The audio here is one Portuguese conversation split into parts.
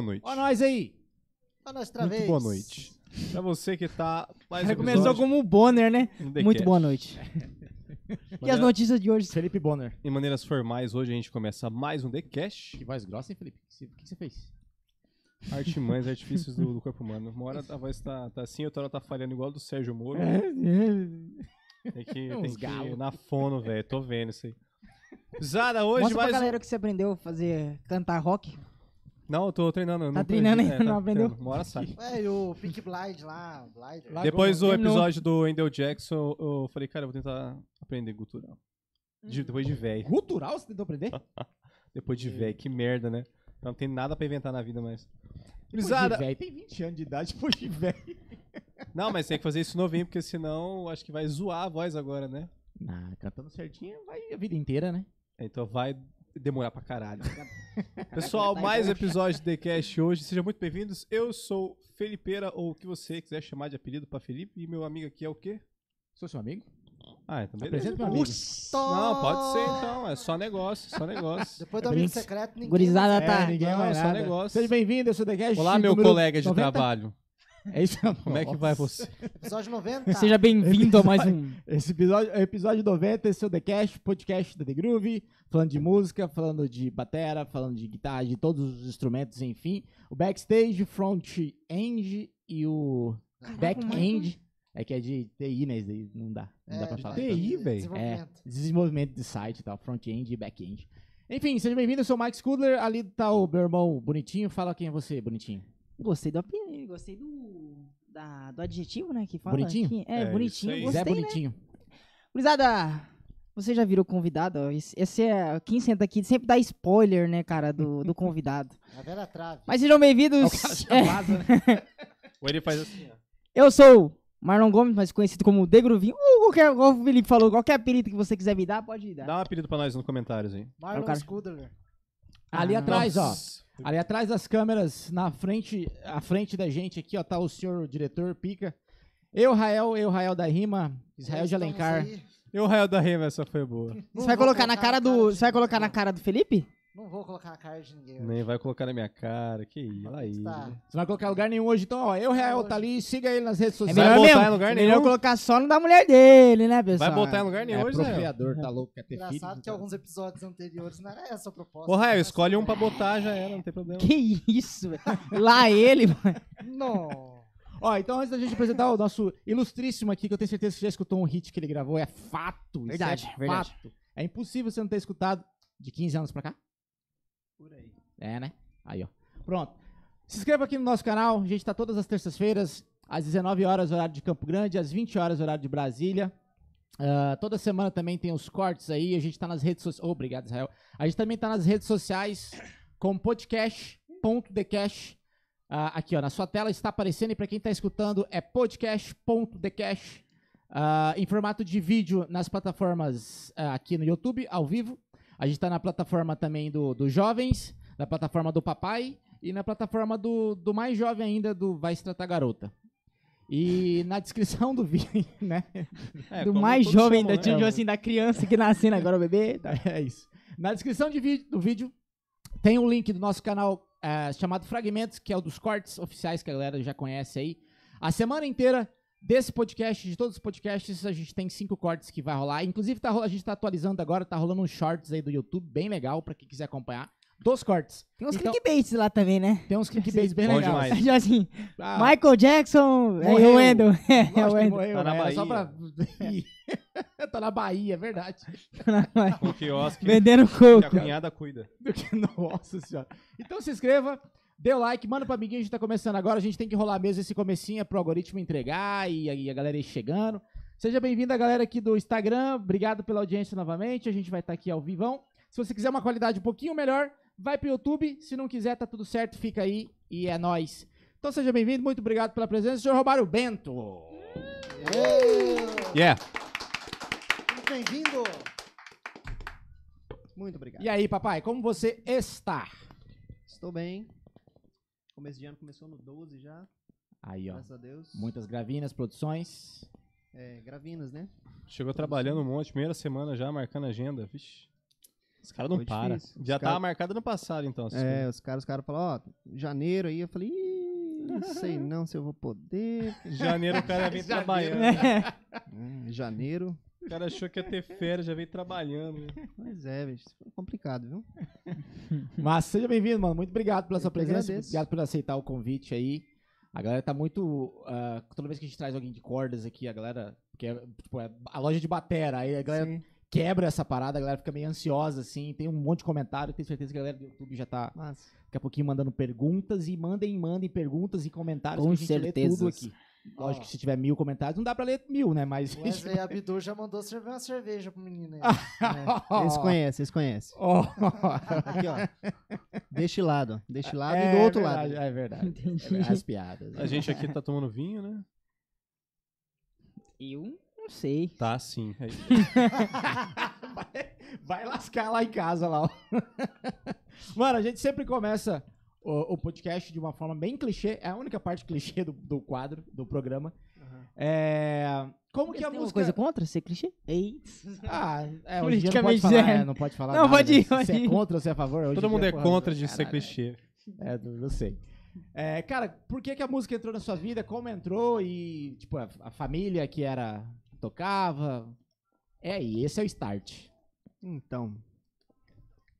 boa noite. Ó nós aí. Ó, nós outra Muito vez. boa noite. Pra você que tá mais um começou episódio como um Bonner, né? no The Muito Cast. boa noite. E as Maneira- notícias de hoje? Felipe Bonner. Em maneiras formais, hoje a gente começa mais um The Cash. Que voz grossa, hein, Felipe? O que, que você fez? Artimanhas, artifícios do, do corpo humano. Uma hora a voz tá, tá assim, outra hora tá falhando igual do Sérgio Moro. Tem que, Uns tem que galos. ir na fono, velho. Tô vendo isso aí. Zara, hoje Mostra pra mais um... galera que você aprendeu a fazer, cantar rock. Não, eu tô treinando. eu Tá não treinando aprendi. ainda, não aprendeu? Uma hora sai. É, e o Pink Blind lá, Blind. Lá- Depois do episódio do Endel Jackson, eu falei, cara, eu vou tentar aprender gutural. De- depois de velho. Cultural você tentou aprender? Depois de velho, que merda, né? Não tem nada pra inventar na vida mais. Depois de Gurizada, velho, tem 20 anos de idade, depois de velho. não, mas tem que fazer isso novinho, porque senão acho que vai zoar a voz agora, né? Nah, cantando certinho vai a vida inteira, né? Então vai demorar pra caralho. Pessoal, mais um episódio do The Cast hoje. Sejam muito bem-vindos. Eu sou Felipeira, ou o que você quiser chamar de apelido pra Felipe. E meu amigo aqui é o quê? Sou seu amigo? Ah, então Apresenta beleza. meu amigo. Não, pode ser então. É só negócio, só negócio. Depois do amigo Brinks. secreto, ninguém... Gurizada tá. ninguém Não, vai só nada. negócio. Seja bem-vindo, eu sou o The Cash. Olá, meu número colega de 90. trabalho. É isso Como é que vai você? Episódio 90. Seja bem-vindo a mais um. Esse episódio, é o episódio 90, esse é o The Cash, podcast da The Groove, falando de música, falando de batera, falando de guitarra, de todos os instrumentos, enfim. O backstage, front-end e o back-end. É que é de TI, né? Não dá. Não dá pra de falar. TI, velho. É, Desenvolvimento. desenvolvimento de site e tal, front-end e back-end. Enfim, seja bem-vindo, eu sou o Mike Scudler, ali tá o meu irmão bonitinho, fala quem é você, bonitinho. Gostei do apelido, gostei do, da, do adjetivo, né? Que fala Bonitinho? aqui. É, É, bonitinho. Gostei, Zé né? Bonitinho. Gurizada, você já virou convidado? ó, Esse, esse é. Quem senta aqui sempre dá spoiler, né, cara, do, do convidado. A velha trave. Mas sejam bem-vindos. É, Ou ele faz assim, ó. eu sou Marlon Gomes, mais conhecido como The Gruvinho. Ou qualquer, igual o Felipe falou, qualquer apelido que você quiser me dar, pode me dar. Dá um apelido pra nós nos comentários aí. Marlon cara. Scudler. Ali Ah, atrás, ó. Ali atrás das câmeras, na frente, à frente da gente aqui, ó, tá o senhor diretor Pica. Eu, Rael, eu, Rael da Rima, Israel de Alencar. E o raio da Rima, essa foi boa. Você vai colocar na cara do. Você vai colocar na cara do Felipe? Não vou colocar na cara de ninguém. Nem vai colocar na minha cara. Que isso, olha aí. Tá. Você não vai colocar em lugar nenhum hoje, então, ó, eu, Rael, tá ali, siga ele nas redes É sociais. Vai melhor botar mesmo. em lugar é melhor nenhum? colocar só no da mulher dele, né, pessoal? Vai botar em lugar nenhum É hoje, né? tá louco, quer ter filho. Engraçado que então. alguns episódios anteriores não era essa a proposta. Ô, Mas escolhe tudo um pra botar, já era, não tem problema. Que isso, velho. Lá ele, mano. Não. Ó, então antes da gente apresentar o nosso ilustríssimo aqui, que eu tenho certeza que você já escutou um hit que ele gravou, é fato. isso Verdade, é verdade. fato. É impossível você não ter escutado de 15 anos pra cá? Por aí. É, né? Aí, ó. Pronto. Se inscreva aqui no nosso canal, a gente tá todas as terças-feiras, às 19 horas, horário de Campo Grande, às 20 horas, horário de Brasília. Ah, toda semana também tem os cortes aí, a gente tá nas redes sociais. obrigado, Israel. A gente também tá nas redes sociais como podcast.decash. Ah, aqui, ó, na sua tela está aparecendo e para quem está escutando é podcast.decash. ah, em formato de vídeo nas plataformas ah, aqui no YouTube, ao vivo. A gente está na plataforma também do, do Jovens, na plataforma do Papai e na plataforma do, do mais jovem ainda, do Vai Se Tratar Garota. E na descrição do vídeo, né? É, do mais jovem, chamam, da, né? assim, da criança que nascendo agora, o bebê. Tá. É isso. Na descrição de vídeo- do vídeo tem um link do nosso canal eh, chamado Fragmentos, que é o dos cortes oficiais que a galera já conhece aí. A semana inteira desse podcast, de todos os podcasts, a gente tem cinco cortes que vai rolar. Inclusive, tá, a gente tá atualizando agora, tá rolando uns shorts aí do YouTube, bem legal, pra quem quiser acompanhar. Dos cortes. Tem uns Então- clickbaits lá também, né? Tem uns clickbaits bem legais. demais. Tipo assim, Ah, Michael Jackson, é morreu. o Wendell. É, o que Wendell. morreu, Tá na né? Só Bahia. pra... tá na Bahia, é verdade. O quiosque Vendendo que a coco. cunhada cuida. nossa senhora. Então se inscreva, dê o like, manda pro amiguinho, a gente tá começando agora, a gente tem que rolar mesmo esse comecinho pro algoritmo entregar e, e a galera ir chegando. Seja bem-vindo a galera aqui do Instagram, obrigado pela audiência novamente, a gente vai estar aqui ao vivão. Se você quiser uma qualidade um pouquinho melhor, vai pro YouTube, se não quiser tá tudo certo, fica aí e é nóis. Então seja bem-vindo, muito obrigado pela presença, senhor Romário Bento. Yeah. muito bem-vindo. Muito obrigado. E aí, papai, como você está? Estou bem. Começo de ano começou no 12 já, Aí, ó, graças a Deus. muitas gravinas, produções. É, gravinas, né? Chegou trabalhando um monte, primeira semana já, marcando agenda. Vixe. Os caras não param. Já Os tava cara- marcado no passado, então. É, coisas. os caras, os caras falaram, ó, janeiro aí, eu falei, "Ih, não sei não se eu vou poder. Janeiro o cara vem trabalhando. Hum, janeiro. O cara achou que ia ter férias, já veio trabalhando. né? Mas é, bicho, foi complicado, viu? Mas seja bem-vindo, mano. Muito obrigado pela Eu sua presença. agradeço. Obrigado por aceitar o convite aí. A galera tá muito. ah, toda vez que a gente traz alguém de cordas aqui, a galera. Porque é, tipo, é a loja de batera, aí a galera Sim. quebra essa parada, a galera fica meio ansiosa, assim. Tem um monte de comentário. Tenho certeza que a galera do YouTube já tá Mas, daqui a pouquinho mandando perguntas. E mandem, mandem perguntas e comentários Com que a gente lê tudo aqui. Lógico que se tiver mil comentários, não dá pra ler mil, né? Mas. O Wesley Abdu já mandou servir uma cerveja pro menino aí. é, eles conhecem, eles conhecem. Aqui, ó. Deste lado. Deste lado É e do outro verdade, lado. É verdade. Entendi. É, as piadas. A gente aqui tá tomando vinho, né? Eu não sei. Tá, sim. Aí- vai, vai lascar lá em casa lá. ó. Mano, a gente sempre começa o, o podcast de uma forma bem clichê. É a única parte clichê do, do quadro, do programa. É, como que a música... coisa contra ser clichê? Ei. Ah, é, hoje dia não pode falar, é. é, não pode falar Não, nada, pode ir? Se pode você é contra ou se é a favor. hoje Todo mundo dia, é porra, contra de ser caralho, clichê. É, não não sei. É, cara, por que, que a música entrou na sua vida? Como entrou? E, tipo, a, a família que era. tocava. É, e esse é o start. Então.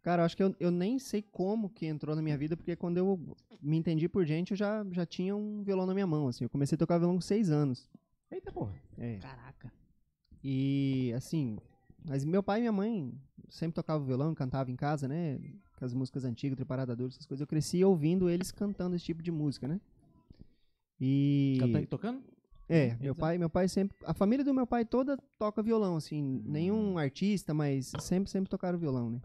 Cara, eu acho que eu, eu nem sei como que entrou na minha vida, porque quando eu me entendi por gente, eu já, já tinha um violão na minha mão, assim. Eu comecei a tocar violão com seis anos. Eita porra. É. Caraca. E, assim, mas meu pai e minha mãe sempre tocavam violão, cantavam em casa, né? Com as músicas antigas, Triparada Dura, essas coisas. Eu cresci ouvindo eles cantando esse tipo de música, né? E... Cantando e tocando? É, meu não- pai, meu pai sempre, a família do meu pai toda toca violão, assim, Hum. nenhum artista, mas sempre, sempre tocaram violão, né?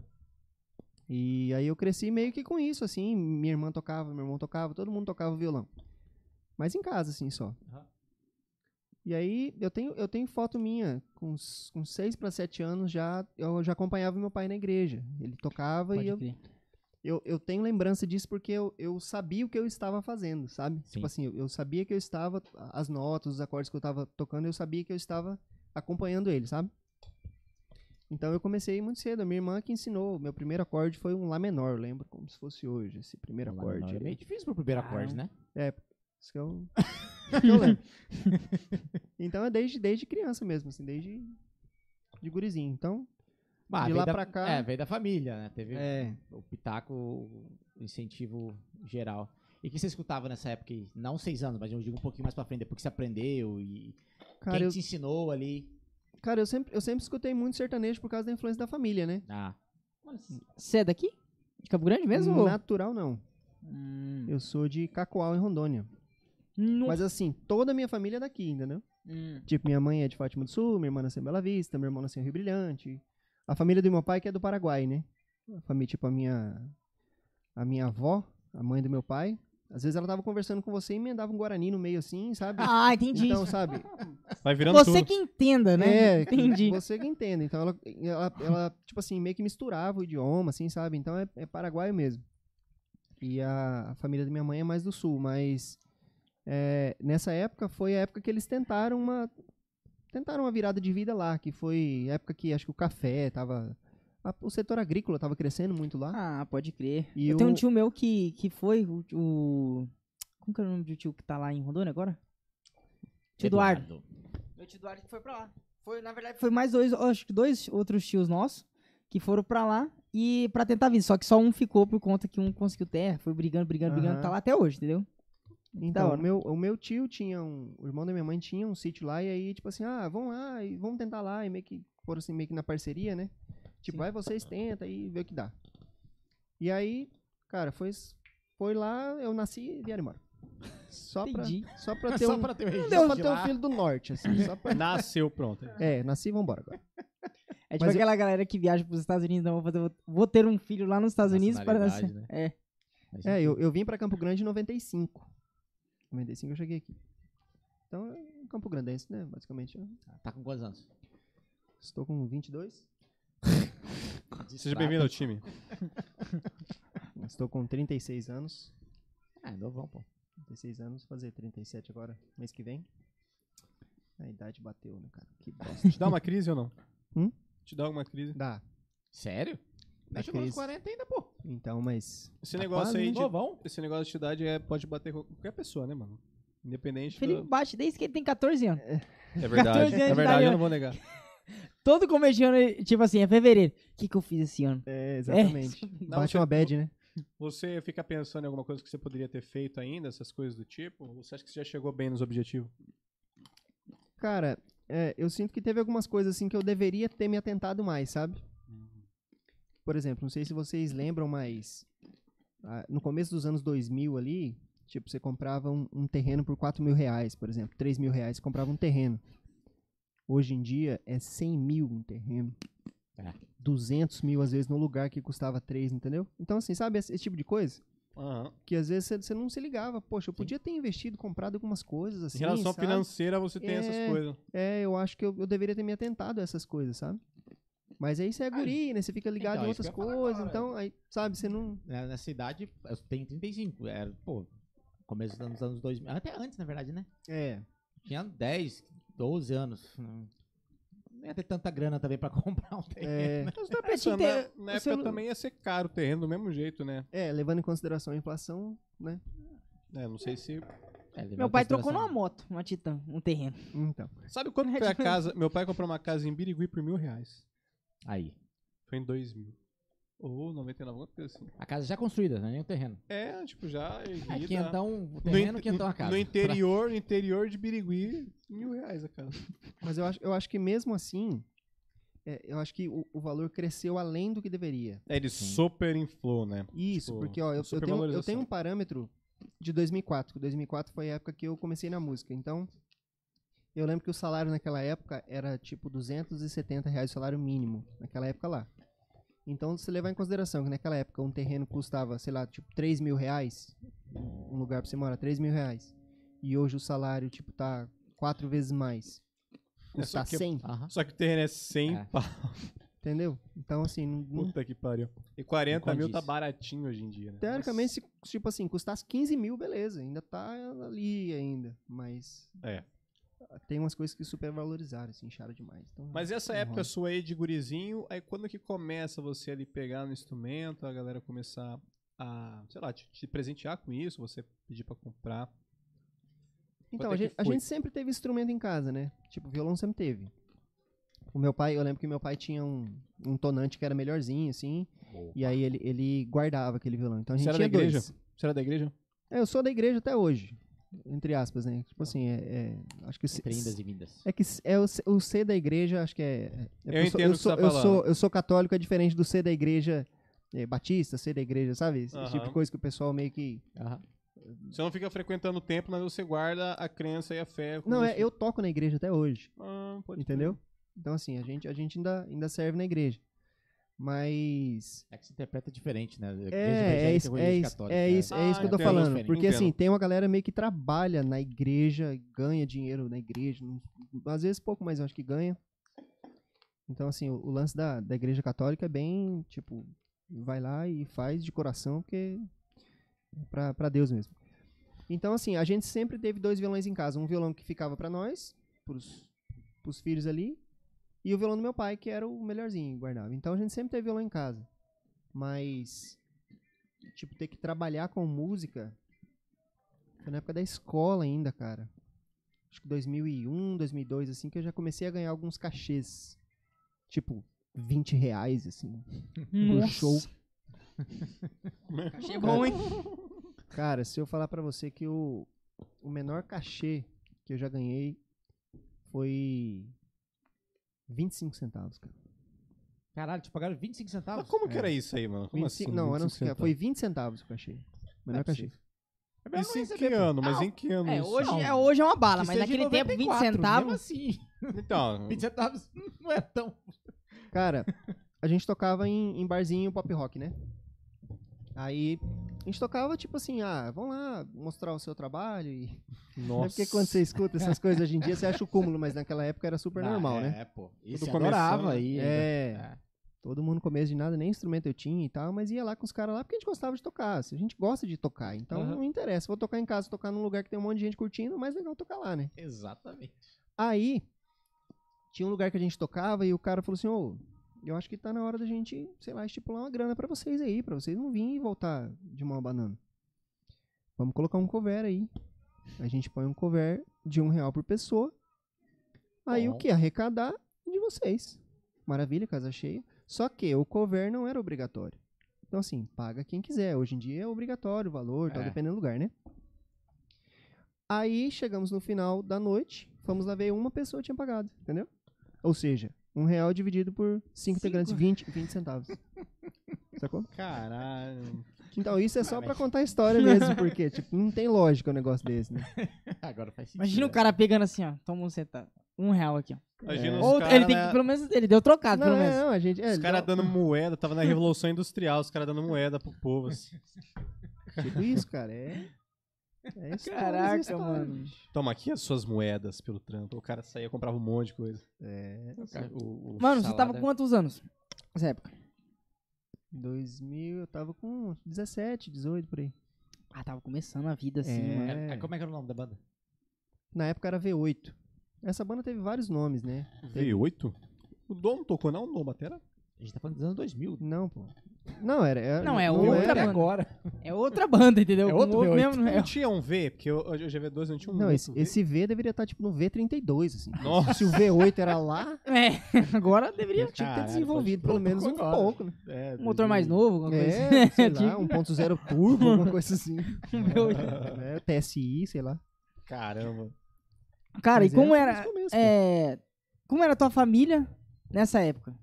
E aí eu cresci meio que com isso, assim, minha irmã tocava, meu irmão tocava, todo mundo tocava violão. Mas em casa, assim, só. Aham. E aí eu tenho, eu tenho foto minha, com, com seis para sete anos já, eu já acompanhava meu pai na igreja. Ele tocava Pode e eu, crer. eu, eu tenho lembrança disso porque eu, eu sabia o que eu estava fazendo, sabe? Sim. Tipo assim, eu, eu sabia que eu estava, as notas, os acordes que eu estava tocando, eu sabia que eu estava acompanhando ele, sabe? Então eu comecei muito cedo. A minha irmã que ensinou. Meu primeiro acorde foi um Lá menor, lembro como se fosse hoje, esse primeiro Lá acorde. menor É meio difícil pro primeiro acorde, né? Isso que eu, que eu lembro. então é desde, desde criança mesmo, assim, desde de gurizinho. Então, Ah, De lá da- pra cá- É, veio da família, né? Teve é, o pitaco, o incentivo geral. E o que você escutava nessa época? Não seis anos, mas eu digo um pouquinho mais pra frente, depois que você aprendeu e cara, quem eu, te ensinou ali. Cara eu, sempre, eu sempre escutei muito sertanejo por causa da influência da família, né? Ah, Você é daqui? De Campo Grande mesmo? ou- Natural não. Hum. Eu sou de Cacoal, em Rondônia. No- Mas assim, toda a minha família é daqui, entendeu? Hum. Tipo, minha mãe é de Fátima do Sul, minha irmã nasceu em Bela Vista, meu irmão nasceu em Rio Brilhante. A família do meu pai que é do Paraguai, né? A família, tipo, a minha a minha avó, a mãe do meu pai, às vezes ela tava conversando com você e emendava um guarani no meio assim, sabe? Ah, entendi. Então, sabe? Vai virando Você tudo. que entenda, né? É, Entendi. você que entende. Então ela, ela, ela, tipo assim, meio que misturava o idioma, assim, sabe? Então é, é paraguaio mesmo. E a, a família da minha mãe é mais do sul, mas é, nessa época foi a época que eles tentaram uma tentaram uma virada de vida lá, que foi a época que acho que o café tava a- o setor agrícola tava crescendo muito lá. Ah, pode crer. E eu tenho um o- tio meu que, que foi o, o- Como que é o nome do tio que tá lá em Rondônia agora? Tio Eduardo. Meu tio Eduardo que foi pra lá. Foi, na verdade, foi mais dois, acho que dois outros tios nossos que foram pra lá e pra tentar vir. Só que só um ficou por conta que um conseguiu terra, foi brigando, brigando, brigando, Aham. tá lá até hoje, entendeu? Então, o meu, o meu tio tinha um. O irmão da minha mãe tinha um sítio lá, e aí, tipo assim, ah, vamos lá, e vamos tentar lá, e meio que foram assim, meio que na parceria, né? Tipo, Sim. vai vocês tenta e vê o que dá. E aí, cara, foi, foi lá, eu nasci e vieram embora. Só pra, Entendi. só pra ter Só um, pra ter um só pra ter um filho do norte, assim. Só pra, Nasceu, pronto. é, nasci e vambora agora. É tipo Mas eu- aquela galera que viaja pros Estados Unidos, não, vou, fazer, vou ter um filho lá nos Estados Unidos para nascer. Né? É. É, eu, eu vim pra Campo Grande em 95. Em 95 eu cheguei aqui. Então, Campo Grandense, né? Basicamente. eu Tá com quantos anos? estou com 22. Seja bem-vindo ao time. Estou com 36 anos. Ah, novão, pô. 36 anos, vou fazer 37 agora, mês que vem. A idade bateu, né, cara? Que bosta. Te dá uma crise ou não? Hum? Te dá alguma crise? Dá. Sério? Da chegou nos crise. 40 ainda, pô. Então, mas. Esse Tá negócio quase, aí de, Novão. esse negócio de idade é, pode bater com qualquer pessoa, né, mano? Independente Felipe do... bate desde que ele tem 14 anos. É 14 verdade, anos de é verdade, eu não vou negar. Todo começo de ano, tipo assim, é fevereiro. O que, que eu fiz esse ano? É, exatamente. Não, Bate você- uma bad, né? Você fica pensando em alguma coisa que você poderia ter feito ainda, essas coisas do tipo? Ou você acha que você já chegou bem nos objetivos? Cara, é, eu sinto que teve algumas coisas assim que eu deveria ter me atentado mais, sabe? Por exemplo, não sei se vocês lembram, mas ah, no começo dos anos 2000 ali, tipo, você comprava um, um terreno por 4 mil reais, por exemplo, 3 mil reais, você comprava um terreno. Hoje em dia é 100 mil um terreno. É. 200 mil, às vezes, no lugar que custava 3, entendeu? Então, assim, sabe esse, esse tipo de coisa? Aham. Que às vezes você- não se ligava. Poxa, eu podia ter investido, comprado algumas coisas assim. Em relação sabe? financeira, você tem essas É. coisas. É, eu acho que eu, eu deveria ter me atentado a essas coisas, sabe? Mas aí você é guri, né? Você fica ligado então, em outras coisas, agora. então, aí, sabe, você não... Né, Nessa idade, eu tenho 35. Era, pô, começo dos anos 2000. Até antes, na verdade, né? É, Tinha 10, 12 anos. Não ia ter tanta grana também pra comprar um terreno. é, Mas tá É, pensando, tinha na, ter- na época também ia ser caro o terreno do mesmo jeito, né? é, levando em consideração a inflação, né? É, não sei se... É, Meu pai trocou numa moto, uma Titan, um terreno. Então, Sabe quanto foi a casa? Meu pai comprou uma casa em Birigui por mil reais. Aí. Foi em 2000. Ou 99, alguma coisa assim. A casa já construída, né? Nem o terreno. É, tipo, já É, erguida. quinhentão o no, terreno, in- quinhentão a casa. no interior, no interior de Birigui, mil reais a casa. mas eu acho, eu acho que mesmo assim, é, eu acho que o, o valor cresceu além do que deveria. É, ele Sim. super inflou, né? Isso, Tipo, porque, ó, eu, eu, tenho, eu tenho um parâmetro de 2004. 2004 foi a época que eu comecei na música, então... Eu lembro que o salário naquela época era tipo 270 reais o salário mínimo, naquela época lá. Então, se levar em consideração que naquela época um terreno custava, sei lá, tipo 3 mil reais, um lugar pra você morar, 3 mil reais. E hoje o salário, tipo, tá quatro vezes mais. É, só que- 100, Aham. Só que o terreno é 100 É. pau. entendeu? Então, assim, não- não- Puta que pariu. E 40 mil tá condiz. baratinho hoje em dia, né? teoricamente, se, tipo assim, custasse 15 mil, beleza, ainda tá ali ainda. Mas É. tem umas coisas que supervalorizaram, assim, incharam demais. Então, Mas essa não época rola. sua aí de gurizinho, aí quando que começa você ali pegar no instrumento, a galera começar a, sei lá, te, te presentear com isso, você pedir pra comprar? Então, a é que gente, a gente sempre teve instrumento em casa, né? Tipo, violão sempre teve. O meu pai, eu lembro que meu pai tinha um, um tonante que era melhorzinho, assim, e aí ele, ele guardava aquele violão. Então a Você gente era tinha da igreja? dois. Você era da igreja? É, eu sou da igreja até hoje, entre aspas, né? Tipo assim, é, é- acho que... Entre indas e vindas. É que é o, o C da igreja, acho que é. é Eu sou- entendo o eu que sou, você tá eu falando. sou, eu sou católico, é diferente do C da igreja é, batista, C da igreja, sabe? Esse tipo de coisa que o pessoal meio que. Aham. Você não fica frequentando o templo, mas você guarda a crença e a fé. Não, é, eu toco na igreja até hoje, Ah, pode entendeu? Então, assim, a gente, a gente ainda, ainda serve na igreja. Mas. É que se interpreta diferente, né? É, é evangélica isso, é igreja isso, é isso, é isso que eu tô entendo, falando. diferente. Porque, assim, tem uma galera meio que trabalha na igreja, ganha dinheiro na igreja. Às vezes pouco, mas eu acho que ganha. Então, assim, o, o lance da, da igreja católica é bem, tipo, vai lá e faz de coração, porque é pra, pra Deus mesmo. Então, assim, a gente sempre teve dois violões em casa. Um violão que ficava pra nós, pros, pros filhos ali, e o violão do meu pai, que era o melhorzinho, guardava. Então, a gente sempre teve violão em casa. Mas, tipo, ter que trabalhar com música foi na época da escola ainda, cara. Acho que 2001, 2002, assim, que eu já comecei a ganhar alguns cachês. Tipo, 20 reais, assim, por show. Achei bom, hein? Cara, se eu falar pra você que o, o menor cachê que eu já ganhei foi 25 centavos, cara. Caralho, te pagaram 25 centavos? Mas como que É. era isso aí, mano? Como 25 assim? não, era um, 25 centavos? foi 20 centavos o cachê. Menor Não é cachê. possível. É melhor Isso não em que receber, pô. ano? Mas em que ano É, isso? hoje, Não. é, hoje é uma bala, Que mas seja naquele tempo 20 94, centavos. Mesmo assim, Então, 20 centavos não é tão... Cara, a gente tocava em, em barzinho pop rock, né? Aí a gente tocava tipo assim, ah, vamos lá mostrar o seu trabalho e É nossa. porque quando você escuta essas coisas hoje em dia, você acha o cúmulo, mas naquela época era super Ah, normal, é, né? É, pô. E Tudo né? aí. É. ainda. Todo mundo começo de nada, nem instrumento eu tinha e tal, mas ia lá com os caras lá porque a gente gostava de tocar. Se a gente gosta de tocar, então Aham. não interessa. Vou tocar em casa, tocar num lugar que tem um monte de gente curtindo, mais legal tocar lá, né? Exatamente. Aí, tinha um lugar que a gente tocava e o cara falou assim, ô, eu acho que tá na hora da gente, sei lá, estipular uma grana pra vocês aí, pra vocês não virem e voltar de mão banana. Vamos colocar um cover aí. A gente põe um cover de um real por pessoa. Aí o Bom. que? Arrecadar de vocês. Maravilha, casa cheia. Só que o cover não era obrigatório. Então, assim, paga quem quiser. Hoje em dia é obrigatório o valor, tal, É. dependendo do lugar, né? Aí chegamos no final da noite, fomos lá ver uma pessoa tinha pagado, entendeu? Ou seja, um real dividido por cinco integrantes, 20, 20 centavos. Sacou? Caralho. Então isso é só pra contar a história mesmo, porque, tipo, não tem lógica um negócio desse, né? Agora faz sentido. Imagina o cara pegando assim, ó. Toma um centavo. Um real aqui, ó. Imagina É. os Ou caras. ele tem né, que, pelo menos, ele deu trocado, Não, pelo é, menos. não, a gente... É, Os caras não- dando moeda, tava na Revolução Industrial, os caras dando moeda pro povo. assim. Tipo isso, cara, é... é história, Caraca, história, mano. Toma aqui as suas moedas pelo trampo. O cara saía, comprava um monte de coisa. É, O- o Mano, você tava salada- com quantos anos nessa época? 2000, eu tava com 17, 18, por aí. Ah, tava começando a vida assim, É. mano. Era- Como é que era o nome da banda? Na época era V8. Essa banda teve vários nomes, né? V8? O Dom tocou não no Batera? A gente tá falando dos anos 2000. Não, pô. Não, era... era Não, é não outra era- banda. agora. É outra banda, entendeu? É outro Com V8. mesmo, Não é, tinha um V, porque o o GV12 não tinha um Não, esse, V. esse V deveria estar, tipo, no V32, assim. Nossa. Se o V8 era lá, é, agora deveria. tinha que ter desenvolvido pelo menos um agora. pouco, né? É, Um motor mais novo, alguma coisa É, assim. sei lá, 1.0 turbo, alguma coisa assim. V8. É, TSI, sei lá. Caramba. Cara, Mas e como é, era. começo. É, como era a tua família nessa época?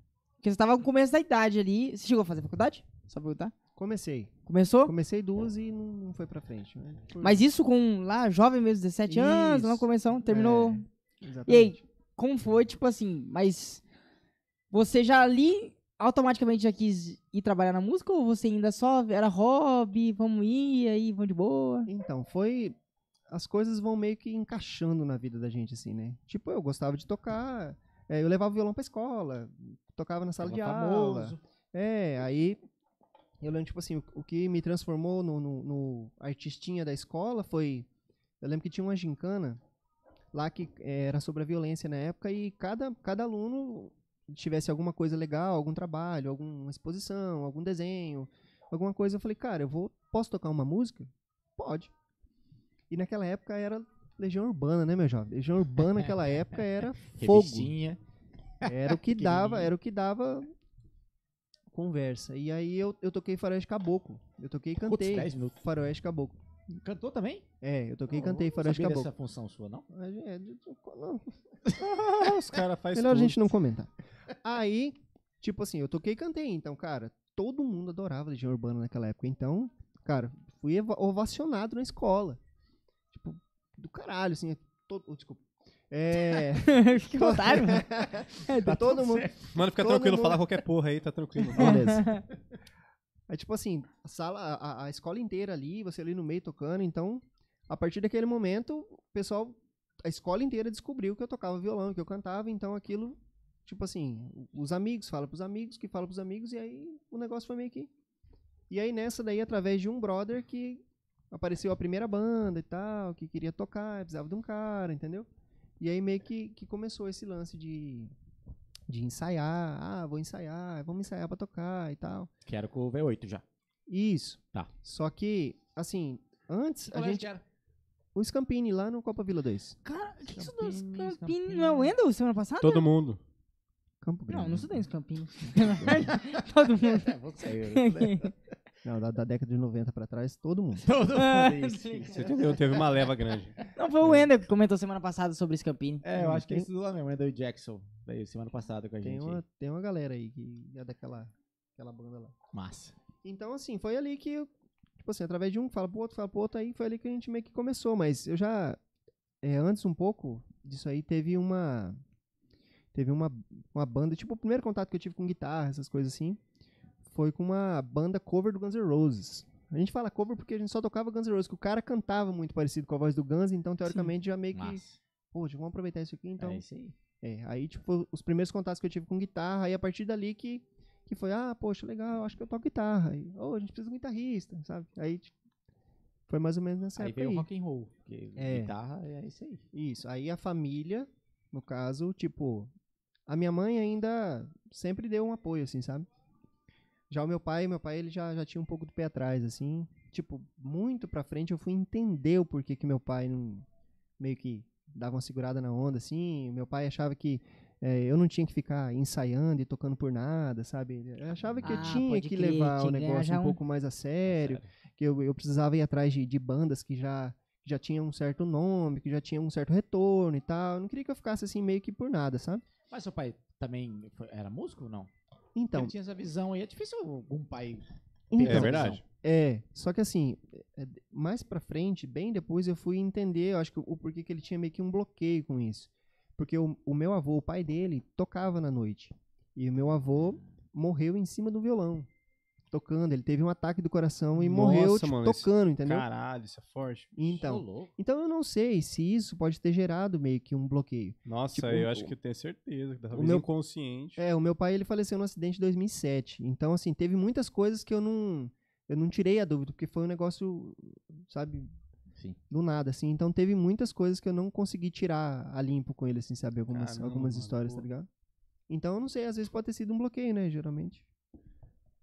Porque você tava no começo da idade ali. Você chegou a fazer faculdade? Só perguntar? Comecei. Começou? Comecei duas e não, não foi pra frente. né? Mas isso com lá, jovem mesmo, 17 anos, Isso. lá na convenção, terminou. É, E aí, exatamente. como foi, tipo assim, mas você já ali automaticamente já quis ir trabalhar na música ou você ainda só era hobby, vamos ir, aí vamos de boa? Então, foi. As coisas vão meio que encaixando na vida da gente, assim, né? Tipo, eu gostava de tocar, é, eu levava o violão pra escola, tocava na sala de Tava aula. famoso. É, aí. Eu lembro, tipo assim, o, o que me transformou no, no- no artistinha da escola foi. Eu lembro que tinha uma gincana lá que eh, era sobre a violência na época e cada, cada aluno tivesse alguma coisa legal, algum trabalho, alguma exposição, algum desenho, alguma coisa. Eu falei, cara, eu vou. Posso tocar uma música? Pode. E naquela época era Legião Urbana, né, meu jovem? Legião Urbana naquela época era fogo. Revistinha. Era o que dava, era o que dava conversa. E aí eu, eu toquei Faroeste Caboclo. Eu toquei e Putz, cantei 10 minutos. Faroeste Caboclo. Cantou também? É, eu toquei e Não, cantei não Faroeste sabia Caboclo. dessa função sua, não? É, de- não, Ah, os caras fazem melhor a gente não comentar. Aí, tipo assim, eu toquei e cantei. Então, cara, todo mundo adorava Legião Urbana naquela época. Então, cara, fui eva- ovacionado na escola. Tipo, do caralho, assim. Todo, oh, desculpa. É. Fica otário, mano. tá todo mundo. Mano, fica Todo tranquilo, mundo- falar qualquer porra aí, tá tranquilo. Beleza. Aí, tipo assim, a sala, a, a escola inteira ali, você ali no meio tocando, então, a partir daquele momento, o pessoal, a escola inteira descobriu que eu tocava violão, que eu cantava, então aquilo, tipo assim, os amigos falam pros amigos, que falam pros amigos, e aí o negócio foi meio que. E aí nessa daí, através de um brother que apareceu a primeira banda e tal, que queria tocar, precisava de um cara, entendeu? E aí meio que, que começou esse lance de, de ensaiar, ah, vou ensaiar, vamos ensaiar pra tocar e tal. Que era com o V8 já. Isso. Tá. Só que, assim, antes a gente. era? O Scampini lá no Copa Vila 2. Cara, o que, que isso Campinho? Campinho. Não é o Wendel semana passada? Todo mundo. Campo Grande. Não, não estudei nos Campinhos. Todo mundo. É, você. Não, da, da década de 90 pra trás, todo mundo. Todo Ah, mundo isso. Você entendeu? Teve uma leva grande. Não, foi o Wendel que comentou semana passada sobre esse Campini. É, eu acho que ele estudou lá mesmo, né? Do Jackson. Veio semana passada com a Tem gente. uma, tem uma galera aí que é daquela aquela banda lá. Massa. Então, assim, foi ali que, eu, tipo assim, através de um, fala pro outro, fala pro outro, aí foi ali que a gente meio que começou. Mas eu já, é, antes um pouco disso aí, teve uma, teve uma, uma banda, tipo, o primeiro contato que eu tive com guitarra, essas coisas assim, foi com uma banda cover do Guns N' Roses. A gente fala cover porque a gente só tocava Guns N' Roses, que o cara cantava muito parecido com a voz do Guns, então, teoricamente, já meio que, Massa. pô, vamos aproveitar isso aqui, então... é isso aí. É, aí, tipo, os primeiros contatos que eu tive com guitarra, aí a partir dali que, que foi, ah, poxa, legal, acho que eu toco guitarra. Aí, oh, a gente precisa de um guitarrista, sabe? Aí, tipo, foi mais ou menos nessa Aí época veio aí. o rock and roll. Porque É. guitarra é isso aí. Isso, aí a família, no caso, tipo, a minha mãe ainda sempre deu um apoio, assim, sabe? Já o meu pai, meu pai, ele já, já tinha um pouco do pé atrás, assim. Tipo, muito pra frente eu fui entender o porquê que meu pai não. meio que dava uma segurada na onda, assim. Meu pai achava que eh, eu não tinha que ficar ensaiando e tocando por nada, sabe? Eu achava que eu Ah, tinha pode que crer, levar tinha o negócio um um- pouco mais a sério, que eu, eu precisava ir atrás de, de bandas que já, que já tinham um certo nome, que já tinham um certo retorno e tal. Eu não queria que eu ficasse assim meio que por nada, sabe? Mas seu pai também foi- era músico ou não? Então, Ele tinha essa visão aí. É difícil algum pai então É verdade. É, só que assim, é, mais pra frente, bem depois eu fui entender, eu acho que o porquê que ele tinha meio que um bloqueio com isso. Porque o, o meu avô, o pai dele, tocava na noite. E o meu avô morreu em cima do violão, tocando. Ele teve um ataque do coração e Nossa, morreu tipo, mano, esse tocando, entendeu? Caralho, isso é forte. Então, louco. então eu não sei se isso pode ter gerado meio que um bloqueio. Nossa, Tipo, eu o- acho que eu tenho certeza. que Talvez meu- inconsciente. É, o meu pai ele faleceu no acidente em 2007. Então, assim, teve muitas coisas que eu não eu não tirei a dúvida, porque foi um negócio, sabe, Sim. do nada, assim. Então teve muitas coisas que eu não consegui tirar a limpo com ele, assim, sabe? Algumas, Caramba, algumas mano, histórias, pô. tá ligado? Então eu não sei, às vezes pode ter sido um bloqueio, né? Geralmente.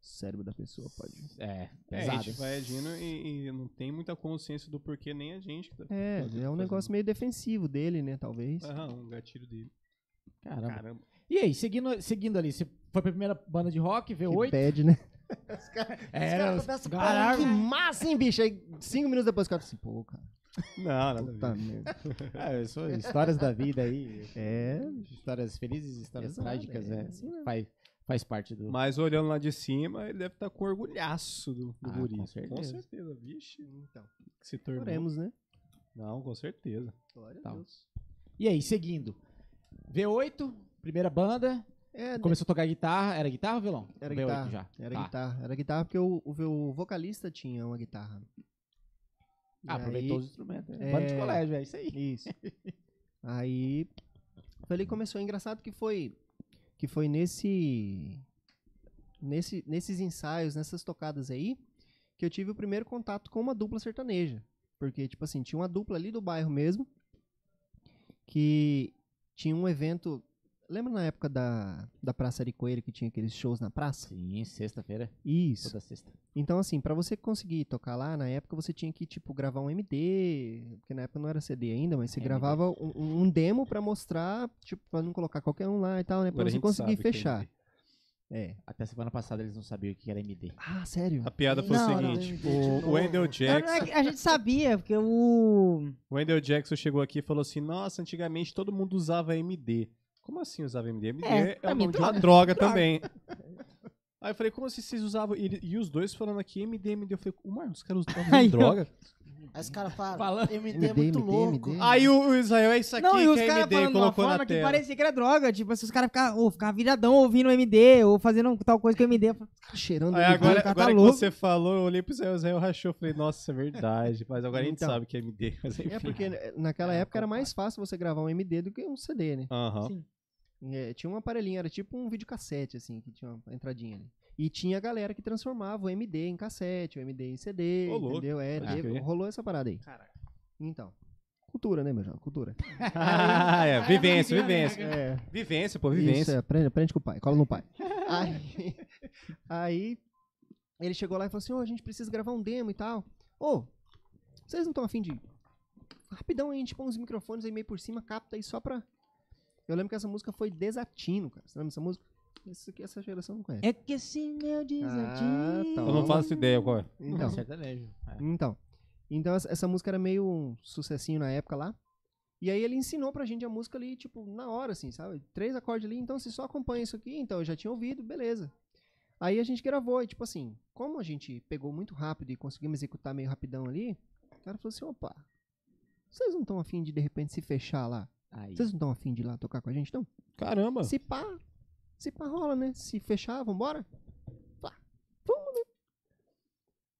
O cérebro da pessoa pode. É, É, a pesado. gente vai agindo e, e não tem muita consciência do porquê nem a gente. que tá É, fazendo- é um fazendo. negócio meio defensivo dele, né? Talvez. Aham, um gatilho dele. Caramba. Caramba. E aí, seguindo, seguindo ali, você foi pra primeira banda de rock, Que V8? bad, né? Era, Os os- caras começam a caralho. Que massa, hein, bicho? Aí, cinco minutos depois, o cara assim, pô, cara. Não, nada a Puta merda. É, isso, histórias da vida aí. É, Histórias felizes, histórias Exato, trágicas, é é, assim mesmo. faz, faz parte do. Mas olhando lá de cima, ele deve estar com orgulhaço do, do Ah, guri. com certeza. Com certeza, vixe. então. Se tornou. Oremos, né? Não, com certeza. Glória Tá. a Deus. E aí, seguindo. V8, primeira banda, É, começou a tocar guitarra. Era guitarra ou violão? Era V8 guitarra. já. Era Tá. guitarra. Era guitarra porque o, o, o vocalista tinha uma guitarra. Ah, aproveitou aí- os instrumentos. É. Banda de colégio, é isso aí. Isso. aí foi ali que começou. Engraçado que foi que foi nesse, nesse nesses ensaios, nessas tocadas aí, que eu tive o primeiro contato com uma dupla sertaneja. Porque, tipo assim, tinha uma dupla ali do bairro mesmo, que tinha um evento... Lembra na época da, da Praça Aricoeira que tinha aqueles shows na praça? Sim, sexta-feira. Isso. Toda sexta. Então, assim, pra você conseguir tocar lá, na época você tinha que, tipo, gravar um MD, porque na época não era CD ainda, mas você MD. gravava um, um demo pra mostrar, tipo, pra não colocar qualquer um lá e tal, né? Pra Agora você conseguir é fechar. É. Até semana passada eles não sabiam o que era MD. Ah, sério? A piada foi Não, o não, seguinte: MD de o, Wendell Não, não é Jackson. a gente sabia, porque o. O Wendell Jackson chegou aqui e falou assim: Nossa, antigamente todo mundo usava MD. Como assim usava MD? MD É, é, o de uma droga. droga Droga. também. Aí eu falei, como assim vocês usavam? E, e os dois falando aqui, MD, MD. Eu falei, mano, os caras ó. droga? Aí os caras falam, Falando. MD, é MD, muito MD, louco. MD. Aí o, o Israel, é isso aqui Não, e os que é caras MD, falando de uma colocou na forma que tela. parecia que era droga. Tipo, se os caras ficavam ou ficavam viradão ouvindo MD, ou fazendo tal coisa com MD. eu falei, Cheirando Aí MD. agora, cara tá agora que louco. você falou, eu olhei pro Israel, o Israel rachou. Eu falei, nossa, isso é verdade. Mas agora a gente Então. sabe que é MD. Mas enfim. É porque naquela É, época era mais fácil você gravar um MD do que um CD, né? Aham. Sim. É, tinha um aparelhinho, era tipo um videocassete, assim, que tinha uma entradinha ali. E tinha a galera que transformava o MD em cassete, o MD em CD, Ô, entendeu? É, teve- crer. rolou essa parada aí. Então. Cultura, né, meu jovem? Cultura. Ah, é, vivência, vivência. É. Vivência, pô, Isso, vivência. é, aprende, aprende com o pai, cola no pai. aí, aí ele chegou lá e falou assim: Ô, a gente precisa gravar um demo e tal. Ô, vocês não estão afim de. Rapidão aí, a gente põe uns microfones aí meio por cima, capta aí só pra. Eu lembro que essa música foi Desatino, cara. Você lembra dessa música? Isso aqui essa geração não conhece. É que esse meu desatino. Ah, tá. Eu não faço ideia qual é. Então, sertanejo. É. então. Então essa, essa música era meio um sucessinho na época lá. E aí ele ensinou pra gente a música ali, tipo, na hora, assim, sabe? Três acordes ali, então você só acompanha isso aqui, então eu já tinha ouvido, beleza. Aí a gente gravou, e tipo assim, como a gente pegou muito rápido e conseguimos executar meio rapidão ali, o cara falou assim, opa, vocês não estão afim de de repente se fechar lá? Aí. Vocês não estão afim de ir lá tocar com a gente, não? Caramba. Se pá, se pá rola, né? Se fechar, vambora? Pá, vamos, né?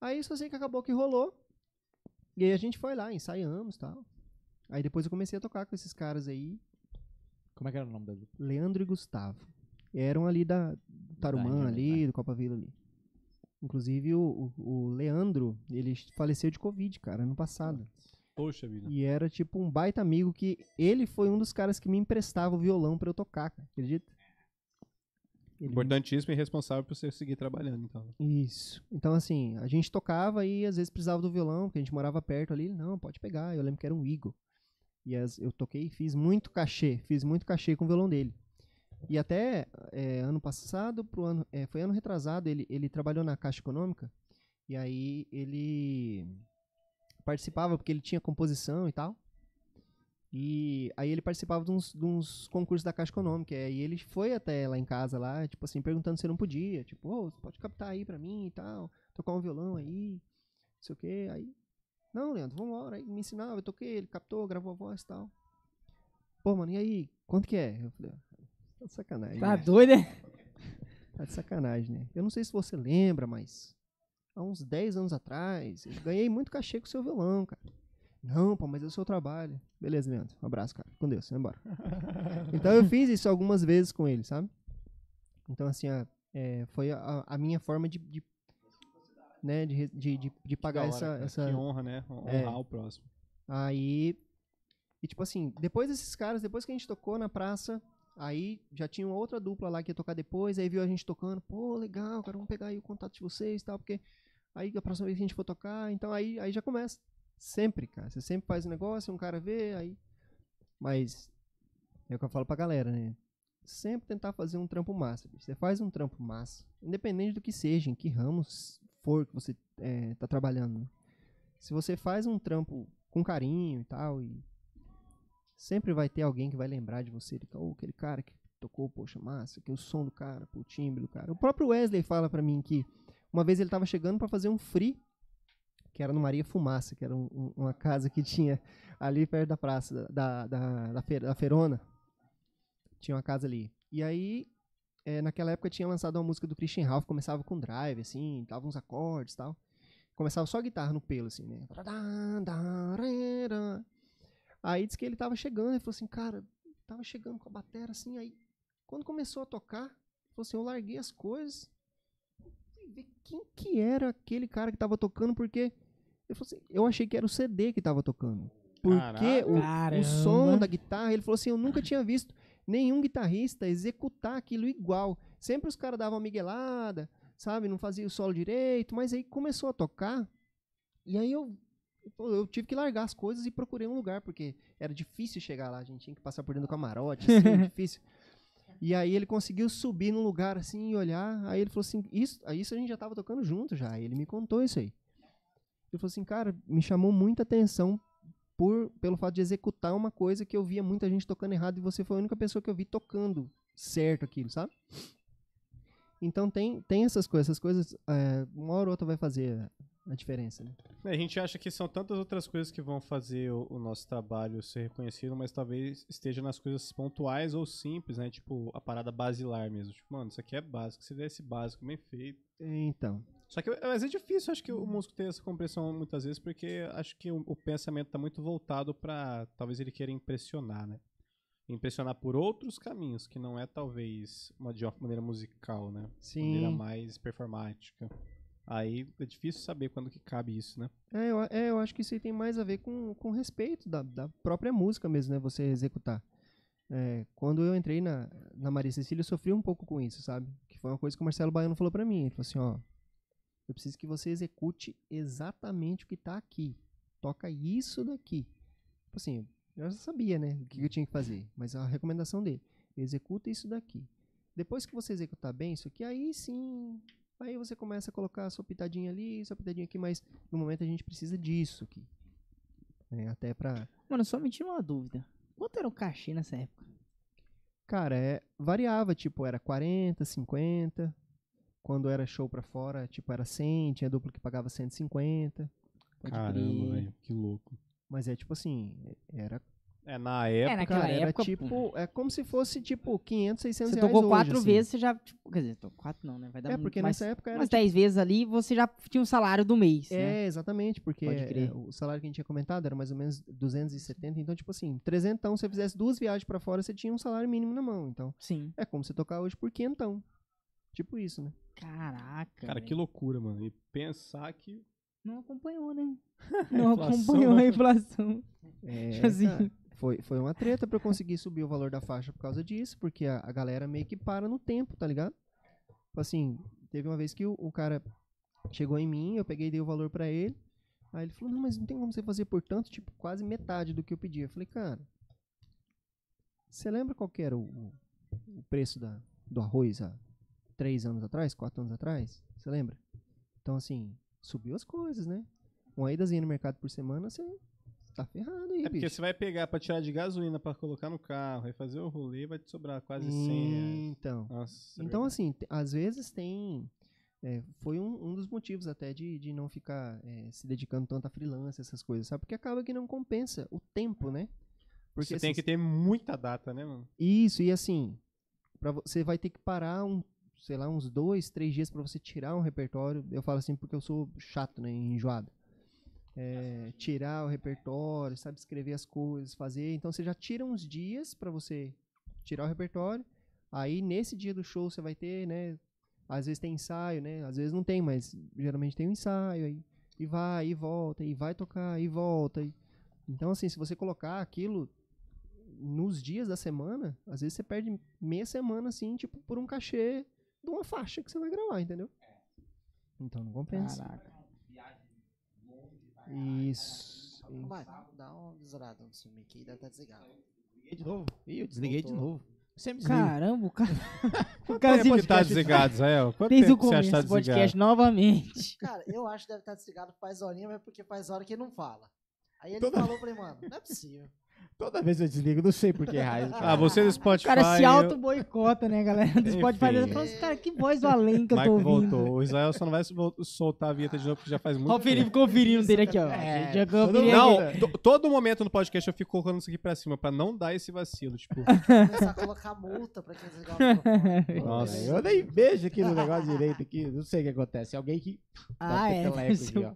Aí só sei que acabou que rolou. E aí a gente foi lá, ensaiamos e tal. Aí depois eu comecei a tocar com esses caras aí, Como é que era o nome da dupla? Leandro e Gustavo. Eram ali da do Tarumã, Da ali, do Copa Vila ali. Inclusive o, o, o Leandro, ele faleceu de Covid, cara, ano passado. Poxa vida. E era tipo um baita amigo que ele foi um dos caras que me emprestava o violão pra eu tocar, cara. Acredita? Ele- Importantíssimo e responsável por você seguir trabalhando, então. Isso. Então, assim, a gente tocava e às vezes precisava do violão, porque a gente morava perto ali. Não, pode pegar. Eu lembro que era um Eagle. E as- eu toquei e fiz muito cachê. Fiz muito cachê com o violão dele. E até é, ano passado, pro ano, é, foi ano retrasado, ele, ele trabalhou na Caixa Econômica. E aí ele participava, porque ele tinha composição e tal. E aí ele participava de uns, de uns concursos da Caixa Econômica. E aí ele foi até lá em casa, lá, tipo assim, perguntando se não podia. Tipo, ô, você pode captar aí pra mim e tal. Tocar um violão aí, não sei o que. Aí, não, Leandro, vambora. Aí me ensinava, eu toquei, ele captou, gravou a voz e tal. Pô, mano, e aí, quanto que é? Eu falei, ah, tá de sacanagem. Tá né? doido, é? Tá de sacanagem, né? Eu não sei se você lembra, mas há uns 10 anos atrás, eu ganhei muito cachê com o seu violão, cara. Não, pô, mas é o seu trabalho. Beleza, Leandro. Um abraço, cara. Com Deus, vai embora. então eu fiz isso algumas vezes com ele, sabe? Então, assim, a- é, foi a, a minha forma de, de, né, de, de, de, de pagar hora, essa, cara. essa, Que honra, né? Honrar É. o próximo. Aí. E tipo assim, depois desses caras, depois que a gente tocou na praça, aí já tinha uma outra dupla lá que ia tocar depois, aí viu a gente tocando, pô, legal, cara, vamos pegar aí o contato de vocês e tal, porque aí a próxima vez que a gente for tocar, então aí, aí já começa. Sempre, cara. Você sempre faz um negócio, um cara vê, aí. Mas é o que eu falo pra galera, né? Sempre tentar fazer um trampo massa. Você faz um trampo massa, independente do que seja, em que ramos for que você é, tá trabalhando. né? Se você faz um trampo com carinho e tal, e sempre vai ter alguém que vai lembrar de você, de, oh, aquele cara que tocou, poxa, massa, que o som do cara, o timbre do cara. O próprio Wesley fala pra mim que uma vez ele tava chegando pra fazer um free, que era no Maria Fumaça, que era um- um- uma casa que tinha ali perto da praça, da, da, da, da Ferona. Tinha uma casa ali. E aí, é, naquela época tinha lançado uma música do Christian Ralph, começava com drive, assim, dava uns acordes tal. Começava só guitarra no pelo, assim, né? Aí disse que ele tava chegando e falou assim, cara, tava chegando com a batera assim, aí quando começou a tocar, ele falou assim, eu larguei as coisas ver quem que era aquele cara que tava tocando, porque falou assim, eu achei que era o CD que tava tocando. Porque o, o som da guitarra, ele falou assim, eu nunca tinha visto nenhum guitarrista executar aquilo igual. Sempre os caras davam uma miguelada, sabe? Não fazia o solo direito, mas aí começou a tocar. E aí eu, eu tive que largar as coisas e procurei um lugar, porque era difícil chegar lá, a gente tinha que passar por dentro do camarote, assim, difícil. E aí ele conseguiu subir num lugar assim e olhar. Aí ele falou assim: Isso, isso a gente já tava tocando junto já. Aí ele me contou isso aí. Ele falou assim: Cara, me chamou muita atenção por, pelo fato de executar uma coisa que eu via muita gente tocando errado e você foi a única pessoa que eu vi tocando certo aquilo, sabe? Então tem, tem essas coisas, essas coisas, é, uma hora ou outra vai fazer a diferença, né? É, A gente acha que são tantas outras coisas que vão fazer o, o nosso trabalho ser reconhecido, mas talvez esteja nas coisas pontuais ou simples, né? Tipo, a parada basilar mesmo. Tipo, mano, isso aqui é básico. Se der esse básico bem feito. Então, Só que mas é difícil, acho que o músico ter essa compreensão muitas vezes, porque acho que o, o pensamento tá muito voltado pra. Talvez ele queira impressionar, né? Impressionar por outros caminhos, que não é talvez uma, de uma maneira musical, né? Maneira sim. mais performática. Aí é difícil saber quando que cabe isso, né? É eu, é, eu acho que isso aí tem mais a ver com, com respeito da, da própria música mesmo, né? Você executar. É, quando eu entrei na, na Maria Cecília, eu sofri um pouco com isso, sabe? Que foi uma coisa que o Marcelo Baiano falou pra mim. Ele falou assim, ó, eu preciso que você execute exatamente o que tá aqui. Toca isso daqui. Tipo assim, eu já sabia, né? O que eu tinha que fazer. Mas a recomendação dele, executa isso daqui. Depois que você executar bem isso aqui, aí sim... Aí você começa a colocar a sua pitadinha ali, sua pitadinha aqui, mas no momento a gente precisa disso aqui. É, até pra. Mano, só me tira uma dúvida. Quanto era o cachê nessa época? Cara, é, variava, tipo, era 40, 50. Quando era show pra fora, tipo, era 100, tinha dupla que pagava 150. Pode Caramba, velho, que louco. Mas é tipo assim, era, É, na época. naquela cara, era época, tipo, é como se fosse tipo 500, 600 Você reais tocou hoje, quatro assim. vezes, você já. Tipo, quer dizer, quatro não, né? Vai dar É, porque mais, nessa época era umas tipo, dez vezes ali, você já tinha um salário do mês, né? É, exatamente, porque Pode crer. é, o salário que a gente tinha comentado era mais ou menos 270, então, tipo assim, 300, se você fizesse duas viagens pra fora, você tinha um salário mínimo na mão, então, Sim. é como você tocar hoje por quinhentão. Tipo isso, né? Caraca. Cara, velho. que loucura, mano. E pensar que. Não acompanhou, né? Não acompanhou a inflação. É, Tipo assim. Foi, foi uma treta pra eu conseguir subir o valor da faixa por causa disso, porque a, a galera meio que para no tempo, tá ligado? Tipo assim, teve uma vez que o, o cara chegou em mim, eu peguei e dei o valor pra ele. Aí ele falou, não, mas não tem como você fazer por tanto, tipo, quase metade do que eu pedi. Eu falei, cara, você lembra qual era o, o- o preço da, do arroz há três anos atrás, quatro anos atrás? Você lembra? Então, assim, subiu as coisas, né? Uma idazinha no mercado por semana, você tá ferrado aí, É porque bicho. você vai pegar pra tirar de gasolina pra colocar no carro, vai fazer o rolê, vai te sobrar quase 100 reais. Então, Nossa, é Então, verdade. assim, às vezes tem. é, foi um, um dos motivos até de, de não ficar é, se dedicando tanto a freelance, essas coisas, sabe? Porque acaba que não compensa o tempo, né? Porque você tem assim, que ter muita data, né, mano? Isso, e assim, pra, vo- você vai ter que parar um, sei lá, uns dois, três dias pra você tirar um repertório. Eu falo assim porque eu sou chato, né? Enjoado. É, tirar o repertório, sabe? Escrever as coisas, fazer. Então você já tira uns dias pra você tirar o repertório. Aí nesse dia do show você vai ter, né? Às vezes tem ensaio, né? Às vezes não tem, mas geralmente tem um ensaio aí. E vai, e volta, e vai tocar, e volta. e- Então, assim, se você colocar aquilo nos dias da semana, às vezes você perde meia semana, assim, tipo, por um cachê de uma faixa que você vai gravar, entendeu? Então não compensa. Caraca. Isso. Marco, dá uma zerada no seu mic aí, deve estar desligado. Desliguei de novo. Ih, eu desliguei de Voltou. novo. Sempre desligo. Caramba, o cara. o Quanto cara tempo se que tá desligado, Israel? Quanto Desde o você acha começo que do tá podcast desligado? novamente. Cara, eu acho que deve estar desligado faz horinha, mas porque faz hora que ele não fala. Aí ele Toda- falou pra ele, mano, não é possível. Toda vez eu desligo, não sei por que raio. Ah, você do O Spotify... cara se auto-boicota, né, galera? Do Enfim. Spotify. Ele falou assim, cara, que voz do além que eu tô ouvindo. voltou. O Israel só não vai sol- soltar a vinheta de novo, porque já faz muito Ó, o Felipe conferindo dele aqui, ó. É, já todo conferi Não, todo momento no podcast eu fico colocando isso aqui pra cima, pra não dar esse vacilo, tipo... Começar a colocar multa pra quem desligar o. Nossa. Eu nem vejo aqui no negócio direito aqui. Não sei o que acontece. Alguém que Ah, é. peteleco aqui, ó.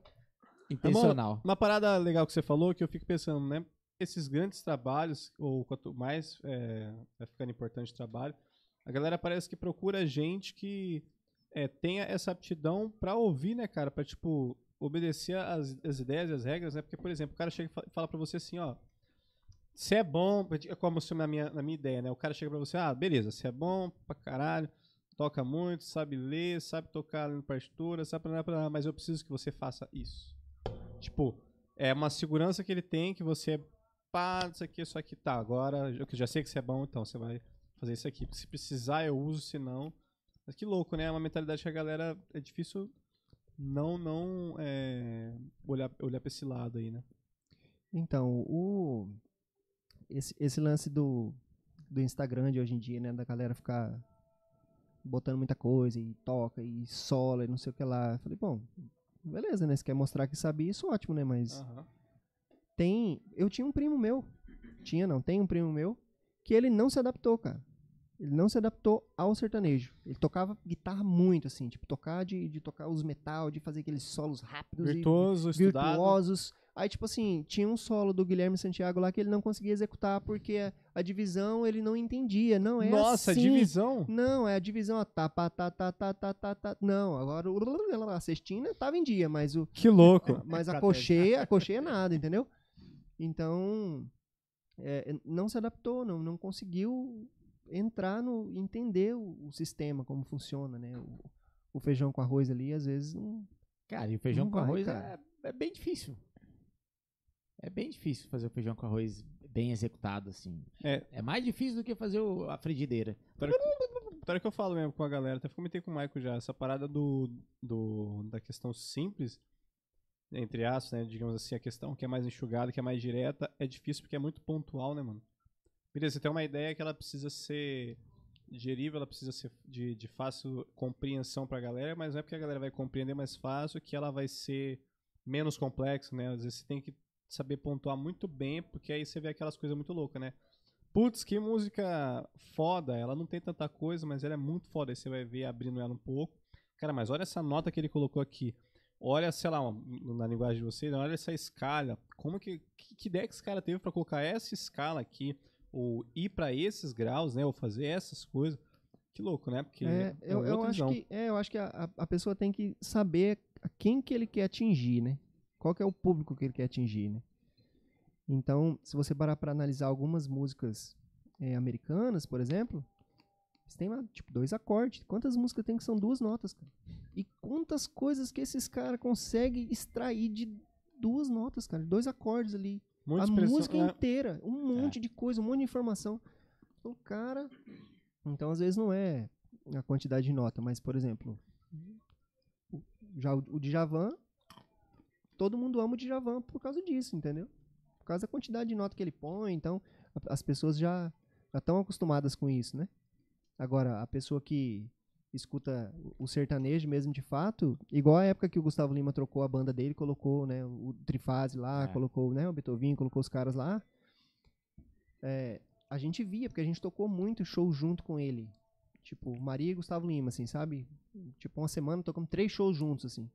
Intencional. Uma parada legal que você falou, que eu fico pensando, né? Esses grandes trabalhos, ou quanto mais é, vai ficando importante o trabalho, a galera parece que procura gente que é, tenha essa aptidão pra ouvir, né, cara? Pra, tipo, obedecer as, as ideias e as regras, né? Porque, por exemplo, o cara chega e fa- fala pra você assim, ó. Se é bom, é como se na minha, na minha ideia, né? O cara chega pra você, ah, beleza, se é bom pra caralho, toca muito, sabe ler, sabe tocar na partitura, sabe pra, mas eu preciso que você faça isso. Tipo, é uma segurança que ele tem que você pá, isso aqui, isso aqui, tá, agora eu já sei que você é bom, então você vai fazer isso aqui. Se precisar, eu uso, se não. Mas que louco, né? É uma mentalidade que a galera é difícil não não é, olhar, olhar pra esse lado aí, né? Então, o esse, esse lance do, do Instagram de hoje em dia, né, da galera ficar botando muita coisa e toca e sola e não sei o que lá. Eu falei, bom, beleza, né? Você quer mostrar que sabe isso, ótimo, né? Mas. Tem. Eu tinha um primo meu. Tinha, não, tem um primo meu que ele não se adaptou, cara. Ele não se adaptou ao sertanejo. Ele tocava guitarra muito, assim, tipo, tocar de, de tocar os metal, de fazer aqueles solos rápidos e Virtuoso, estudado. virtuosos. Aí, tipo assim, tinha um solo do Guilherme Santiago lá que ele não conseguia executar porque a, a divisão ele não entendia. Não é Nossa, assim. divisão. Não, é a divisão, ó, tá, pá, tá, tá, tá, tá, tá, tá. Não, agora o- a cestina tava em dia, mas o, Que louco. mas a cocheia, a cocheia é nada, entendeu? Então, é, não se adaptou, não, não conseguiu entrar no, entender o, o sistema, como funciona, né? O, o feijão com arroz ali, às vezes, não, Cara, e o feijão com vai, arroz é, é bem difícil. É bem difícil fazer o feijão com arroz bem executado, assim. É. É mais difícil do que fazer o- a frigideira. Para que eu falo mesmo com a galera, até comentei com o Michael já, essa parada do, do da questão simples, entre aspas, né, digamos assim, a questão que é mais enxugada, que é mais direta, é difícil porque é muito pontual, né, mano? Beleza, você tem uma ideia que ela precisa ser digerível, ela precisa ser de, de fácil compreensão pra galera, mas não é porque a galera vai compreender mais fácil que ela vai ser menos complexa, né? Às vezes você tem que saber pontuar muito bem, porque aí você vê aquelas coisas muito loucas, né? Putz, que música foda. Ela não tem tanta coisa, mas ela é muito foda. Aí você vai ver abrindo ela um pouco. Cara, mas olha essa nota que ele colocou aqui. Olha, sei lá, na linguagem de vocês, olha essa escala. Como que, que, ideia que esse cara teve pra colocar essa escala aqui? Ou ir pra esses graus, né? Ou fazer essas coisas. Que louco, né? Porque É, é eu, eu acho que, é, eu acho que a, a- a pessoa tem que saber a quem que ele quer atingir, né? Qual que é o público que ele quer atingir, né? Então, se você parar para analisar algumas músicas é, americanas, por exemplo, Você tem lá, tipo, dois acordes. Quantas músicas tem que são duas notas, cara? E quantas coisas que esses caras conseguem extrair de duas notas, cara? Dois acordes ali. A música é. inteira. Um monte de coisa, um monte de informação. O cara. Então, às vezes, não é a quantidade de nota, mas, por exemplo, o- já o, Djavan, todo mundo ama o Djavan por causa disso, entendeu? Por causa da quantidade de nota que ele põe. Então, as pessoas já estão acostumadas com isso, né? Agora, a pessoa que escuta o- sertanejo mesmo de fato, igual a época que o Gustavo Lima trocou a banda dele, colocou né, o Trifase lá, É. colocou né, o Beethoven, colocou os caras lá. É, a gente via, porque a gente tocou muito show junto com ele. Tipo, Maria e Gustavo Lima, assim, sabe? Tipo, uma semana tocamos três shows juntos, assim.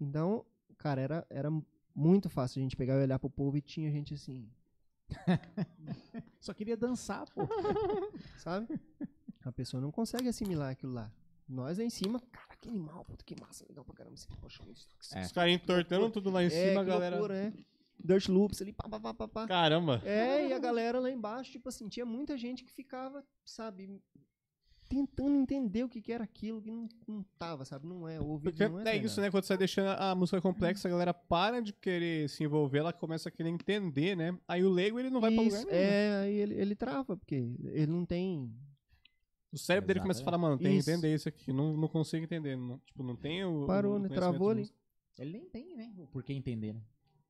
Então, cara, era, era muito fácil a gente pegar e olhar pro povo e tinha gente assim, Só queria dançar, pô. sabe? A pessoa não consegue assimilar aquilo lá. Nós aí em cima, cara, que animal, puta, que massa, legal pra caramba. Assim, poxa, isso, É. Os caras entortando tudo lá em é, cima, a que galera. loucura, né? Dirt Loops ali, pá, pá, pá, pá, pá. Caramba. É, e a galera lá embaixo, tipo assim, tinha muita gente que ficava, sabe, tentando entender o que, que era aquilo, que não, não tava, sabe? Não é, o ouvido Porque não é. é treinado. isso, né? Quando você vai deixando a música complexa, a galera para de querer se envolver, ela começa a querer entender, né? Aí o leigo, ele não vai pra lugar Isso, nenhum. é, aí ele, ele trava, porque ele não tem. O cérebro dele começa a falar, mano, tem que entender isso aqui. Não, não consigo entender. Não, tipo, não tem o. Parou, o né? Travou ali. Ele nem tem, né? O porquê entender, né?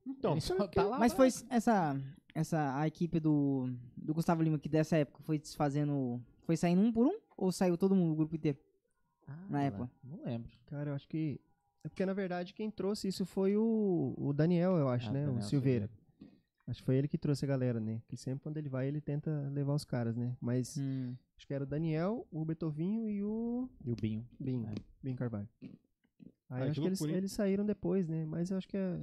Então, só tá lá. Mas foi essa, essa a equipe do, do Gustavo Lima que dessa época foi desfazendo. Foi saindo um por um? Ou saiu todo mundo, o grupo inteiro? Ah, na época. Não lembro. Cara, eu acho que. É porque, na verdade, quem trouxe isso foi o, o Daniel, eu acho, Ah, né? Daniel o Silveira. Acho que foi ele que trouxe a galera, né? Que sempre quando ele vai, ele tenta levar os caras, né? Mas Hum. Acho que era o Daniel, o Betovinho e o E o Binho. Binho, É. Binho Carvalho. Aí Ah, acho que eles, eles saíram depois, né? Mas eu acho que é,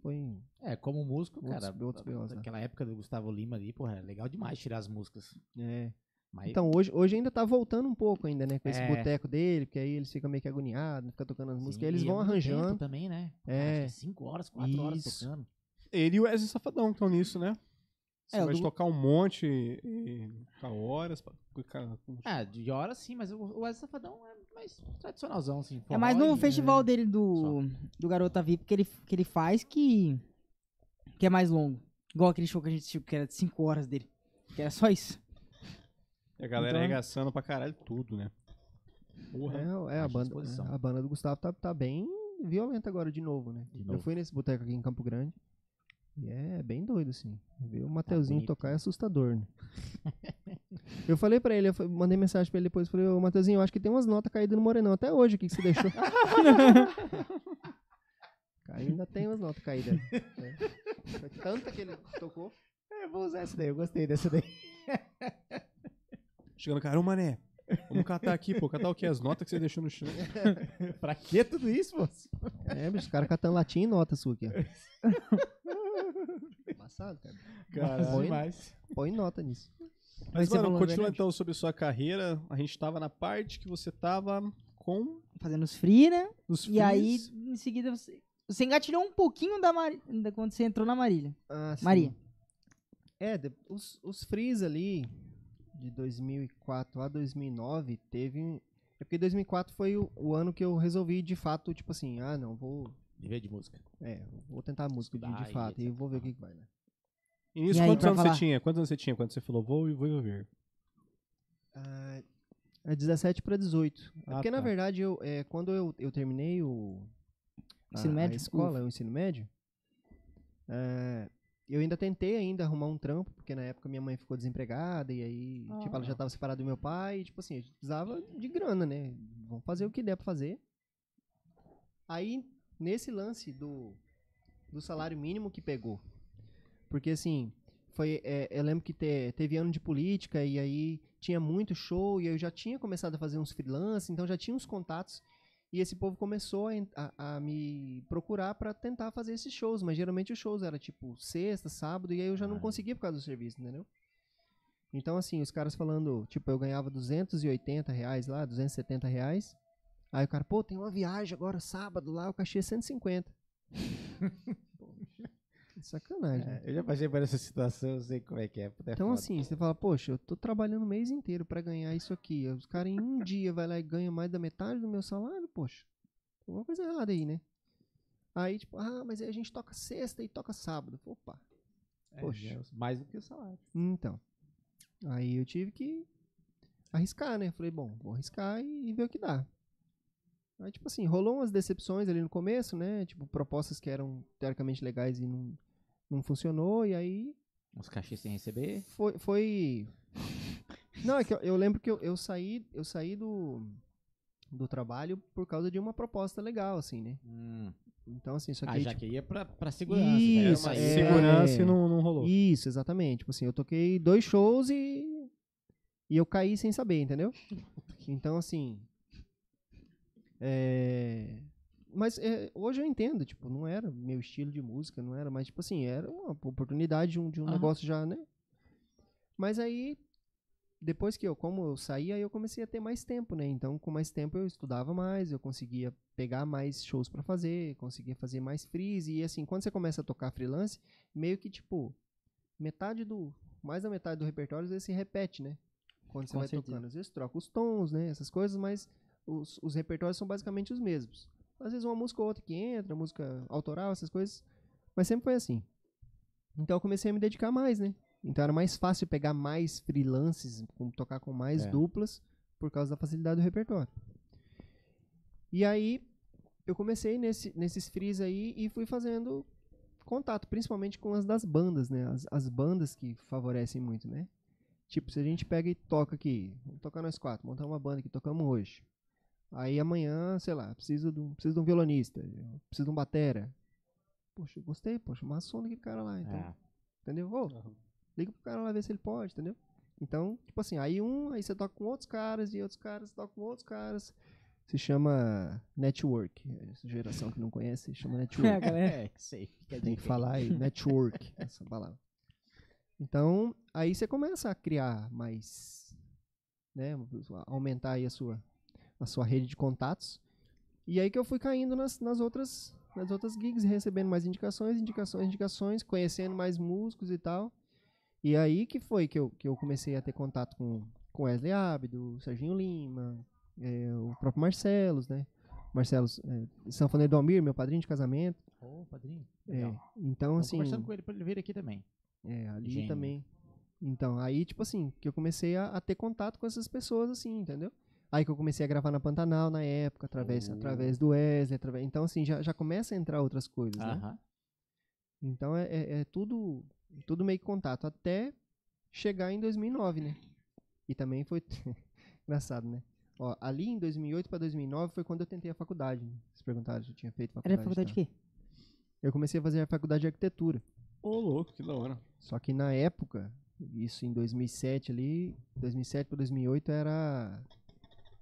foi. É, como músico, Outros- cara. outros B.O.s lá. Naquela época do Gustavo Lima ali, porra, era legal demais tirar as músicas. É. Mas Então, hoje, hoje ainda tá voltando um pouco ainda, né? Com esse É. boteco dele, porque aí eles ficam meio que agoniados, ficam tocando as sim, músicas, aí eles e vão é arranjando. também, né? É. Acho que cinco horas, quatro horas Isso. tocando. ele e o Wesley Safadão estão nisso, né? Você É, vai do- tocar um monte e ficar horas. pra- com- Ah, de horas sim, mas o o Wesley Safadão é mais tradicionalzão, assim. É mais no e- festival dele do, do Garota VIP que ele, que ele faz que, que é mais longo. Igual aquele show que a gente assistiu, que era de 5 horas dele. Que era só isso. E a galera Então- arregaçando pra caralho tudo, né? Porra. É, é a, banda, disposição. a banda do Gustavo tá, tá bem violenta agora de novo, né? De Eu novo. fui nesse boteco aqui em Campo Grande. E é bem doido, assim. Ver o Mateuzinho bonito, tocar é né? assustador, né? eu falei pra ele, eu mandei mensagem pra ele depois, falei, ô Mateuzinho, eu acho que tem umas notas caídas no Morenão até hoje, o que, que você deixou? Cara, ainda tem umas notas caídas. né? Foi tanta que ele tocou. Eu vou usar essa daí, eu gostei dessa daí. Chegando, cara, ô mané. Vamos catar aqui, pô. Catar o quê? As notas que você deixou no chão. pra que tudo isso, moço? É, bicho, os caras catando latinha e nota sua aqui, ó. Embaçado, cara. Caralho, Põe- demais. Põe nota nisso. Mas, mano, falou continua então sobre sua carreira. A gente tava na parte que você tava com Fazendo os free, né? os E aí, em seguida, você, você engatilhou um pouquinho da Marília, quando você entrou na Marília. Ah, sim. Maria. É, de- os, os frees ali, de 2004 a 2009, teve... É porque 2004 foi o, o ano que eu resolvi, de fato, tipo assim, ah, não, vou... Viver de música. É, vou tentar música de, Estudar de e fato, e etc. vou ver o que, que vai, né? E nisso, E quantos anos falar? você tinha? Quantos anos você tinha quando você falou, vou e vou ver? Ah, é 17 para 18. É Ah, porque, na tá. verdade, eu, é, quando eu, eu terminei o... a- Ensino a, médio? escola, o ensino médio, é, eu ainda tentei ainda arrumar um trampo, porque na época minha mãe ficou desempregada, e aí, tipo, ela já tava separada do meu pai, e, tipo assim, a gente precisava de grana, né? Vamos fazer o que der pra fazer. Aí, nesse lance do, do salário mínimo que pegou. Porque, assim, foi, é, eu lembro que te- teve ano de política, e aí tinha muito show, e eu já tinha começado a fazer uns freelance, então já tinha uns contatos, e esse povo começou a, a- a me procurar pra tentar fazer esses shows, mas geralmente os shows era tipo sexta, sábado, e aí eu já não conseguia por causa do serviço, entendeu? Então, assim, os caras falando, tipo, eu ganhava 280 reais lá, 270 reais. Aí o cara, pô, tem uma viagem agora sábado lá, o cachê é 150. Sacanagem. É, eu já passei por essa situação, eu sei como é que é. é Então, foda. assim, você fala, poxa, eu tô trabalhando o mês inteiro pra ganhar isso aqui. Os caras em um dia vai lá e ganha mais da metade do meu salário, poxa. Alguma coisa errada aí, né? Aí, tipo, ah, mas aí a gente toca sexta e toca sábado. Opa. É, poxa. é mais do que o salário. Então. Aí eu tive que arriscar, né? Falei, bom, vou arriscar e, e ver o que dá. Aí, tipo assim, rolou umas decepções ali no começo, né? Tipo, propostas que eram teoricamente legais e não, não funcionou. E aí Uns cachês sem receber. foi. foi... Não, é que eu, eu lembro que eu, eu saí, eu saí do, do trabalho por causa de uma proposta legal, assim, né? Hum. Então, assim, só que. Ah, aí, já tipo, que ia pra, pra segurança. Isso, uma- é. segurança e não, não rolou. Isso, exatamente. Tipo assim, eu toquei dois shows e. E eu caí sem saber, entendeu? Então, assim. É. Mas é, hoje eu entendo, tipo, não era meu estilo de música, não era, mas, tipo assim, era uma oportunidade de um, de um Aham. negócio já, né? Mas aí, depois que eu, como eu saí, aí eu comecei a ter mais tempo, né? Então, com mais tempo eu estudava mais, eu conseguia pegar mais shows pra fazer, conseguia fazer mais freeze. E assim, quando você começa a tocar freelance, meio que, tipo, metade do. Mais da metade do repertório às vezes se repete, né? Quando você Com vai certeza. tocando. Às vezes troca os tons, né? Essas coisas, mas os, os repertórios são basicamente os mesmos. Às vezes uma música ou outra que entra, música autoral, essas coisas. Mas sempre foi assim. Então eu comecei a me dedicar mais, né? Então era mais fácil pegar mais freelances, tocar com mais É. duplas, por causa da facilidade do repertório. E aí eu comecei nesse, nesses frees aí e fui fazendo contato, principalmente com as das bandas, né? As, as bandas que favorecem muito, né? Tipo, se a gente pega e toca aqui, vamos tocar nós quatro, montar uma banda que tocamos hoje. Aí amanhã, sei lá, preciso de um, preciso de um violonista, preciso de um batera. Poxa, eu gostei, poxa, som daquele cara lá, então. É. Entendeu? Ô, liga pro cara lá ver se ele pode, entendeu? Então, tipo assim, aí um, aí você toca com outros caras e outros caras tocam com outros caras. Se chama network. Essa geração que não conhece, chama network. É, galera. É, sei. Tem dizer que falar aí, network, essa palavra. Então, aí você começa a criar mais, né, aumentar aí a sua, a sua rede de contatos. E aí que eu fui caindo nas, nas outras, nas outras gigs, recebendo mais indicações, indicações, indicações, conhecendo mais músicos e tal. E aí que foi que eu, que eu comecei a ter contato com com Wesley Abdo, Serginho Lima, é, o próprio Marcelos, né? Marcelos, é, Sanfoneiro do Almir, meu padrinho de casamento. Ô, padrinho. É, então, assim. conversando com ele pra ele vir aqui também. É, ali Gênio. também. Então, aí, tipo assim, que eu comecei a, a ter contato com essas pessoas, assim, entendeu? Aí que eu comecei a gravar na Pantanal na época, através, Oh. através do Wesley, através, então assim, já, já começa a entrar outras coisas, né? Aham. Então é, é, é tudo, tudo meio que contato, até chegar em 2009, né? E também foi engraçado, né? Ó, ali em 2008 para 2009 foi quando eu tentei a faculdade. né? Vocês perguntaram se eu tinha feito faculdade. Era faculdade e de quê? Eu comecei a fazer a faculdade de arquitetura. Ô, louco, que da hora. Só que na época, isso em 2007 ali, 2007 para 2008 era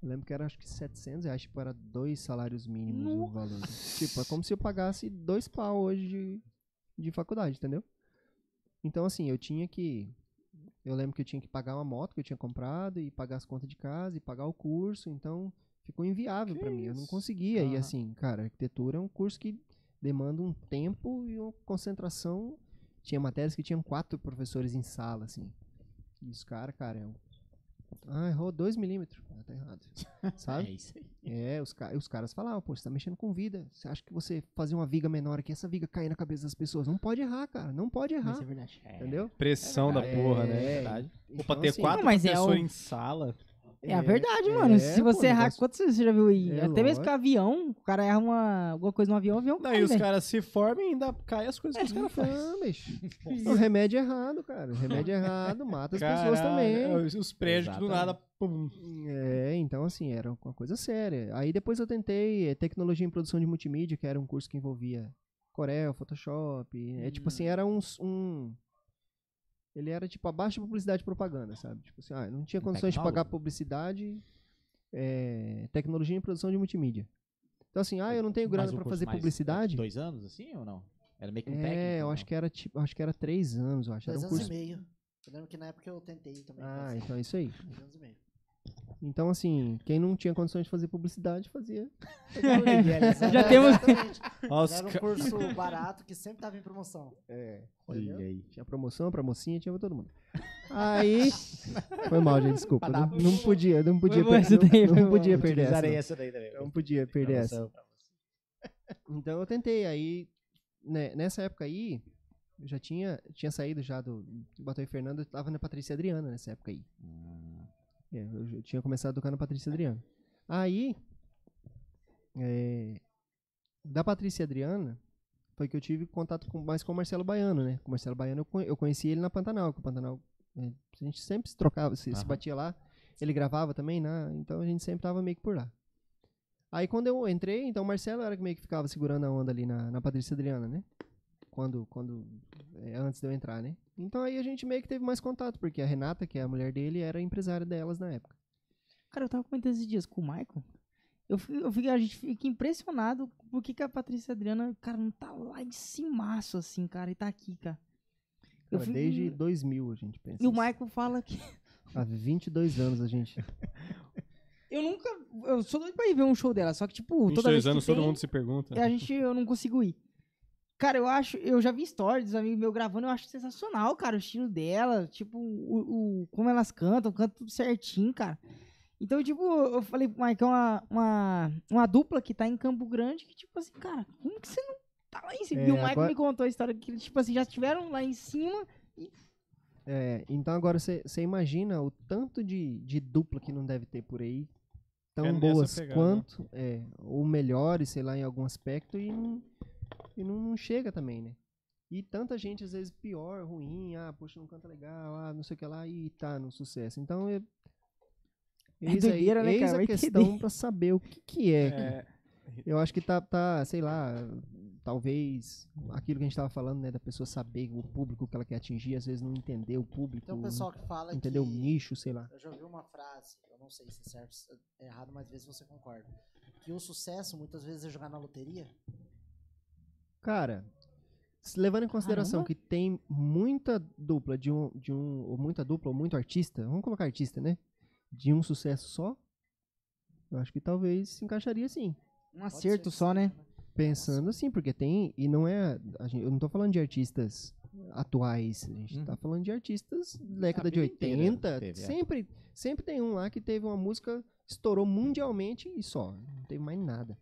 lembro que era acho que 700 reais, tipo, era dois salários mínimos o valor. Tipo, é como se eu pagasse dois pau hoje de, de faculdade, entendeu? Então, assim, eu tinha que. Eu lembro que eu tinha que pagar uma moto que eu tinha comprado e pagar as contas de casa e pagar o curso, então ficou inviável pra mim. Eu não conseguia. E Aham. assim, cara, arquitetura é um curso que demanda um tempo e uma concentração. Tinha matérias que tinham quatro professores em sala, assim. E os caras, cara, é um. Ah, errou 2 milímetros. Ah, tá errado. É Sabe? isso aí. É, os, ca- os caras falavam, pô, você tá mexendo com vida. Você acha que você fazer uma viga menor aqui, essa viga cair na cabeça das pessoas? Não pode errar, cara. Não pode errar. Isso é verdade. Entendeu? Pressão da É, porra, né? é. verdade. Pô, pra Então, ter assim, quatro Não, mas é o- em sala. É a verdade, mano. é, Se pô, você errar, negócio- quantas vezes você já viu aí? É, Até mesmo com avião, o cara erra uma, alguma coisa no avião, o avião Daí cai, os velho. caras se formam e ainda caem as coisas que os caras fazem. Não, bicho. O remédio é errado, cara. O remédio é errado, mata as pessoas também. Caralho, Os, os prédios do nada. Pum. É, então assim, era uma coisa séria. Aí depois eu tentei tecnologia em produção de multimídia, que era um curso que envolvia Corel, Photoshop. É tipo assim, era uns- um. Ele era tipo abaixo de publicidade e propaganda, sabe? Tipo assim, ah, não tinha condições de pagar publicidade, é, tecnologia em produção de multimídia. Então assim, ah, eu não tenho grana pra curso fazer publicidade. Dois anos, assim, ou não? Era meio que um técnico? É, eu acho não? que era tipo, acho que era três anos, eu acho. Era Dois um anos curso. e meio. Eu lembro que na época eu tentei também. Ah, então é isso aí. Dois anos e meio. Então, assim, quem não tinha condições de fazer publicidade, fazia. Já temos. Exatamente. Ó, os Era um curso barato que sempre tava em promoção. É, Olha aí. Tinha promoção pra mocinha, tinha pra todo mundo. Aí. Foi mal, gente, desculpa. Não, não podia, não podia, Foi bom per- essa daí, não, não podia perder essa. Não. essa daí também. Não podia perder essa. Então eu tentei, aí né, nessa época aí, eu já tinha, tinha saído já do, do Batoy Fernando, eu tava na Patrícia Adriana nessa época aí. É, eu, já tinha começado a tocar na Patrícia Adriana. Aí, é, da Patrícia Adriana, foi que eu tive contato com, mais com o Marcelo Baiano, né? Com o Marcelo Baiano eu, eu conheci ele na Pantanal, que o Pantanal, é, a gente sempre se trocava, se, se batia lá, ele gravava também, né? Então a gente sempre tava meio que por lá. Aí quando eu entrei, então o Marcelo era que meio que ficava segurando a onda ali na, na Patrícia Adriana, né? Quando, quando, é, antes de eu entrar, né? Então aí a gente meio que teve mais contato, porque a Renata, que é a mulher dele, era empresária delas na época. Cara, eu tava comentando esses dias com o Michael. Eu eu fico- a gente fica impressionado por que, a Patrícia Adriana, cara, não tá lá em cimaço, assim, cara, e tá aqui, cara. Eu Cara, fico- desde 2000 a gente pensa. E o isso. Michael fala que. Há 22 anos a gente. Eu nunca. Eu sou doido pra ir ver um show dela, só que, tipo, toda 22 vez anos, que todo tem, mundo se pergunta. a gente, eu não consigo ir. Cara, eu acho. Eu já vi stories dos amigos meus gravando, eu acho sensacional, cara, o estilo dela. Tipo, o, o- como elas cantam, cantam tudo certinho, cara. Então, tipo, eu falei pro é uma, uma, uma dupla que tá em Campo Grande, que, tipo assim, cara, como que você não tá lá em cima? É, e o Mike agora- me contou a história que, tipo assim, já estiveram lá em cima. É, então agora você imagina o tanto de, de dupla que não deve ter por aí. Tão É boas pegada. quanto, é, ou melhores, sei lá, em algum aspecto, e não, e não, não chega também, né? E tanta gente, às vezes, pior, ruim, ah, poxa, não canta legal, ah, não sei o que lá, e tá no sucesso. Então, é, É eis, aí- doideira, né, eis cara? a questão pra saber o que, que é. É, Eu acho que tá, tá, sei lá, talvez aquilo que a gente tava falando, né, da pessoa saber o público que ela quer atingir, às vezes não entender o público, Tem um pessoal que fala entender o que... nicho, sei lá. Eu já ouvi uma frase, eu não sei se é certo, se é errado, mas às vezes você concorda. Que o sucesso muitas vezes é jogar na loteria. Cara, se levando em consideração Caramba. que tem muita dupla de um, de um, ou muita dupla ou muito artista, vamos colocar artista, né? De um sucesso só, eu acho que talvez se encaixaria sim. Um Pode acerto ser só, né? Pensando assim, porque tem, e não é, a gente- eu não tô falando de artistas atuais, a gente Uhum. tá falando de artistas da década de vida inteira 80, teve, é. sempre, sempre tem um lá que teve uma música, estourou mundialmente e só, não teve mais nada.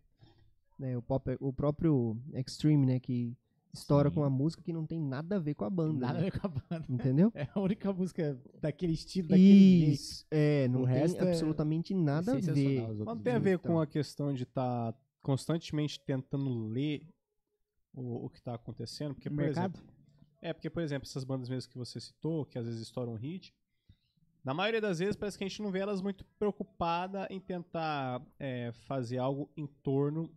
Né, o, pop, o próprio Extreme, né, que estoura Sim. com uma música que não tem nada a ver com a banda, Nada a né, ver com a banda. entendeu? É a única música daquele estilo, daquele jeito. Isso, é, não O tem resto é absolutamente nada a ver. Não tem a ver Então. com a questão de estar constantemente tentando ler o, o que está acontecendo? Porque, por mercado. exemplo, é, porque, por exemplo, essas bandas mesmo que você citou, que às vezes estouram um hit, na maioria das vezes parece que a gente não vê elas muito preocupada em tentar é, fazer algo em torno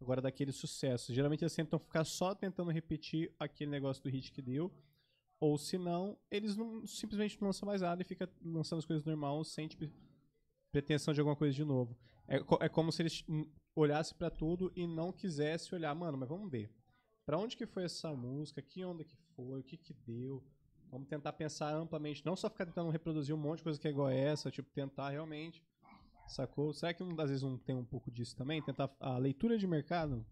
agora daquele sucesso. Geralmente eles tentam ficar só tentando repetir aquele negócio do hit que deu, ou se não, eles não, simplesmente não lançam mais nada e fica lançando as coisas normal sem tipo, pretensão de alguma coisa de novo. É, é como se eles olhassem pra tudo e não quisessem olhar, mano, mas vamos ver. Pra onde que foi essa música? Que onda que foi? O que que deu? Vamos tentar pensar amplamente, não só ficar tentando reproduzir um monte de coisa que é igual a essa, tipo, tentar realmente, sacou? Será que um, às vezes não tem um pouco disso também? Tentar a leitura de mercado?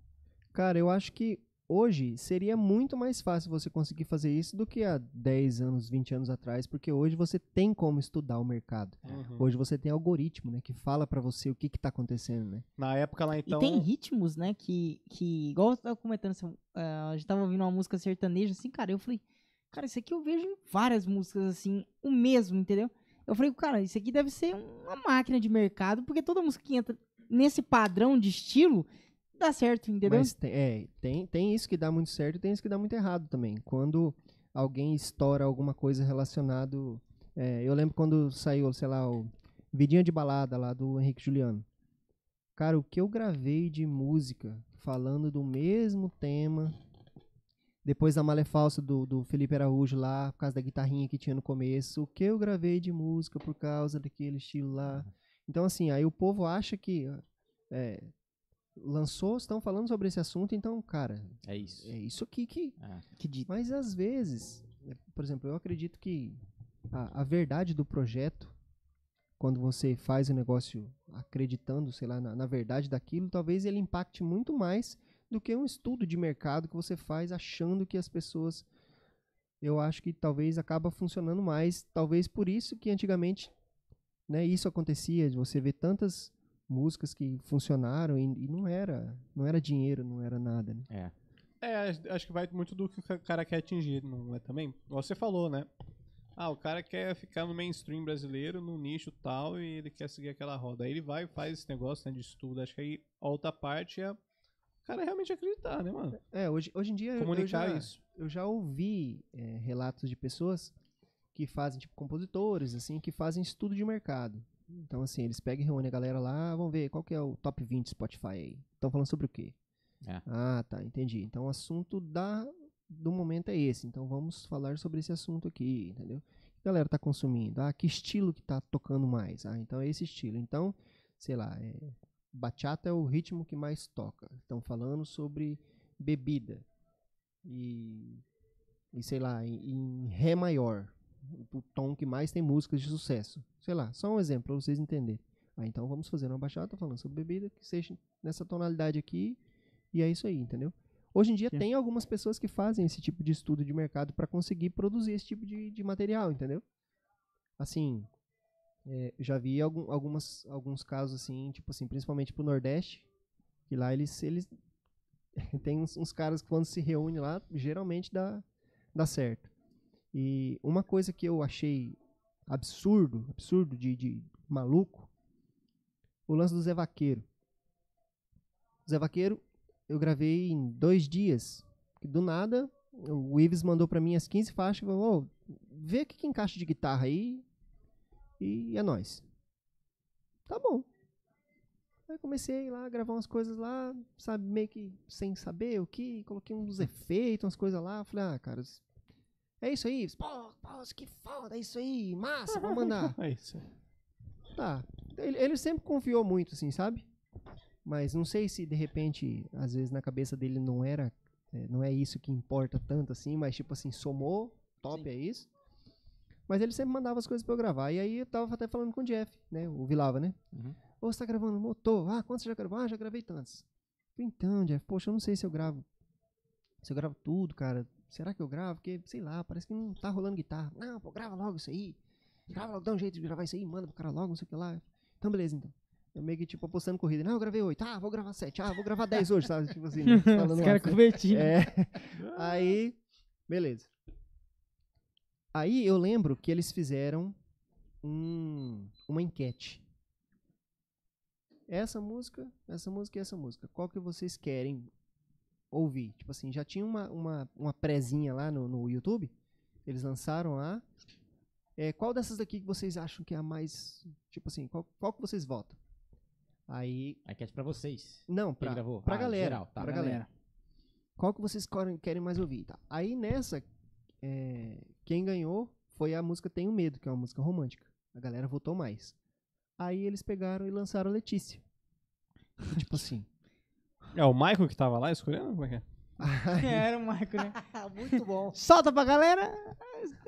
Cara, eu acho que hoje seria muito mais fácil você conseguir fazer isso do que há 10 anos, 20 anos atrás, porque hoje você tem como estudar o mercado. Uhum. Hoje você tem algoritmo, né, que fala pra você o que que tá acontecendo, né? Na época lá então. E tem ritmos, né, que, que igual eu tava comentando, assim, eh, a gente tava ouvindo uma música sertaneja, assim, cara, eu falei, cara, isso aqui eu vejo em várias músicas, assim, o mesmo, entendeu? Eu falei, cara, isso aqui deve ser uma máquina de mercado, porque toda música que entra nesse padrão de estilo dá certo, entendeu? Mas tem, é, tem, tem isso que dá muito certo e tem isso que dá muito errado também. Quando alguém estoura alguma coisa relacionado... é, eu lembro quando saiu, sei lá, o Vidinha de Balada lá do Henrique Juliano. Cara, o que eu gravei de música falando do mesmo tema... Depois da Malé Falsa do, do Felipe Araújo lá, por causa da guitarrinha que tinha no começo. O que eu gravei de música por causa daquele estilo lá. Então, assim, aí o povo acha que... é, lançou, estão falando sobre esse assunto, então, cara, É isso. é isso aqui que. Ah, Que dito. Mas às vezes, por exemplo, eu acredito que a, a verdade do projeto quando você faz o negócio acreditando, sei lá, na, na verdade daquilo, talvez ele impacte muito mais do que um estudo de mercado que você faz achando que as pessoas eu acho que talvez acaba funcionando mais, talvez por isso que antigamente, né, isso acontecia, de você ver tantas músicas que funcionaram e, e não era, não era dinheiro, não era nada, né? É. É, acho- que vai muito do que o cara quer atingir, não é também? Igual Você falou, né? Ah, o cara quer ficar no mainstream brasileiro, no nicho tal, e ele quer seguir aquela roda. Aí ele vai e faz esse negócio né, de estudo. Acho que aí a outra parte é cara realmente acreditar, né, mano? É, hoje, hoje em dia eu- eu Comunicar já, isso. eu já ouvi é, relatos de pessoas que fazem, tipo, compositores, assim, que fazem estudo de mercado. Então, assim, eles pegam e reúnem a galera lá, vamos ver qual que é o top 20 Spotify aí. Estão falando sobre o quê? É. Ah, tá, entendi. Então, o assunto da, do momento é esse. Então, vamos falar sobre esse assunto aqui, entendeu? O que a galera tá consumindo? Ah, que estilo que tá tocando mais? Ah, então é esse estilo. Então, sei lá, é, bachata é o ritmo que mais toca. Estão falando sobre bebida. E, e sei lá, em, em Ré maior, o tom que mais tem músicas de sucesso. Sei lá, só um exemplo para vocês entenderem. Ah, então vamos fazer uma bachata falando sobre bebida que seja nessa tonalidade aqui. E é isso aí, entendeu? Hoje em dia Sim. tem algumas pessoas que fazem esse tipo de estudo de mercado para conseguir produzir esse tipo de, de material, entendeu? Assim, é, já vi algum, algumas, alguns casos assim, tipo assim, principalmente pro Nordeste, que lá eles, eles tem uns, uns caras que quando se reúnem lá, geralmente dá, dá certo. E uma coisa que eu achei absurdo, absurdo de, de maluco, o lance do Zé Vaqueiro. O Zé Vaqueiro, eu gravei em dois dias. Do nada, o Ives mandou pra mim as 15 faixas e falou, ô, vê o que, que encaixa de guitarra aí e é nóis. Tá bom. Aí comecei lá a gravar umas coisas lá, sabe, meio que sem saber o que, coloquei uns efeitos, umas coisas lá, falei, ah, cara, é isso aí, pô, pô, que foda, é isso aí, massa, vamos mandar. É isso. Tá. Ele, ele sempre confiou muito, assim, sabe? Mas não sei se de repente, às vezes na cabeça dele não era, é, não é isso que importa tanto assim, mas tipo assim, somou, top é isso. Mas ele sempre mandava as coisas pra eu gravar. E aí eu tava até falando com o Jeff, né? O Vilava, né? Uhum. Ô, você tá gravando motor? Ah, quantos você já gravou? Ah, já gravei tantos. Então, Jeff, poxa, eu não sei se eu gravo. Se eu gravo tudo, cara. Será que eu gravo? Porque, sei lá, parece que não tá rolando guitarra. Não, pô, grava logo isso aí. Grava logo, dá um jeito de gravar isso aí, manda pro cara logo, não sei o que lá. Então, beleza, então. Eu meio que, tipo, apostando corrida. Não, eu gravei oito. Ah, vou gravar sete. Ah, vou gravar dez hoje, sabe? Tipo assim, né? Falando Os caras convertindo. é. Aí, beleza. Aí eu lembro que eles fizeram um- uma enquete. Essa música, essa música e essa música. Qual que vocês querem ouvir? Tipo assim, já tinha uma, uma, uma prézinha lá no, no YouTube. Eles lançaram lá. É, qual dessas daqui que vocês acham que é a mais. Tipo assim, qual, qual que vocês votam? Aí. A enquete pra vocês. Não, Quem pra, gravou? pra Ah, galera. geral, tá. pra galera. Qual que vocês querem mais ouvir? Tá. Aí nessa, é, quem ganhou foi a música Tenho Medo, que é uma música romântica. A galera votou mais. Aí eles pegaram e lançaram Letícia. Tipo assim. É o Michael que tava lá escolhendo? Como é que é? Era o Marco, né? Muito bom. Solta pra galera.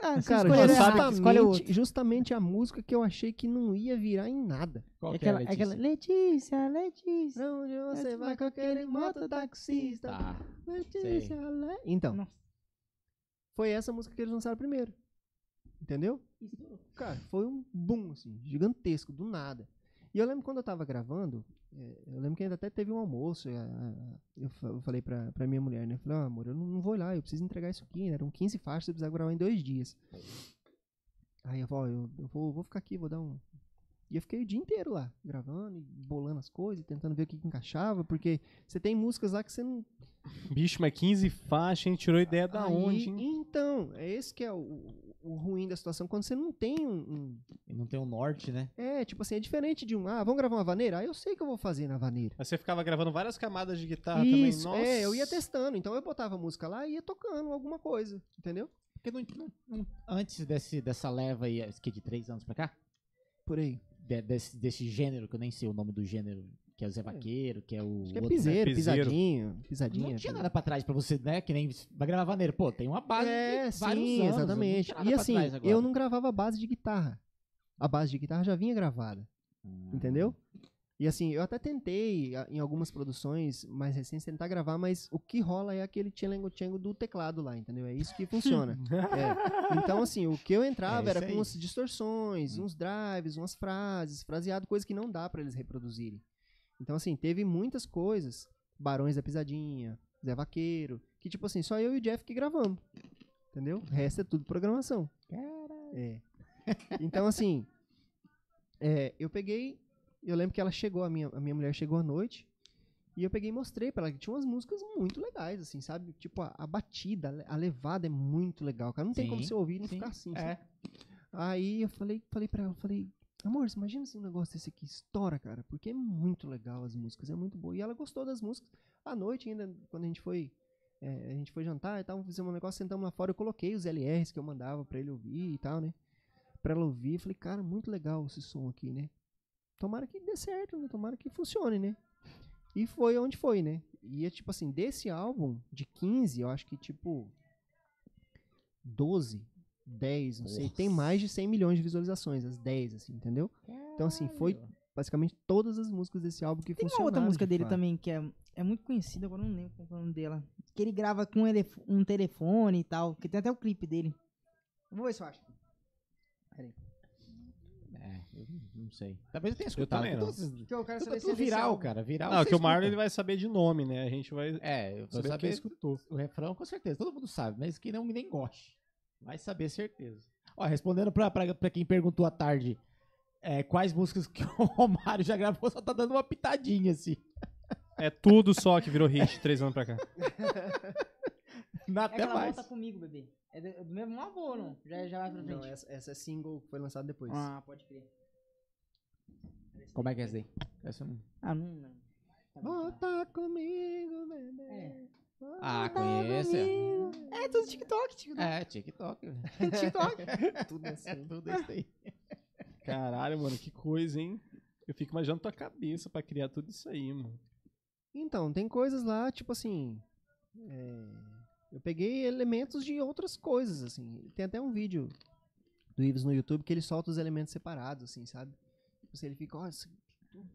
Ah, Cara, justamente, escolhe outro. justamente a música que eu achei que não ia virar em nada. Qual É que é, aquela, é aquela Letícia, Letícia. Pra onde você vai com aquele mototaxista? Tá. Letícia, Le... Então, Nossa. Foi essa música que eles lançaram primeiro. Entendeu? Cara, foi um boom, assim, gigantesco, do nada. E eu lembro quando eu tava gravando, é, eu lembro que ainda até teve um almoço. Eu, fa- eu falei pra, pra minha mulher, né? Eu falei, ó, amor, eu não, vou lá, eu preciso entregar isso aqui. né? Eram 15 faixas, eu precisava gravar em dois dias. Aí eu falei, ó, eu, eu vou, vou ficar aqui, vou dar um. E eu fiquei o dia inteiro lá, gravando e bolando as coisas, tentando ver o que, que encaixava, porque você tem músicas lá que você não, Bicho, mas 15 faixas, a gente tirou ideia da Aí, onde, hein? Então, é esse que é o, o ruim da situação, quando você não tem um, um- não tem o norte, né? É, tipo assim, é diferente de um, ah, vamos gravar uma vaneira? Ah, eu sei que eu vou fazer na vaneira. Aí você ficava gravando várias camadas de guitarra Isso, também. Nossa. é, eu ia testando, então eu botava a música lá e ia tocando alguma coisa, entendeu? Porque não, não- não- antes desse, dessa leva aí, que de três anos pra cá, Por aí. De- desse, desse gênero, que eu nem sei o nome do gênero, que é o Zé Vaqueiro, que é o. Acho que é outro, né? piseiro, Piseiro. pisadinho, pisadinha. Não tinha tudo. nada pra trás pra você, né? Que nem vai gravar vaneiro. Pô, tem uma base É, de vários sim, anos, exatamente. E assim, eu não gravava base de guitarra. a base de guitarra já vinha gravada, entendeu? E assim, eu até tentei, a- em algumas produções mais recentes, tentar gravar, mas o que rola é aquele tchengo do teclado lá, entendeu? É isso que funciona. É. Então, assim, o que eu entrava É era com umas distorções, uns drives, umas frases, fraseado, coisa que não dá pra eles reproduzirem. Então, assim, teve muitas coisas, Barões da Pisadinha, Zé Vaqueiro, que tipo assim, só eu e o Jeff que gravamos. Entendeu? O resto é tudo programação. É. Então, assim, é, eu peguei, eu lembro que ela chegou, a minha, a minha mulher chegou à noite, e eu peguei e mostrei pra ela que tinha umas músicas muito legais, assim, sabe? Tipo, a, a batida, a le- a levada é muito legal, cara. Não tem como Sim, você ouvir e não sim, ficar assim. é. sabe? Aí eu falei, falei pra ela, falei, amor, você imagina se um negócio desse aqui estoura, cara, porque é muito legal as músicas, é muito boa. E ela gostou das músicas. À noite ainda, quando a gente foi, é, a gente foi jantar e tal, fizemos um negócio, sentamos lá fora, eu coloquei os LRs que eu mandava pra ele ouvir e tal, né? Pra ela ouvir, eu falei, cara, muito legal esse som aqui, né? Tomara que dê certo, né? Tomara que funcione, né? E foi onde foi, né? E é tipo assim, desse álbum de 15, eu acho que tipo 12, 10, não sei, tem mais de 100 milhões de visualizações, as 10, assim, entendeu? Então, assim, foi basicamente todas as músicas desse álbum que Tem uma outra música de dele fato. também que é, é muito conhecida, agora não lembro qual é o nome dela. Que ele grava com um telefone e tal, que tem até o clipe dele. Vou ver se eu acho. Eu não sei. Talvez eu tenha escutado. também não. Todos Porque eu quero Tudo, saber se é viral, cara. Viral. Não, você que o Marlon escuta. ele vai saber de nome, né? A gente vai É, eu vou saber saber quem escutou. o refrão com certeza. Todo mundo sabe, mas que não nem goste. Vai saber certeza. Ó, respondendo pra, pra, pra quem perguntou à tarde é, quais músicas que o Romário já gravou, só tá dando uma pitadinha assim. É tudo só que virou hit três anos pra cá. Não, É até aquela mais. volta comigo, bebê. É do, é do mesmo avô, não? Já, já vai pra frente. Não, essa, essa é single que foi lançada depois. Ah, pode crer. Como é que é essa aí? Essa não- Ah, não lembro. Tá bom, tá. Volta comigo, bebê. É. Ah, conheço. é. É tudo TikTok, TikTok. É, TikTok. TikTok. Tudo É assim. tudo isso aí. Caralho, mano, que coisa, hein? Eu fico imaginando tua cabeça pra criar tudo isso aí, mano. Então, tem coisas lá, tipo assim. é, eu peguei elementos de outras coisas, assim. Tem até um vídeo do Ives no YouTube que ele solta os elementos separados, assim, sabe? Tipo assim, ele fica, ó,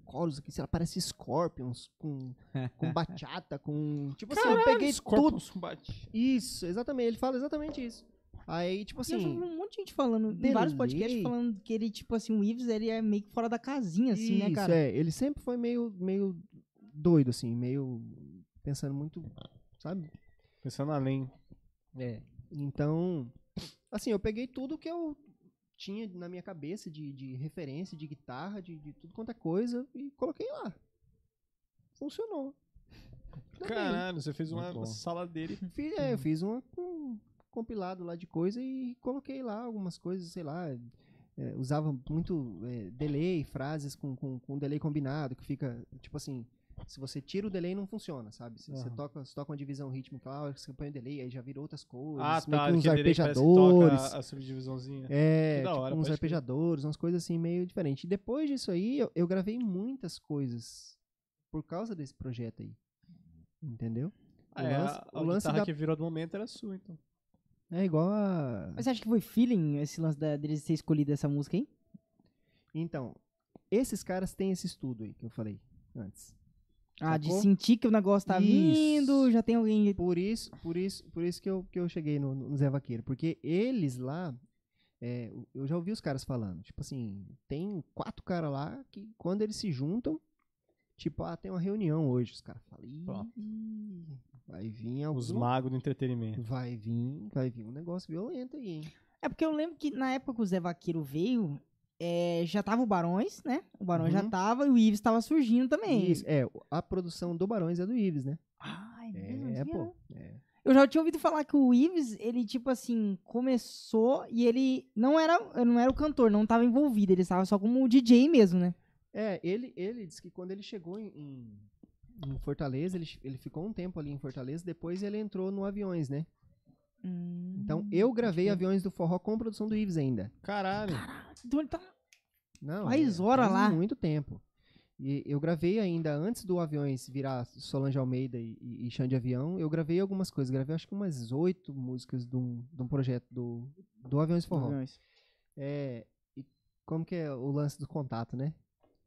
coros aqui, sei lá, parece Scorpions com, com bachata, com. Tipo assim, eu peguei tudo. Scorpions com bate. Isso, exatamente. Ele fala exatamente isso. Aí, tipo E eu vi assim. um monte de gente falando, em vários podcasts delay. falando que ele, tipo assim, o Ives, ele é meio que fora da casinha, assim, né, isso, cara? é. Ele sempre foi meio, meio doido, assim, meio. Pensando muito, sabe? Pensando além. É. Então, assim, eu peguei tudo que eu tinha na minha cabeça de, de referência, de guitarra, de, de tudo quanto é coisa e coloquei lá. Funcionou. Ainda bem. Caralho, você fez uma, bom. uma saladeira e Fiz, é, eu fiz uma, um compilado lá de coisa e coloquei lá algumas coisas, sei lá. é, usava muito é, delay, frases com, com, com delay combinado, que fica, tipo assim, se você tira o delay não funciona, sabe? Se você Aham. toca, você toca uma divisão rítmica lá, você põe o delay, aí já vira outras coisas, Ah, meio tá. que uns que arpejadores. toca a subdivisãozinha. É, Que da tipo hora, uns arpejadores, umas coisas assim meio diferentes. E depois disso aí, eu, eu gravei muitas coisas por causa desse projeto aí. Entendeu? O Ah, é, lance- a, o a lance guitarra da- que virou do momento era sua, então. É igual a. Mas você acha que foi feeling esse lance da, deles ter escolhido essa música aí? Então, esses caras têm esse estudo aí que eu falei antes. Ah, de Sacou? sentir que o negócio tá Isso. vindo, já tem alguém. Por isso, por isso, por isso que eu, que eu cheguei no, no Zé Vaqueiro. Porque eles lá, é, eu já ouvi os caras falando. Tipo assim, tem quatro caras lá que quando eles se juntam, tipo, ah, tem uma reunião hoje. Os caras falam, "Ih, Pronto. vai vir algum, Os magos do entretenimento. vai vir, vai vir um negócio violento aí, hein? É porque eu lembro que na época que o Zé Vaqueiro veio, é, já tava o Barões, né? O Barões já Uhum. tava e o Ives tava surgindo também. Isso, é, a produção do Barões é do Ives, né? Ai, É, não pô. sabia, não. É. Eu já tinha ouvido falar que o Ives, ele, tipo assim, começou e ele não era, não era o cantor, não tava envolvido, ele estava só como o DJ mesmo, né? É, ele, ele disse que quando ele chegou em, em- em Fortaleza, ele, ele ficou um tempo ali em Fortaleza, depois ele entrou no Aviões, né? Hum, Então eu gravei Aviões do Forró com produção do Ives ainda. Caralho. Então ele tá... Não, Faz é, hora faz lá. muito tempo. E eu gravei ainda antes do Aviões virar Solange Almeida e, e, e Chão de Avião, eu gravei algumas coisas. Gravei acho que umas oito músicas de um, de um projeto do, do Aviões do Forró. Aviões. É, e como que é o lance do contato, né?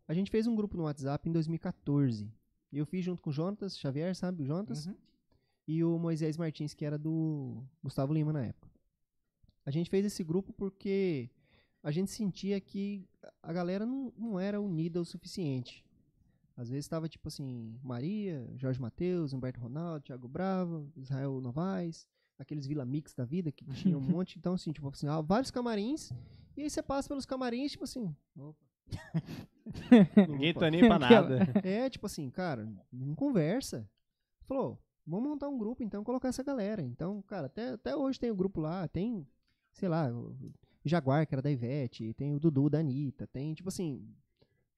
A gente fez um grupo no WhatsApp em 2014. Eu fiz junto com o Jonatas Xavier, sabe? O Jonatas. Uhum. E o Moisés Martins, que era do Gustavo Lima na época. A gente fez esse grupo porque a gente sentia que a galera não, não era unida o suficiente. Às vezes estava tipo assim, Maria, Jorge Matheus, Humberto Ronaldo, Thiago Bravo, Israel Novaes, aqueles Vila Mix da vida que tinha um monte. Então, assim, tipo assim, vários camarins. E aí você passa pelos camarins, tipo assim. opa, Ninguém tá nem pra nada. é, tipo assim, cara, não conversa. Falou, vamos montar um grupo, então, colocar essa galera. Então, cara, até, até hoje tem o grupo lá, tem, sei lá, o Jaguar, que era da Ivete, tem o Dudu da Anitta, tem, tipo assim,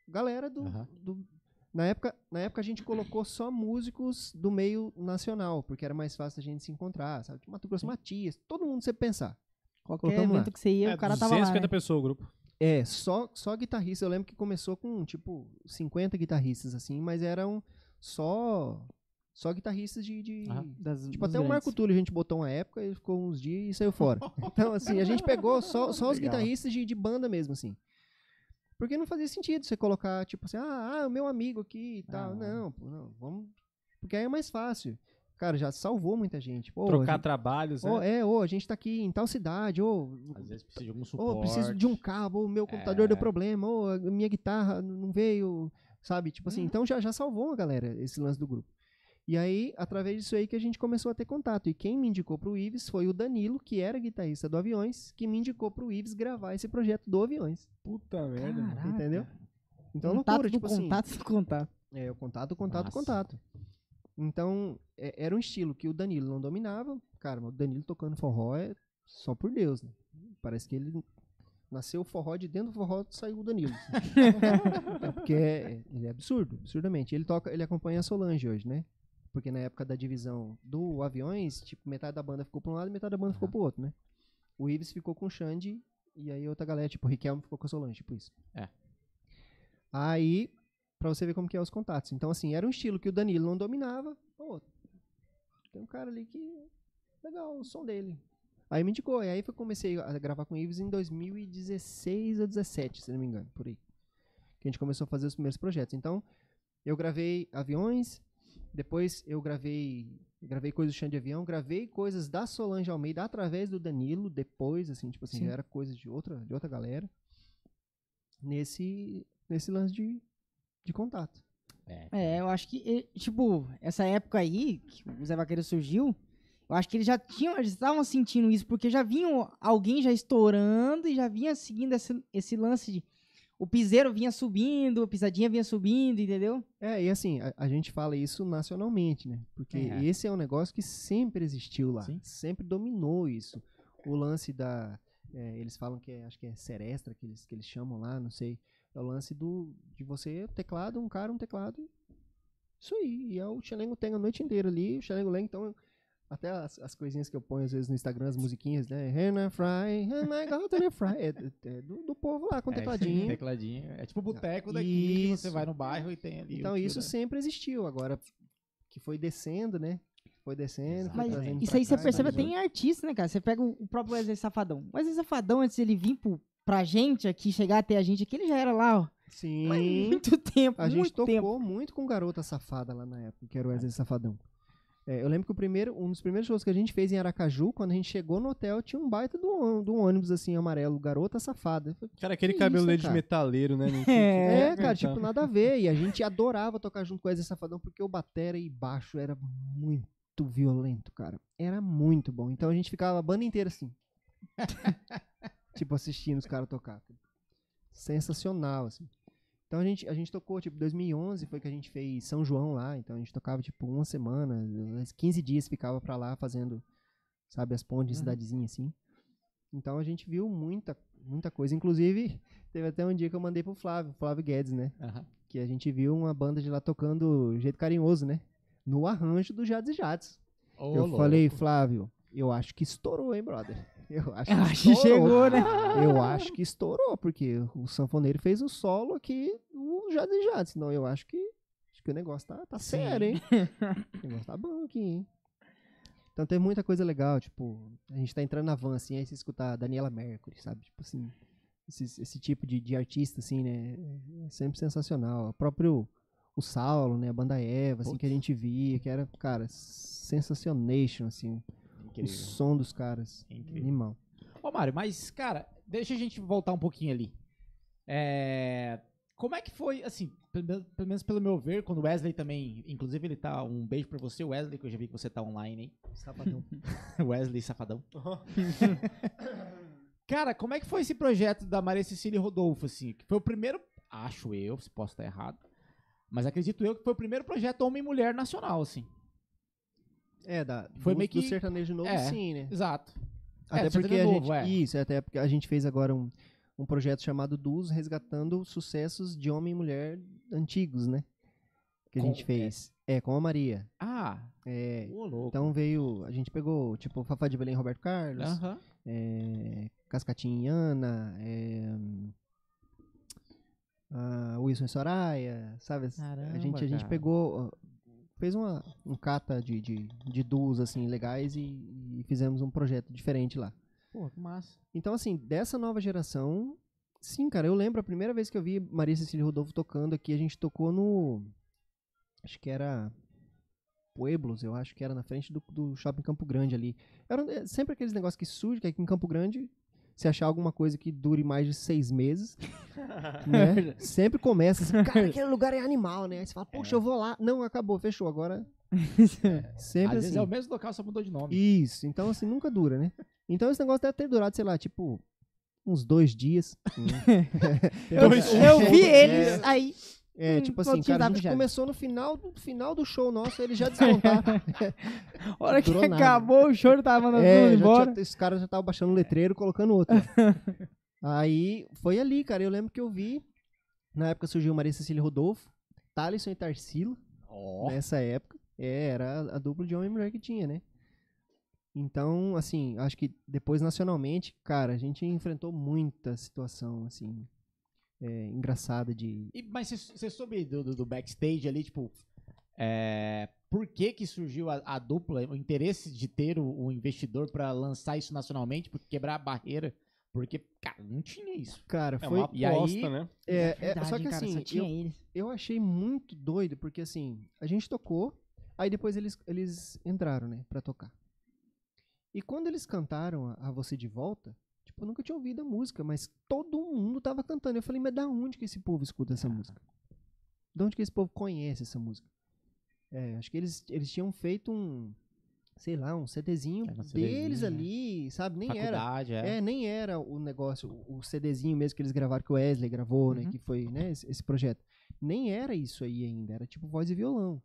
galera do. Do- na, época, na época a gente colocou só músicos do meio nacional, porque era mais fácil a gente se encontrar, sabe? Mato Grosso Matias, todo mundo você pensar. Qualquer Colocamos lá. evento que você ia, É, o cara tava lá. 250 né? pessoas o grupo. É, só, só guitarrista. Eu lembro que começou com, tipo, 50 guitarristas, assim, mas eram só só guitarristas de... de- Aham. Das, Tipo, até o Marco grandes. Túlio a gente botou uma época, ele ficou uns dias e saiu fora. Então, assim, a gente pegou só, só os Legal. guitarristas de, de banda mesmo, assim. Porque não fazia sentido você colocar, tipo assim, ah, ah o meu amigo aqui e tal. Ah. Não, pô, não, vamos... Porque aí é mais fácil. Cara, já salvou muita gente. Pô, a Trocar gente- trabalhos, né? é, ô, a gente tá aqui em tal cidade, ô, Às vezes precisa de algum suporte. preciso de um cabo, o meu computador deu É. problema, ô, a minha guitarra não veio, sabe? Tipo assim, então já, já salvou uma galera esse lance do grupo. E aí, através disso aí que a gente começou a ter contato. E quem me indicou pro Ives foi o Danilo, que era guitarrista do Aviões, que me indicou pro Ives gravar esse projeto do Aviões. Puta merda. mano. Caraca. Entendeu? Então, Contato loucura, tipo assim. contato do contato. É, o contato, contato, Massa. contato. Então, é- era um estilo que o Danilo não dominava. Cara, o Danilo tocando forró é só por Deus, né? Parece que ele nasceu o forró de dentro do forró saiu o Danilo. é porque é, ele é absurdo, absurdamente. Ele toca, ele acompanha a Solange hoje, né? Porque na época da divisão do Aviões, tipo, metade da banda ficou pra um lado e metade da banda ficou pro outro, né? O Ives ficou com o Xande e aí outra galera, tipo, o Riquelme ficou com a Solange, tipo isso. É. Aí, pra você ver como que é os contatos. Então, assim, era um estilo que o Danilo não dominava. Pô, tem um cara ali que. Legal, o som dele. Aí me indicou. E aí eu comecei a gravar com o Ives em 2016 ou 17, se não me engano, por aí. Que a gente começou a fazer os primeiros projetos. Então, eu gravei aviões, depois eu gravei. Gravei coisas do chão de avião, gravei coisas da Solange Almeida através do Danilo, depois, assim, tipo assim, Sim. era coisa de outra, de outra galera. Nesse, nesse lance de, de contato. É. É, eu acho que, tipo, essa época aí, que o Zé Vaqueiro surgiu, eu acho que eles já tinham, eles estavam sentindo isso, porque já vinham alguém já estourando e já vinha seguindo esse, esse lance de. O piseiro vinha subindo, a pisadinha vinha subindo, entendeu? É, e assim, a, a gente fala isso nacionalmente, né? Porque É. esse é um negócio que sempre existiu lá. Sim. Sempre dominou isso. O lance da. é, eles falam que é, acho que é serestra que eles, que eles chamam lá, não sei. É o lance do de você, teclado, um cara, um teclado. Isso aí. E é o Xelengo tem a noite inteira ali. O Xelengo Leng, então. Até as, as coisinhas que eu ponho às vezes no Instagram, as musiquinhas, né? Hannah Fry, Hannah Gordon Fry. É, é do, do povo lá com É, tecladinho. tecladinho. É tipo o boteco daqui que você Isso. vai no bairro e tem ali. Então isso sempre existiu. Agora que foi descendo, né? Foi descendo, foi Mas trazendo Isso aí você percebe até em artista, né, cara? Você pega o, o próprio Wesley Safadão. O Wesley Safadão, antes ele vir pro, pra gente aqui, chegar até a gente aqui, ele já era lá, ó. Sim. Mas muito tempo, A gente muito tocou tempo. muito com Garota Safada lá na época, que era o Wesley Safadão. É, eu lembro que o primeiro, um dos primeiros shows que a gente fez em Aracaju, quando a gente chegou no hotel, tinha um baita do, ônibus- do ônibus assim, amarelo, Garota Safada. Falei, Cara, aquele Que cabelo dele de metaleiro, né? É, É, cara, tipo, nada a ver. E a gente adorava tocar junto com o Wesley Safadão, porque o batera e baixo era muito violento, cara. Era muito bom. Então a gente ficava a banda inteira assim. tipo, assistindo os caras tocar. Sensacional, assim. Então a gente, a gente tocou, tipo, 2011 foi que a gente fez São João lá. Então a gente tocava, tipo, uma semana, uns 15 dias ficava pra lá fazendo, sabe, as pontes de cidadezinha, assim. Então a gente viu muita, muita coisa. Inclusive, teve até um dia que eu mandei pro Flávio, Flávio Guedes, né? Aham. Que a gente viu uma banda de lá tocando Jeito Carinhoso, né? No arranjo do Jades e Jades. Ô, eu louco. falei, Flávio, eu acho que estourou, hein, brother? Eu acho que Acho que estourou. chegou, né? Eu acho que estourou, porque o sanfoneiro fez o solo aqui do Jades e Jades. Senão eu acho que, acho que o negócio tá, tá sério, hein? o negócio tá bom aqui, hein? Então tem muita coisa legal, tipo, a gente tá entrando na van, assim, aí você escuta a Daniela Mercury, sabe? Tipo assim, esse, esse tipo de, de artista, assim, né? É sempre sensacional. O próprio o Saulo, né? A banda Eva, assim, que a gente via, que era, cara, sensacionation, assim. O Incrível. som dos caras. Incrível. Animal. Ô, Mário, mas, cara, deixa a gente voltar um pouquinho ali. É, Como é que foi, assim, pelo, menos- pelo menos pelo meu ver, quando o Wesley também, inclusive ele tá, um beijo pra você, Wesley, que eu já vi que você tá online, hein? Safadão. Wesley Safadão. Cara, como é que foi esse projeto da Maria Cecília e Rodolfo, assim? Que foi o primeiro, acho eu, se posso estar errado, mas acredito eu que foi o primeiro projeto homem e mulher nacional, assim. É, da, Foi do, meio do que- sertanejo novo, é. sim, né? Exato. Até É, porque a novo, gente, é. Isso, até porque a gente fez agora um, um projeto chamado Dus, resgatando sucessos de homem e mulher antigos, né? Que a Com- gente fez. É, com a Maria. Ah, É, ô então veio, a gente pegou, tipo, Fafá de Belém Roberto Carlos, Aham. é, Cascatinha Ana, é, Wilson e Soraya, sabe? a Caramba, gente, a gente cara. pegou, fez uma, um cata de, de, de duos, assim, legais e, e fizemos um projeto diferente lá. Pô, que massa. Então, assim, dessa nova geração, sim, cara, eu lembro a primeira vez que eu vi Maria Cecília Rodolfo tocando aqui, a gente tocou no. Acho que era. Pueblos, eu acho que era na frente do, do shopping Campo Grande ali. Era é, sempre aqueles negócios que surgem, que aqui em Campo Grande, se achar alguma coisa que dure mais de seis meses, né? Sempre começa assim, cara, aquele lugar é animal, né? Aí você fala, poxa, eu vou lá. Não, acabou, fechou, agora. Sempre Às assim. vezes é o mesmo local, só mudou de nome. Isso, então assim, nunca dura, né? Então esse negócio deve ter durado, sei lá, tipo, uns dois dias. Eu, Dois eu vi shows, eles aí. É, Hum, tipo assim, cara, a gente começou no final do, final do show nosso, eles já descontaram. A hora que acabou o show, tava mandando é, tudo embora. tinha, os caras já estavam baixando o letreiro e colocando outro. Aí, foi ali, cara, eu lembro que eu vi, na época surgiu Maria Cecília Rodolfo, Thalisson e Tarsila, Ó. nessa época. É, era a, a dupla de homem e mulher que tinha, né? Então, assim, acho que depois nacionalmente, cara, a gente enfrentou muita situação, assim, é, engraçada de. E- mas você- soube do, do- do backstage ali, tipo, é, por que que surgiu a, a dupla, o interesse de ter o, o investidor pra lançar isso nacionalmente, por quebrar a barreira? Porque, cara, não tinha isso. Cara, É foi. uma E aí- aposta, né? É, é, Verdade, só que cara, assim, só tinha eu, eles. eu achei muito doido, porque assim, a gente tocou, aí depois eles, eles entraram, né, pra tocar. E quando eles cantaram a, a Você de Volta, tipo, eu nunca tinha ouvido a música, mas todo mundo tava cantando. Eu falei, mas da onde que esse povo escuta essa música? De onde que esse povo conhece essa música? É, acho que eles, eles tinham feito um, sei lá, um CDzinho um deles né? ali, sabe? Nem era. É. É, nem era o negócio, o CDzinho mesmo que eles gravaram, que o Wesley gravou, né? Uhum. Que foi, né, esse, esse projeto. Nem era isso aí ainda, era tipo voz e violão.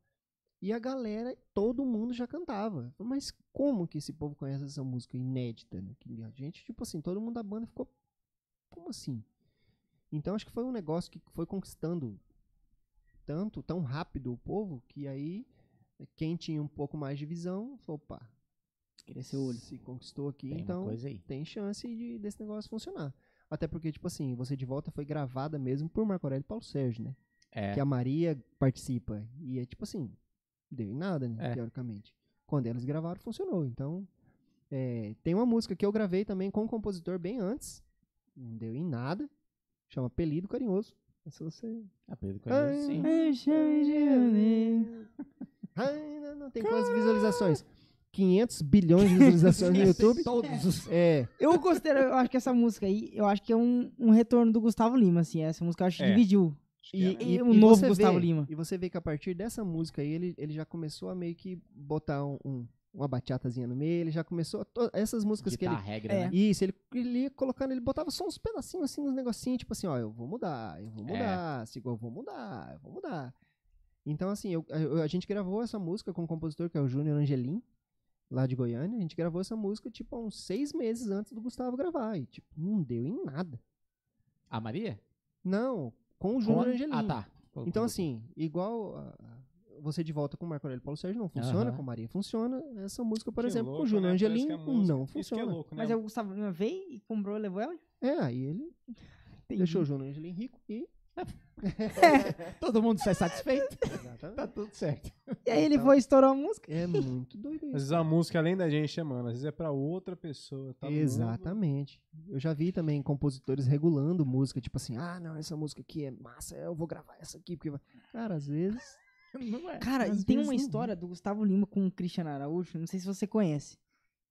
E a galera, todo mundo já cantava. Mas como que esse povo conhece essa música inédita? Né? Que a gente, tipo assim, todo mundo da banda ficou. Como assim? Então acho que foi um negócio que foi conquistando tanto, tão rápido o povo, que aí quem tinha um pouco mais de visão, falou, opa, Cresceu o olho. se conquistou aqui, Tem então tem chance de, desse negócio funcionar. Até porque, tipo assim, Você de Volta foi gravada mesmo por Marco Aurélio e Paulo Sérgio, né? É. Que a Maria participa. E é tipo assim, deu em nada, né? É. Teoricamente. Quando eles gravaram, funcionou. Então, é, tem uma música que eu gravei também com um compositor bem antes. Não deu em nada. Chama Apelido Carinhoso. Se você... Apelido conhecido, sim. Eu chamo de não, não, tem quantas visualizações? 500 bilhões de visualizações no YouTube. Todos os... É, Eu gostei, eu acho que essa música aí, eu acho que é um, um retorno do Gustavo Lima, assim. Essa música eu acho que É. dividiu. E, E o novo você Gustavo vê- Lima. E você vê que a partir dessa música aí, ele, ele já começou a meio que botar um, um- uma bachatazinha no meio, ele já começou. a to- essas músicas que ele. regra, É. né? Isso, ele, ele ia colocando, ele botava só uns pedacinhos assim nos negocinhos, tipo assim, ó, eu vou mudar, eu vou É. mudar, sigo, eu vou mudar, eu vou mudar. Então, assim, eu- eu- a gente gravou essa música com um compositor que é o Júnior Angelim, lá de Goiânia. A gente gravou essa música, tipo, há uns seis meses antes do Gustavo gravar. E, tipo, não deu em nada. A Maria? Não, com o Júnior Com- Angelim. Ah, tá. Então, assim, igual a- a- você de volta com o Marco Aurélio e Paulo Sérgio não funciona, Aham. com Maria funciona. Essa música, por Que exemplo, com louco, o Júnior né? Angelim música- não Isso que é funciona. louco, né? Mas aí o Gustavo Lima veio e comprou e levou ela? É, aí ele Entendi. deixou o Júnior Angelim rico e Todo mundo sai satisfeito. Exatamente. Tá tudo certo. E aí ele foi e estourou a música. É muito doido Às isso. vezes a música, além da gente, é, mano, às vezes é pra outra pessoa. Tá. Exatamente. Eu já vi também compositores regulando música, tipo assim, ah, não, essa música aqui é massa, eu vou gravar essa aqui, porque vai. Cara, às vezes. Não é. Cara, Às e tem uma não. história do Gustavo Lima com o Cristiano Araújo, não sei se você conhece.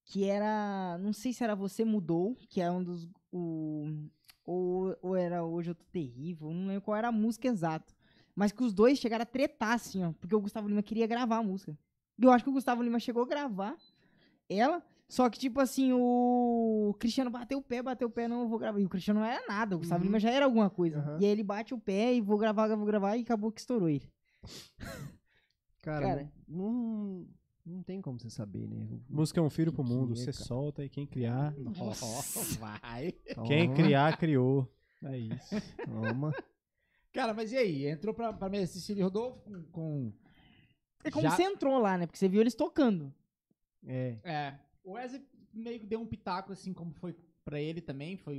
Que era. Não sei se era Você Mudou, que é um dos. O, ou, ou era Hoje Eu Tô Terrível, não lembro qual era a música exata. Mas que os dois chegaram a tretar, assim, ó. Porque o Gustavo Lima queria gravar a música. E eu acho que o Gustavo Lima chegou a gravar ela. Só que, tipo assim, o Cristiano bateu o pé, bateu o pé, não, eu vou gravar. E o Cristiano não era nada, o Gustavo Uhum. Lima já era alguma coisa. Aham. E aí ele bate o pé e vou gravar, vou gravar, e acabou que estourou ele. Cara, Cara. não, não tem como você saber, né? O- Música é um filho pro mundo. é, Você cara? solta e quem criar. Nossa, vai. Quem Toma, criar, criou. É isso. Toma. Cara, mas e aí? Entrou pra, pra Mestre Cecília Rodolfo com, com- É como Já- você entrou lá, né? Porque você viu eles tocando. É. É. O Wesley meio que deu um pitaco, assim, como foi pra ele também. Foi,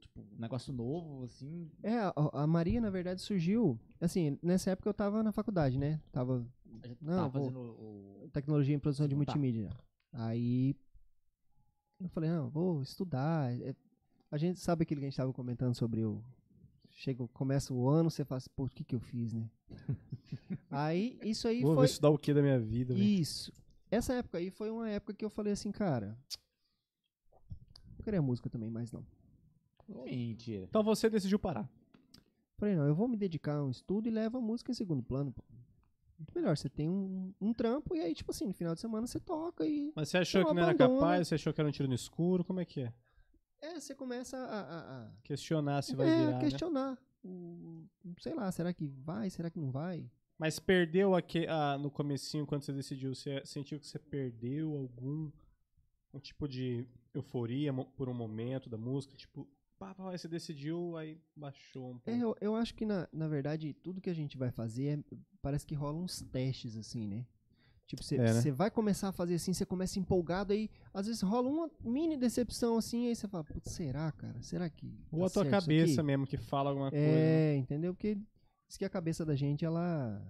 tipo, um negócio novo, assim. É, a, a Maria, na verdade, surgiu. Assim, nessa época eu tava na faculdade, né? Tava A gente Não, tava vou- fazendo o... tecnologia em produção de Tá. multimídia. Aí eu falei, não, vou estudar. É, A gente sabe aquilo que a gente tava comentando sobre o. Chega, começa o ano, você fala assim, pô, o que que eu fiz, né? aí, isso aí Vou foi. estudar o que da minha vida, velho. Isso. Essa época aí foi uma época que eu falei assim, cara. Não queria música também, mais não. Mentira. Então você decidiu parar. Falei, não, eu vou me dedicar a um estudo e levo a música em segundo plano, pô. Muito melhor, você tem um, um trampo e aí, tipo assim, no final de semana você toca e. Mas você achou que não era capaz? Você achou que era um tiro no escuro? Como é que é? É, você começa a. a- a- Questionar se vai é, virar, né? questionar. O- sei lá, será que vai? Será que não vai? Mas perdeu aque- ah, no comecinho, quando você decidiu, você sentiu que você perdeu algum um tipo de euforia por um momento da música? Tipo, pá, pá, aí você decidiu, aí baixou um pouco. É, eu, eu acho que, na, na verdade, tudo que a gente vai fazer é- parece que rolam uns testes, assim, né? Tipo, você É, né? vai começar a fazer assim, você começa empolgado, aí às vezes rola uma mini decepção assim, aí você fala, putz, será, cara? Será que. Ou tá a tua cabeça aqui?" mesmo que fala alguma coisa. né? É, entendeu? Porque diz que a cabeça da gente, ela.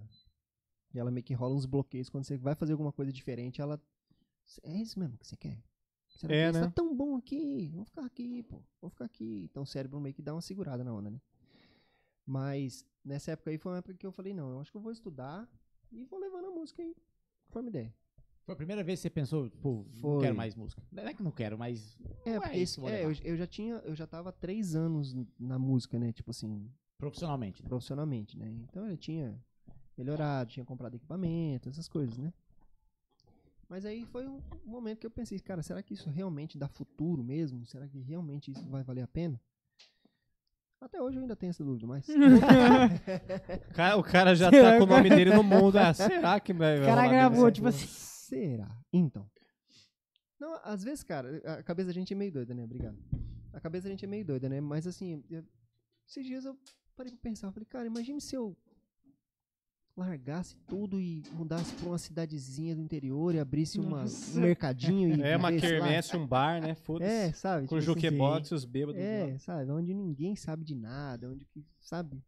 Ela meio que rola uns bloqueios quando você vai fazer alguma coisa diferente, ela. É isso mesmo que você quer? Será É, que né? tá tão bom aqui? Vou ficar aqui, pô. Vou ficar aqui. Então o cérebro meio que dá uma segurada na onda, né? Mas nessa época aí foi uma época que eu falei, não, eu acho que eu vou estudar e vou levando a música aí. Foi uma ideia. Foi a primeira vez que você pensou, pô, não Foi. quero mais música. Não é que não quero, mas É, Não é porque isso que é, eu, eu já tinha, eu já tava três anos na música, né? Tipo assim, profissionalmente, né? profissionalmente, né? Então eu tinha melhorado, tinha comprado equipamento, essas coisas, né? Mas aí foi um momento que eu pensei, cara, será que isso realmente dá futuro mesmo? Será que realmente isso vai valer a pena? Até hoje eu ainda tenho essa dúvida, mas. O cara, o cara já tá com o nome dele no mundo. Ah, será que vai O cara gravou, mesmo? tipo assim. Será? Então. Não, às vezes, cara, a cabeça da gente é meio doida, né? Obrigado. A cabeça da gente é meio doida, né? Mas assim, eu- esses dias eu parei pra pensar, eu falei, cara, imagine se eu largasse tudo e mudasse pra uma cidadezinha do interior e abrisse uma, um mercadinho e É uma lá. quermesse, um bar, né? É, Foda-se. sabe? com tipo assim, jukebox e os bêbados. lá. É, sabe? Onde ninguém sabe de nada, onde que, sabe?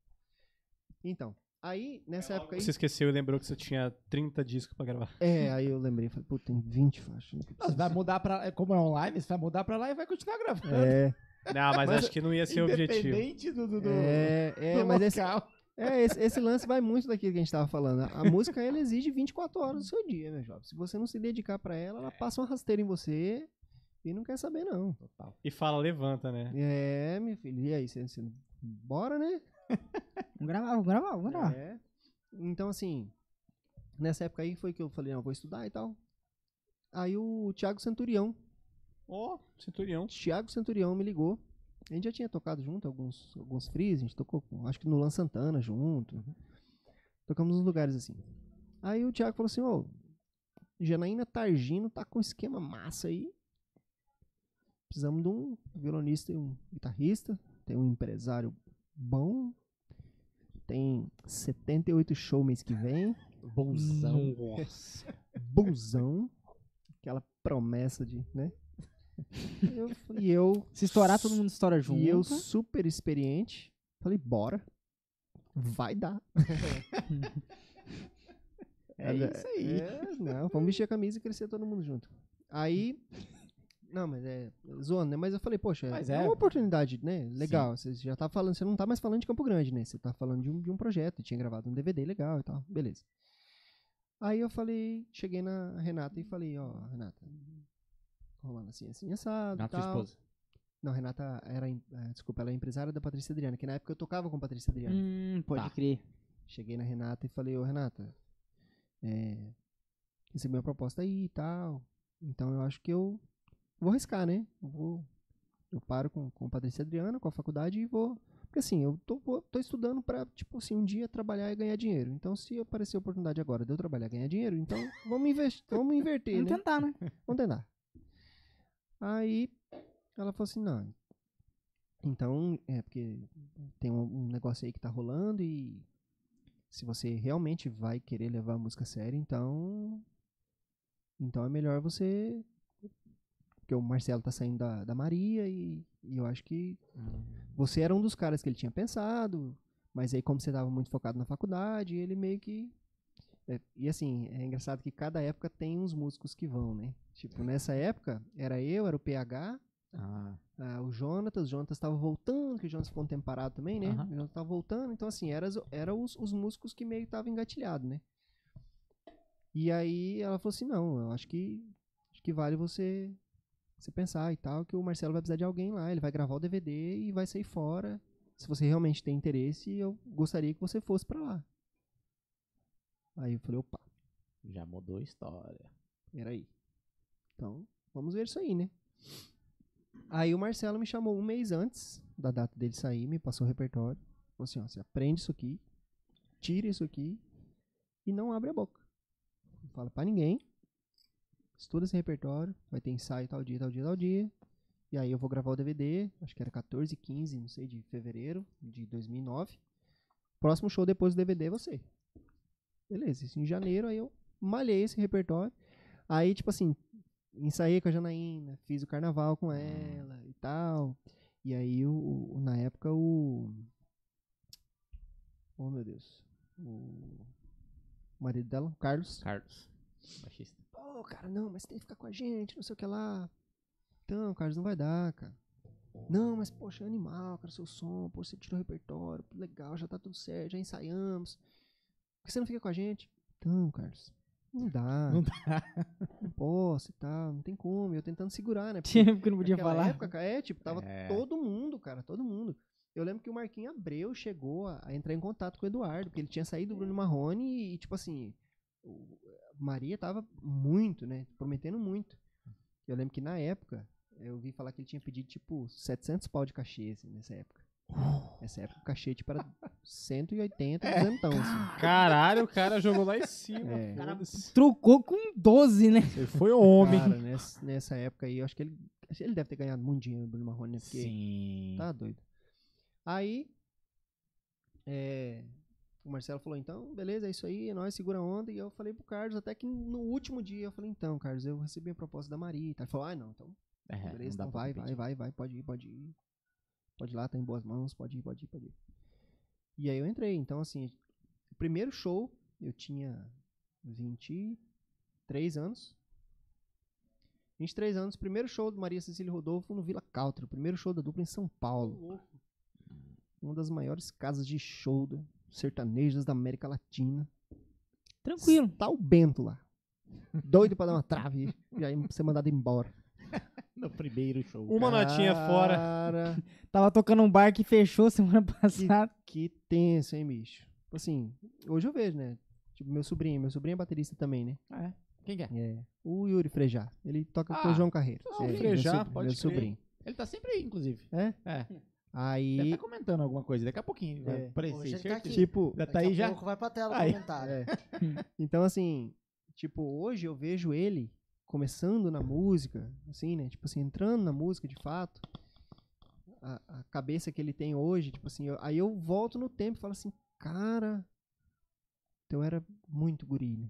Então, aí, nessa época aí... Você esqueceu e lembrou que você tinha 30 discos pra gravar. É, aí eu lembrei, falei, pô, tem 20 faixas. Nossa, vai mudar pra. Como é online, você vai mudar pra lá e vai continuar gravando. É, Não, mas, Mas acho que não ia ser o objetivo. Independente do, do, do, é, é do mas esse, local. É, esse, esse lance vai muito daquilo que a gente tava falando. A, música, ela exige 24 horas do seu dia, meu jovem. Se você não se dedicar pra ela, ela passa uma rasteira em você e não quer saber, não. Total. E fala, levanta, né? É, meu filho. E aí, você, você- bora, né? Vamos gravar, vamos gravar, vamos gravar. É. Então, assim, nessa época aí foi que eu falei, não, vou estudar e tal. Aí o Thiago Centurião, Ó, Centurião. Thiago Centurião me ligou. A gente já tinha tocado junto alguns, alguns frees, a gente tocou, acho que no Lan Santana junto. Tocamos nos lugares assim. Aí o Thiago falou assim, ô, Janaína Targino tá com um esquema massa aí. Precisamos de um violonista e um guitarrista. Tem um empresário bom. Tem 78 shows mês que vem. Bonzão. Busão. Aquela promessa de, né? Eu- e eu Se estourar, todo mundo estoura junto. e eu super experiente, falei, bora. vai dar. É isso aí. É, não, vamos vestir a camisa e crescer todo mundo junto. Aí. Não, mas é. Zoando, né? Mas eu falei, poxa, Mas é, é, uma oportunidade, né? Legal. Você já tá falando, você não tá mais falando de Campo Grande, né? Você tá falando de um, de um projeto, tinha gravado um DVD legal e tal. Beleza. Aí eu falei, cheguei na Renata e falei, ó, Renata, rolando assim, assim, assado. Na tua tal. esposa. Não, Renata era, eh, desculpa, ela é empresária da Patrícia Adriana, que na época eu tocava com a Patrícia Adriana. Hum, pode Tá. crer. Cheguei na Renata e falei, ô Renata, é, recebi uma proposta aí e tal. Então eu acho que eu vou arriscar, né? Eu, vou, eu paro com, com a Patrícia Adriana, com a faculdade e vou. Porque assim, eu tô, vou- tô estudando pra, tipo assim, um dia trabalhar e ganhar dinheiro. Então, se aparecer a oportunidade agora de eu trabalhar e ganhar dinheiro, então vamos, investir, vamos inverter, Vamos né? tentar, né? Vamos tentar. Aí ela falou assim, não. Então, é porque tem um, um negócio aí que tá rolando e se você realmente vai querer levar a música a sério, então. Então é melhor você. Porque o Marcelo tá saindo da, da Maria e, e eu acho que você era um dos caras que ele tinha pensado, mas aí como você tava muito focado na faculdade, ele meio que. É, e assim, é engraçado que cada época tem uns músicos que vão, né? Tipo, nessa época, era eu, era o PH, Ah, ah, o Jonatas, o Jonatas estava voltando, que o Jonatas ficou um tempo parado também, né? Aham. O Jonatas tava voltando, então assim, era, era os, os músicos que meio estavam engatilhados, né? E aí ela falou assim, não, eu acho que acho que vale você você pensar e tal, que o Marcelo vai precisar de alguém lá, ele vai gravar o DVD e vai sair fora. Se você realmente tem interesse, eu gostaria que você fosse pra lá. Aí eu falei, opa, já mudou a história. Peraí. Então, vamos ver isso aí, né? Aí o Marcelo me chamou um mês antes da data dele sair, me passou o repertório. Falou assim, ó, você aprende isso aqui, tira isso aqui e não abre a boca. Não fala pra ninguém. Estuda esse repertório, vai ter ensaio tal dia, tal dia, tal dia. E aí eu vou gravar o DVD, acho que era 14, 15, não sei, de fevereiro de 2009. Próximo show depois do DVD é você. Beleza, isso em janeiro, aí eu malhei esse repertório. Aí, tipo assim, ensaiei com a Janaína, fiz o carnaval com ela e tal. E aí, o, o- na época, o. Oh, meu Deus. O marido dela, o Carlos. Carlos, baixista. Pô, cara, não, mas você tem que ficar com a gente, não sei o que lá. Então, Carlos, não vai dar, cara. Não, mas, poxa, é animal, cara, seu som, pô, você tirou o repertório, legal, já tá tudo certo, já ensaiamos. Por que você não fica com a gente? Então, Carlos, não dá. Não Não posso e tal, não tem como. Eu tentando segurar, né? Porque porque não podia falar. época, cara, é, tipo, tava É. todo mundo, cara, todo mundo. Eu lembro que o Marquinhos Abreu chegou a, a entrar em contato com o Eduardo, porque ele tinha saído do Bruno Marrone e, tipo assim, Maria tava muito, né, prometendo muito. Eu lembro que na época, eu vi falar que ele tinha pedido, tipo, 700 pau de cachê, assim, nessa época. Nessa época o cachê, tipo, era 180, É. duzentão, assim. Caralho, o cara jogou lá em cima. É. com 12, né? Ele foi homem. Cara, nessa, nessa época aí, eu acho que ele, ele deve ter ganhado muito dinheiro no Bruno Marrone, né, porque Sim. Tá doido. Aí, é, o Marcelo falou, então, beleza, é isso aí, é nóis, segura a onda. E eu falei pro Carlos, até que no último dia, eu falei, então, Carlos, eu recebi a proposta da Maria. e tal. Ele falou, ah, não, então, É, não beleza, dá então vai, vai, vai, vai, pode ir, pode ir. Pode ir lá, tá em boas mãos, pode ir, pode ir, pode ir. E aí eu entrei, então, assim, o primeiro show, eu tinha 23 anos. 23 anos, primeiro show do Maria Cecília Rodolfo no Vila Cautra, o primeiro show da dupla em São Paulo uma das maiores casas de show do- sertanejas da América Latina. Tranquilo. Tá o Bento lá. Doido pra dar uma trave e aí ser mandado embora. No primeiro show. Uma notinha fora. Cara, Tava tocando um bar que fechou semana passada. que tenso, hein, bicho? Tipo Assim, hoje eu vejo, né? Tipo, meu sobrinho, meu sobrinho é baterista também, né? Ah, é? Quem que é? É. O Yuri Frejá. Ele toca com Ah, o João Carreiro. o É, meu Frejá, sobrinho, pode meu crer. sobrinho. Ele tá sempre aí, inclusive. É? É. Deve Aí, tá comentando alguma coisa. Daqui a pouquinho vai É. aparecer. Hoje ele tá tipo, Já tá Daqui aí a já? pouco vai pra tela o Aí. comentário. É. Então, assim, tipo, hoje eu vejo ele começando na música, assim, né? Tipo assim, entrando na música de fato. A, a cabeça que ele tem hoje, tipo assim, eu- aí eu volto no tempo e falo assim, cara, então eu era muito guri, né?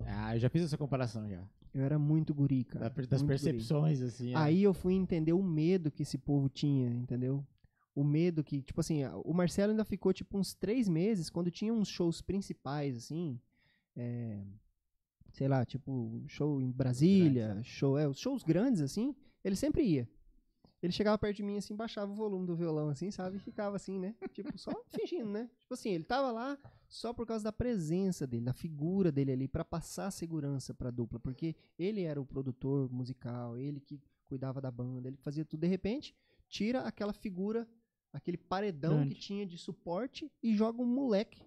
Ah, eu já fiz essa comparação já. Eu era muito guri, cara. Da- das muito guri. percepções, assim. é. Aí eu fui entender o medo que esse povo tinha, entendeu? o medo que, tipo assim, o Marcelo ainda ficou tipo uns três meses quando tinha uns shows principais, assim. é, sei lá, tipo, show em Brasília, show, é, os shows grandes, assim, ele sempre ia. Ele chegava perto de mim, assim, baixava o volume do violão, assim, sabe? E ficava assim, né? Tipo, só fingindo, né? Tipo assim, ele tava lá só por causa da presença dele, da figura dele ali, pra passar segurança pra dupla. Porque ele era o produtor musical, ele que cuidava da banda, ele que fazia tudo. De repente, tira aquela figura, aquele paredão Grande. que tinha de suporte e joga um moleque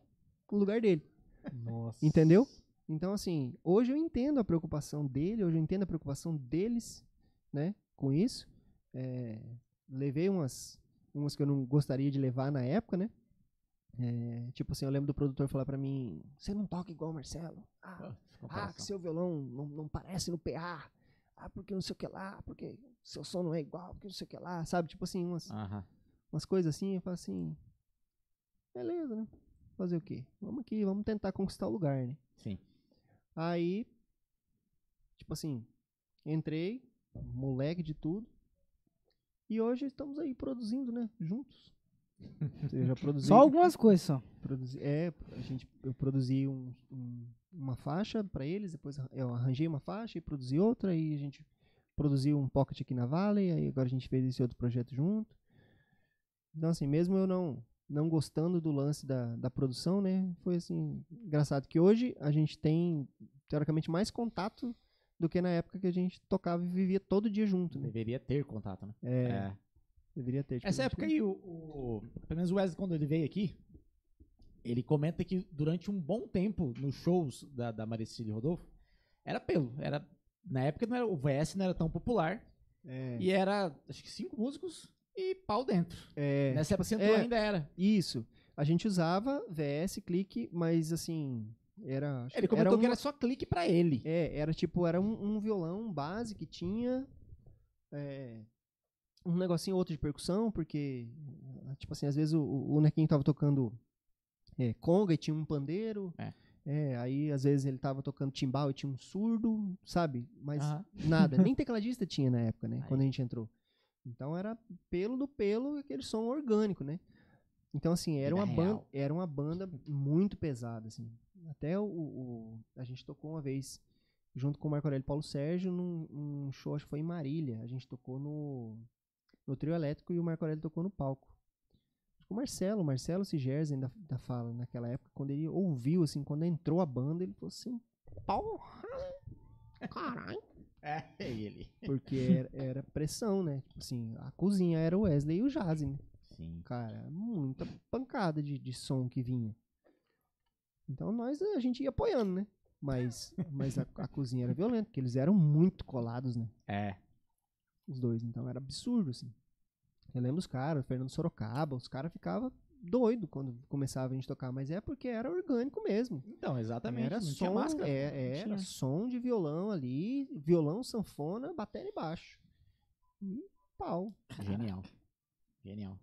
no lugar dele. Nossa. Entendeu? Então, assim, hoje eu entendo a preocupação dele, hoje eu entendo a preocupação deles, né, com isso. É, levei umas, umas que eu não gostaria de levar na época, né? É, tipo assim, eu lembro do produtor falar pra mim: Você não toca igual o Marcelo. Ah, ah, que seu violão não, não parece no PA. Ah, porque não sei o que lá, porque seu som não é igual, porque não sei o que lá, sabe? Tipo assim, umas, Aham. umas coisas assim, eu falo assim, beleza, né? Fazer o quê? Vamos aqui, vamos tentar conquistar o lugar, né? Sim. Aí, tipo assim, entrei, moleque de tudo, e hoje estamos aí produzindo, né? Juntos. Produzi. Só algumas coisas só. produzi- é, a gente, eu produzi um- um- uma faixa pra eles, depois eu arranjei uma faixa e produzi outra, e a gente produziu um pocket aqui na Valley, aí agora a gente fez esse outro projeto junto. Então, assim, mesmo eu não, não gostando do lance da, da produção, né, foi assim, engraçado que hoje a gente tem, teoricamente, mais contato do que na época que a gente tocava e vivia todo dia junto, né? Deveria ter contato, né? É, deveria ter. tipo, Essa época aí, o, o- pelo menos o Wesley, quando ele veio aqui, ele comenta que durante um bom tempo nos shows da, da Maricília e Rodolfo, era pelo. Era, na época não era, o VS não era tão popular. É, E era, acho que cinco músicos e pau dentro. é, Nessa época Centro é, ainda era. Isso. A gente usava VS, clique, mas assim, era. Ele que comentou era que uma- era só clique pra ele. É, era tipo, era um, um violão base que tinha é, um negocinho outro de percussão, porque, tipo assim, às vezes o, o Nequinho tava tocando é, conga e tinha um pandeiro. É. É, aí às vezes ele tava tocando timbal e tinha um surdo, sabe? Mas Aham. nada, nem tecladista tinha na época, né? Aí. Quando a gente entrou. Então era pelo do pelo, aquele som orgânico, né? Então, assim, era uma, banda, era uma banda muito pesada, assim. Até o, o- A gente tocou uma vez junto com o Marco Aurélio e Paulo Sérgio num, num show, acho que foi em Marília. A gente tocou no, no trio elétrico e o Marco Aurélio tocou no palco. O Marcelo, o Marcelo Sigers ainda, ainda fala naquela época, quando ele ouviu, assim, quando entrou a banda, ele falou assim, porra, caralho. É, ele. Porque era, era pressão, né? Tipo assim, a cozinha era o Wesley e o Jazzy, né? Sim. Cara, muita pancada de, de som que vinha. Então nós, a gente ia apoiando, né? Mas, mas a, a cozinha era violenta, porque eles eram muito colados, né? É. Os dois. Então era absurdo, assim. Eu lembro os caras, o Fernando Sorocaba, os caras ficavam doidos quando começava a gente tocar, mas é porque era orgânico mesmo. Então, exatamente. Era som, máscara. é, era som de violão ali, violão, sanfona, bateria e baixo. E pau. Genial. Genial.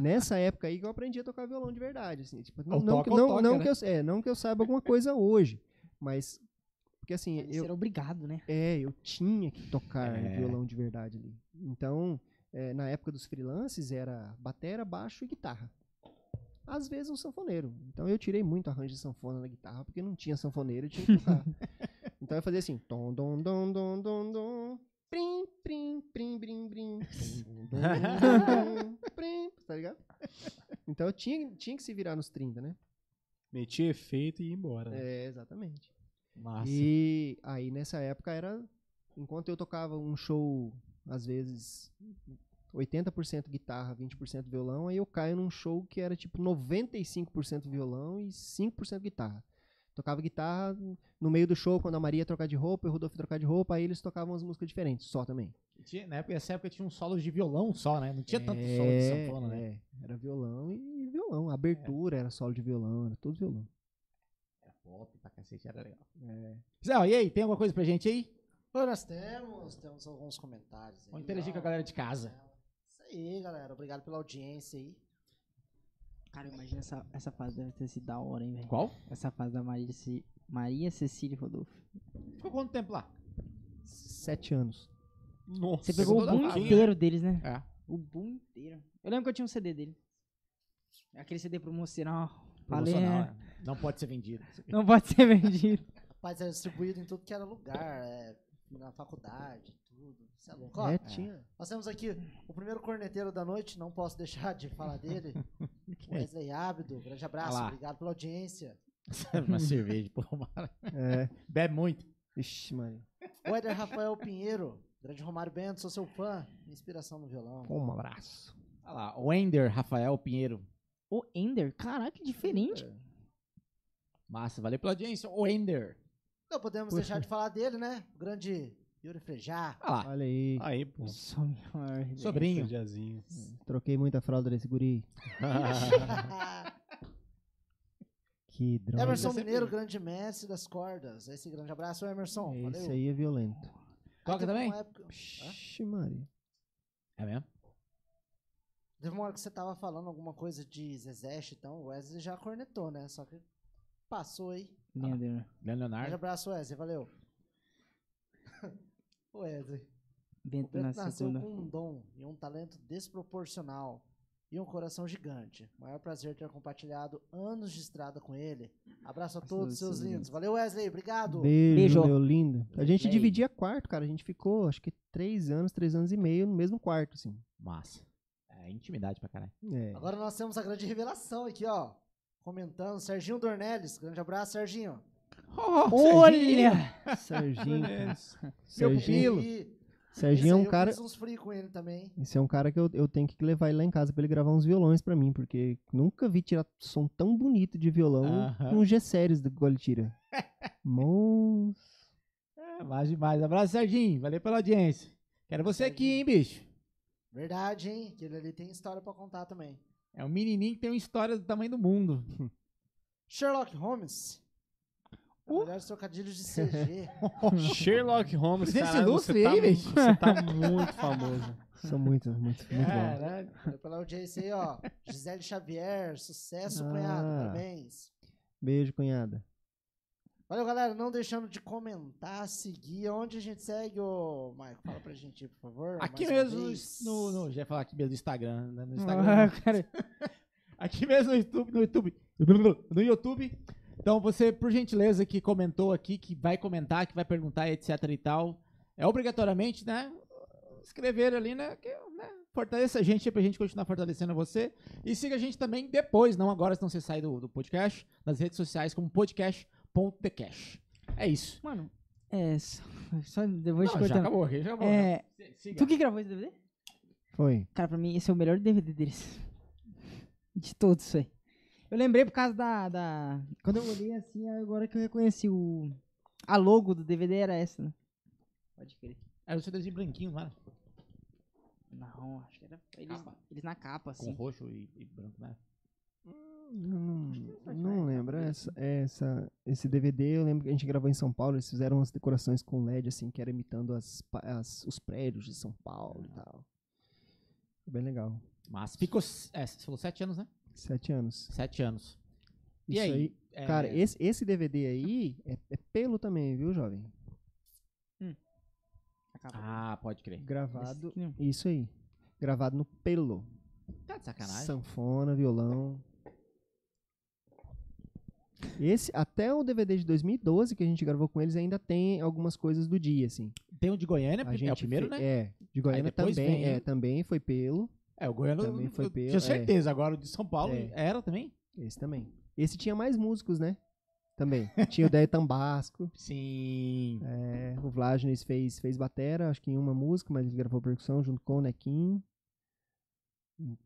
Nessa época aí que eu aprendi a tocar violão de verdade, assim, tipo, não, não, não, toca, não né? que eu, é, não que eu saiba alguma coisa hoje, mas porque assim, eu, ser obrigado, né? é, eu tinha que tocar É. violão de verdade ali. Então, é, na época dos freelances era batera, baixo e guitarra. Às vezes um sanfoneiro. Então eu tirei muito arranjo de sanfona na guitarra, porque não tinha sanfoneiro, eu tinha que tocar. então eu fazia assim, tom dom dom dom dom dom, prim prim prim dom, dom, prim, tá ligado? Então eu tinha, tinha que se virar nos 30, né? Metia efeito e ia embora. né? É, exatamente. Massa. E aí nessa época era. Enquanto eu tocava um show, às vezes, 80% guitarra, 20% violão, aí eu caio num show que era tipo 95% violão e 5% guitarra. Tocava guitarra no meio do show, quando a Maria ia trocar de roupa e o Rodolfo ia trocar de roupa, aí eles tocavam as músicas diferentes, só também. Tinha- na época, nessa época tinha um solo de violão só, né? Não tinha tanto solo de É, sanfona, né? é, era violão e violão. A abertura era solo de violão, era tudo violão. Era pop pra cacete, era legal. É. Zé, e aí, tem alguma coisa pra gente aí? Nós temos, temos alguns comentários aí. Vamos interagir com a galera de casa. Aí, galera. Obrigado pela audiência aí. Cara, imagina essa, essa fase deve ter sido da hora, hein, velho. Qual? Essa fase da Maria, Ce- Maria Cecília e Rodolfo. Ficou quanto tempo lá? Sete anos. Nossa. Você pegou o toda boom a fase, inteiro deles, né? É. O boom inteiro. Eu lembro que eu tinha um CD dele. Aquele CD promocional. Falei, Promocional, é, né? Não pode ser vendido. não pode ser vendido. Rapaz, é distribuído em tudo que era lugar, é, na faculdade, tudo. Isso é louco. Ó, É, tinha. Nós temos aqui o primeiro corneteiro da noite, não posso deixar de falar dele. Wesley Ábido, grande abraço, Olha lá. obrigado pela audiência. Uma cerveja, pô. É. Bebe muito. Ixi, Maria. O Éder Rafael Pinheiro, grande Romário Bento, sou seu fã, inspiração no violão. Um abraço. Olha lá, Wender Rafael Pinheiro. O Ender, caraca, que diferente. Massa, valeu pela audiência. Wender. Não podemos Puxa. deixar de falar dele, né? O grande Yuri Frejá. Olha lá, Olha aí. Aí, pô. Sobrinho. Diazinho. Troquei muita fralda desse guri. Que droga. Emerson é Mineiro, filho. grande mestre das cordas. Esse grande abraço, Emerson. Esse Valeu. aí é violento. Toca também? Época? Ixi, Maria. É mesmo? teve uma hora que você tava falando alguma coisa de Zezé, então o Wesley já cornetou, né? Só que passou aí. Lindo. Grande Leonardo. abraço, Wesley. Valeu. Wesley. O Bento Bento na nasceu com um dom e um talento desproporcional e um coração gigante. Maior prazer ter compartilhado anos de estrada com ele. Abraço a todos, seus lindos. Valeu, Wesley. Obrigado. Beijo, Beijo. meu lindo. A gente dividia quarto, cara. A gente ficou, acho que três anos, três anos e meio no mesmo quarto, assim. Massa. É intimidade pra caralho. É. Agora nós temos a grande revelação aqui, ó. Comentando, Serginho Dornelles. Grande abraço, Serginho. Olha! Serginho. Serginho. E Serginho é um eu cara. fiz uns free com ele também. Esse é um cara que eu, eu tenho que levar ele lá em casa pra ele gravar uns violões pra mim, porque nunca vi tirar som tão bonito de violão Aham. com os G-Séries do que ele tira. Mons. É, mais demais. Abraço, Serginho. Valeu pela audiência. Quero você aqui, hein, bicho. Verdade, hein? Aquele ali tem história pra contar também. É um menininho que tem uma história do tamanho do mundo. Sherlock Holmes. Uh. Melhores trocadilhos de CG. Sherlock Holmes, cara, você, tá, aí, você tá muito famoso. São muito, muito, muito bom. Caralho. Valeu pela audiência aí, ó. Gisele Xavier, sucesso, Ah. cunhado. Parabéns. Beijo, cunhada. Valeu, galera. Não deixando de comentar, seguir. Onde a gente segue, ô Maicon? Fala pra gente, por favor. Aqui mesmo, no, no, já ia falar aqui mesmo no Instagram, né? No Ah, Instagram. cara, Aqui mesmo no YouTube, no YouTube. No YouTube. Então, você, por gentileza, que comentou aqui, que vai comentar, que vai perguntar, etc e tal, é obrigatoriamente, né? Escrever ali, né? Que, né fortaleça a gente pra gente continuar fortalecendo você. E siga a gente também depois, não agora, senão você sai do, do podcast, nas redes sociais como podcast.thecash. É isso. mano, é. Só, só depois de Não, já cortar. acabou, já acabou. É, Siga. tu que gravou esse DVD? Foi. Cara, pra mim, esse é o melhor DVD deles. De todos, isso aí. Eu lembrei por causa da, da. Quando eu olhei assim, agora que eu reconheci o. A logo do DVD era essa, né? Pode crer. Era o CDzinho branquinho lá, Não, acho que era. Eles, Capa. eles na capa, com assim. roxo e, e branco, né? Não, não lembro. Essa, essa, esse DVD eu lembro que a gente gravou em São Paulo. Eles fizeram umas decorações com LED, assim, que era imitando as, as- os prédios de São Paulo e tal. Foi bem legal. Mas ficou, é, você falou sete anos, né? Sete anos. Sete anos. E Isso aí? aí. É, Cara, esse, esse DVD aí é, é pelo também, viu, jovem? Capa. Ah, pode crer. Gravado. Isso aí. Gravado no pelo. Tá de sacanagem. Sanfona, violão. Esse, até o DVD de 2012 que a gente gravou com eles, ainda tem algumas coisas do dia, assim. Tem um de Goiânia, A é gente o primeiro, fe- né? É, de Goiânia também, vem- é, também foi pelo. É, o Goiânia Também foi pelo, Tinha é. certeza, agora o de São Paulo É. era também? Esse também. Esse tinha mais músicos, né? Também. tinha o Déio Tambasco. Sim. é, o Vlagnes fez, fez batera, acho que em uma música, mas ele gravou percussão junto com o Nequim.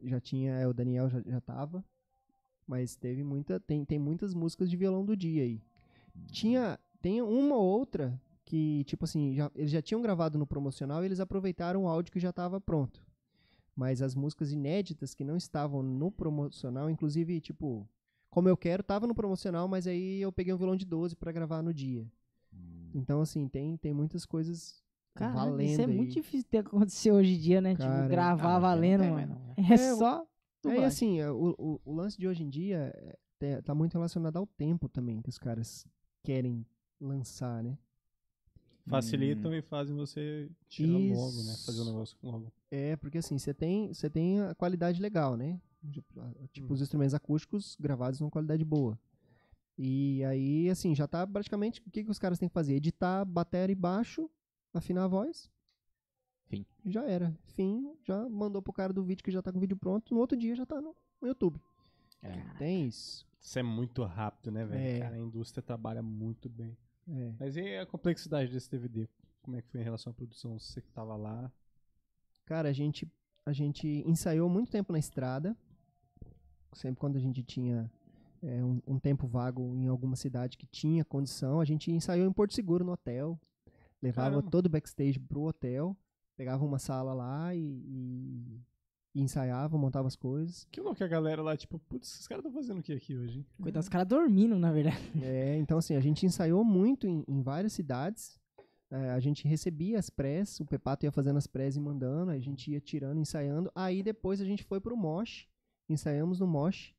Já tinha, é, o Daniel já, já tava. Mas teve muita. Tem, tem muitas músicas de violão do dia aí. Tinha. Tem uma ou outra que, tipo assim, já, eles já tinham gravado no promocional e eles aproveitaram o áudio que já estava pronto. Mas as músicas inéditas que não estavam no promocional, inclusive, tipo, como eu quero, tava no promocional, mas aí eu peguei um violão de 12 pra gravar no dia. Então, assim, tem, tem muitas coisas Cara, valendo isso é aí. muito difícil de acontecer hoje em dia, né? Cara, tipo, gravar Ah, valendo, não tem mano. não, né? É, É, o- É, dublagem. assim, é, o, o, o lance de hoje em dia é, tá muito relacionado ao tempo também que os caras querem lançar, né? facilitam e fazem você tirar logo, né? Fazer o Isso. negócio logo. É, porque assim, você tem, você tem a qualidade legal, né? Tipo, Tipo, Hum. os instrumentos acústicos gravados numa qualidade boa. E aí, assim, já tá praticamente. O que, que os caras têm que fazer? Editar bateria e baixo, afinar a voz. Fim. Já era. Fim, já mandou pro cara do vídeo que já tá com o vídeo pronto. No outro dia já tá no, YouTube. É. Tem isso. Isso é muito rápido, né, velho? É. Cara, a indústria trabalha muito bem. É. Mas e a complexidade desse DVD? Como é que foi em relação à produção? Você que tava lá. Cara, a gente, a gente ensaiou muito tempo na estrada. Sempre quando a gente tinha é, um, um tempo vago em alguma cidade que tinha condição, a gente ensaiou em Porto Seguro, no hotel. Levava Caramba. todo o backstage pro hotel, pegava uma sala lá e, e- e ensaiava, montava as coisas. Que louco que a galera lá, tipo, putz, esses caras estão fazendo o que aqui hoje? hein? Coitado, os caras dormindo, na verdade. É, então, assim, a gente ensaiou muito em, em várias cidades. É, a gente recebia as press, o Pepato ia fazendo as press e mandando, a gente ia tirando, ensaiando. Aí depois a gente foi pro Mosh, ensaiamos no Mosh.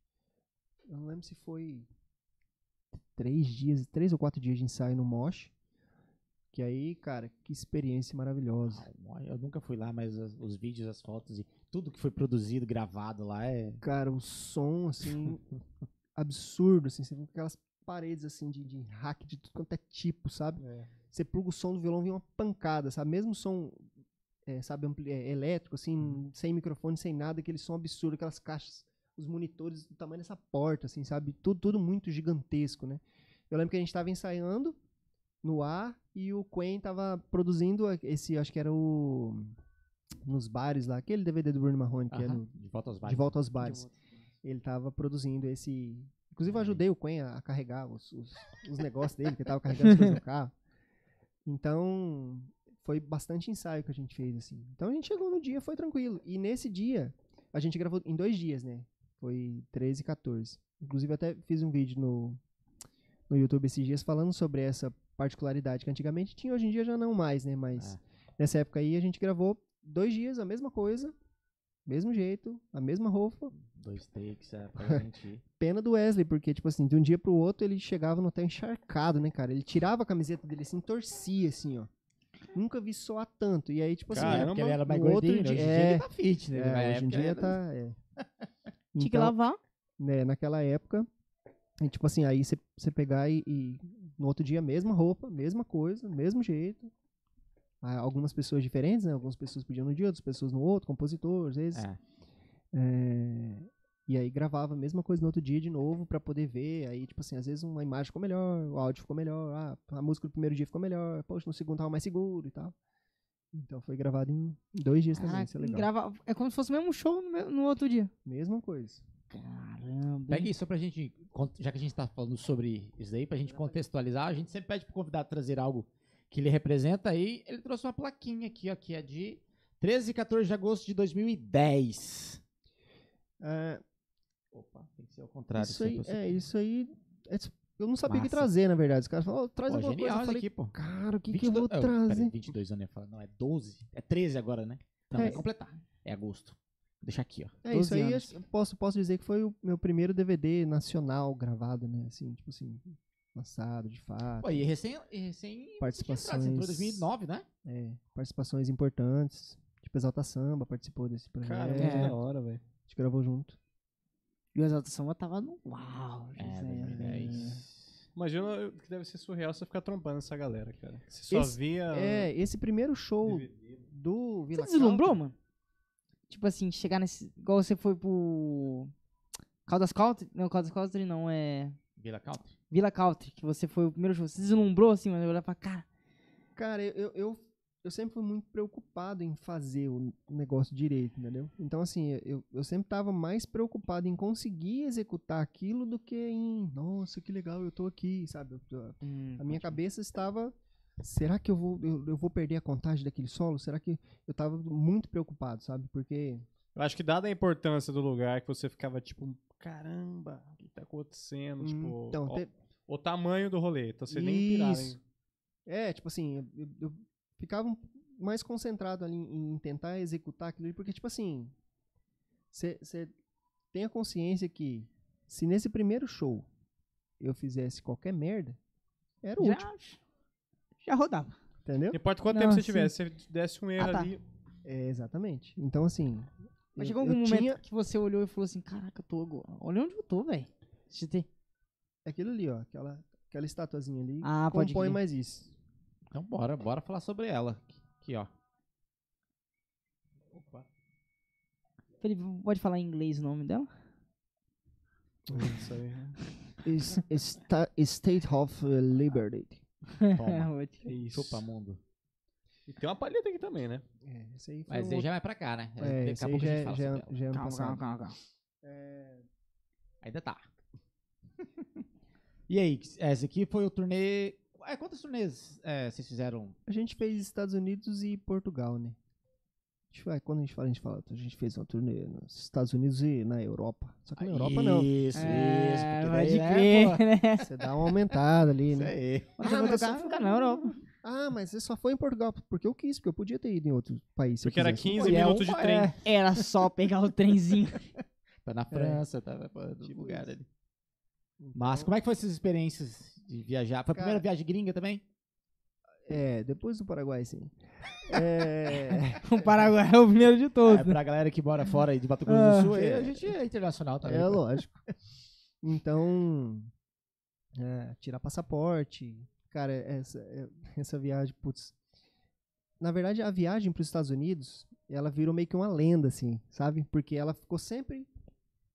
Eu não lembro se foi três dias, três ou quatro dias de ensaio no Mosh. Que aí, cara, que experiência maravilhosa. Ah, Eu nunca fui lá, mas os, os vídeos, as fotos e tudo que foi produzido, gravado lá é. Cara, o som, assim, absurdo, assim, você vê aquelas paredes, assim, de, de hack de tudo quanto é tipo, sabe? Você pluga o som do violão, vem uma pancada, sabe? Mesmo som, é, sabe, ampli- é, elétrico, assim, sem microfone, sem nada, aquele som absurdo, aquelas caixas, os monitores do tamanho dessa porta, assim, sabe? Tudo, tudo muito gigantesco, né? Eu lembro que a gente tava ensaiando no ar e o Quen tava produzindo esse, acho que era o... Nos bares lá, aquele DVD do Bruno Marrone, que é Aham, no, de volta aos de bares. volta aos bares. Ele tava produzindo esse. Inclusive, eu ajudei o Quen a, a carregar os, os, os negócios dele, que ele tava carregando as coisas no carro. Então, foi bastante ensaio que a gente fez, assim. Então, a gente chegou no dia, foi tranquilo. E nesse dia, a gente gravou em dois dias, né? Foi 13 e 14. Inclusive, eu até fiz um vídeo no, no YouTube esses dias falando sobre essa particularidade que antigamente tinha, hoje em dia já não mais, né? Mas É. nessa época aí, a gente gravou dois dias, a mesma coisa, mesmo jeito, a mesma roupa. Dois takes, é, pra gente ir. Pena do Wesley, porque, tipo assim, de um dia pro outro ele chegava no hotel encharcado, né, cara? Ele tirava a camiseta dele assim, torcia, assim, ó. Nunca vi soar tanto. E aí, tipo assim, Caramba, É, porque ele era mais no outro gordinho, né? dia- hoje em dia é. ele tá fit, né? é, hoje em dia era- tá. É. Tinha que Então, lavar. né, naquela época, e, tipo assim, aí você pegar e, e no outro dia, mesma roupa, mesma coisa, mesmo jeito. Ah, Algumas pessoas diferentes, né? Algumas pessoas podiam no dia, outras pessoas no outro, compositor, às vezes. É. É, E aí gravava a mesma coisa no outro dia de novo pra poder ver. Aí, tipo assim, às vezes uma imagem ficou melhor, o áudio ficou melhor, ah, a música do primeiro dia ficou melhor, poxa, no segundo tava mais seguro e tal. Então foi gravado em dois dias também, Ah, isso é legal. grava, é como se fosse o mesmo show no, no outro dia. Mesma coisa. Caramba. Pega isso só pra gente, já que a gente tá falando sobre isso daí, pra gente contextualizar, a gente sempre pede pro convidado trazer algo que ele representa aí. Ele trouxe uma plaquinha aqui, ó, que é de 13 e 14 de agosto de 2010. É, Opa, tem que ser ao contrário. isso aí, sempre é, isso aí. é, eu não sabia o que trazer, na verdade. Os caras falaram, "Ó, traz Pô, alguma genial coisa. Eu falei, aqui, pô. cara, o que, que eu 22 vou oh, peraí, trazer? 22 anos, eu ia falar. Não, é 12. É 13 agora, né? Não, É. vai completar. É agosto. Deixa aqui, ó. É, isso 12 aí anos. eu posso, posso dizer que foi o meu primeiro DVD nacional gravado, né? Assim, tipo assim, lançado de fato. Pô, e recém, e recém Participações. Você entrou em 2009, né? É, participações importantes. Tipo, Exalta Samba participou desse projeto. Cara, É. da hora, velho. A gente gravou junto. E o Exalta Samba tava no uau. É, José. 2010. Imagina que deve ser surreal você ficar trombando essa galera, cara. Você só Esse- via. É, esse primeiro show DVD. do Você Vila deslumbrou, Country- mano? Tipo assim, chegar nesse. Igual você foi pro. Caldas Country? Não, Caldas Country não, é. Vila Country. Vila Country, que você foi o primeiro show. Você deslumbrou assim, mano? Eu olhar pra cara. Cara, eu, eu, eu, eu sempre fui muito preocupado em fazer o negócio direito, entendeu? Então, assim, eu, eu sempre tava mais preocupado em conseguir executar aquilo do que em, nossa, que legal, eu tô aqui, sabe? Eu- Hum, a minha cabeça estava, será que eu vou, eu, eu vou perder a contagem daquele solo? Será que eu tava muito preocupado, sabe? Porque Eu acho que dada a importância do lugar, que você ficava tipo, caramba, o que tá acontecendo? tipo, então, ó, te- o tamanho do rolê. Então você nem pirava, Isso. hein? É, tipo assim, eu, eu ficava mais concentrado ali em, em tentar executar aquilo ali, porque, tipo assim, você tem a consciência que se nesse primeiro show eu fizesse qualquer merda, era o último. Já, rodava. Entendeu? Não importa quanto Não, tempo você sim. tivesse, se você desse um erro Ah, tá. ali. É, exatamente. Então, assim. Mas chegou eu algum momento tinha que você olhou e falou assim, caraca, eu tô agora. Olha onde eu tô, velho. XT. aquilo ali, ó. Aquela, aquela estatuazinha ali. Ah, pode compõe crer. mais isso. Então bora, bora falar sobre ela. Aqui, ó. Opa. Felipe, pode falar em inglês o nome dela? Isso aí. Is- State of Liberty. Toma. É isso. Chupa mundo. E tem uma palheta aqui também, né? É, esse aí foi Mas um aí outro- já vai pra cá, né? É, Daqui a pouco já, a gente é- fala já, sobre já é ano Calma, calma, calma, calma. Ainda tá. e aí, esse aqui foi o turnê. É, quantas turnês é, vocês fizeram? A gente fez Estados Unidos e Portugal, né? A gente vai- quando a gente fala, a gente fala, a gente fez uma turnê nos Estados Unidos e na Europa. Só que na Europa não. Isso, É, isso. porque daí, né, crer, pô, né? Você dá uma aumentada ali, Isso né? aí. Você Ah, mas só fica na Europa. Ah, mas você só foi em Portugal porque eu quis, porque eu podia ter ido em outro país. Porque era quisesse. 15 E é minutos de trem. é, Era só pegar o trenzinho. Tá na França, tá pra outro Tipo lugar isso. ali. Mas como é que foi essas experiências de viajar? Foi a Cara- primeira viagem gringa também? É, depois do Paraguai, sim. É, O Paraguai é o primeiro de É, todos. né? pra galera que mora fora aí de Mato Grosso Ah, do Sul, é. a gente é internacional também. é pô. lógico. Então, é, tirar passaporte. Cara, essa, é- essa viagem, putz. Na verdade, a viagem para os Estados Unidos, ela virou meio que uma lenda, assim, sabe? Porque ela ficou sempre.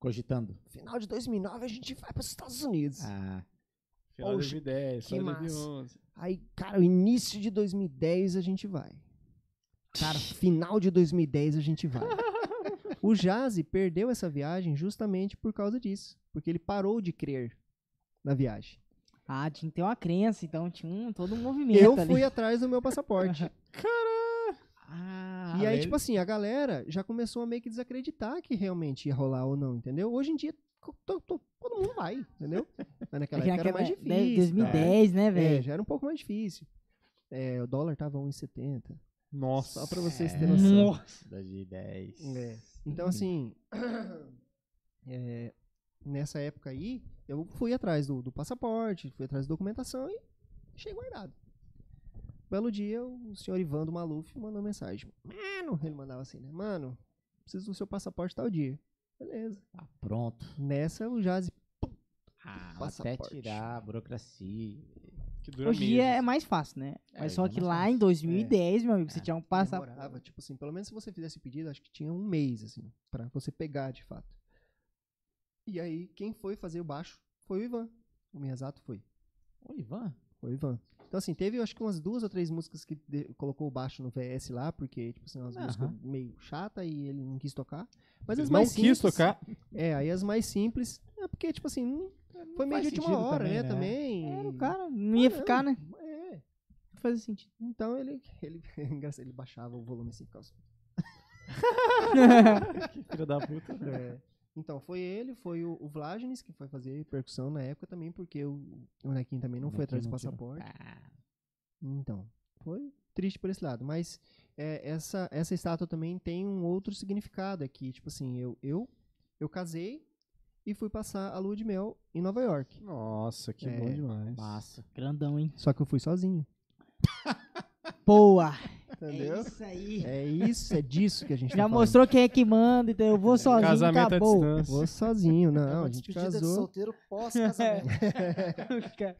Cogitando. Final de 2009 a gente vai para os Estados Unidos. Ah, Final de Poxa, 2010, que final de massa. 2011. Aí, cara, o início de 2010 a gente vai. Cara, final de 2010 a gente vai. O Jazzy perdeu essa viagem justamente por causa disso. Porque ele parou de crer na viagem. Ah, tinha que ter uma crença, então tinha um, todo um movimento Eu ali. fui atrás do meu passaporte. ah e aí, ele- tipo assim, a galera já começou a meio que desacreditar que realmente ia rolar ou não, entendeu? Hoje em dia, todo mundo vai, entendeu? Mas naquela É época era mais de- difícil. 2010, né, É, velho? já era um pouco mais difícil. É, o dólar tava 1,70. Nossa. Só pra vocês É. terem noção. Nossa. 2010. É. Então, assim, é, nessa época aí, eu fui atrás do, do passaporte, fui atrás da documentação e deixei guardado. Belo dia, o senhor Ivan do Maluf mandou mensagem. Mano, ele mandava assim, né? Mano, preciso do seu passaporte tal dia. Beleza. Tá pronto. Nessa, o Jazzy. Ah, até Passaporte. tirar a burocracia. Que dura Hoje meses. é mais fácil, né? É, Mas só é que lá fácil. em 2010, meu amigo, você tinha um passaporte. Demorava, tipo assim, pelo menos se você fizesse pedido, acho que tinha um mês, assim, pra você pegar de fato. E aí, quem foi fazer o baixo foi o Ivan. O Miyazato foi. Ô, Ivan. Foi o Ivan. Então, assim, teve acho que umas duas ou três músicas que de- colocou o baixo no VS lá, porque, tipo assim, umas músicas meio chata e ele não quis tocar. Mas Ele as não mais quis simples, tocar. É, aí as mais simples, é porque, tipo assim, não- foi meio de última hora, também, né, né? também. Era o e- cara, não ia Ah, ficar, né? É. Não fazia sentido. Então ele, ele, ele baixava o volume assim, ficava assim. Que filho da puta. É. Então, foi ele, foi o, o Vlagenes, que foi fazer percussão na época também, porque o, o Nequim também não foi atrás do passaporte. Ah, Então, foi triste por esse lado. Mas é, essa, essa estátua também tem um outro significado aqui. Tipo assim, eu, eu, eu casei e fui passar a lua de mel em Nova York. Nossa, que É, bom demais. massa. Grandão, hein? Só que eu fui sozinho. Boa! Entendeu? É isso aí. É isso, é disso que a gente Já tá mostrou quem é que manda, então eu vou sozinho, Casamento à acabou. distância. Vou sozinho, É não. A gente despedida de casou. solteiro pós-casamento.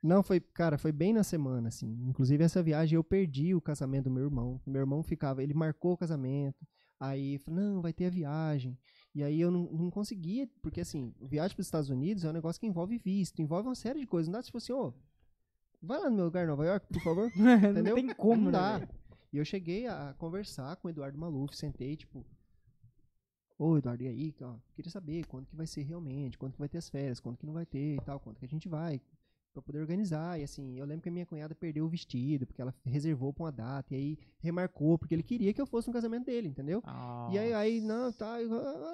Não, foi, cara, foi bem na semana, assim. Inclusive, essa viagem eu perdi o casamento do meu irmão. Meu irmão ficava, ele marcou o casamento. Aí, falou, não, vai ter a viagem. E aí eu não, não conseguia, porque assim, viagem para os Estados Unidos é um negócio que envolve visto, envolve uma série de coisas. Não dá tipo assim, ô, vai lá no meu lugar em Nova York, por favor. Entendeu? Não tem como, Não né? dá. velho? E eu cheguei a conversar com o Eduardo Maluf, sentei, tipo, ô Eduardo, e aí, ó, queria saber quando que vai ser realmente, quando que vai ter as férias, quando que não vai ter e tal, quando que a gente vai, pra poder organizar. E assim, eu lembro que a minha cunhada perdeu o vestido, porque ela reservou pra uma data, e aí remarcou, porque ele queria que eu fosse no casamento dele, entendeu? E aí, aí, não, tá,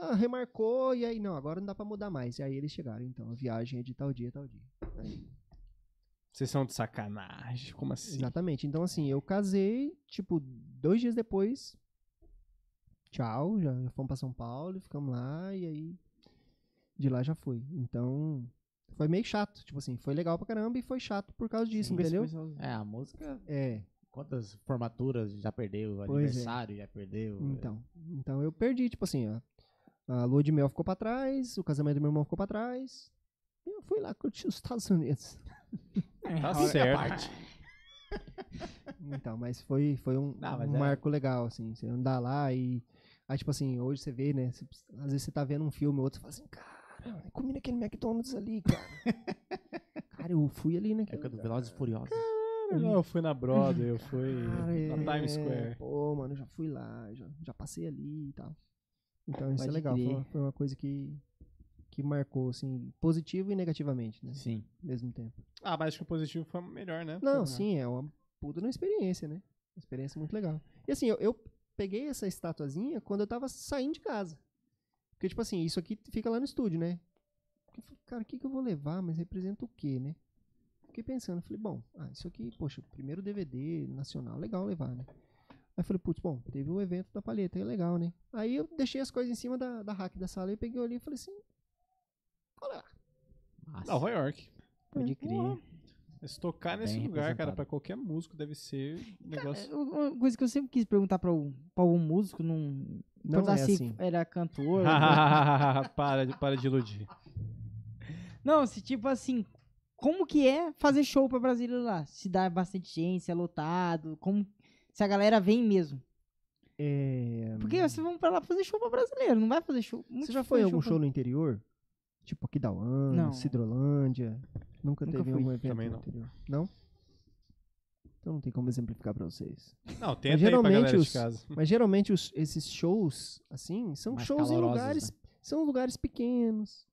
ah, remarcou, e aí, não, agora não dá pra mudar mais. E aí eles chegaram, então, a viagem é de tal dia, tal dia. Aí, Vocês são de sacanagem. Como assim? Exatamente. Então, assim, eu casei, tipo, dois dias depois. Tchau, já fomos pra São Paulo, ficamos lá, e aí. De lá já foi. Então. foi meio chato. Tipo assim, foi legal pra caramba e foi chato por causa disso, Sim. entendeu? É, a música, É, quantas formaturas já perdeu, Pois é. aniversário já perdeu. então. Então eu perdi, tipo assim, ó. A lua de mel ficou pra trás, o casamento do meu irmão ficou pra trás. E eu fui lá curtir os Estados Unidos. Tá Fica a certo. Então, mas foi, foi um, Não, mas um é- marco legal, assim. Você andar lá e. Aí, tipo assim, hoje você vê, né? você- às vezes você tá vendo um filme, outro fala assim, cara, eu comi naquele McDonald's ali, cara. cara, eu fui ali naquele. Época do Velozes e Furiosos. Não, eu fui na Broadway, eu fui Cara, na Times é, Square. Pô, mano, eu já fui lá, já, já passei ali e tal. Então isso é Pode legal. Foi uma, foi uma coisa que, que marcou, assim, positivo e negativamente, né? Sim. Ao mesmo tempo. Ah, mas acho que o positivo foi melhor, né? Não, Foi- sim, é uma puta uma experiência, né? Uma experiência muito legal. E assim, eu, eu peguei essa estatuazinha quando eu tava saindo de casa. Porque, tipo assim, isso aqui fica lá no estúdio, né? Eu falei, cara, o que, que eu vou levar? Mas representa o quê, né? Fiquei pensando, falei, bom, ah, isso aqui, poxa, primeiro DVD nacional, legal levar, né? Aí eu falei, putz, bom, teve o evento da palheta, é legal, né? Aí eu deixei as coisas em cima da, da rack da sala e peguei ali e falei assim. Massa. Nova York. Pode crer. Se tocar nesse lugar, cara, pra qualquer músico deve ser um negócio. É, Uma coisa que eu sempre quis perguntar pra, o- pra algum músico, não, Não é se assim. era cantor. para, de, para de iludir. não, se tipo assim, como que é fazer show pra Brasília lá? Se dá bastante gente, se é lotado, como se a galera vem mesmo. É... Porque vocês vão pra lá fazer show pra brasileiro, não vai fazer show. muito Você já foi em algum pra- show no interior? Tipo Aquidauã, Não. Cidrolândia? Nunca, Nunca teve fui. um evento Também não. interior? Não? Então não tem como exemplificar pra vocês. Não, tenta aí pra geralmente galera os- de casa. Mas geralmente os- esses shows, assim, são Mais shows em lugares. né? São lugares pequenos.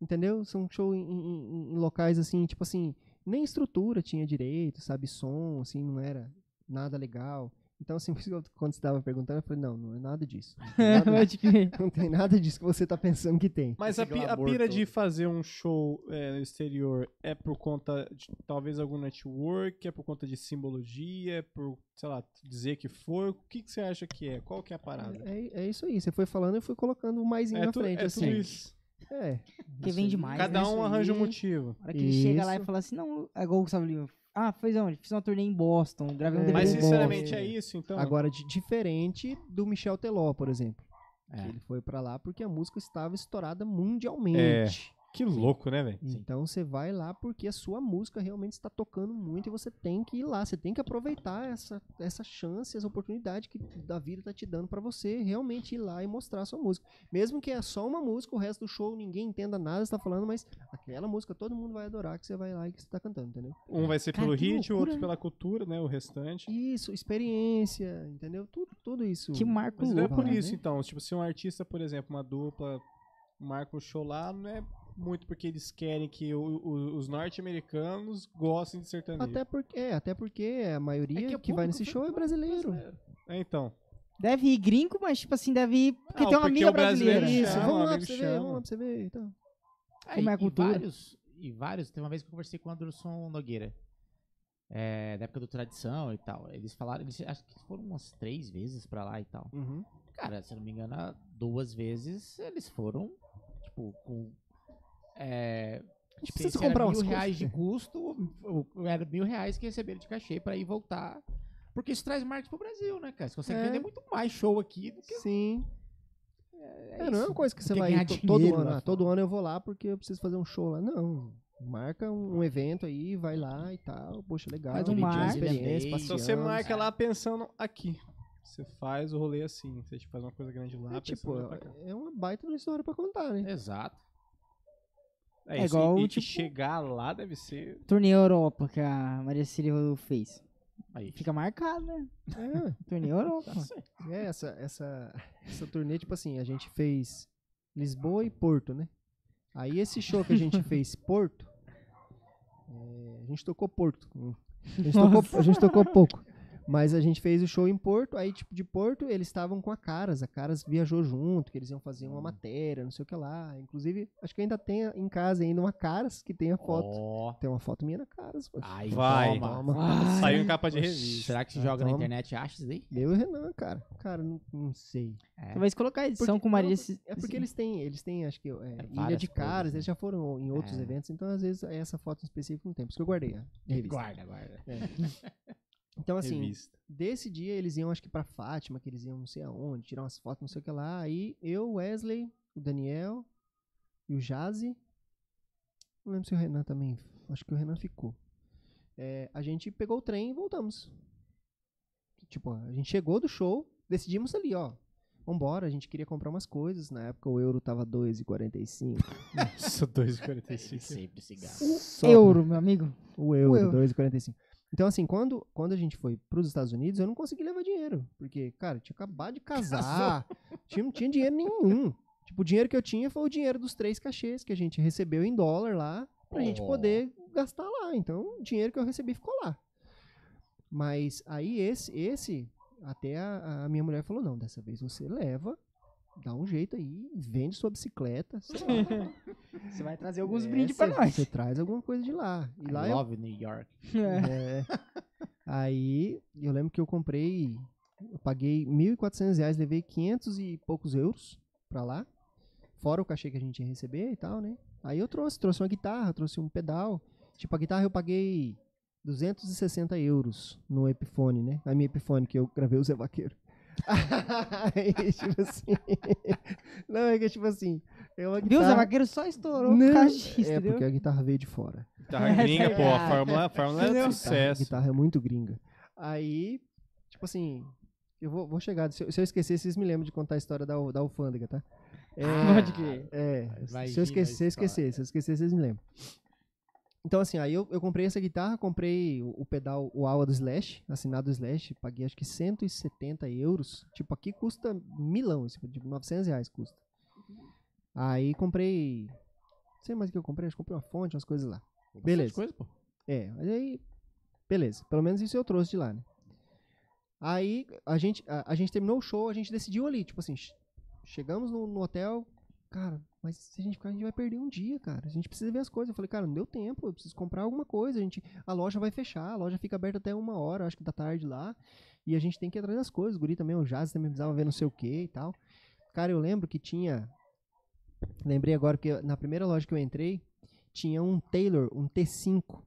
Entendeu? São shows em, em- em- em locais assim, tipo assim, nem estrutura tinha direito, sabe? Som, assim, não era nada legal. Então, assim, por isso que eu- quando você estava perguntando, eu falei, não, não é nada disso. Não tem nada, crer. não tem nada disso que você tá pensando que tem. Mas a, pi- a pira de todo. fazer um show é, no exterior é por conta de talvez algum network, é por conta de simbologia, é por, sei lá, dizer que foi. O que, que você acha que é? Qual que é a parada? É, é isso aí. Você foi falando e eu fui colocando o mais na tu- frente, é assim. tudo isso. É. Porque vende mais. Cada né? um isso arranja um motivo. A hora que ele chega lá e Isso. fala assim, não, é igual o Gustavo Lima. Ah, fez onde? Fiz uma turnê em Boston, gravei um É. DVD Mas em Boston. sinceramente é isso, então. Agora, de- diferente do Michel Teló, por exemplo. É. Ele foi pra lá porque a música estava estourada mundialmente. Que louco, né, velho? Então você vai lá porque a sua música realmente está tocando muito e você tem que ir lá, você tem que aproveitar essa, essa chance, essa oportunidade que da vida tá te dando pra você realmente ir lá e mostrar a sua música. Mesmo que é só uma música, o resto do show ninguém entenda nada, você tá falando, mas aquela música todo mundo vai adorar que você vai lá e que você tá cantando, entendeu? Um vai ser Cara, pelo hit, o outro né? pela cultura, né? O restante. Isso, experiência, entendeu? Tudo, tudo isso. Que marco Mas não é por né? isso, então. Tipo, se um artista, por exemplo, uma dupla marca um show lá, não é muito porque eles querem que o- o- os norte-americanos gostem de sertanejo. Até porque, é, até porque a maioria É que que, o vai nesse show é brasileiro. É, então. Deve ir gringo, mas tipo assim, deve ir porque Não, tem uma porque amiga brasileiro brasileira. Isso, chama, vamos lá pra amigo você ver, vamos lá pra você ver. Então. Como é a cultura? E vários, e vários, tem uma vez que eu conversei com o Anderson Nogueira, é, da época do Tradição e tal. Eles falaram, eles acho que foram umas três vezes pra lá e tal. Uhum. Cara, se eu não me engano, duas vezes eles foram, tipo, com. É, A gente se- precisa se era comprar mil umas reais coisas. de custo, era mil reais que receberam de cachê pra ir voltar. Porque isso traz marketing pro Brasil, né, cara? Você consegue É. vender muito mais show aqui do que. Sim. É, É, não é uma coisa que você Porque vai ir to- todo dinheiro ano. lá Ah, todo ano eu vou lá porque eu preciso fazer um show lá. Não. Marca um, um evento aí, vai lá e tal. Poxa, legal. Faz um marketing. experiência, Então Então você marca lá pensando aqui. Você faz o rolê assim. Você tipo, faz uma coisa grande lá, É, tipo, é uma baita história pra contar, né? Exato. É, é isso, igual, e, e tipo- chegar lá deve ser. Turnê Europa que a Maria Cecília fez. Aí. Fica marcado, né? É, Turnê Europa. é essa, essa, essa turnê, tipo assim, a gente fez Lisboa e Porto, né? Aí esse show que a gente fez Porto, é, a gente tocou Porto. A gente tocou, a gente tocou pouco. Mas a gente fez o show em Porto, aí, tipo, de Porto, eles estavam com a Caras. A Caras viajou junto, que eles iam fazer Hum. uma matéria, não sei o que lá. Inclusive, acho que ainda tem em casa ainda uma Caras que tem a foto. Ó. Tem uma foto minha na Caras. pô. Ai, Vai. toma. Toma. Saiu em capa de revista. Será que se Ah, joga na toma. internet acha isso daí? Eu e o Renan, cara. Cara, não, não sei. É. Talvez colocar a edição Porque- com Maria. não, esse- É porque eles têm, eles têm, acho que, é, Ilha de coisas, Caras, né? eles já foram em outros É. eventos, então às vezes essa foto em específico não tem, por isso que eu guardei a revista. Guarda, guarda. Então, assim, Revista. desse dia eles iam, acho que pra Fátima, que eles iam não sei aonde, tirar umas fotos, não sei o que lá. Aí eu, Wesley, o Daniel e o Jazi. Não lembro se o Renan também. Acho que o Renan ficou. É, a gente pegou o trem e voltamos. Tipo, a gente chegou do show, decidimos ali, ó. Vambora, a gente queria comprar umas coisas. Na época o euro tava 2,45. Nossa, 2,45. Sempre se gasta. Só Euro, meu amigo. O euro, euro. 2,45. Então, assim, quando, quando a gente foi pros Estados Unidos, eu não consegui levar dinheiro. Porque, cara, tinha acabado de casar. tinha, não tinha dinheiro nenhum. Tipo, o dinheiro que eu tinha foi o dinheiro dos três cachês que a gente recebeu em dólar lá, pra gente Oh. poder gastar lá. Então, o dinheiro que eu recebi ficou lá. Mas aí esse, esse até a, a minha mulher falou, não, dessa vez você leva, dá um jeito aí, vende sua bicicleta. Você vai trazer alguns É, brindes pra nós. Você traz alguma coisa de lá. E I lá eu love New York. é. Aí eu lembro que eu comprei, eu paguei 1.400 reais, levei 500 e poucos euros pra lá, fora o cachê que a gente ia receber e tal, né? Aí eu trouxe, trouxe uma guitarra, trouxe um pedal. Tipo, a guitarra eu paguei 260 euros no Epiphone, né? A minha Epiphone que eu gravei o Zé Vaqueiro. Aí, tipo assim. Não, é que tipo assim. É uma Viu? O Zé guitarra. Vaqueiro só estourou Não, por causa disso, é entendeu? porque a guitarra veio de fora. Guitarra gringa, pô. A fórmula, a fórmula é Guitarra- sucesso. guitarra é muito gringa. Aí, tipo assim, eu vou, vou chegar. Se eu, se eu esquecer, vocês me lembram de contar a história da, da alfândega, tá? É, Pode crer. é, se eu esquecer, na se eu esquecer, se eu esquecer, vocês me lembram. Então, assim, aí eu, eu comprei essa guitarra, comprei o, o pedal, o AUA do Slash, assinado do Slash, paguei acho que 170 euros. Tipo, aqui custa milão, tipo, 900 reais custa. Aí comprei, não sei mais o que eu comprei, acho que comprei uma fonte, umas coisas lá. Beleza. Coisa, pô. É, mas aí. Beleza. Pelo menos isso eu trouxe de lá, né? Aí a gente, a, a gente terminou o show, a gente decidiu ali, tipo assim, che- chegamos no, no hotel, cara, mas se a gente ficar, a gente vai perder um dia, cara. A gente precisa ver as coisas. Eu falei, cara, não deu tempo, eu preciso comprar alguma coisa. A, gente, a loja vai fechar, a loja fica aberta até uma hora, acho que da tarde lá. E a gente tem que ir atrás das coisas. O guri também, o Jazz também precisava ver não sei o que e tal. Cara, eu lembro que tinha. Lembrei agora que na primeira loja que eu entrei, tinha um Taylor, um T5,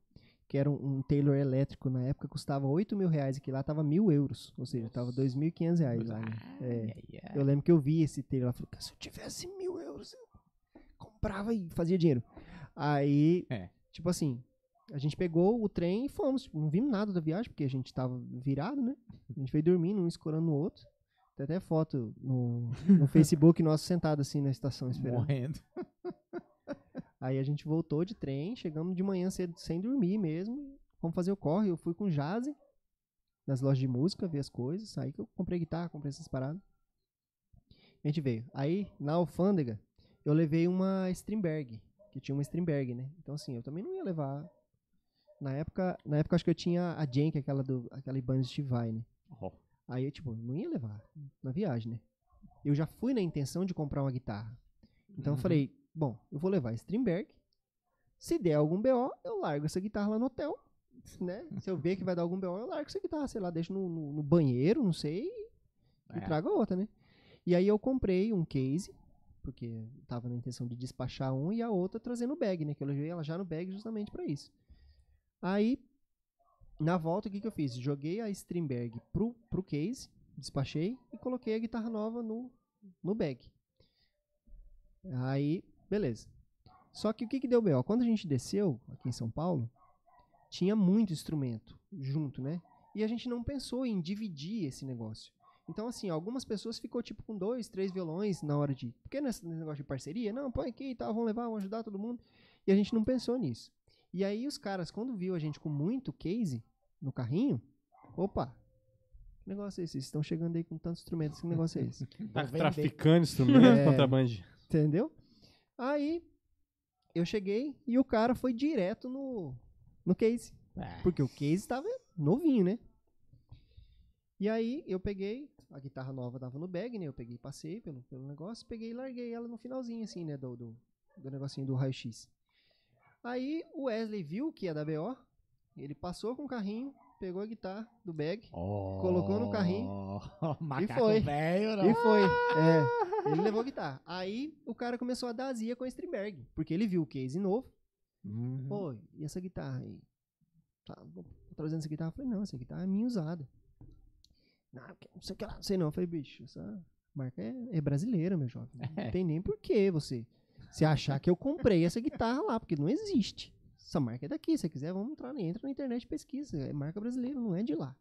que era um, um Taylor elétrico na época, custava 8 mil reais, e que lá tava mil euros, ou seja, tava 2.500 reais lá, né? É, eu lembro que eu vi esse Taylor lá, falei, "Cara, se eu tivesse mil euros, eu comprava e fazia dinheiro. Aí, É. tipo assim, a gente pegou o trem e fomos, tipo, não vimos nada da viagem, porque a gente tava virado, né? A gente veio dormindo, um escorando no outro. Tem até foto no, no Facebook nosso sentado assim na estação esperando. Morrendo. Aí a gente voltou de trem, chegamos de manhã cedo sem dormir mesmo. Vamos fazer o corre. Eu fui com o Jazzy nas lojas de música, ver as coisas. Aí que eu comprei guitarra, comprei essas paradas. A gente veio. Aí, na alfândega, eu levei uma Strindberg, que tinha uma Strindberg, né? Então assim, eu também não ia levar. Na época, na época acho que eu tinha a Jen, que é aquela do aquela Ibanez Steve Vai, né? Ó. Aí eu tipo, não ia levar na viagem, né? Eu já fui na intenção de comprar uma guitarra. Então eu Uhum. falei, bom, eu vou levar a Strindberg. Se der algum BO, eu largo essa guitarra lá no hotel, né? Se eu ver que vai dar algum BO, eu largo essa guitarra, sei lá, deixo no, no- no banheiro, não sei, e É. trago a outra, né? E aí eu comprei um case, porque eu tava na intenção de despachar um e a outra trazer no bag, né? Que eu levei ela já no bag justamente pra isso. Aí, na volta, o que, que eu fiz? Joguei a Strindberg pro, pro case, despachei e coloquei a guitarra nova no, no bag. Aí, beleza. Só que o que, que deu B.O.? Quando a gente desceu aqui em São Paulo, tinha muito instrumento junto, né? E a gente não pensou em dividir esse negócio. Então, assim, algumas pessoas ficou tipo com dois, três violões na hora de. Porque nesse negócio de parceria, não, põe aqui e tal, vamos levar, vamos ajudar todo mundo. E a gente não pensou nisso. E aí os caras, quando viu a gente com muito case no carrinho, opa, que negócio é esse? Vocês estão chegando aí com tantos instrumentos, que negócio é esse? Tá vender. traficando instrumento, É. contrabando. Entendeu? Aí eu cheguei e o cara foi direto no, no case. É. Porque o case tava novinho, né? E aí eu peguei, a guitarra nova tava no bag, né? Eu peguei, passei pelo, pelo negócio, peguei e larguei ela no finalzinho, assim, né? Do, do, do negocinho do raio-x. Aí o Wesley viu que ia da BO, ele passou com o carrinho, pegou a guitarra do bag Colocou no carrinho Macaco foi. velho, não. e foi. É, ele levou a guitarra. Aí o cara começou a dar azia com a Strindberg, porque ele viu o case novo. Uhum. Pô, e essa guitarra aí? Tá, trazendo essa guitarra. Eu falei, não, essa guitarra é minha usada. Não, porque não sei o que lá, não sei não. Eu falei, bicho, essa marca é, é brasileira, meu jovem. É. Não tem nem porquê você se achar que eu comprei essa guitarra lá, porque não existe. Essa marca é daqui. Se você quiser, vamos entrar, entra na internet e pesquisa. É marca brasileira, não é de lá.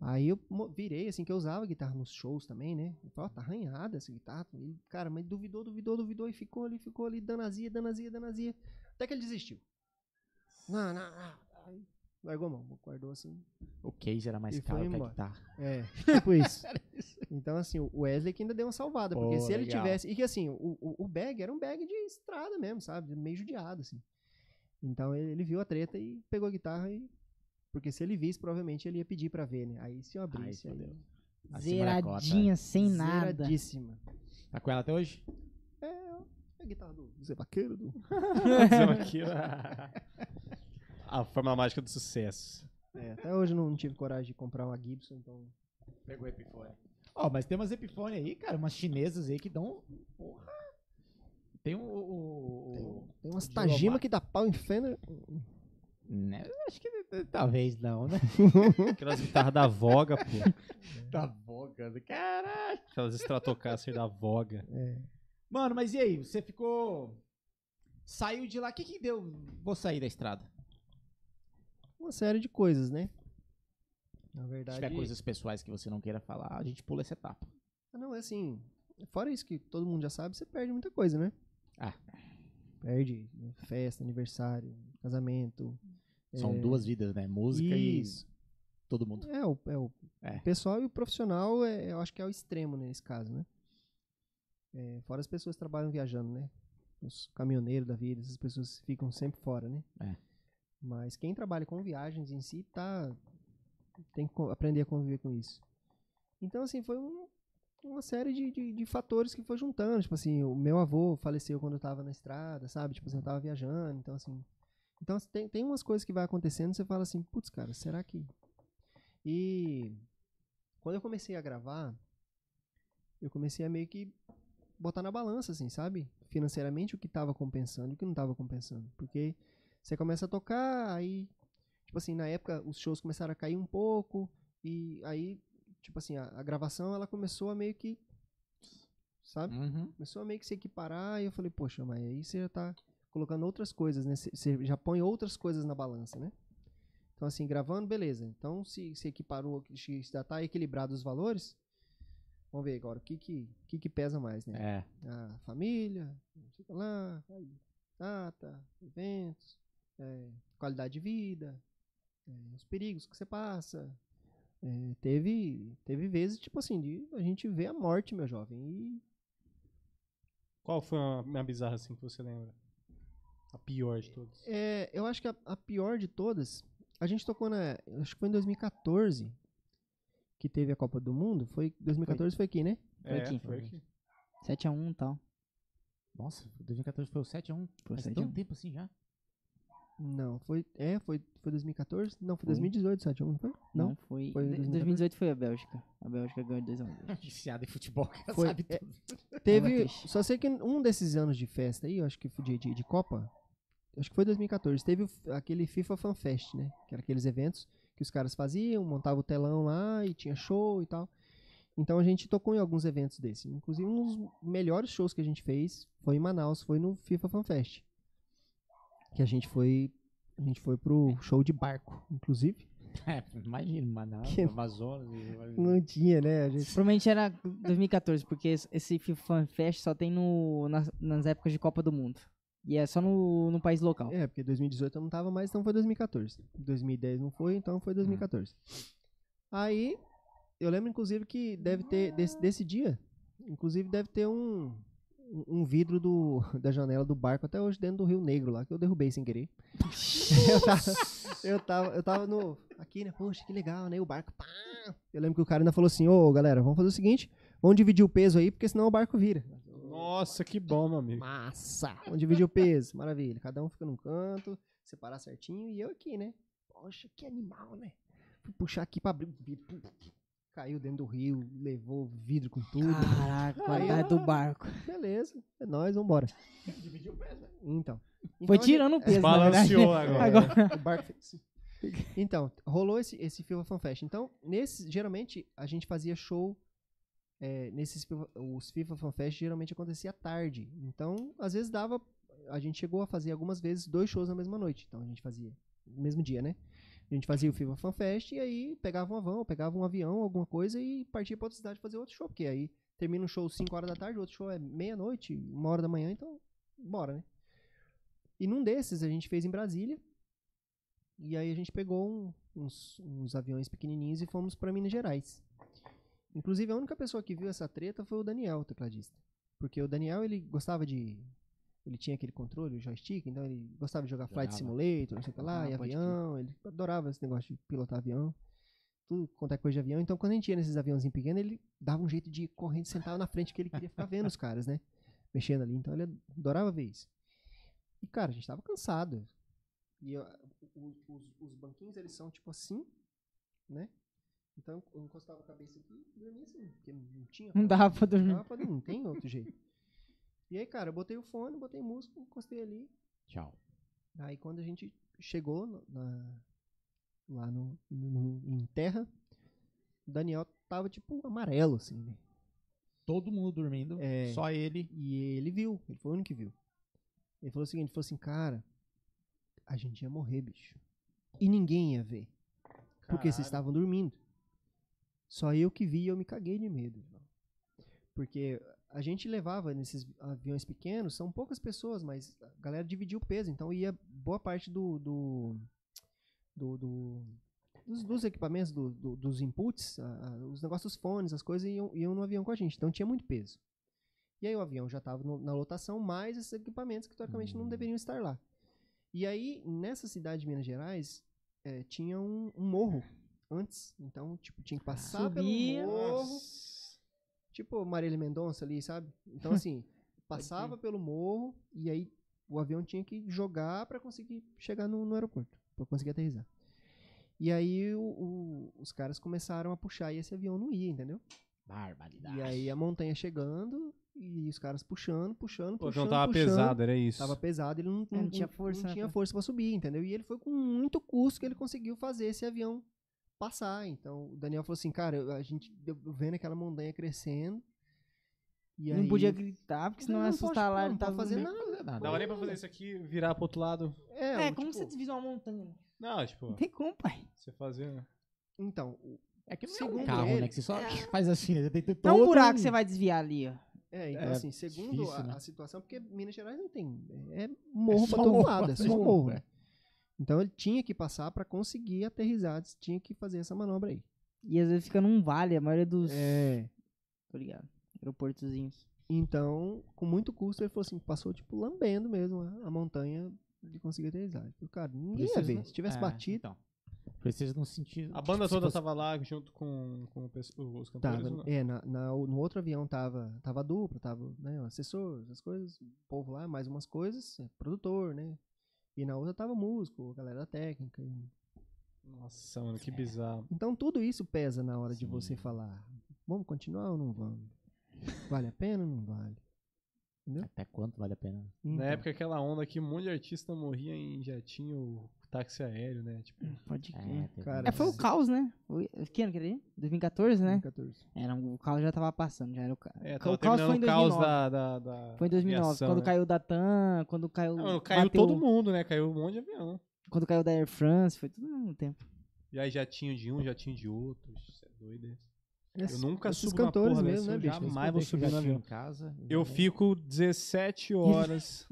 Aí eu virei, assim, que eu usava guitarra nos shows também, né? Eu falei, ó, tá arranhada essa guitarra. Ele, cara, mas duvidou, duvidou, duvidou e ficou ali, ficou ali, dando azia, dando azia, dando azia. Até que ele desistiu. Não, não, não. Largou a mão, guardou assim. O case era mais E caro que a guitarra. É, tipo isso. Então, assim, o Wesley que ainda deu uma salvada. Pô, porque se ele legal. tivesse. E que assim, o, o, o bag era um bag de estrada mesmo, sabe? Meio judiado, assim. Então ele, ele viu a treta e pegou a guitarra e. Porque se ele visse, provavelmente ele ia pedir pra ver, né? Aí se eu abrisse. Aí, Aí, cota. Zeradinha, sem nada. Zeradíssima. Tá com ela até hoje? É a guitarra do Zé Vaqueiro. Do... Dizendo aqui a... a fórmula mágica do sucesso. É, até hoje eu não tive coragem de comprar uma Gibson, então. Pegou o Epiphone. Ó, mas tem umas Epiphone aí, cara, umas chinesas aí que dão. Porra. Tem o. o, o- Tem umas Tajima que dá pau em Fender. Né? Acho que talvez não, né? Aquelas guitarras da Voga, pô. Tá boca, caralho. Aquelas Stratocaster da Voga. Mano, mas e aí? Você ficou. Saiu de lá. O que que deu? Vou sair da estrada. Uma série de coisas, né? Na Se verdade. tiver coisas pessoais que você não queira falar, a gente pula essa etapa. Ah, não, é assim. Fora isso que todo mundo já sabe, você perde muita coisa, né? Ah. Perde festa, aniversário, casamento. São é, duas vidas, né? Música Isso. e todo mundo. É, o, é o É. pessoal e o profissional, é, eu acho que é o extremo nesse caso, né? É, fora as pessoas que trabalham viajando, né? Os caminhoneiros da vida, essas pessoas ficam sempre fora, né? É. Mas quem trabalha com viagens em si tá tem que aprender a conviver com isso. Então, assim, foi um- uma série de, de, de fatores que foi juntando. Tipo assim, o meu avô faleceu quando eu tava na estrada, sabe? Tipo assim, eu tava viajando. Então, assim. Então, assim, tem, tem umas coisas que vai acontecendo você fala assim, putz, cara, será que. E quando eu comecei a gravar, eu comecei a meio que botar na balança, assim, sabe? Financeiramente o que tava compensando e o que não tava compensando. Porque você começa a tocar, aí, tipo assim, na época os shows começaram a cair um pouco, e aí, tipo assim, a, a gravação ela começou a meio que. Sabe? Uhum. Começou a meio que se equiparar, e eu falei, poxa, mas aí você já tá colocando outras coisas, né? Você- já põe outras coisas na balança, né? Então, assim, gravando, beleza. Então, se, se equiparou, se já tá equilibrado os valores, vamos ver agora, o que que, que, que pesa mais, né? É. a família, não sei lá, aí, data, eventos, é, qualidade de vida, é, os perigos que você passa. É, teve, teve vezes, tipo assim, de a gente ver a morte, meu jovem. E Qual foi a minha bizarra assim que você lembra? A pior de todas. é, eu acho que a, a pior de todas, a gente tocou na. Acho que foi em 2014 que teve a Copa do Mundo. Foi 2014 foi, aqui, né? Foi aqui. foi aqui. 7x1 e tal. Nossa, 2014 foi o 7x1. Foi Faz 7 a 1. tanto tempo assim já. Não, foi. É, foi, foi 2014? Não, foi Foi. 2018, 7 1, não foi? Não, Não. foi. Foi de- 2014? 2018 foi a Bélgica. A Bélgica ganhou de 2x1. Viciado em futebol, cara, Foi, sabe é, tudo. Teve. triste. Só sei que um desses anos de festa aí, eu acho que foi de, de, de Copa. Acho que foi 2014. Teve aquele FIFA Fan Fest, né? Que era aqueles eventos que os caras faziam, montavam o telão lá e tinha show e tal. Então a gente tocou em alguns eventos desses. Inclusive, um dos melhores shows que a gente fez foi em Manaus, foi no FIFA Fan Fest. Que a gente foi. A gente foi pro show de barco, inclusive. É, imagina, Manaus, Que- Amazonas. Não tinha, né? A gente Provavelmente era 2014, porque esse- FIFA Fan Fest só tem no, nas, nas épocas de Copa do Mundo. E é só no, no país local. É, porque 2018 eu não tava mais, então foi 2014. 2010 não foi, então foi 2014. Aí, eu lembro inclusive que deve ter, desse, desse dia, inclusive deve ter um, um, vidro do, da janela do barco até hoje dentro do Rio Negro lá, que eu derrubei sem querer. eu, tava, eu, tava, eu tava no. Aqui, né? Poxa, que legal, né? O barco. Pá! Eu lembro que o cara ainda falou assim: Ô galera, vamos fazer o seguinte: vamos dividir o peso aí, porque senão o barco vira. Nossa, que bom, meu amigo. Massa! Vamos dividir o peso, maravilha. Cada um fica num canto, separar certinho e eu aqui, né? Poxa, que animal, né? Fui puxar aqui pra abrir Caiu dentro do rio, levou vidro com tudo. Caraca, qualidade do barco. Beleza, é nóis, vambora. Então. Foi Então, tirando o peso, na verdade. Balanceou agora. Agora. o barco fez. Então, rolou esse, esse FIFA Fan Fest. Então, nesse, geralmente, a gente fazia show. É, nesses FIFA- os FIFA Fan Fest geralmente acontecia à tarde. Então, às vezes dava. A gente chegou a fazer algumas vezes dois shows na mesma noite. Então a gente fazia no mesmo dia, né? A gente fazia o FIFA Fan Fest e aí pegava um avião, pegava um avião, alguma coisa e partia pra outra cidade fazer outro show. Porque aí termina um show 5 horas da tarde, outro show é meia-noite, uma hora da manhã, então bora, né? E num desses a gente fez em Brasília. E aí a gente pegou um- uns, uns aviões pequenininhos e fomos pra Minas Gerais. Inclusive a única pessoa que viu essa treta foi o Daniel, o tecladista. Porque o Daniel, ele gostava de... Ele tinha aquele controle, o joystick, então ele gostava de jogar Flight. Simulator, não sei o que lá, Ah, e avião. Ele adorava esse negócio de pilotar avião. Tudo quanto é coisa de avião. Então quando a gente ia nesses aviãozinhos pequenos, ele dava um jeito de ir correndo, sentava na frente, que ele queria ficar vendo os caras, né? Mexendo ali. Então ele adorava ver isso. E, cara, a gente tava cansado. E eu- o- os, os banquinhos, eles são tipo assim, né? Então eu encostava a cabeça aqui e dormia assim, porque não tinha Não dava pra Não dormir. dava pra dormir, não tem outro jeito. E aí, cara, eu botei o fone, botei música, encostei ali. Tchau. Aí quando a gente chegou no- na- lá no, no- em terra, o Daniel tava tipo amarelo, assim, né? Todo mundo dormindo, É. só ele. E ele viu, ele foi o único que viu. Ele falou o seguinte, ele falou assim, cara, a gente ia morrer, bicho. E ninguém ia ver. Porque vocês Caralho. estavam dormindo. Só eu que vi e eu me caguei de medo. irmão. Porque a gente levava nesses aviões pequenos, são poucas pessoas, mas a galera dividia o peso. Então ia boa parte do. do, do- do- dos, dos equipamentos, do- do- dos inputs, a- os negócios dos fones, as coisas iam, iam no avião com a gente. Então tinha muito peso. E aí o avião já estava na lotação, mais esses equipamentos que teoricamente não deveriam estar lá. E aí, nessa cidade de Minas Gerais, eh, tinha um, um morro antes. Então, tipo, tinha que passar Subia. pelo morro. Tipo Marília Mendonça ali, sabe? Então, assim, passava pelo morro e aí o avião tinha que jogar pra conseguir chegar no, no aeroporto, pra conseguir aterrissar. E aí o- o- os caras começaram a puxar e esse avião não ia, entendeu? Barbaridade. E aí a montanha chegando e os caras puxando, puxando, O puxando. avião tava puxando. pesado, era isso. Tava pesado, ele não, É, não tinha força, não tinha força pra subir, entendeu? E ele foi com muito custo que ele conseguiu fazer esse avião passar. Então o Daniel falou assim, cara, a gente vendo aquela montanha crescendo. E Não aí- podia gritar, porque senão Não, ia não assustar lá. não tava fazer dormindo. nada. Dava nem pra fazer isso aqui, virar pro outro lado. É, É, o como tipo, você desvisa uma montanha? né? Não, tipo, Não tem como, pai. você fazer. Então, o- É que não é Segundo um carro, ele- né? Que você só faz assim, né? Tem É um todo buraco que você vai desviar ali, ó. é, então É assim, segundo difícil, a, né? a situação, porque Minas Gerais não tem. É morro É pra todo morro, lado, é é só só morro. morro, né? Então ele tinha que passar pra conseguir aterrissar, tinha que fazer essa manobra aí. E às vezes fica num vale, a maioria dos. É. Tô ligado. Aeroportozinhos. Então, com muito custo, ele falou assim, passou tipo lambendo mesmo a, a montanha de conseguir aterrissar. Ele falou, Cara, ninguém ia ver. Se tivesse batido, Então. Preciso não sentir. A banda se toda fosse- tava lá junto com, com o os cantores. Tava, não? é, na, na- no outro avião tava, tava a dupla, tava né, o assessor, essas coisas, o povo lá, mais umas coisas, é, produtor, né? E na outra tava músico, a galera da técnica. e- Nossa, mano, que bizarro. Então tudo isso pesa na hora de Sim. você falar, vamos continuar ou não vamos? Vale a pena ou não vale? Até quanto vale a pena? Então, Na época, aquela onda que um monte de artista morria em jatinho, táxi aéreo, né? Tipo, Pode crer. É, Cara, É, foi o caos, né? Foi, que ano que era? aí? 2014, né? 2014. Era, o caos já tava passando, já era o caos. é, o caos foi em terminando o caos 2009. da, da, da Foi em 2009, aviação, quando né? caiu da TAM, quando caiu. Mano, caiu bateu- todo mundo, né? Caiu um monte de avião. Quando caiu da Air France, foi tudo ao mesmo tempo. E aí jatinho de um, jatinho de outro. Isso é doido. Esses- Eu nunca esses subo na cantores porra mesmo, né, eu bicho? jamais vou deixo subir o no avião. em casa. Eu já- fico 17 horas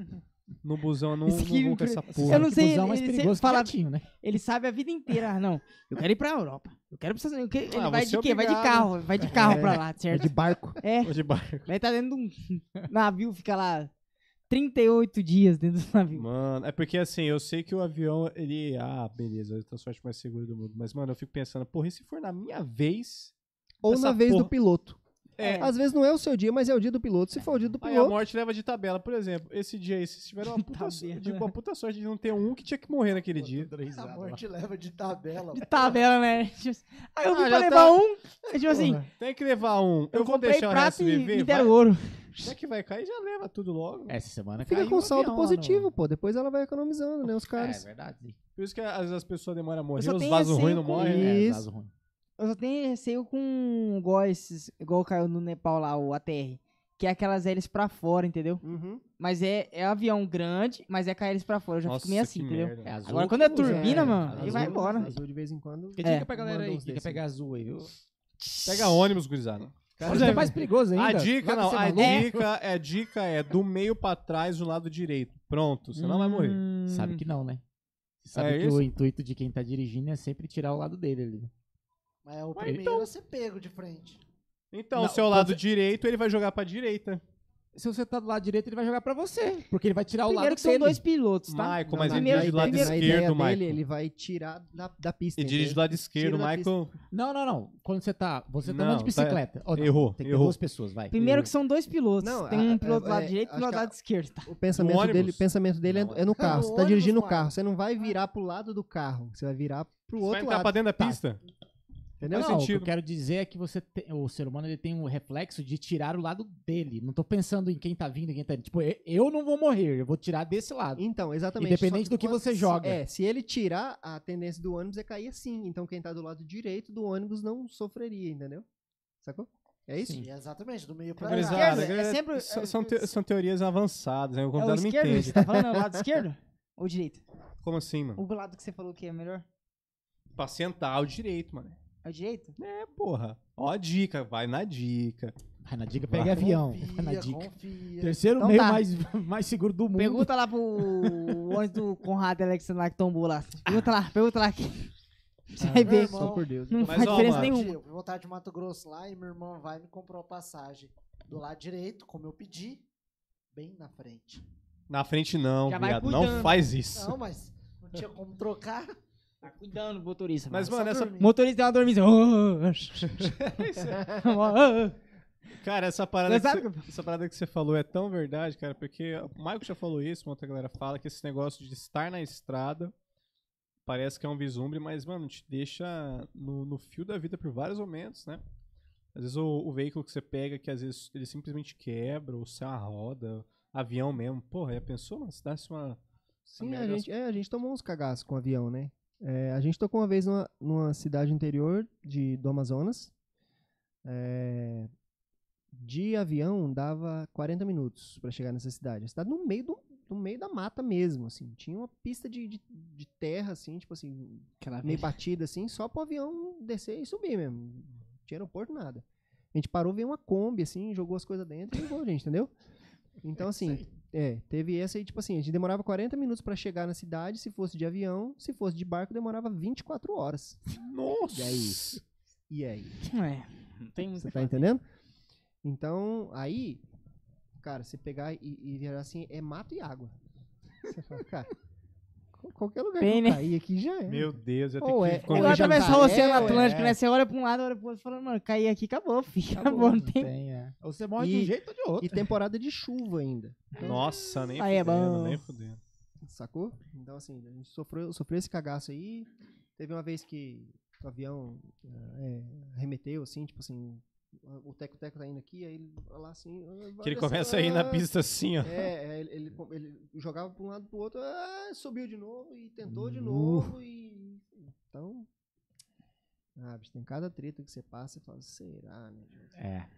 No busão eu não, Isso não vou com essa porra. Eu não sei, busão mais ele- ele perigoso fala- né? Ele sabe a vida inteira. Ah, não, eu quero ir pra Europa. Eu quero pra. Eu quero- Ah, Ele vai você de é quê? Vai de obrigado. carro. Vai de carro É. pra lá, É certo? de barco. É. Vou de barco. Vai estar dentro de um navio, fica lá 38 dias dentro do navio. Mano, é porque assim, eu sei que o avião, ele. Ah, beleza, é o transporte mais seguro do mundo. Mas, mano, eu fico pensando, porra, e se for na minha vez. Ou Essa na vez porra- do piloto. É. Às vezes não é o seu dia, mas é o dia do piloto. Se for o dia do Aí a piloto, morte leva de tabela, por exemplo. Esse dia aí, vocês tiveram uma puta, Tabela. de uma puta sorte de não ter um que tinha que morrer naquele dia. A morte leva de tabela. De tabela, né? Tipo Aí eu vim Ah, pra levar tá- um. Tipo assim, Tem que levar um. Eu, eu, vou deixar o resto e viver. me deram ouro. Já que vai cair, já leva tudo logo. Essa semana fica caiu com um saldo no- positivo, pô. Depois ela vai economizando, né? Os É caras. verdade. Por isso que às vezes as pessoas demoram a morrer, os vasos ruins não morrem. né? É, Isso. vaso ruim. Eu só tenho receio com igual esses, igual caiu no Nepal lá, o ATR. Que é aquelas hélices pra fora, entendeu? Uhum. Mas é, é avião grande, mas é com a hélice pra fora. Eu já Nossa, fico meio assim, que entendeu? merda. É azul Agora que quando é turbina, É, mano, azul- ele vai embora. Azul de vez em quando. Fica É. dica pra galera aí que quer desse. pegar azul aí, viu? Pega ônibus, gurizada. Cara, é mais perigoso ainda. A dica, que não, a dica, é, a dica é do meio pra trás, do lado direito. Pronto, você não vai morrer. Hum, Sabe que não, né? Você sabe É que isso? o intuito de quem tá dirigindo é sempre tirar o lado dele ali. Mas é o Mas primeiro então- a ser pego de frente. Então, Não, o seu quando lado você- direito, ele vai jogar pra direita. Se você tá do lado direito, ele vai jogar pra você. Porque ele vai tirar o Primeiro lado que são dele. dois pilotos, tá? Michael, Não, mas ele primeiro- dirige do lado na esquerdo, ideia Michael. dele, ele vai tirar da, da pista. Ele dirige do lado esquerdo, Tira da Michael. Não, não, não. Quando você tá. Você tá Não, andando de tá- bicicleta. Ó, não, errou, Tem que ter errou. duas pessoas, vai. Primeiro que são dois pilotos. Não, Tem a- um piloto do lado é, direito e acho um do que a- lado esquerdo, tá? O pensamento ônibus? dele, pensamento dele é, Não, é no carro. no Você tá dirigindo o carro. Você não vai virar pro lado do carro. Você vai virar pro Você vai outro entrar lado. pra dentro da Tá, pista. Entendeu? Não, o que eu quero dizer é que você tem- o ser humano ele tem um reflexo de tirar o lado dele. Não tô pensando em quem tá vindo, quem tá indo. Tipo, eu não vou morrer, eu vou tirar desse lado. Então, exatamente. Independente Só do que quando- você joga. É, se ele tirar, a tendência do ônibus é cair assim. Então, quem tá do lado direito do ônibus não sofreria, entendeu? Sacou? É isso? Sim. Exatamente, do meio trás. esquerda, é galera, sempre- são, é- são te- são teorias avançadas, né? O É o esquerdo? entende. Você tá falando é o lado esquerdo? Ou direito? Como assim, mano? O lado que você falou que é melhor? Pra sentar o direito, mano. É o direito? É, porra. Ó a dica, vai na dica. Vai na dica, Vai. pega avião. Vai Confia, na dica. confia. Terceiro Então meio tá. mais, mais seguro do mundo. Pergunta lá pro ônibus do Conrado Alexandre lá que tombou lá. Pergunta lá, pergunta lá. Que... Você vai meu ver. irmão. Só por Deus. Não Mas, faz ó, diferença mano, nenhuma. Eu fui voltar de Mato Grosso lá e minha irmã vai e me comprou a passagem do lado direito, como eu pedi, bem na frente. Na frente não, Já vai viado. Não faz isso. Não, mas não tinha como trocar. Tá cuidando, motorista. Mas, mano, essa, dormir. Motorista deu uma dormida. cara, essa parada, você, essa parada que você falou é tão verdade, cara, porque o Michael já falou isso, uma outra galera fala, que esse negócio de estar na estrada parece que é um vislumbre, mas, mano, te deixa no, no fio da vida por vários momentos, né? Às vezes o, o veículo que você pega, que às vezes ele simplesmente quebra, ou sai uma roda, avião mesmo. Porra, já pensou, mano? Se desse uma. Sim, a merda- gente, é, a gente tomou uns cagaços com avião, né? É, a gente tocou uma vez numa, numa cidade interior de, do Amazonas. É, de avião dava 40 minutos pra chegar nessa cidade. A cidade no meio, do, no meio da mata mesmo, assim. Tinha uma pista de, de, de terra, assim, tipo assim, meio batida, assim, só pro avião descer e subir mesmo. Não tinha aeroporto, nada. A gente parou, veio uma Kombi, assim, jogou as coisas dentro e levou a gente, entendeu? Então, assim, é, teve essa aí, tipo assim, a gente demorava 40 minutos pra chegar na cidade, se fosse de avião, se fosse de barco, demorava 24 horas. Nossa! E aí? E aí? É, não tem muito Você tá entendendo? Então, aí, cara, você pegar e, e virar assim, é mato e água. Você fala, cara, qualquer lugar Bem, que eu né? cair aqui já é. Meu Deus, eu Ou tenho é- que ou Igual é já atravessar o Oceano. Atlântico, É. né? Você olha pra um lado, olha pro outro, falando, mano, cair aqui, acabou, filho. Acabou, Acabou, não tem. tem, é. Ou você morre de E- um jeito ou de outro. E temporada de chuva ainda. Nossa, nem Aí é fudendo, bom. nem fudendo. Sacou? Então, assim, a gente sofreu, sofreu esse cagaço aí. Teve uma vez que o avião é, remeteu, assim, tipo assim, o teco-teco tá indo aqui, aí ele vai lá assim. vai Que ele começa a ir na ah, pista assim, ó. É, é, ele, ele, ele jogava pra um lado pro outro, ah, subiu de novo e tentou de Uh. novo e. Então. Ah, bicho, tem cada treta que você passa e fala, será, né, gente? É.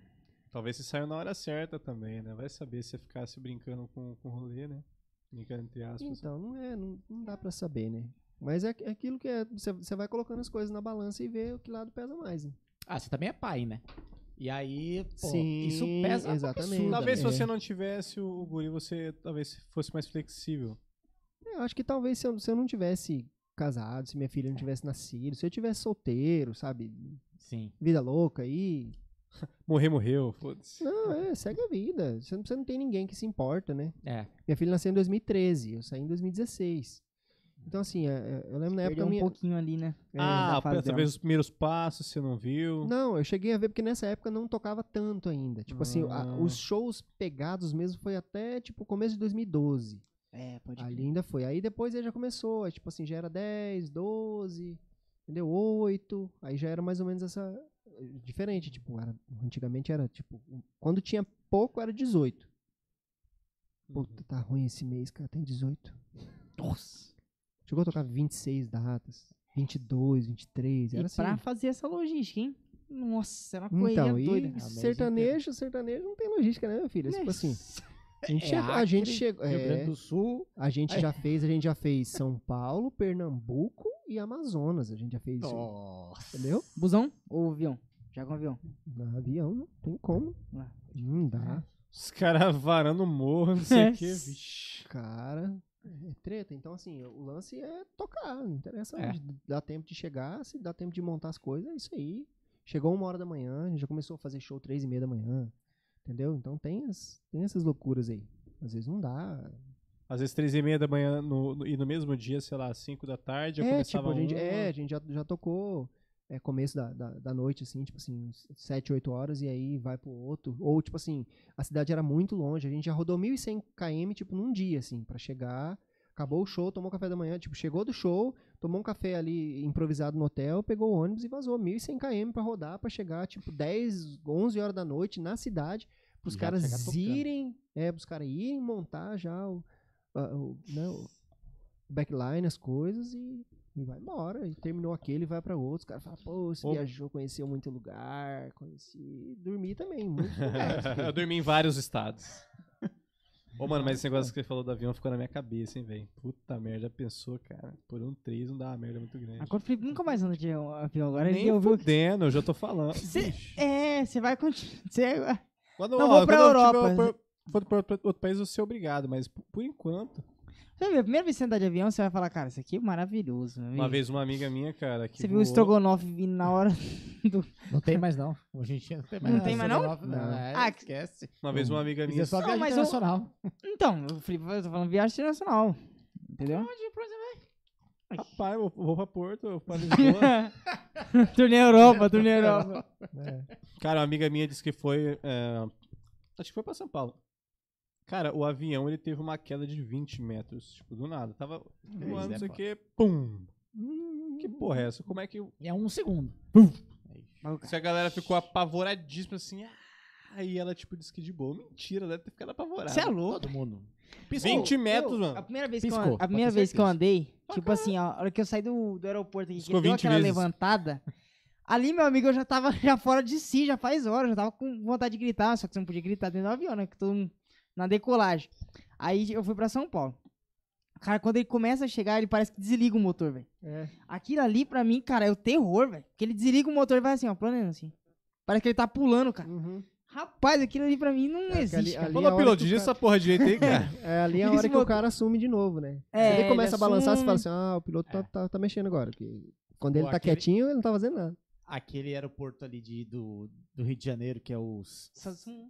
Talvez você saiu na hora certa também, né? Vai saber se você ficasse brincando com, com o rolê, né? Brincando entre aspas. Então, não é, não, não dá pra saber, né? Mas é, é aquilo que é. Você, você vai colocando as coisas na balança e vê o que lado pesa mais. Né? Ah, você também é pai, né? E aí, pô, Sim, isso pesa exatamente. Talvez se você não tivesse o guri, você talvez fosse mais flexível. Eu acho que talvez se eu, se eu não tivesse casado, se minha filha não tivesse nascido, se eu tivesse solteiro, sabe? Sim. Vida louca aí. Morrer, morreu, foda-se. Não, é, segue a vida. Você não, você não tem ninguém que se importa, né? É. Minha filha nasceu em 2013, eu saí em 2016. Então, assim, é, é, eu lembro na época. Perdeu um minha... pouquinho ali, né? é, ah, talvez os primeiros passos você não viu. Não, eu cheguei a ver porque nessa época não tocava tanto ainda. Tipo assim, a- Ah. os shows pegados mesmo foi até, tipo, começo de 2012. É, pode Ali ainda foi. Aí depois ele já começou, aí, tipo assim, já era 10, 12, entendeu? 8, aí já era mais ou menos essa diferente, tipo, era, antigamente era tipo, quando tinha pouco era 18. Puta, tá ruim esse mês, cara, tem 18. Nossa. Chegou a tocar 26 datas, 22, 23, E era assim. pra fazer essa logística, hein? Nossa, era uma correria Então, doida. e sertanejo, sertanejo não tem logística, né, meu filho? É Tipo assim, a gente É chegou, a gente Acre, chegou, Rio Grande é, do Sul. a gente já fez, a gente já fez São Paulo, Pernambuco e Amazonas, a gente já fez. Nossa. Entendeu? Busão ou avião? Já com avião. No avião não tem como. Não dá. Os caras varando o morro, não sei o que, É. vixe. Cara, é treta. Então, assim, o lance é tocar. Não interessa É. onde dá tempo de chegar, se dá tempo de montar as coisas, é isso aí. Chegou uma hora da manhã, a gente já começou a fazer show três e meia da manhã. Entendeu? Então tem, as, tem essas loucuras aí. Às vezes não dá. Às vezes três e meia da manhã no, no- e no mesmo dia, sei lá, cinco da tarde, eu é, começava tipo, a gente, uma. é, a gente já, já tocou é, começo da, da, da noite, assim, tipo assim, sete, oito horas, e aí vai pro outro. Ou, tipo assim, a cidade era muito longe, a gente já rodou 1.100 km, tipo, num dia, assim, pra chegar. Acabou o show, tomou café da manhã, tipo, chegou do show, tomou um café ali improvisado no hotel, pegou o ônibus e vazou 1.100 km pra rodar, pra chegar, tipo, 10, 11 horas da noite na cidade, pros Já caras irem, é, pros caras irem montar já o, o, né, o backline, as coisas e, e vai embora. E terminou aquele e vai pra outro. Os caras falam, pô, você Ô. viajou, conheceu muito lugar, conheci. Dormi também, muitos lugares. eu dormi em vários estados. Ô, mano, mas esse negócio que você falou do avião ficou na minha cabeça, hein, velho. Puta merda, pensou, cara. Por um 3 não dá uma merda muito grande. Agora o Felipe nunca mais anda de avião. Agora ele Nem ouviu. fudendo, eu já tô falando. Cê-. É, você vai continuar. Cê... Quando, Não, vou pra quando eu Europa. for pra outro país, eu sou obrigado, mas por, por enquanto. Você a primeira vez que você andar de avião, você vai falar, cara, isso aqui é maravilhoso. meu Uma vez uma amiga minha, cara, que Você viu o voou- estrogonofe vindo na hora do. Não tem mais, não. Hoje em dia não tem mais. Não tem mais, não? Não, Não. é, Ah, esquece. Uma vez uma amiga Isso minha. é só Não, viagem mas eu- internacional. Então, o Felipe, eu tô falando viagem internacional. Entendeu? Rapaz, eu vou pra Porto, eu vou pra Lisboa. turnê Europa, turnê Europa. Cara, uma amiga minha disse que foi. é, acho que foi pra São Paulo. Cara, o avião ele teve uma queda de 20 metros, tipo, do nada. Tava voando, não é sei o foda. que, pum! Que porra é essa? Como é que. É um segundo. Se a galera ficou apavoradíssima assim. Aí ela, tipo, disse que de boa. Mentira, deve ter ficado apavorada. Você é louco? Todo mundo. 20 metros, A mano. primeira vez, que eu, Piscou, a primeira vez que eu andei, tipo assim, ó, a hora que eu saí do, do aeroporto aqui, que Piscou deu 20 aquela vezes. levantada, ali, meu amigo, eu já tava já fora de si, já faz horas, já tava com vontade de gritar, só que você não podia gritar dentro do avião, né? Que todo mundo na decolagem. Aí eu fui pra São Paulo. Cara, quando ele começa a chegar, ele parece que desliga o motor, velho. É. Aquilo ali, pra mim, cara, é o terror, velho. Porque ele desliga o motor e vai assim, ó, planejando assim. Parece que ele tá pulando, cara. Uhum. Rapaz, aquilo ali pra mim não É, existe, ali- cara. ali- Falou, a hora piloto, diz cara- essa porra direito aí, cara. É ali a Esse hora que motor- o cara assume de novo, né? É, ele começa a balançar, você assume. fala assim, ah, o piloto tá, É. tá, tá mexendo agora. Que quando ele Pô, tá aquele- quietinho, ele não tá fazendo nada. Aquele aeroporto ali de, do, do Rio de Janeiro, que é o S- Samsung.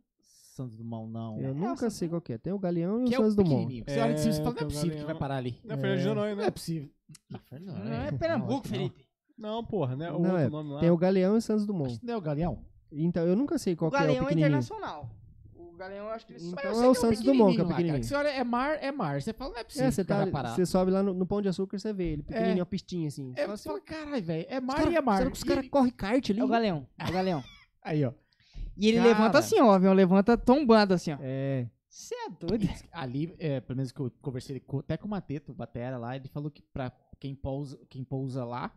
Santos Dumont, não. Eu É, nunca sei qual que é. Tem o Galeão e Que o é Santos Dumont. pequenininho. Você olha de cima e É, fala, não é possível que vai parar ali. Não, Fernando de Noronha, Não né? é possível. Não, Não é não, Pernambuco, não. Felipe. Não, porra, né? O Não, outro é, nome lá. Tem o Galeão e o Santos Dumont. Acho que não é o Galeão. Então, eu nunca sei qual O que é o Galeão é pequenininho. internacional. O Galeão, eu acho que ele Então é o que Santos pequenininho Dumont que é o lá, cara, pequenininho. que você olha, é mar, é mar. Você fala, não é possível É, você, tá, parar. você sobe lá no, no Pão de Açúcar, você vê ele. Pequenininho, É. uma pistinha assim. É, Fala você assim, fala, caralho, velho, é mar cara- e é mar. Será que os caras correm kart ali? É o Galeão. É o Galeão. Aí, ó. E ele Cara. levanta assim, ó. O avião levanta tombando assim, ó. É. Você é doido? Ali, é, pelo menos que eu conversei com- até com o Mateto, o Batera lá, ele falou que pra quem pousa, quem pousa lá,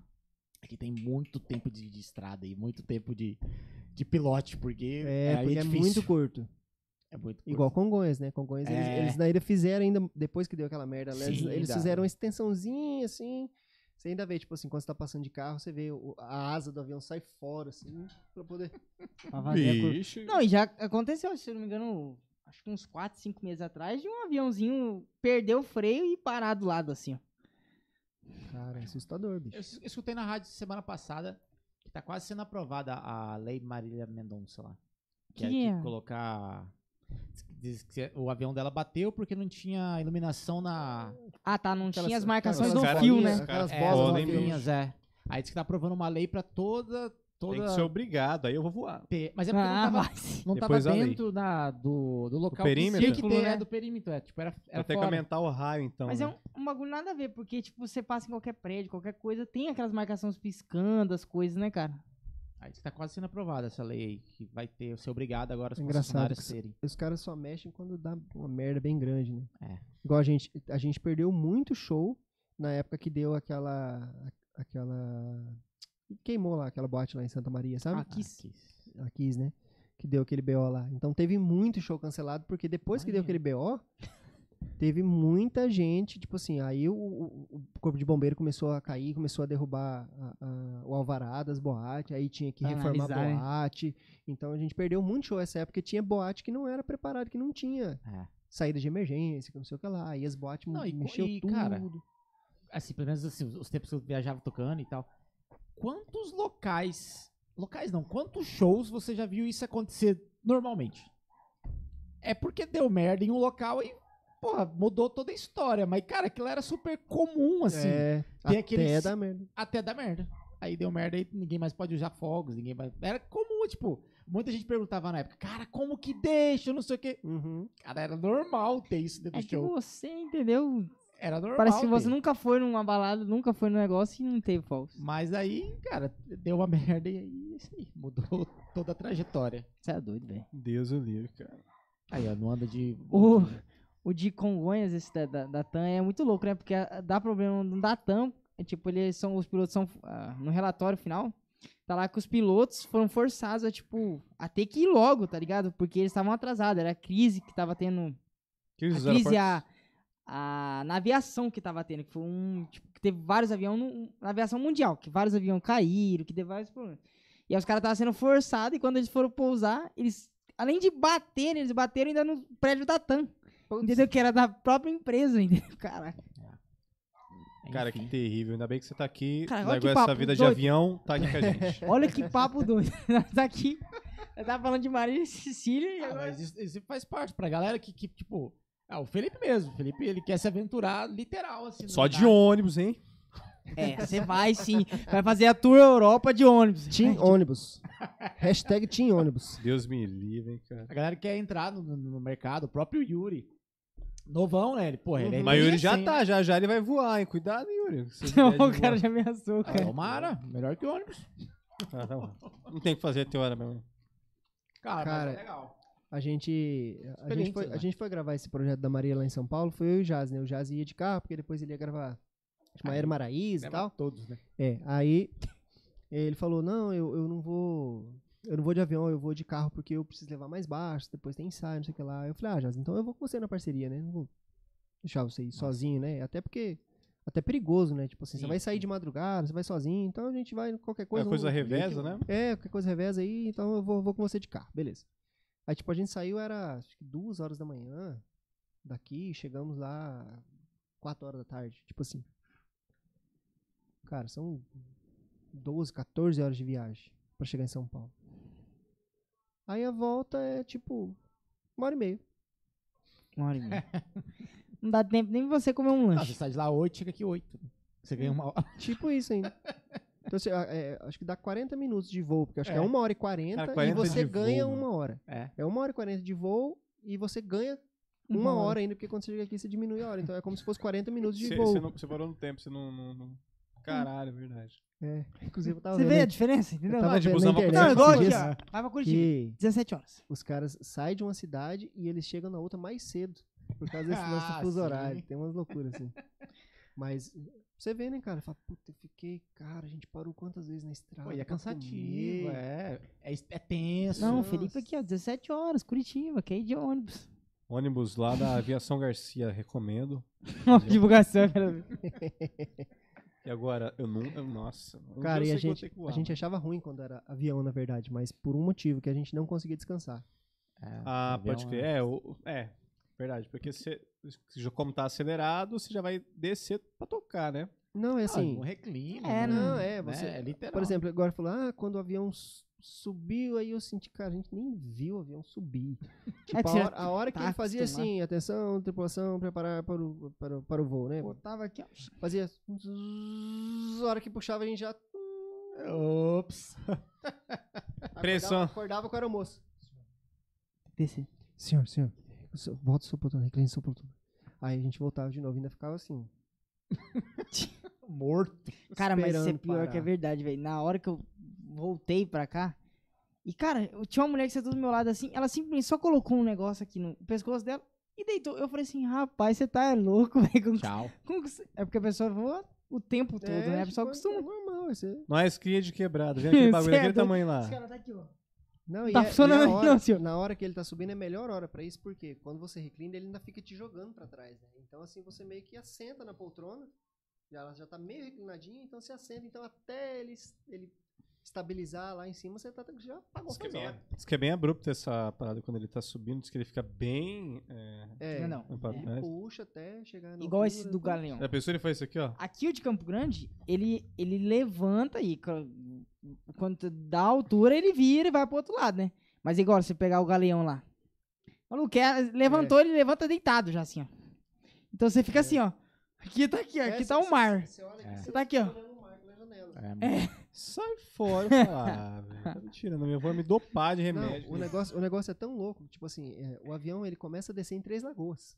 é que tem muito tempo de, de estrada e muito tempo de, de pilote, porque É, aí porque é, muito curto. É muito curto. Igual Congonhas, né? Congonhas, eles, É. eles ainda fizeram ainda, depois que deu aquela merda, eles, Sim, eles dá. fizeram uma extensãozinha, assim, Você ainda vê, tipo assim, quando você tá passando de carro, você vê o- a asa do avião sai fora, assim, pra poder. Pra fazer a curva. Vixe. Não, e já aconteceu, se eu não me engano, acho que uns 4, 5 meses atrás, de um aviãozinho perder o freio e parar do lado assim, ó. Cara, é assustador, bicho. Eu es- escutei na rádio semana passada que tá quase sendo aprovada a lei Marília Mendonça lá. Que, Que é é? que colocar. Diz que o avião dela bateu porque não tinha iluminação na. Ah, tá, não Aquelas- tinha as marcações no fio, né? Aquelas É, bolinhas, é. Aí diz que tá aprovando uma lei pra toda. toda Tem que ser obrigado, aí eu vou voar. ter- Mas é porque Ah, não tava, não tava dentro da, do, do local perímetro? que tinha que ter, Círculo, é, né? do perímetro. É, tipo, era, era ter que aumentar o raio, então. Mas né? é um, um bagulho nada a ver, porque, tipo, você passa em qualquer prédio, qualquer coisa, tem aquelas marcações piscando, as coisas, né, cara? Aí diz que tá quase sendo aprovada essa lei aí, que vai ter ser obrigado agora os Engraçado concessionários que terem. Os caras só mexem quando dá uma merda bem grande, né? É. Igual a gente, a gente perdeu muito show na época que deu aquela. aquela. Queimou lá, aquela boate lá em Santa Maria, sabe? Aqui, a Kiss, né? Que deu aquele BO lá. Então teve muito show cancelado, porque depois que deu aquele BO, teve muita gente, tipo assim, aí o, o- corpo de bombeiro começou a cair, começou a derrubar a- a- o alvará das boates, aí tinha que reformar a né? boate. Então a gente perdeu muito show essa época, tinha boate que não era preparado, que não tinha É. saída de emergência, que não sei o que lá. Aí as boates Não, mexeu e, tudo. cara, Assim, pelo menos assim, os tempos que eu viajava tocando e tal. Quantos locais. Locais não, quantos shows você já viu isso acontecer normalmente? É porque deu merda em um local e, porra, mudou toda a história. Mas, cara, aquilo era super comum, assim. é, tem até aqueles- da merda. Até dar merda. Aí deu merda e ninguém mais pode usar fogos, ninguém mais. Era comum, tipo, muita gente perguntava na época, cara, como que deixa? Não sei o quê. Uhum. Cara, era normal ter isso dentro É do que show. você, entendeu? Era normal. Parece que você ter. nunca foi numa balada, nunca foi num negócio e não teve fogos. Mas aí, cara, deu uma merda e aí, é isso aí, mudou toda a trajetória. Você é doido, velho. Deus o livre, cara. Aí, ó, não anda de. O, o de Congonhas, esse da, da, da TAM, é muito louco, né? Porque ah, dá problema no da TAM. é tipo, eles são, os pilotos são. ah, no relatório final, tá lá que os pilotos foram forçados a, tipo, a ter que ir logo, tá ligado? Porque eles estavam atrasados. Era a crise que tava tendo. Que A crise a, a, na aviação que tava tendo, que foi um. Tipo, que teve vários aviões no- na aviação mundial, que vários aviões caíram, que teve vários problemas. E aí os caras estavam sendo forçados, e quando eles foram pousar, eles. Além de baterem, eles bateram ainda no prédio da TAM. Entendeu? Que era da própria empresa, entendeu? Caraca. Cara, que terrível. Ainda bem que você tá aqui. Cara, olha largou que essa papo vida de doido. avião, tá aqui com a gente. Olha que papo doido. Tá aqui. Eu tava falando de Maria e Cecília e Ah, agora. mas isso, isso faz parte pra galera que, que, tipo. Ah, o Felipe mesmo. O Felipe, ele quer se aventurar literal, assim. Só de lugar. ônibus, hein? É, você vai sim. Vai fazer a tour Europa de ônibus. Team ônibus. Hashtag Team ônibus. Deus me livre, hein, cara. A galera quer entrar no- no mercado. O próprio Yuri. Novão, né? Ele, porra, ele é Mas Yuri já recém, tá, já já ele vai voar, hein? Cuidado, Yuri. Se você Não, vier de o cara voar. já ameaçou, Ah, cara. Tomara. Melhor que ônibus. Ah, não. Não tem que fazer a teoria mesmo. Cara, Cara, mas é legal. A gente, a gente, foi, né? a gente foi gravar esse projeto da Maria lá em São Paulo, foi eu e o Jazz, né? O Jazz ia de carro, porque depois ele ia gravar acho Era Maraíza e tal. todos, né? É, aí ele falou, não, eu, eu não vou. Eu não vou de avião, eu vou de carro porque eu preciso levar mais baixo, depois tem ensaio, não sei o que lá. Eu falei, ah, Jazz, então eu vou com você na parceria, né? Não vou deixar você ir sozinho, né? Até porque. Até perigoso, né? Tipo assim, você Sim, vai sair sim. de madrugada, você vai sozinho, então a gente vai qualquer coisa. É coisa reveza, né? É, qualquer coisa reveza aí, então eu vou, vou com você de carro, beleza. Aí, tipo, a gente saiu, era acho que duas horas da manhã daqui, chegamos lá quatro horas da tarde, tipo assim. Cara, são 12, 14 horas de viagem pra chegar em São Paulo. Aí a volta é, tipo, uma hora e meia. Uma hora e meia. Não dá tempo nem você comer um Ah, lanche. você sai de lá 8, chega aqui 8. Você ganha uma hora. Tipo isso ainda. Então, assim, ah, é, acho que dá 40 minutos de voo, porque acho que É. é uma hora e 40, Cara, e 40 você ganha voo, uma hora. É. É uma hora e 40 de voo e você ganha Uma uma hora. hora ainda, porque quando você chega aqui você diminui a hora. Então é como se fosse 40 minutos de Você, voo. você, não, você parou no tempo, você não. não- não- Caralho, é verdade. É, inclusive eu tava Você vendo vê a diferença, entendeu? eu tava tipo, vendo na internet Não, igual aqui, ó. Vai pra Curitiba. que 17 horas. os caras saem de uma cidade e eles chegam na outra mais cedo. Por causa desse lance Ah, do fuso horário. Tem umas loucuras assim. Mas você vê, né, cara? Fala, puta, eu fiquei. Cara, a gente parou quantas vezes na estrada? Pô, e é cansativo, é, é. É tenso. Não, Nossa. Felipe aqui, ó. 17 horas, Curitiba, quer ir de ônibus. Ônibus lá da Aviação Garcia, recomendo. Divulgação, cara. E agora, eu nunca. Nossa. um Cara, e eu a eu gente, que a voar, gente achava ruim quando era avião, na verdade, mas por um motivo, que a gente não conseguia descansar. É, Ah, pode crer. É, o- é, verdade. Porque você, já- como tá acelerado, você já vai descer pra tocar, né? Não, é Ah, assim. não reclina. É, né? não, é, Né? você- É literal. Por exemplo, agora falou, ah, quando o avião subiu, aí eu senti, cara, a gente nem viu o avião subir. Tipo, que a, hora, a hora que tá ele fazia acostumado. assim, atenção, tripulação, preparar para o, para, o- para o voo, né? Botava aqui, ó. Fazia. A hora que puxava, a gente já. Ops. Pressão. Acordava, acordava com a aeromoça. Descer. Senhor, senhor, o senhor- volta o seu poltrona, recline seu poltrona. Aí a gente voltava de novo e ainda ficava assim. Morto. Cara, mas isso é pior que é parar. verdade, velho. Na hora que eu voltei pra cá. E, cara, eu tinha uma mulher que sentou do meu lado assim. Ela simplesmente só colocou um negócio aqui no pescoço dela e deitou. Eu falei assim, rapaz, você tá louco, velho. Tchau. como que você- É porque a pessoa voa o tempo todo, né? A pessoa tipo, acostuma. É normal, esse... Nós cria de quebrado. Vem aquele bagulho é daquele tamanho lá. Esse cara tá aqui, ó. Não, e Tá é- e funcionando hora- não, senhor. Na hora que ele tá subindo é a melhor hora pra isso, porque quando você reclina, ele ainda fica te jogando pra trás, né? Então assim, você meio que assenta na poltrona, já, ela já tá meio reclinadinha, então você assenta, então até ele, ele estabilizar lá em cima, você tá, já pagou Diz que, é bem, hora. diz que é bem abrupto essa parada quando ele tá subindo. Diz que ele fica bem. É, É, Não, não. É. puxa até chegar no Igual esse do Galeão. A pessoa ele faz isso aqui, ó. Aqui o de Campo Grande, ele, ele levanta e quando dá altura, ele vira e vai pro outro lado, né? Mas igual você pegar o galeão lá. Maluco, é, levantou, ele levanta deitado já assim, ó. Então você fica assim, ó. Aqui tá aqui, ó. Aqui tá o mar. Você olha É. aqui, Você tá aqui, ó. o. É, Sai fora. falo, Ah, velho. Tá me tirando. Minha avó me dopar de Não, remédio. o negócio, o negócio é tão louco, tipo assim, é, o avião ele começa a descer em Três Lagoas.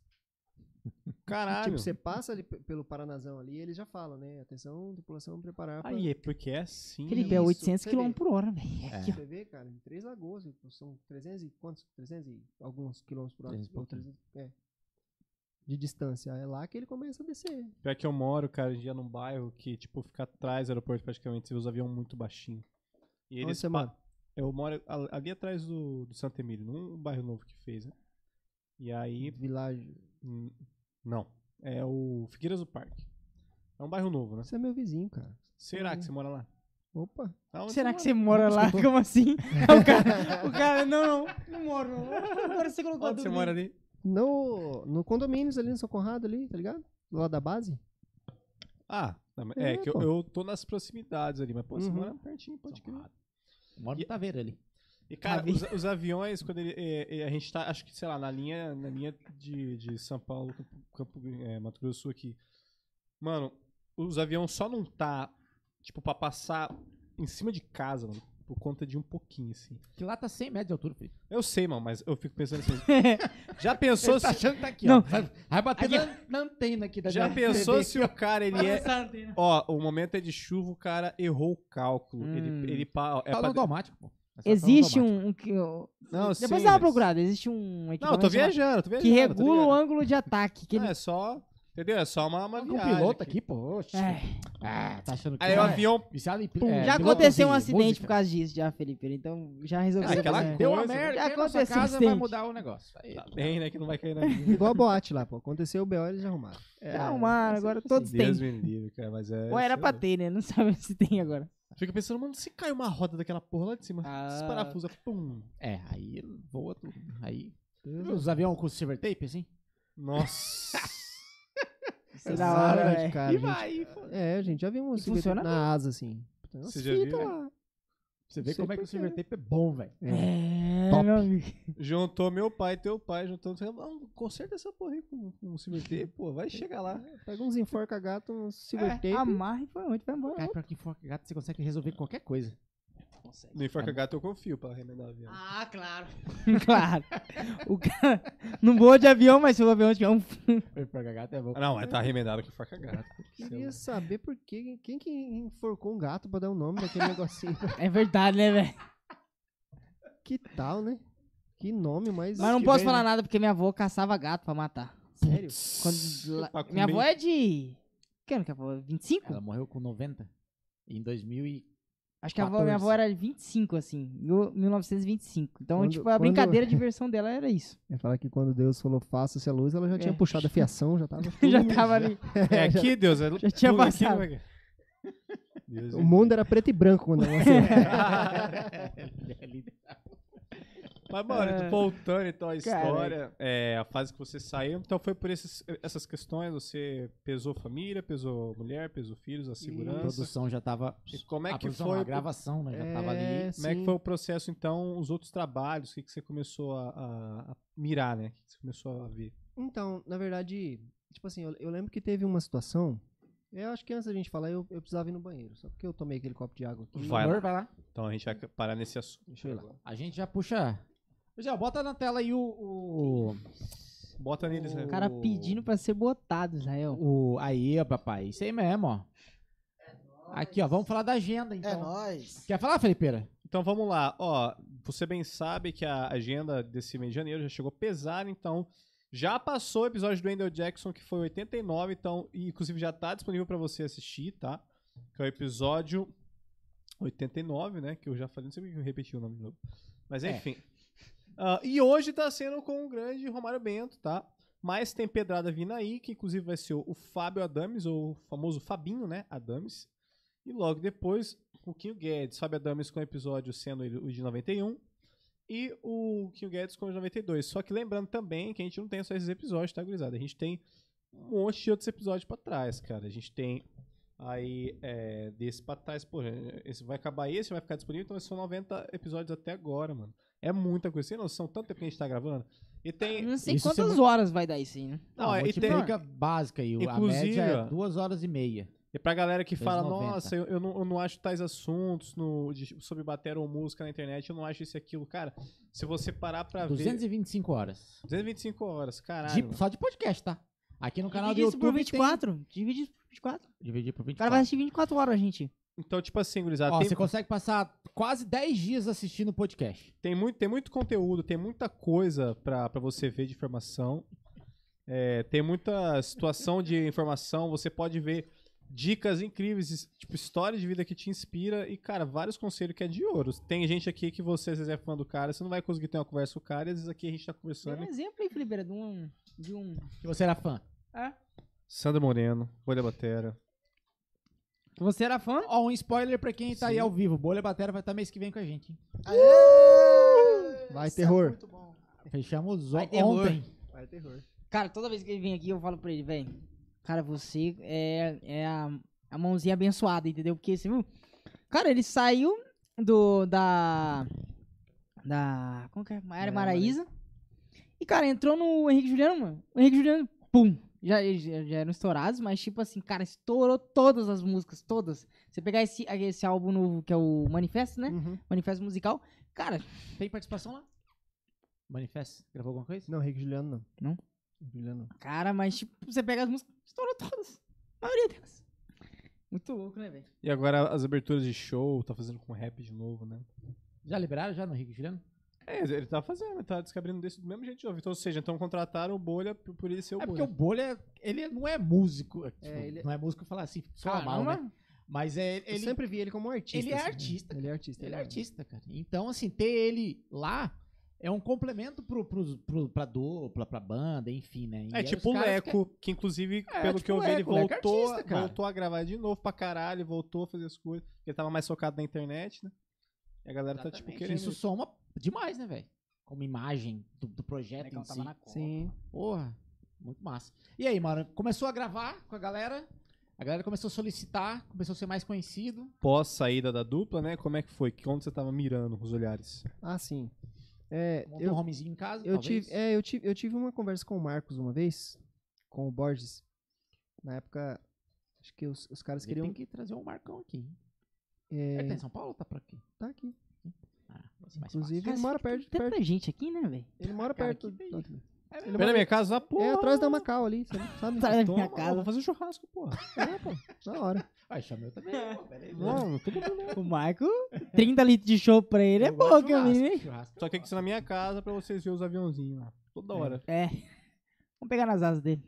Caralho. Tipo, você passa ali pelo Paranazão ali, eles já falam, né? Atenção, tripulação, preparar pra... Aí, é porque é assim. Felipe, é Isso, 800 você km por hora, velho. É. Você vê, cara, em Três Lagoas, são 300 e quantos? 300 e alguns quilômetros por hora. 300 e. 300, é, de distância. É lá que ele começa a descer. Pior que eu moro, cara, em dia num bairro que, tipo, fica atrás do aeroporto praticamente. Você vê os aviões muito baixinhos. E Onde você mora? Eu moro ali atrás do, do Santa Emília, num bairro novo que fez, né? E aí. Village. hum, Não. É o Figueiras do Parque. É um bairro novo, né? Você é meu vizinho, cara. Será que você mora lá? Opa. Aonde Será que você mora? lá? Como assim? o, cara, o cara, não, não, não moro. não. Agora você colocou a Onde você mora ali? No, no condomínios ali no São Conrado ali, tá ligado? Do lado da base. Ah, não, é, É, que eu, eu tô nas proximidades ali, mas pô, você Uhum. mora pertinho, pode crer. Mora no Taveira ali. E, cara, os, os aviões, quando ele, é, é, a gente tá, acho que, sei lá, na linha, na linha de, de São Paulo, Campo, Campo- é, Mato Grosso do Sul aqui. Mano, os aviões só não tá, tipo, pra passar em cima de casa, mano, por conta de um pouquinho, assim. Que lá tá 100 metros de altura, Felipe. Eu sei, mano, mas eu fico pensando assim. já pensou Ele tá se, achando que tá aqui, Não. ó. Vai, vai bater Aqui, na, na antena aqui da já pensou se o cara, ele é... Ó, o momento é de chuva, o cara errou o cálculo. Hum. Ele, ele pa- é Tá pra... automático, pô. É só Existe um. um que, eu- Não, Depois sim, dá uma mas- procurada. Existe um Não, eu equipamento tô viajando, tô viajando. que tô regula o ângulo de ataque. Que ele- Não, é só... Entendeu? É só uma, uma Com um viagem. piloto aqui. oxe. É. Ah, tá achando que Aí o é avião viciado em Pum, é, já aconteceu um de acidente música. por causa disso, já, Felipe. Então já resolveu. Ah, aquela né? Deu uma coisa, merda, Já aconteceu casa vai mudar o negócio. Aí, Tá bem, né? Que não vai cair na. Igual a boate lá, pô. Aconteceu o BO, eles já arrumaram. Já arrumaram, agora todos têm. Deus me livre, cara, mas é... Ou era pra ter, né? Não sabe se tem agora. Fica pensando, mano, se cai uma roda daquela porra lá de cima, Ah. esses parafusos, pum. É, aí voa tudo. Aí. Os aviões com silver tape, assim? Nossa. Isso é da hora, velho. cara, e gente. vai. É, a gente já viu um tape na asa, assim. Você já viu? lá. Você vê como é que o silver quê. tape é bom, velho. É, Top. meu amigo. Juntou meu pai e teu pai, juntou... Não, conserta essa porra aí com, com o Silver Tape, pô, vai chegar lá. Pega uns enforca gato, uns silver É, tape. Amarra e foi onde vai embora. Cara, pior que enforca gato, você consegue resolver qualquer coisa. No Enforca Gato eu confio pra remendar o avião. Ah, claro. claro. O cara não voa de avião, mas se o avião tiver um. Enforca gato é bom. Ah, não, mas tá remendado com Enforca Gato. Queria saber por que, quem que enforcou um gato pra dar o nome daquele negocinho. É verdade, né, velho? que tal, né? Que nome mais... Mas não posso vem, falar né? nada porque minha avó caçava gato pra matar. Sério? Quando. Minha avó é de. Que ano que a avó? 25? Ela morreu com 90. Em 2000 e... Acho que a avó, minha avó 14. era 25, assim. mil- 1925. Então, Quando- tipo, a quando- brincadeira, a diversão dela era isso. É falar que quando Deus falou faça-se a luz, ela já tinha É. puxado a fiação, já tava... Já tava ali. É aqui, Deus. É Já tinha aqui, passado. não é que- Deus O mundo era preto e branco quando eu nasci. Mas, mano, voltando então à história, é, a fase que você saiu, então foi por esses, essas questões, você pesou família, pesou mulher, pesou filhos, a A segurança. produção já tava. E como é a que produção, foi a gravação, né? Já tava ali. É, Como é que foi o processo, então, os outros trabalhos? O que, que você começou a, a- a mirar, né? O que que você começou a ver? Então, na verdade, tipo assim, eu, eu lembro que teve uma situação. Eu acho que antes da gente falar, eu, eu precisava ir no banheiro. Só porque eu tomei aquele copo de água aqui. Vai lá. vai lá. Então a gente vai parar nesse assunto. Deixa eu ir lá. A gente já puxa. Já, bota na tela aí o. o, Bota neles? O cara pedindo pra ser botado, Israel. o aí, ó, papai. Isso aí mesmo, ó. Aqui, ó. Vamos falar da agenda, É então. nóis. Quer falar, Felipeira? Então vamos lá. Ó, você bem sabe que a agenda desse mês de janeiro já chegou pesada, então já passou o episódio do Wendell Jackson, que foi 89, então, e inclusive já tá disponível pra você assistir, tá? Que é o episódio 89, né? Que eu já falei, não sei porque eu repeti o nome de novo. Mas É. Ah, e hoje tá sendo com o grande Romário Bento, tá? Mas tem pedrada vindo aí, que inclusive vai ser o, Fábio Adames, ou o famoso Fabinho, né? Adames. E logo depois, o Quinho Guedes, Fábio Adames com o episódio sendo o de 91. E o Quinho Guedes com o de 92. Só que lembrando também que a gente não tem só esses episódios, tá, gurizada? A gente tem um monte de outros episódios pra trás, cara. A gente tem aí é, desse pra trás, pô, esse vai acabar esse, vai ficar disponível, então são 90 episódios até agora, mano. É muita coisa. Sem noção, tanto tempo que a gente tá gravando. E tem. Não sei Isso quantas você- horas vai dar isso aí, né? Não, Não, a e tem- multiplica básica aí. o- A Inclusive, média ó. é duas horas e meia. E pra galera que fala, 2,90. nossa, eu, eu não, eu não acho tais assuntos no, de- sobre bater ou música na internet, eu não acho isso e aquilo. Cara, se você parar pra ver. 225 horas. 225 horas, caralho. De- mano. só de podcast, tá? Aqui no canal do Divide isso YouTube por 24. Divide isso por 24. tem... Dividir por O cara 24. vai assistir 24 horas, gente. Então, tipo assim, gurizada, Ó, tem, você consegue passar quase 10 dias assistindo o podcast. tem, muito, tem muito conteúdo, tem muita coisa pra, pra você ver de informação. É, tem muita situação de informação, você pode ver dicas incríveis, tipo, história de vida que te inspira e, cara, vários conselhos que é de ouro. Tem gente aqui que você, às vezes, é fã do cara, você não vai conseguir ter uma conversa com o cara, e às vezes aqui a gente tá conversando. um exemplo aí, Felipe, de um... De um... Que você era fã. É? Sandra Moreno, Bolha Batera. Você era fã? Ó, um spoiler pra quem tá aí ao vivo. Bolha Batera vai estar mês que vem com a gente. hein? Aê! Vai, Isso é terror. muito bom. Fechamos Vai terror. ontem. Vai terror. Cara, toda vez que ele vem aqui, eu falo pra ele, velho. Cara, você é, é a, a mãozinha abençoada, entendeu? Porque você viu? Cara, ele saiu do. Da. Da. Como que é? Maera Maiara Maraíza. E, cara, entrou no Henrique Juliano, mano. O Henrique Juliano, pum. Já, já, já eram estourados, mas, tipo assim, cara, estourou todas as músicas, todas. Você pegar esse, esse álbum novo, que é o Manifesto, né? Uhum. Manifesto musical. Cara, Tem participação lá? Manifesto. Gravou alguma coisa? Não, Henrique Juliano não. Não? Juliano não. cara, mas, tipo, você pega as músicas, estourou todas. A maioria delas. Muito louco, né, velho? E agora as aberturas de show, tá fazendo com rap de novo, né? Já liberaram já no Henrique Juliano? É, ele tá fazendo, ele tá descobrindo desse do mesmo jeito de novo. Então, ou seja, então contrataram o Bolha por por ele ser o É porque Bolha. o Bolha, ele não é músico. tipo, ele- Não é músico falar assim, soa mal, né? Mas é, Eu ele, sempre vi ele como artista. ele é assim. artista. Ele é artista. Ele é artista, cara. Então, assim, ter ele lá é um complemento pro, pro, pro, pra dupla, pra banda, enfim, né? E É tipo o Leco, que inclusive, É, pelo tipo que eu vi, ele Leco é voltou, artista, voltou a gravar de novo pra caralho, voltou a fazer as coisas. Ele tava mais focado na internet, né? E a galera tá, tipo, Exatamente. querendo. Isso soma demais, né, velho? Como imagem do, do projeto Legal, em tava si. na Copa. Sim. Porra, muito massa. E aí, mano, começou a gravar com a galera? A galera começou a solicitar, começou a ser mais conhecido. Pós saída da dupla, né? Como é que foi? Onde você tava mirando os olhares? Ah, sim. É, Montou eu, um homezinho em casa, eu talvez. tive, é, eu tive, eu tive uma conversa com o Marcos uma vez, com o Borges. Na época, acho que os, os caras Ele queriam. Tem que trazer um Marcão aqui. é, Ele tá em São Paulo ou tá por aqui? tá aqui. Ah, vai ser mais Inclusive, ele mora você tem perto, perto. pra gente aqui, né, velho? Ele mora Cara, perto. que do- bem. Ele Vem na mora, minha casa, ah, porra. é atrás da Macau ali, sabe? sabe? Atrás da Toma, minha casa. Vamos fazer churrasco, porra. É, pô, da hora. Vai, chamei eu também. pô, peraí. Não, tudo bem. O Marco, 30 litros de show pra ele é Eu gosto de churrasco, hein? churrasco. Só que aqui na minha casa pra vocês verem os aviãozinhos lá. Toda hora. É. Vamos pegar nas asas dele.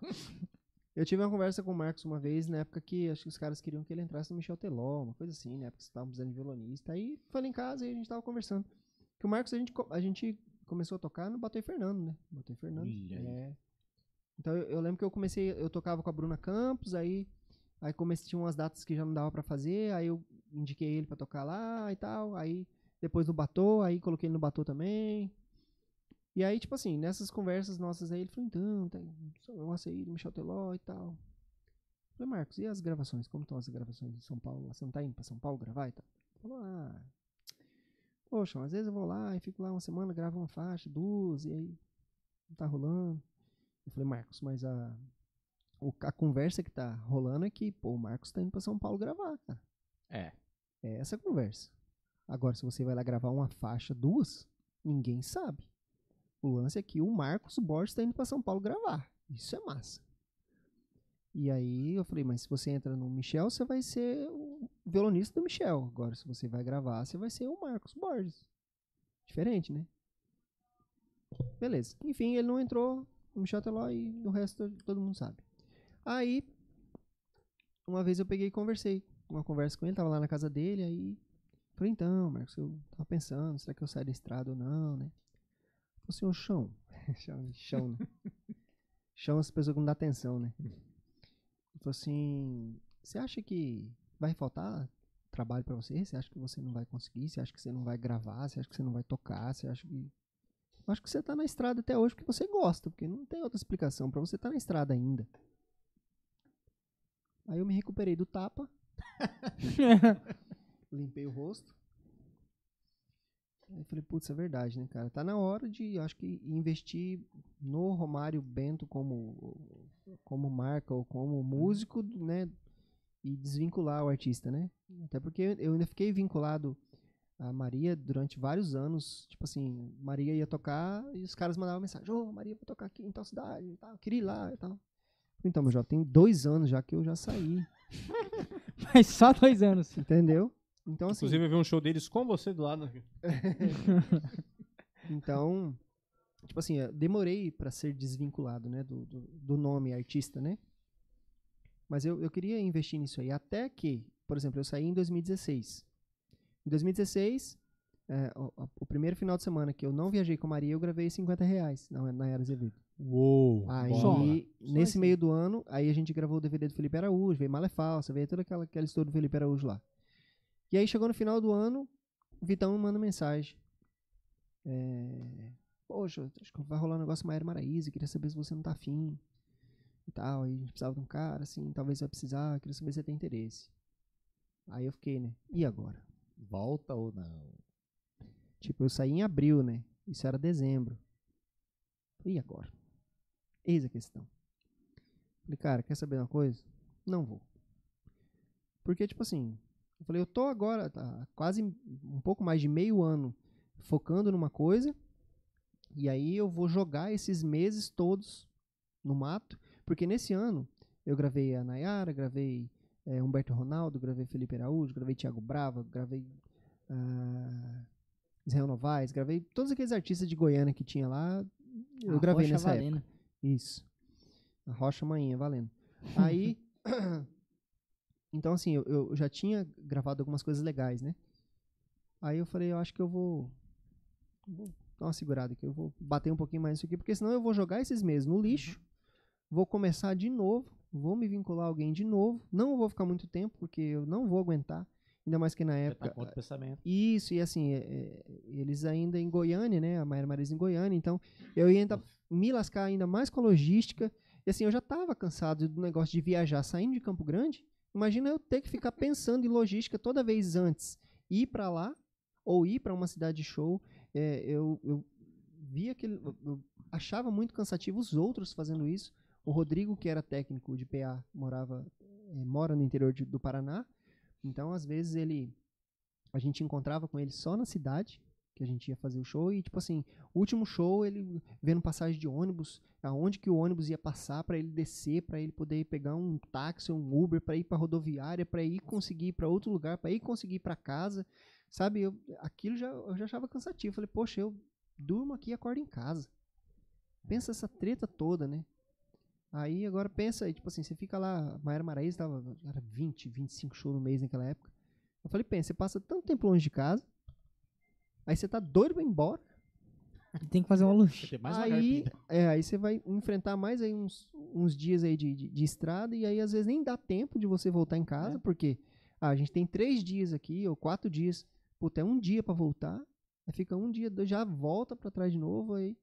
Eu tive uma conversa com o Marcos uma vez, na época que acho que os caras queriam que ele entrasse no Michel Teló, uma coisa assim, né? Porque estavam precisando de violonista. Aí foi lá em casa e a gente tava conversando. Que o Marcos a gente, a gente começou a tocar no Botei Fernando, né? Botei Fernando. É. Então eu, eu lembro que eu comecei, eu tocava com a Bruna Campos, aí Aí comecei, tinha umas datas que já não dava pra fazer, aí eu indiquei ele pra tocar lá e tal. Aí depois no Batô, aí coloquei ele no Batô também. E aí, tipo assim, nessas conversas nossas aí, ele falou, então, tem um negócio aí do Michel Teló e tal. Eu falei, Marcos, e as gravações? Como estão as gravações de São Paulo? Você não tá indo pra São Paulo gravar e tal? Ele falou, ah, poxa, às vezes eu vou lá e fico lá uma semana, gravo uma faixa, duas, e aí não tá rolando. Eu falei, Marcos, mas a, a conversa que tá rolando é que, pô, o Marcos tá indo pra São Paulo gravar, cara. É. É essa a conversa. Agora, se você vai lá gravar uma faixa, duas, ninguém sabe. O lance é que o Marcos Borges tá indo pra São Paulo gravar. Isso é massa. E aí eu falei, mas se você entra no Michel, você vai ser o violonista do Michel. Agora, se você vai gravar, você vai ser o Marcos Borges. Diferente, né? Beleza. Enfim, ele não entrou no Michel Teló e o resto todo mundo sabe. Aí, uma vez eu peguei e conversei. Uma conversa com ele, tava lá na casa dele, aí falei, então, Marcos, eu tava pensando, será que eu saio da estrada ou não, né? Assim, ô chão. chão, chão, né? chão as pessoas que não dão atenção, né? Falou assim, você acha que vai faltar trabalho pra você? Você acha que você não vai conseguir? Você acha que você não vai gravar? Você acha que você não vai tocar? Você acha que... Eu acho que você tá na estrada até hoje porque você gosta, porque não tem outra explicação pra você estar na estrada ainda. Aí eu me recuperei do tapa, limpei o rosto. Eu falei, putz, é verdade, né, cara? Tá na hora de, acho que, investir no Romário Bento como, como marca ou como músico, né? E desvincular o artista, né? Até porque eu ainda fiquei vinculado a Maria durante vários anos. Tipo assim, Maria ia tocar e os caras mandavam mensagem: Ô, Maria, vou tocar aqui em tal cidade e tal. Eu queria ir lá e tal. Então, mas já tem dois anos já que eu já saí, Mas só dois anos. entendeu? Então, assim. Inclusive, eu vi um show deles com você do lado. Então, tipo assim, eu demorei pra ser desvinculado, né, do, do, do nome artista, né? Mas eu, eu queria investir nisso aí, até que, por exemplo, eu saí em 2016. Em 2016, é, o, o primeiro final de semana que eu não viajei com a Maria, eu gravei 50 reais na, na Era Azevedo. Uou! Aí, Só. nesse meio do ano, aí a gente gravou o DVD do Felipe Araújo, veio Malé Falsa, veio toda aquela, aquela história do Felipe Araújo lá. E aí chegou no final do ano, o Vitão me manda mensagem. É, Poxa, acho que vai rolar um negócio Maíra Maraíza, queria saber se você não tá afim. E tal, aí a gente precisava de um cara, assim, talvez vai precisar, queria saber se você tem interesse. Aí eu fiquei, né? E agora? Volta ou não? Tipo, eu saí em abril, né? Isso era dezembro. E agora? Eis a questão. Falei, cara, quer saber uma coisa? Não vou. Porque, tipo assim, eu falei, eu tô agora, tá, quase um pouco mais de meio ano focando numa coisa, e aí eu vou jogar esses meses todos no mato, porque nesse ano eu gravei a Nayara, gravei eh, Humberto Ronaldo, gravei Felipe Araújo, gravei Thiago Brava, gravei ah, Israel Novaes, gravei todos aqueles artistas de Goiânia que tinha lá, eu A gravei Rocha nessa Valena. época. Isso. A Rocha Manhã, valendo. Aí, então assim, eu, eu já tinha gravado algumas coisas legais, né? Aí eu falei, eu acho que eu vou, vou dar uma segurada aqui, eu vou bater um pouquinho mais nisso aqui, porque senão eu vou jogar esses meses no lixo, vou começar de novo, vou me vincular a alguém de novo, não vou ficar muito tempo, porque eu não vou aguentar, ainda mais que na época... tá contra o pensamento. Isso, e assim, é, é, eles ainda em Goiânia, né? A Maíra Marisa em Goiânia, então eu ia ainda me lascar ainda mais com a logística. E assim, eu já tava cansado do negócio de viajar saindo de Campo Grande. Imagina eu ter que ficar pensando em logística toda vez antes. Ir pra lá ou ir pra uma cidade de show. É, eu, eu via aquele. Eu, achava muito cansativo os outros fazendo isso. O Rodrigo, que era técnico de PA, morava, eh, mora no interior de- do Paraná. Então, às vezes, ele a gente encontrava com ele só na cidade, que a gente ia fazer o show, e tipo assim, o último show ele vendo passagem de ônibus, aonde que o ônibus ia passar para ele descer, para ele poder pegar um táxi, um Uber, para ir para rodoviária, para ir conseguir ir para outro lugar, para ir conseguir ir para casa, sabe? Eu, aquilo já eu já achava cansativo. Falei, poxa, eu durmo aqui e acordo em casa. Pensa essa treta toda, né? Aí agora pensa, tipo assim, você fica lá, Maera Maraíza tava era 20, 25 shows no mês naquela época. Eu falei, pensa, você passa tanto tempo longe de casa, aí você tá doido pra ir embora, Tem que fazer uma uma aí, é, aí você vai enfrentar mais aí uns, uns dias aí de, de, de estrada e aí às vezes nem dá tempo de você voltar em casa, porque ah, a gente tem três dias aqui, ou quatro dias, puta, é um dia pra voltar, aí fica um dia, dois, já volta pra trás de novo, aí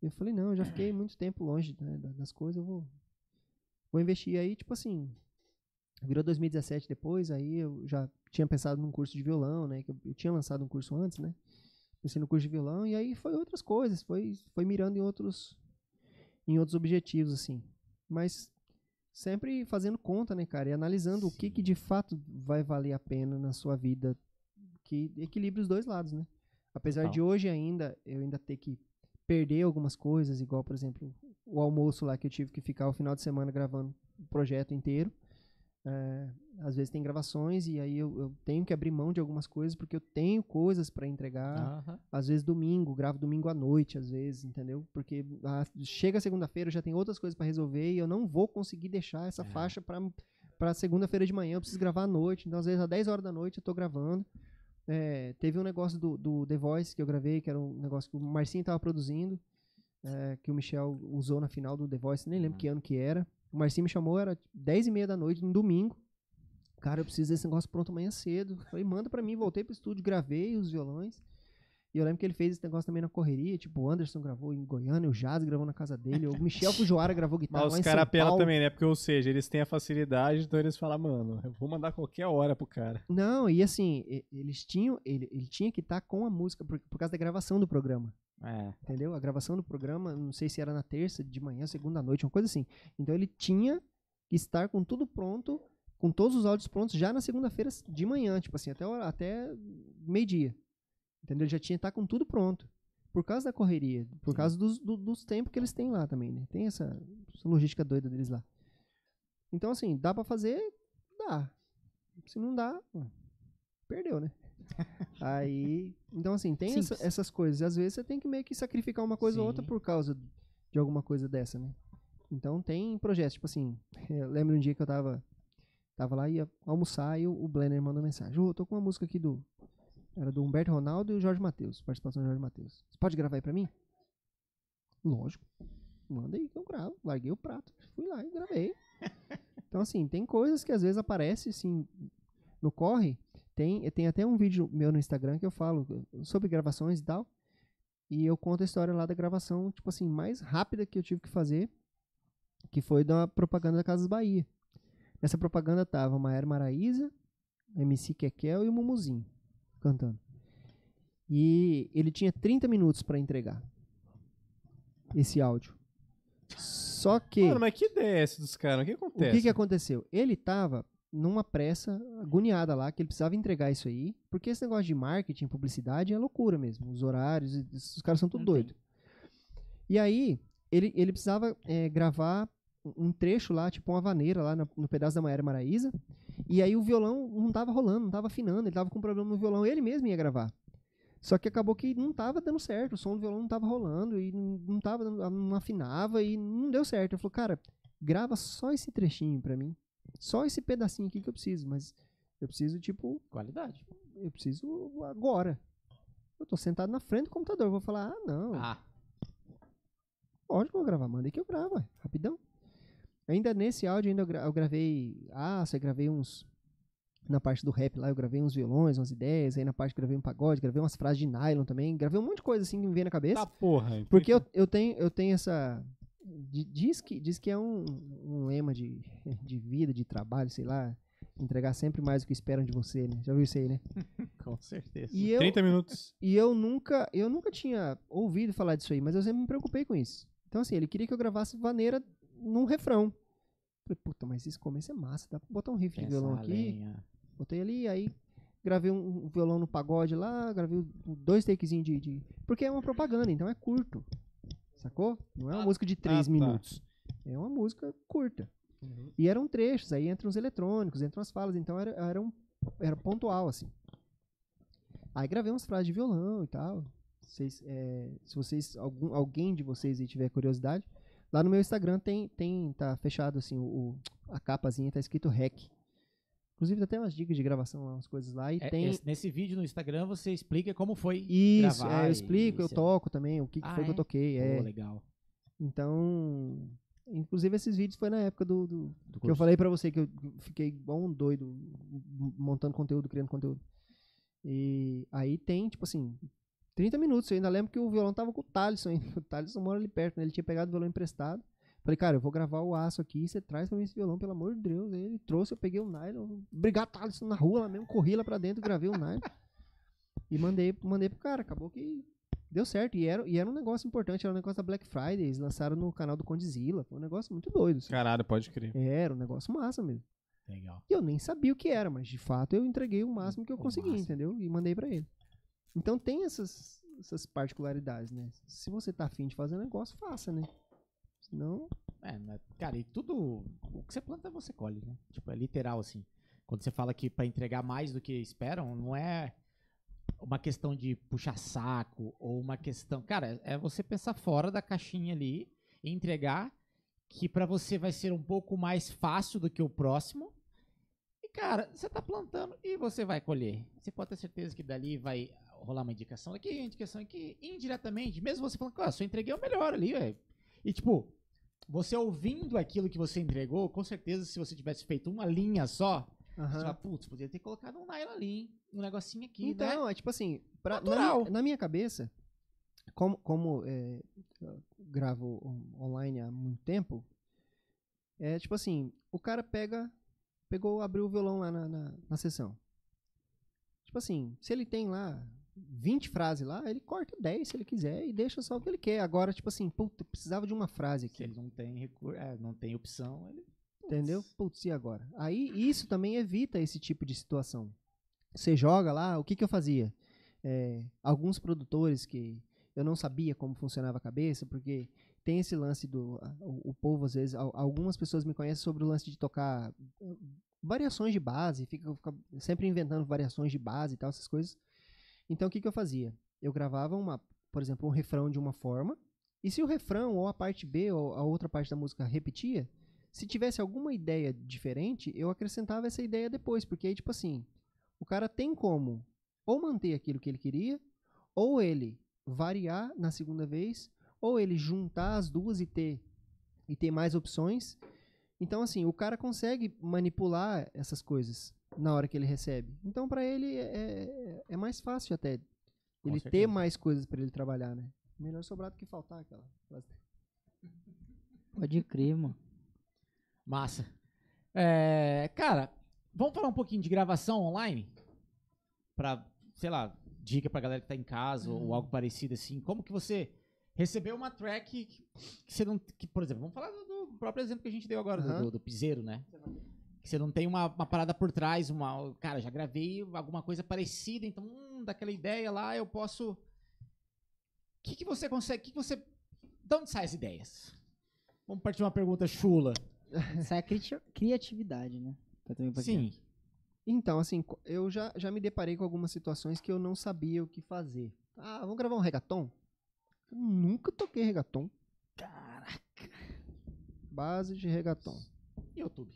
eu falei, não, eu já fiquei muito tempo longe né, da- das coisas, eu vou, vou investir aí, tipo assim, virou 2017 depois, aí eu já tinha pensado num curso de violão, né, que eu, eu tinha lançado um curso antes, né, pensei no curso de violão e aí foi outras coisas, foi, foi mirando em outros em outros objetivos assim. Mas sempre fazendo conta, né, cara, e analisando o que que de fato vai valer a pena na sua vida, que equilibre os dois lados, né? Apesar Total. de hoje ainda eu ainda ter que perder algumas coisas, igual, por exemplo, o almoço lá que eu tive que ficar o final de semana gravando o projeto inteiro. É, às vezes tem gravações e aí eu, eu tenho que abrir mão de algumas coisas porque eu tenho coisas para entregar. Aham. Às vezes domingo, gravo domingo à noite, às vezes, entendeu? Porque ah, chega segunda-feira, eu já tenho outras coisas para resolver e eu não vou conseguir deixar essa É. faixa para para segunda-feira de manhã, eu preciso gravar à noite. Então, às vezes, às 10 horas da noite eu tô gravando. É, teve um negócio do, do The Voice que eu gravei, que era um negócio que o Marcinho tava produzindo, é, que o Michel usou na final do The Voice, nem lembro que ano que era. O Marcinho me chamou, era 10 e meia da noite, no domingo. Cara, eu preciso desse negócio pronto amanhã cedo. Falei, manda pra mim, voltei pro estúdio, gravei os violões. E eu lembro que ele fez esse negócio também na correria, tipo, o Anderson gravou em Goiânia, o Jazz gravou na casa dele, o Michel Fujoara gravou guitarra Mas lá os caras apelam também, né? Porque, ou seja, eles têm a facilidade, então eles falam, mano, eu vou mandar qualquer hora pro cara. Não, e assim, eles tinham, ele, ele tinha que estar com a música por, por causa da gravação do programa. É. Entendeu? A gravação do programa, não sei se era na terça, de manhã, segunda noite, uma coisa assim. Então ele tinha que estar com tudo pronto, com todos os áudios prontos já na segunda-feira de manhã, tipo assim, até, até meio-dia. Entendeu? Ele já tinha que estar com tudo pronto. Por causa da correria, por causa dos, do- dos tempos que eles têm lá também, né? Tem essa, essa logística doida deles lá. Então, assim, dá pra fazer? Dá. Se não dá, perdeu, né? Aí, então assim, tem essa- essas coisas. E às vezes você tem que meio que sacrificar uma coisa ou outra Sim. por causa de alguma coisa dessa, né? Então tem projetos, tipo assim, eu lembro um dia que eu tava, tava lá, ia almoçar e o, o Blenner mandou mensagem. Ô, eu tô com uma música aqui do. Era do Humberto Ronaldo e o Jorge Matheus, participação do Jorge Matheus. Você pode gravar aí pra mim? Lógico. Manda aí que eu gravo. Larguei o prato. Fui lá e gravei. Então, assim, tem coisas que às vezes aparecem, assim, no corre. Tem, tem até um vídeo meu no Instagram que eu falo sobre gravações e tal. E eu conto a história lá da gravação, tipo assim, mais rápida que eu tive que fazer, que foi da propaganda da Casas Bahia. Nessa propaganda tava Maera Maraíza, MC Kekel e o Mumuzinho cantando. E ele tinha 30 minutos pra entregar esse áudio. Só que Mano, mas que ideia é essa dos caras? O que o acontece? que, que aconteceu? Ele tava numa pressa agoniada lá, que ele precisava entregar isso aí, porque esse negócio de marketing, publicidade é loucura mesmo. Os horários, os caras são tudo doidos. E aí, ele, ele precisava é, gravar um um trecho lá, tipo uma vaneira lá no, no pedaço da Maera Maraíza. E aí o violão não tava rolando, não tava afinando, ele tava com problema no violão, ele mesmo ia gravar. Só que acabou que não tava dando certo, o som do violão não tava rolando e não tava, não afinava e não deu certo. Ele falou, cara, grava só esse trechinho pra mim. Só esse pedacinho aqui que eu preciso, mas eu preciso, tipo, Qualidade. eu preciso agora. Eu tô sentado na frente do computador, eu vou falar, ah, não, Ah, lógico que eu vou gravar, manda aí que eu gravo, ué, rapidão. Ainda nesse áudio, ainda eu, gra- eu gravei, ah, eu gravei uns, na parte do rap lá, eu gravei uns violões, umas ideias, aí na parte gravei um pagode, gravei umas frases de nylon também, gravei um monte de coisa assim que me veio na cabeça. Tá porra. hein? Porque eu, eu, tenho, eu tenho essa. Di- Diz que, diz que é um, um lema de, de vida, de trabalho, sei lá. Entregar sempre mais do que esperam de você, né? Já viu isso aí, né? com certeza. E eu, 30 minutos. e eu nunca eu nunca tinha ouvido falar disso aí, mas eu sempre me preocupei com isso. Então, assim, ele queria que eu gravasse vaneira num refrão. Falei, puta, mas esse começo é massa, dá pra botar um riff de Pensa violão aqui. lenha. Botei ali, aí gravei um, violão no pagode lá, gravei dois takezinhos de, de- Porque é uma propaganda, então é curto. Sacou? Não é uma Ah, música de três ah, tá. minutos. É uma música curta. E eram trechos, aí entram os eletrônicos, entram as falas, então era, era, um, era pontual, assim. Aí gravei umas frases de violão e tal. Vocês, é, se vocês, algum, alguém de vocês aí tiver curiosidade, lá no meu Instagram tem, tem tá fechado assim, o- a capazinha tá escrito REC. Inclusive, tem até umas dicas de gravação, umas coisas lá. E É, tem. esse- nesse vídeo no Instagram você explica como foi Isso, gravar é, eu explico, eu é- toco também, o que, que Ah, foi que eu é? toquei. É. legal. Então. Inclusive, esses vídeos foi na época do. do- Do que eu falei pra você que eu fiquei igual um doido montando conteúdo, criando conteúdo. E aí tem, tipo assim, 30 minutos. Eu ainda lembro que o violão tava com o Thaleson ainda. O Thaleson mora ali perto, né? Ele tinha pegado o violão emprestado. Falei, cara, eu vou gravar o aço aqui, você traz pra mim esse violão, pelo amor de Deus. Aí ele trouxe, eu peguei o nylon, obrigado, Thaleson, na rua lá mesmo, corri lá pra dentro, gravei o nylon. e mandei, mandei pro cara. Acabou que deu certo. E era, e era um negócio importante, era um negócio da Black Friday. Eles lançaram no canal do Condzilla. Foi um negócio muito doido. assim. Caralho, pode crer. Era um negócio massa mesmo. Legal. E eu nem sabia o que era, mas de fato eu entreguei o máximo que eu O consegui, máximo. entendeu? E mandei pra ele. Então tem essas, essas particularidades, né? Se você tá afim de fazer negócio, faça, né? Senão. É, cara, e tudo. O que você planta, você colhe, né? Tipo, é literal, assim. Quando você fala que pra entregar mais do que esperam, não é uma questão de puxar saco ou uma questão. Cara, é você pensar fora da caixinha ali e entregar que pra você vai ser um pouco mais fácil do que o próximo. E, cara, você tá plantando e você vai colher. Você pode ter certeza que dali vai rolar uma indicação aqui, indicação aqui, indiretamente, mesmo você falando, cara, só entreguei o melhor ali, velho. E, tipo, você ouvindo aquilo que você entregou, com certeza, se você tivesse feito uma linha só, você aham. fala, putz, podia ter colocado um nylon ali, hein? um negocinho aqui, né? Então, é tipo assim, pra, na, na minha cabeça, como, como é, gravo on- online há muito tempo, é tipo assim, o cara pega, pegou, abriu o violão lá na, na, na sessão. Tipo assim, se ele tem lá 20 frases lá, ele corta 10 se ele quiser e deixa só o que ele quer. Agora, tipo assim, puta, precisava de uma frase Se aqui. ele não tem recurso, é, não tem opção, ele. Entendeu? Putz, e agora? Aí isso também evita esse tipo de situação. Você joga lá, o que, que eu fazia? É, alguns produtores que eu não sabia como funcionava a cabeça, porque tem esse lance do. O, o povo, às vezes, al- algumas pessoas me conhecem sobre o lance de tocar uh, variações de base, fica, fica sempre inventando variações de base e tal, essas coisas. Então o que, que eu fazia? Eu gravava uma, por exemplo, um refrão de uma forma, e se o refrão ou a parte B ou a outra parte da música repetia, se tivesse alguma ideia diferente, eu acrescentava essa ideia depois, porque aí, tipo assim, o cara tem como ou manter aquilo que ele queria, ou ele variar na segunda vez, ou ele juntar as duas e ter, e ter mais opções. Então, assim, o cara consegue manipular essas coisas na hora que ele recebe. Então, para ele é, é- é mais fácil até Com ele ter certeza. mais coisas para ele trabalhar, né? Melhor sobrar do que faltar aquela. Pode crer, mano. Massa. É, cara, vamos falar um pouquinho de gravação online? Pra, sei lá, dica pra galera que tá em casa ou algo parecido assim. Como que você recebeu uma track que que você não. Que, por exemplo, vamos falar do, do próprio exemplo que a gente deu agora, do- Aham. do, do piseiro, né? Que você não tem uma, uma parada por trás, uma. Cara, já gravei alguma coisa parecida, então, hum, daquela ideia lá, eu posso. O que, que você consegue. Que que você. De onde saem as ideias? Vamos partir de uma pergunta chula. Isso é a criti- criatividade, né? Sim. Então, assim, eu já, já me deparei com algumas situações que eu não sabia o que fazer. Ah, vamos gravar um reggaeton? Eu nunca toquei reggaeton. Caraca. Base de reggaeton. YouTube.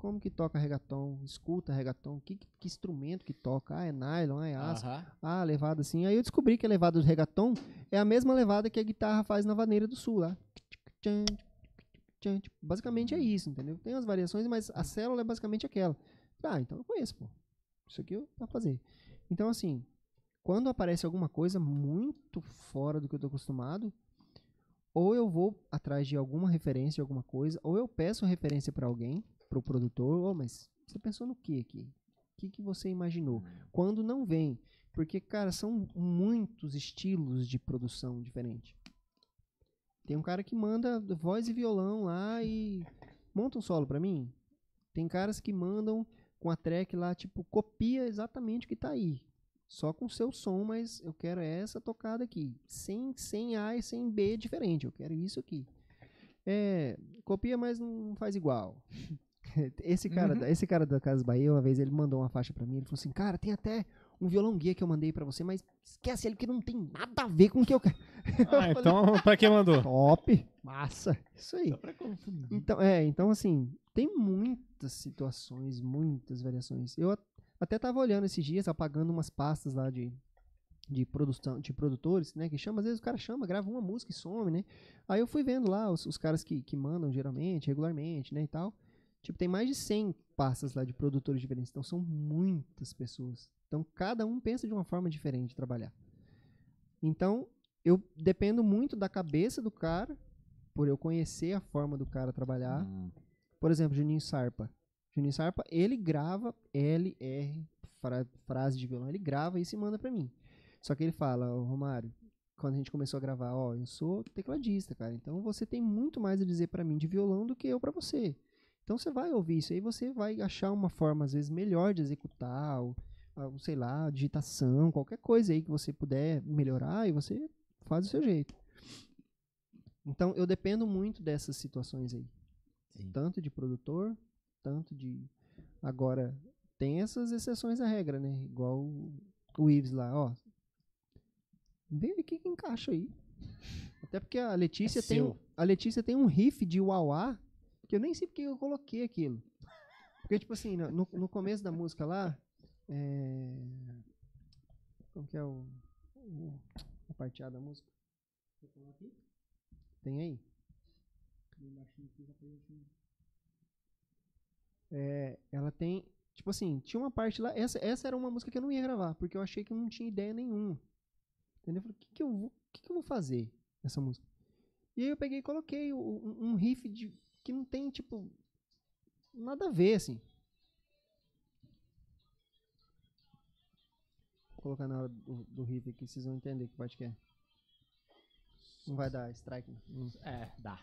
Como que toca reggaeton? Escuta reggaeton? Que, que, instrumento que toca? Ah, é nylon, ah, é aço. Aham. Ah, levada assim. Aí eu descobri que a levada do reggaeton é a mesma levada que a guitarra faz na vaneira do sul lá. Basicamente é isso, entendeu? Tem as variações, mas a célula é basicamente aquela. Ah, então eu conheço, pô. Isso aqui eu dá pra fazer. Então, assim, quando aparece alguma coisa muito fora do que eu tô acostumado, ou eu vou atrás de alguma referência, alguma coisa, ou eu peço referência pra alguém, pro produtor, ô, mas você pensou no que aqui? O que, que você imaginou? Quando não vem, porque, cara, são muitos estilos de produção diferente. Tem um cara que manda voz e violão lá e monta um solo pra mim. Tem caras que mandam com a track lá, tipo, copia exatamente o que tá aí. Só com o seu som, mas eu quero essa tocada aqui. Sem, sem A e sem B diferente. Eu quero isso aqui. É, copia, mas não faz igual. Esse cara, Uhum. esse cara da Casa Bahia, uma vez ele mandou uma faixa pra mim, ele falou assim, cara, tem até um violão guia que eu mandei pra você, mas esquece ele, porque não tem nada a ver com o que eu quero. Ah, então, pra quem mandou? Top, massa, isso aí. Então, é, então assim, tem muitas situações, muitas variações. Eu até tava olhando esses dias, apagando umas pastas lá de, de produção, de produtores, né, que chama, às vezes o cara chama, grava uma música e some, né. Aí eu fui vendo lá os, os caras que, que mandam geralmente, regularmente, né, e tal. Tipo, tem mais de 100 pastas lá de produtores diferentes, então são muitas pessoas. Então cada um pensa de uma forma diferente de trabalhar. Então, eu dependo muito da cabeça do cara, por eu conhecer a forma do cara trabalhar. Hum. Por exemplo, Juninho Sarpa. Juninho Sarpa, ele grava LR, fra frase de violão, ele grava isso e manda pra mim. Só que ele fala, "Ô, Romário, quando a gente começou a gravar, ó, eu sou tecladista, cara, então você tem muito mais a dizer pra mim de violão do que eu pra você. Então você vai ouvir isso aí, você vai achar uma forma, às vezes, melhor de executar, ou, ou, sei lá, digitação, qualquer coisa aí que você puder melhorar e você faz do seu jeito. Então eu dependo muito dessas situações aí Sim. tanto de produtor, tanto de. Agora, tem essas exceções à regra, né? Igual o, Ives lá, ó. Vê o que, encaixa aí. Até porque a Letícia É tem. um- seu. A Letícia tem um riff de uauá que eu nem sei porque eu coloquei aquilo. Porque, tipo assim, no, no- começo da música lá. É... Como que é o. o a parteada da música? Tem aí? É, ela tem. Tipo assim, tinha uma parte lá. Essa, essa era uma música que eu não ia gravar, porque eu achei que eu não tinha ideia nenhuma. Entendeu? Eu falei, o que, que, eu vou, que, que eu vou fazer nessa música? E aí eu peguei e coloquei um, um riff de, que não tem, tipo, nada a ver, assim. Vou colocar na hora do, do riff aqui, vocês vão entender que parte que é. Não vai dar strike. Não. É, dá.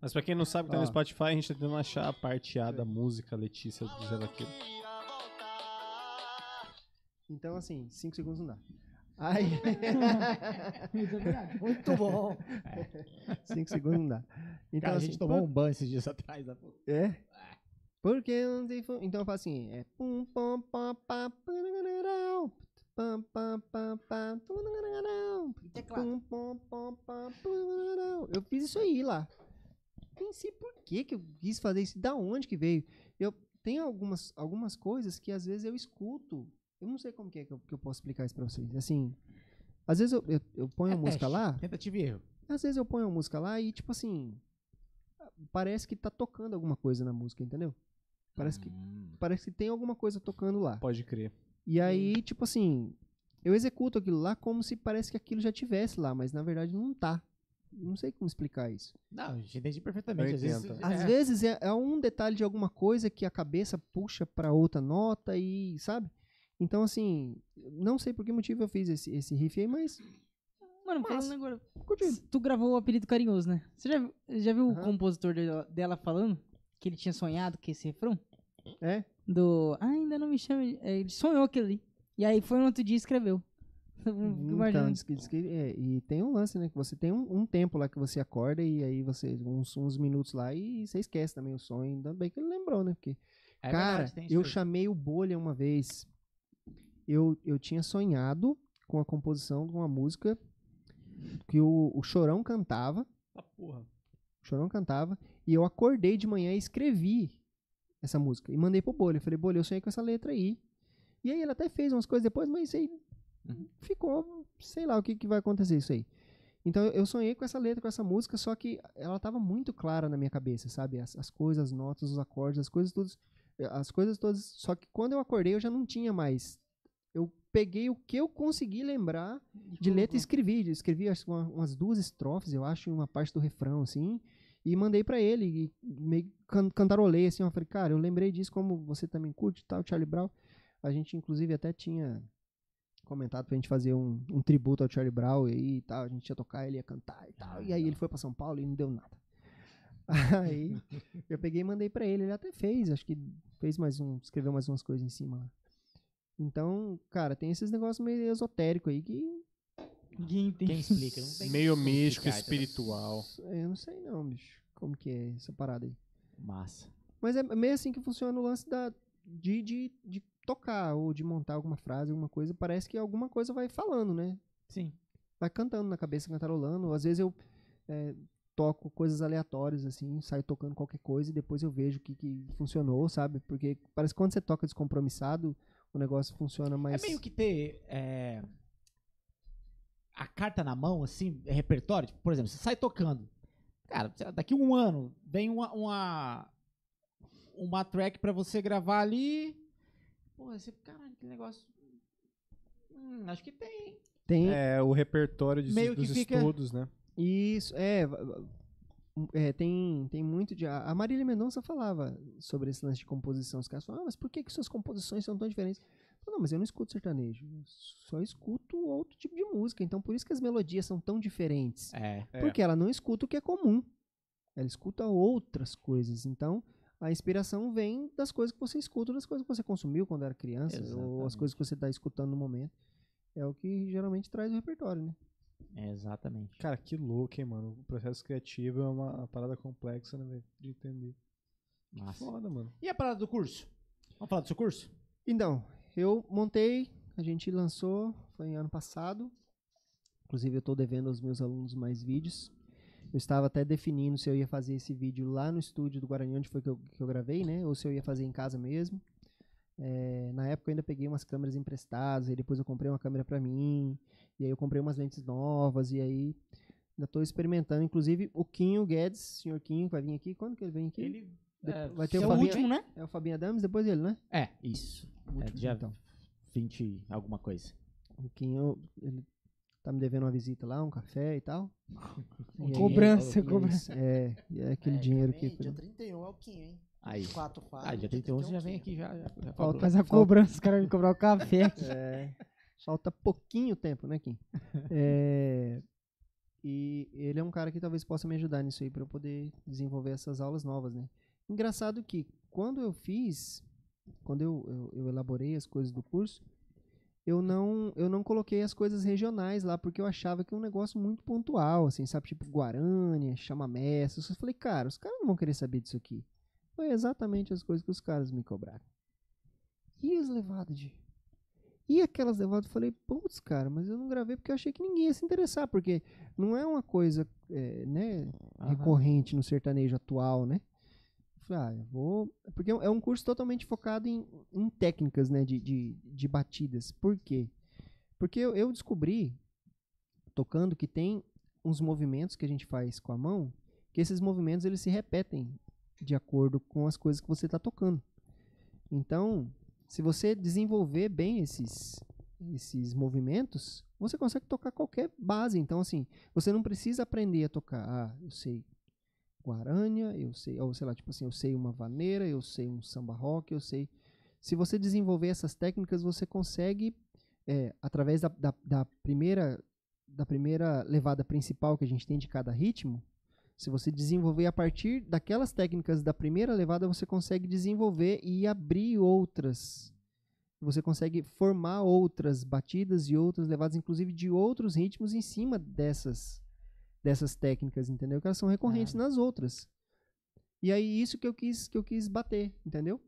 Mas pra quem não sabe que tá no. Spotify, a gente tá tentando achar a parte A da música Letícia dizendo aquilo. Então, assim, 5 segundos não dá. Aí. Muito bom. 5 segundos não dá. Então, Cara, a assim, gente tomou por- um ban esses dias atrás. né? É? Porque eu não tem Então eu faço assim, é pum pam pam pam pananarau, pam pam pam pam pum pam pam pam pananarau. Eu fiz isso aí lá. Nem sei por que que eu quis fazer isso, da onde que veio. Eu tenho algumas, algumas coisas que às vezes eu escuto. Eu não sei como que é que eu, que eu posso explicar isso pra vocês. Assim, às vezes eu, eu, eu ponho É a música lá, Tentativa e erro. às vezes eu ponho a música lá e, tipo assim, parece que tá tocando alguma coisa na música, entendeu? Parece que, Hum. parece que tem alguma coisa tocando lá. Pode crer. E aí, tipo assim, eu executo aquilo lá como se parece que aquilo já tivesse lá, mas na verdade não tá. Não sei como explicar isso. Não, a gente entende perfeitamente. Às vezes. Às é, vezes é, é um detalhe de alguma coisa que a cabeça puxa pra outra nota e, sabe? Então, assim, não sei por que motivo eu fiz esse, esse riff aí, mas Mano, Massa. falando agora. curtindo. Tu gravou o apelido carinhoso, né? Você já, já viu Aham. o compositor dela, falando que ele tinha sonhado com esse refrão? É? Do. Ah, ainda não me chama. de-" é, Ele sonhou aquilo ali. E aí foi no outro dia e escreveu. Então, diz que, diz que- é, e tem um lance, né? Que você tem um, um tempo lá que você acorda e aí você, uns, uns minutos lá e você esquece também o sonho. Ainda bem que ele lembrou, né? Porque, é cara, verdade, eu chamei o Bolha uma vez. Eu, eu tinha sonhado com a composição de uma música que o, o Chorão cantava. Ah, porra. O Chorão cantava. E eu acordei de manhã e escrevi essa música. E mandei pro Bolha. Eu falei, Bolha, eu sonhei com essa letra aí. E aí ele até fez umas coisas depois, mas isso aí Uhum. ficou, sei lá o que, que vai acontecer isso aí. Então eu- sonhei com essa letra, com essa música, só que ela tava muito clara na minha cabeça, sabe? As, as coisas, as notas, os acordes, as coisas todas. As coisas todas. Só que quando eu acordei eu já não tinha mais. Eu peguei o que eu consegui lembrar de letra e escrevi. Escrevi acho, uma- umas duas estrofes, eu acho, uma parte do refrão, assim. E mandei pra ele. E meio can cantarolei, assim. Eu falei, cara, eu lembrei disso, como você também curte e tal, Charlie Brown. A gente, inclusive, até tinha comentado pra gente fazer um, um tributo ao Charlie Brown e aí e tal. A gente ia tocar, ele ia cantar e tal. e aí ele foi pra São Paulo e não deu nada. Aí eu peguei e mandei pra ele. Ele até fez, acho que fez mais um, escreveu mais umas coisas em cima lá. Então, cara, tem esses negócios meio esotéricos aí que Ninguém entende. Quem explica? Não tem Meio como místico, explicar, entendeu? espiritual. eu não sei não, bicho. Como que é essa parada aí. Massa. Mas é meio assim que funciona o lance da, de, de, de tocar ou de montar alguma frase, alguma coisa, parece que alguma coisa vai falando, né? Sim. Vai cantando na cabeça, cantarolando. Às vezes eu é, toco coisas aleatórias, assim, saio tocando qualquer coisa e depois eu vejo o que, que funcionou, sabe? Porque parece que quando você toca descompromissado, o negócio funciona mais. É meio que ter é, a carta na mão, assim, é repertório. Tipo, por exemplo, você sai tocando. Cara, daqui um ano vem uma, uma, uma track pra você gravar ali. Pô, você, caralho, que negócio. Hum, acho que tem. Tem, É o repertório de, Meio que dos fica- estudos, né? Isso, é. É, tem, tem muito de. A Marília Mendonça falava sobre esse lance de composição. Os caras falam, ah, mas por que, que suas composições são tão diferentes? Não, mas eu não escuto sertanejo. Eu só escuto outro tipo de música. Então por isso que as melodias são tão diferentes. É. É. Porque ela não escuta o que é comum. Ela escuta outras coisas. Então, a inspiração vem das coisas que você escuta, das coisas que você consumiu quando era criança, ou as Exatamente. coisas que você está escutando no momento. É o que geralmente traz o repertório, né? Exatamente. Cara, que louco, hein, mano? O processo criativo é uma, uma parada complexa, né, velho? De entender. Massa. Foda, mano. E a parada do curso? Vamos falar do seu curso? Então, eu montei, a gente lançou, foi ano passado. Inclusive, eu estou devendo aos meus alunos mais vídeos. Eu estava até definindo se eu ia fazer esse vídeo lá no estúdio do Guarani, onde foi que eu, que eu gravei, né? Ou se eu ia fazer em casa mesmo. É, na época eu ainda peguei umas câmeras emprestadas, aí depois eu comprei uma câmera pra mim, e aí eu comprei umas lentes novas, e aí ainda tô experimentando. Inclusive, o Quinho Guedes, senhor Quinho, vai vir aqui. Quando que ele vem aqui? Ele. De- é, vai ter É o Fabinho, último, né? É o Fabinho Adams, depois ele, né? É, isso. O É, último, dia então. 20 alguma coisa. O Quinho, ele tá me devendo uma visita lá, um café e tal. E Cobrança, e é cobrança. É, e é aquele É, dinheiro também, que... Dia 31 é o Kim, hein? Aí. 4 4. Ah, dia 31 você já vem aqui, já. já, já falou. Faz a cobrança, os caras vêm cobrar o café. É, falta pouquinho tempo, né, Kim? É, e ele é um cara que talvez possa me ajudar nisso aí para eu poder desenvolver essas aulas novas, né? Engraçado que quando eu fiz, quando eu, eu, eu elaborei as coisas do curso, eu não, eu não coloquei as coisas regionais lá, porque eu achava que é um negócio muito pontual, assim, sabe? Tipo Guarânia, Chamamé, essas coisas. Eu falei, cara, os caras não vão querer saber disso aqui. Foi exatamente as coisas que os caras me cobraram. E as levadas de... E aquelas levadas, eu falei, putz, cara, mas eu não gravei porque eu achei que ninguém ia se interessar, porque não é uma coisa, é, né, Aham. recorrente no sertanejo atual, né? Ah, eu vou. Porque é um curso totalmente focado em, em técnicas, né, de, de, de batidas. Por quê? Porque eu, eu descobri, tocando, que tem uns movimentos que a gente faz com a mão, que esses movimentos eles se repetem de acordo com as coisas que você está tocando. Então, se você desenvolver bem esses, esses movimentos, você consegue tocar qualquer base. Então, assim, você não precisa aprender a tocar. Ah, eu sei guarânia, eu sei, ou sei lá, tipo assim, eu sei uma vaneira, eu sei um samba rock, eu sei. Se você desenvolver essas técnicas, você consegue, é, através da, da, da primeira da primeira levada principal que a gente tem de cada ritmo, se você desenvolver a partir daquelas técnicas da primeira levada, você consegue desenvolver e abrir outras. Você consegue formar outras batidas e outras levadas, inclusive de outros ritmos em cima dessas dessas técnicas, entendeu? Que elas são recorrentes nas outras. E aí isso que eu quis que eu quis bater, entendeu?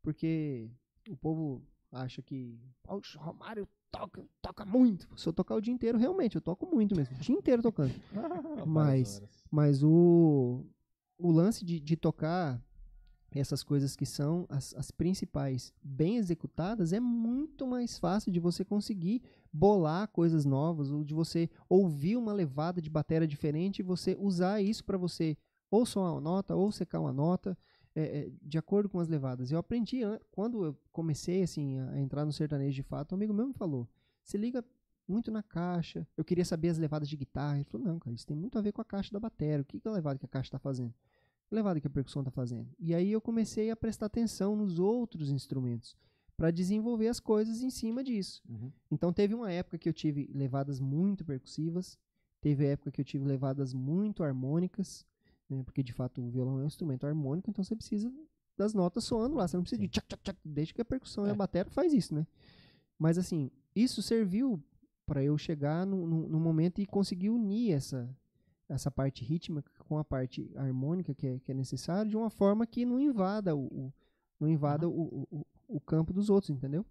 Porque o povo acha que "Poxa, o Romário toca, toca muito. Se eu tocar o dia inteiro, realmente, eu toco muito mesmo. O dia inteiro tocando. Mas- Mas o, o lance de, de tocar essas coisas que são as, as principais bem executadas é muito mais fácil de você conseguir bolar coisas novas, ou de você ouvir uma levada de bateria diferente e você usar isso para você ou soar uma nota ou secar uma nota é, é, de acordo com as levadas. Eu aprendi an- quando eu comecei assim a entrar no sertanejo de fato, um amigo meu me falou: "Se liga muito na caixa. Eu queria saber as levadas de guitarra. Ele falou: "Não, cara, isso tem muito a ver com a caixa da bateria. O que que é a levada que a caixa está fazendo? Que levada que a percussão está fazendo?" E aí eu comecei a prestar atenção nos outros instrumentos para desenvolver as coisas em cima disso. Uhum. Então teve uma época que eu tive levadas muito percussivas, teve época que eu tive levadas muito harmônicas, né, porque de fato o violão é um instrumento harmônico, então você precisa das notas soando lá, você não precisa de tchac, tchac, tchac, desde que a percussão e É. a bateria faz isso, né? Mas assim, isso serviu para eu chegar no, no, no momento e conseguir unir essa essa parte rítmica com a parte harmônica que é, que é necessário de uma forma que não invada o, o- não invada o, o, o- o campo dos outros, entendeu?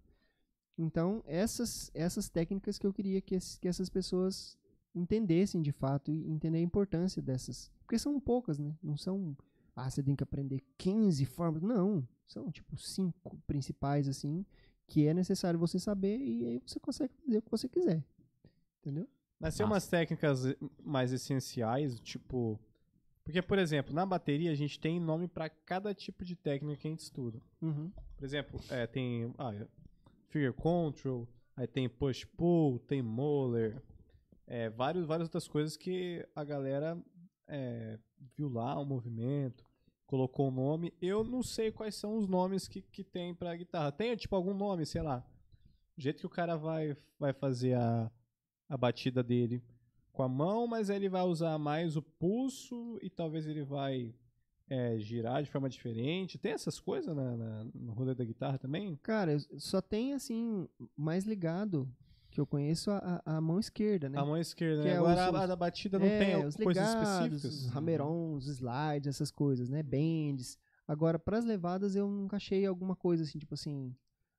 Então, essas, essas técnicas que eu queria que, que essas pessoas entendessem de fato e entender a importância dessas. Porque são poucas, né? Não são, ah, você tem que aprender 15 formas. Não, são tipo cinco principais, assim, que é necessário você saber e aí você consegue fazer o que você quiser. Entendeu? Mas tem umas técnicas eh, mais essenciais, tipo. Porque, por exemplo, na bateria a gente tem nome pra cada tipo de técnica que a gente estuda. Uhum. Por exemplo, é, tem ah, Figure Control, aí tem Push Pull, tem Moller, é, vários, várias outras coisas que a galera é, viu lá o movimento, colocou o nome. Eu não sei quais são os nomes que, que tem pra guitarra. Tem, tipo, algum nome, sei lá. O jeito que o cara vai, vai fazer a, a batida dele com a mão, mas aí ele vai usar mais o pulso e talvez ele vai é, girar de forma diferente. Tem essas coisas na, na- no rolê da guitarra também? Cara, só tem assim, mais ligado que eu conheço a, a- mão esquerda, né? A mão esquerda, Que né? é Agora os- a, a da batida não é, tem os coisas ligados, específicas. Os hammer-ons, os slides, essas coisas, né? Bends. Agora, pras levadas, eu nunca achei alguma coisa assim, tipo assim.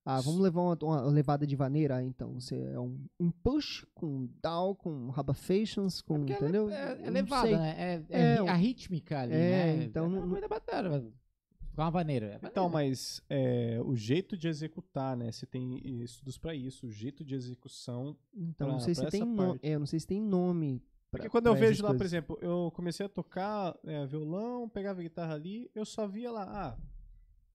Ah, vamos levar uma, uma levada de vaneira? Ah, então, você é um, um push com down, com rabafations, com. Porque entendeu? É, é, é não levada, né? É, é É, a rítmica ali, É, né? então é não- uma coisa bacana. Com uma vaneira. é Então, maneiro. mas é, o jeito de executar, né? Você tem estudos pra isso, o jeito de execução. Então, pra- não sei se tem nome. É, eu não sei se tem nome. pra- Porque quando eu vejo lá, por exemplo, eu comecei a tocar é, violão, pegava a guitarra ali, eu só via lá, ah,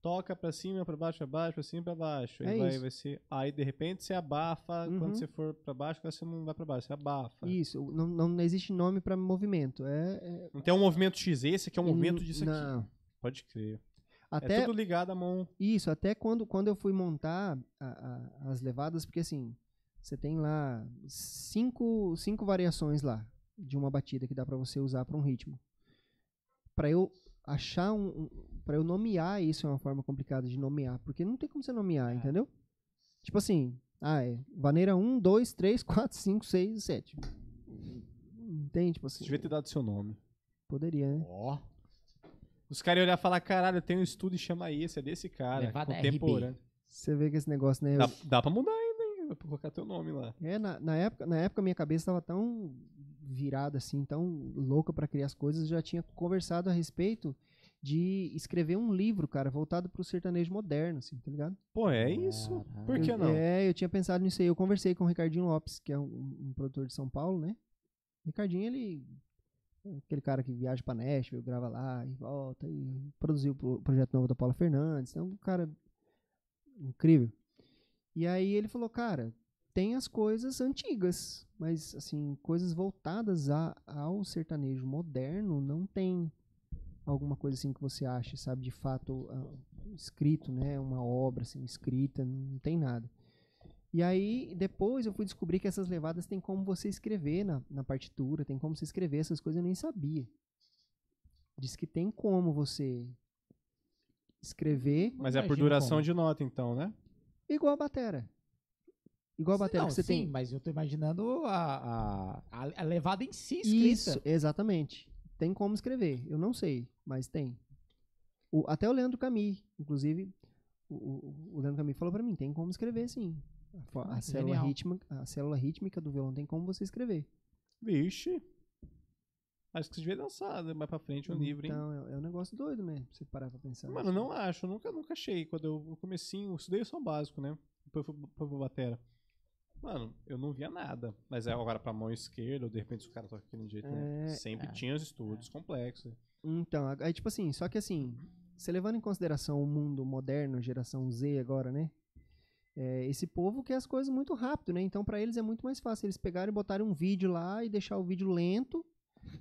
toca pra cima, pra baixo, pra baixo, pra cima, pra baixo. Aí É vai, isso. vai ser. Aí de repente você abafa, Uhum. quando você for pra baixo, quando você não vai pra baixo, você abafa. Isso, não, não existe nome pra movimento. É, é- Não tem um movimento X, esse aqui é um movimento disso aqui. não. Pode crer. Até, É tudo ligado à mão. Isso, até quando, quando eu fui montar a- a- as levadas, porque assim, você tem lá cinco, cinco variações lá de uma batida que dá pra você usar pra um ritmo. Pra eu achar um, um para eu nomear isso é uma forma complicada de nomear, porque não tem como você nomear, entendeu? Tipo assim, ah, é vaneira 1, 2, 3, 4, 5, 6, 7. Entende? Tipo assim, devia ter dado seu nome. poderia, né? Ó, Os caras iam olhar e falar, caralho, eu tenho um estudo e chama esse, é desse cara, Levada contemporâneo. Você vê que esse negócio, né? Dá, dá pra mudar ainda, hein? Pra colocar teu nome lá. É, na, na época, na época minha cabeça estava tão virada assim, tão louca para criar as coisas, eu já tinha conversado a respeito de escrever um livro, cara, voltado pro sertanejo moderno, assim, tá ligado? Pô, é isso? Por que Eu- não? É, eu tinha pensado nisso aí. Eu conversei com o Ricardinho Lopes, que é um, um produtor de São Paulo, né? O Ricardinho, ele. Aquele cara que viaja pra Nashville, grava lá e volta e produziu o pro- projeto novo da Paula Fernandes. É um cara incrível. E aí ele falou, cara, tem as coisas antigas, mas assim, coisas voltadas a, ao sertanejo moderno não tem alguma coisa assim que você ache, sabe, de fato ah, escrito, né, uma obra assim escrita, não tem nada. E aí depois eu fui descobrir que essas levadas tem como você escrever na, na partitura, tem como você escrever essas coisas, eu nem sabia. Diz que tem como você escrever Mas é por duração como. de nota, então, né? igual a batera. Igual a batera não, que você sim, tem. mas eu tô imaginando a, a, a- a levada em si escrita. Isso, exatamente. Tem como escrever. Eu não sei, mas tem. O- até o Leandro Camus, inclusive, o, o- o Leandro Camus falou pra mim, tem como escrever sim. A, a Ah, célula rítmica, a célula rítmica do violão tem como você escrever. Vixe. Acho que você devia dançar né, mais pra frente um livro, hein? Então, é, é um negócio doido, né? Pra você parar pra pensar. Mano, não acho. eu Nunca, nunca achei. Quando eu no comecinho, eu estudei só o básico, né? Depois fui fui pro batera. Mano, eu não via nada. Mas é agora pra mão esquerda, ou de repente o cara toca aquele jeito, né? É, Sempre tinha os estudos complexos. Então, aí tipo assim, só que assim, você levando em consideração o mundo moderno, geração Z agora, né? É, esse povo quer as coisas muito rápido, né? Então pra eles é muito mais fácil eles pegarem e botarem um vídeo lá e deixar o vídeo lento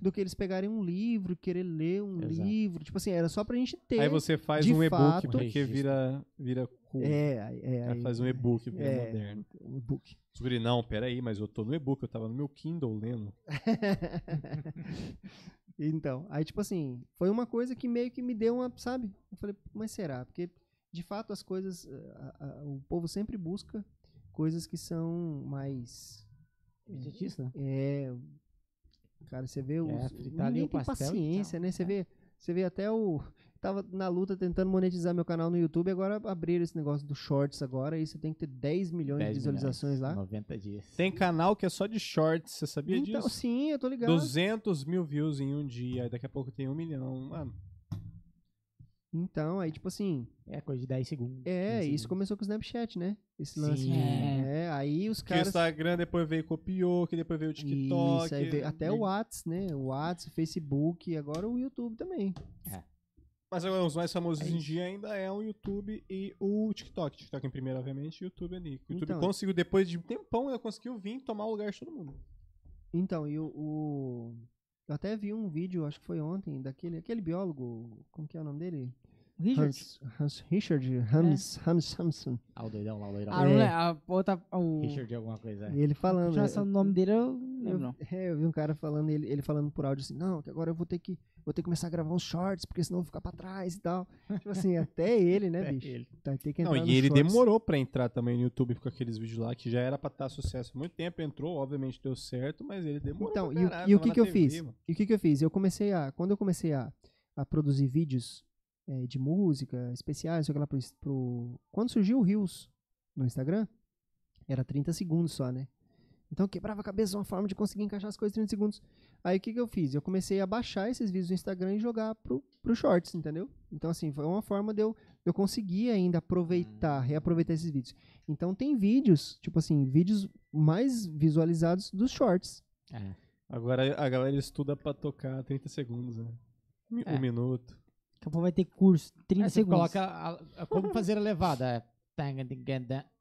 do que eles pegarem um livro, querer ler um Exato. livro. Tipo assim, era só pra gente ter. Aí você faz de um e-book porque vira, vira cool. É, é, Aí aí- faz um e-book, vira é. moderno. um e-book. Descobri, não, peraí, mas eu tô no e-book, eu tava no meu Kindle lendo. então, aí tipo assim, foi uma coisa que meio que me deu uma, sabe? Eu falei, mas será? Porque de fato as coisas, a- a- o povo sempre busca coisas que são mais Imediatista, né? É. Cara, você vê os. É, fritar ali ninguém o pastel paciência, né? Você É. vê Você vê até o. Tava na luta tentando monetizar meu canal no YouTube, agora abriram esse negócio do Shorts agora, e você tem que ter 10 milhões 10 de visualizações milhões, lá. 90 dias. Tem canal que é só de shorts, você sabia Então, disso? sim, eu tô ligado. 200 mil views em um dia, daqui a pouco tem um milhão. Mano, Então, aí, tipo assim, É coisa de 10 segundos. é, 15 isso segundos. começou com o Snapchat, né? Esse lance. Sim. de- É. É, aí os que o caras. Instagram depois veio e copiou, que depois veio o TikTok. Isso, aí veio até o Whats, né? O Whats, o Facebook, e agora o YouTube também. Mas agora os mais famosos É em isso. dia ainda é o YouTube e o TikTok. TikTok em primeiro, obviamente, e o YouTube ali. O YouTube Então. conseguiu, depois de um tempão, ele conseguiu vir tomar o lugar de todo mundo. Então, e o, o- Eu até vi um vídeo, acho que foi ontem, daquele aquele biólogo. Como que é o nome dele? Richard? Hans, Hans Richard Hams, Hams Hamson. Ah, o doidão lá, o doidão. Ah, É. não é? A outra. O... Richard de alguma coisa. é. E ele A falando. do nome dele eu não lembro, Eu, não. é, eu vi um cara falando, ele, ele falando por áudio assim, não, que agora eu vou ter que vou ter que começar a gravar uns shorts, porque senão eu vou ficar pra trás e tal. tipo assim, até ele, né, É bicho? ele. Vai ter que Não, entrar e nos ele shorts. demorou pra entrar também no YouTube com aqueles vídeos lá, que já era pra estar sucesso há muito tempo. Entrou, obviamente deu certo, mas ele demorou Então, pra e o, caralho, e o que que eu TV, fiz? mano. E o que que eu fiz? Eu comecei a, quando eu comecei a, a produzir vídeos eh, de música, especiais, sei lá, pro, pro- quando surgiu o Reels no Instagram, era 30 segundos só, né? Então eu quebrava a cabeça uma forma de conseguir encaixar as coisas em 30 segundos. Aí o que que eu fiz? Eu comecei a baixar esses vídeos do Instagram e jogar pro, pro Shorts, entendeu? Então assim, foi uma forma de eu, eu conseguir ainda aproveitar, reaproveitar esses vídeos. Então tem vídeos, tipo assim, vídeos mais visualizados dos Shorts. É. Agora a galera estuda pra tocar 30 segundos, né? Mi- É. Um minuto. Daqui a pouco vai ter curso. 30 Aí você segundos. coloca a- a- como fazer a levada. É.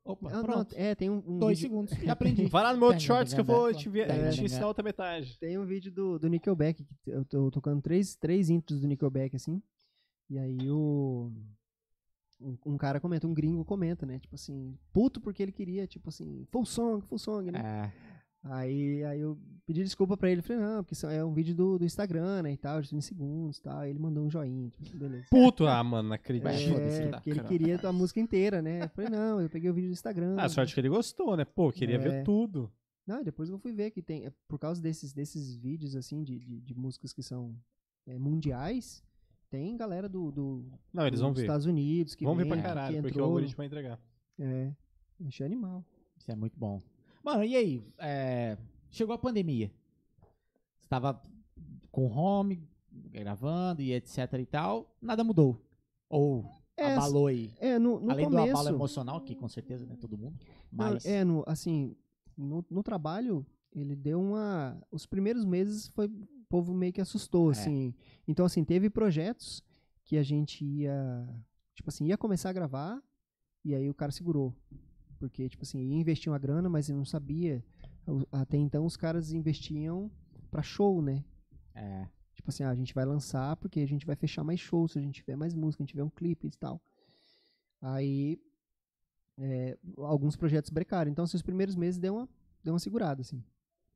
Opa, Ah, não, pronto. é, tem um, um Dois vídeo, segundos. Já aprendi. Vai lá no meu shorts que eu vou te, te ensinar outra metade. tem um vídeo do, do Nickelback, que eu tô tocando três, três intros do Nickelback, assim, e aí o... Um, um cara comenta, um gringo comenta, né, tipo assim, puto porque ele queria, tipo assim, full song, full song, né. É. Aí, aí eu pedi desculpa pra ele, falei, não, porque é um vídeo do, do Instagram, né, e tal, de 30 segundos, e tal, aí ele mandou um joinha, tipo, beleza. Puto, ah, mano, não acredito. É, porque ele queria a música inteira, né, eu falei, não, eu peguei o vídeo do Instagram. Ah, sorte que ele gostou, né? Pô, queria É. ver tudo. Não, depois eu fui ver que tem, é, por causa desses, desses vídeos, assim, de, de, de músicas que são é, mundiais, tem galera do, do Não, eles vão dos ver. Estados Unidos que Vão ver vem, pra que caralho, porque o algoritmo vai entregar. É, achei animal. Isso é muito bom. Mano, e aí? É, chegou a pandemia. Você tava com home, gravando e etc e tal. Nada mudou. Ou É, abalou aí. É, no, no Além começo... do abalo emocional, que com certeza, né? Todo mundo. Mas. é, no, assim, no, no trabalho, ele deu uma... Os primeiros meses foi... O povo meio que assustou, É. assim. Então, assim, teve projetos que a gente ia... Tipo assim, ia começar a gravar e aí o cara segurou. Porque, tipo assim, ia investir uma grana, mas ele não sabia. Até então, os caras investiam pra show, né? É. Tipo assim, ah, a gente vai lançar porque a gente vai fechar mais shows, se a gente tiver mais música, a gente tiver um clipe e tal. Aí, é, alguns projetos brecaram. Então, assim, os primeiros meses deu uma, deu uma segurada, assim.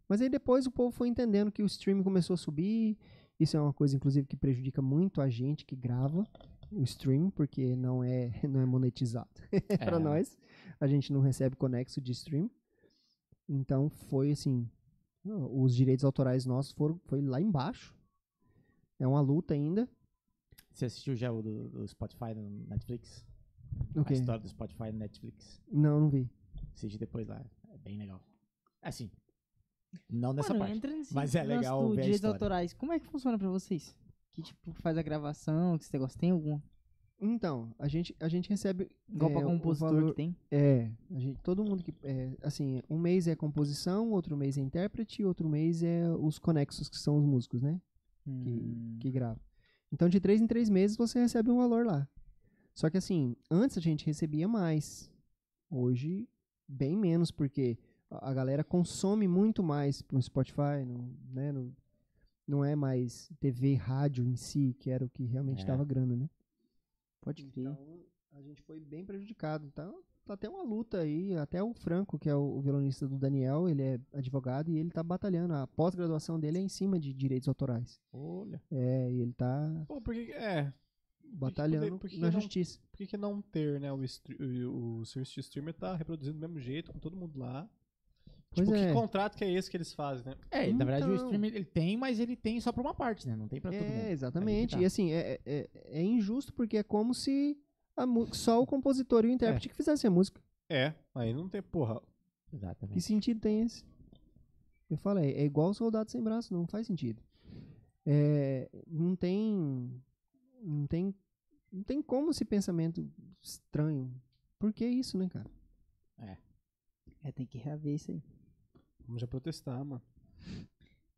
Mas aí depois o povo foi entendendo que o streaming começou a subir. Isso é uma coisa, inclusive, que prejudica muito a gente que grava o stream, porque não é, não é monetizado pra É. nós. A gente não recebe conexo de stream. Então, foi assim, os direitos autorais nossos foram foi lá embaixo. É uma luta ainda. Você assistiu já o do, do Spotify no Netflix? O A história do Spotify no Netflix. Não, não vi. Assiste depois lá. É bem legal. Assim. Não nessa Mano, parte. Mas é legal ver a direitos autorais. Como é que funciona pra vocês? Que tipo faz a gravação, que esse negócio tem algum? Então, a gente, a gente recebe. Igual é, pra compositor valor- que tem? É, a gente, todo mundo que. É, assim, um mês é composição, outro mês é intérprete, outro mês é os conexos, que são os músicos, né? Que, Hum. que gravam. Então, de três em três meses você recebe um valor lá. Só que, assim, antes a gente recebia mais. Hoje, bem menos, porque a a galera consome muito mais no Spotify, no, né? no- não é mais TV, rádio em si, que era o que realmente É. dava grana, né? Pode crer. Então, a gente foi bem prejudicado. Então, tá até uma luta aí. Até o Franco, que é o, o violonista do Daniel, ele é advogado e ele tá batalhando. A pós-graduação dele é em cima de direitos autorais. Olha. É, e ele tá Pô, porque. É. batalhando por que na não- justiça. Por que, que não ter, né? O, o, o serviço de streamer tá reproduzindo do mesmo jeito, com todo mundo lá. Pois tipo, é. que contrato que é esse que eles fazem, né? É, na verdade o Então. streaming ele tem, mas ele tem só pra uma parte, né? Não tem pra todo mundo. É, exatamente. que tá. E assim, é, é, é injusto porque é como se só o compositor e o intérprete que fizessem a música. É, aí não tem, porra. Que Exatamente. sentido tem esse? Eu falei, é igual o soldado sem braço, não faz sentido. É, não tem. Não tem. Não tem como esse pensamento estranho. Por que isso, né, cara? É, tem que reaver isso aí. Vamos já protestar, mano.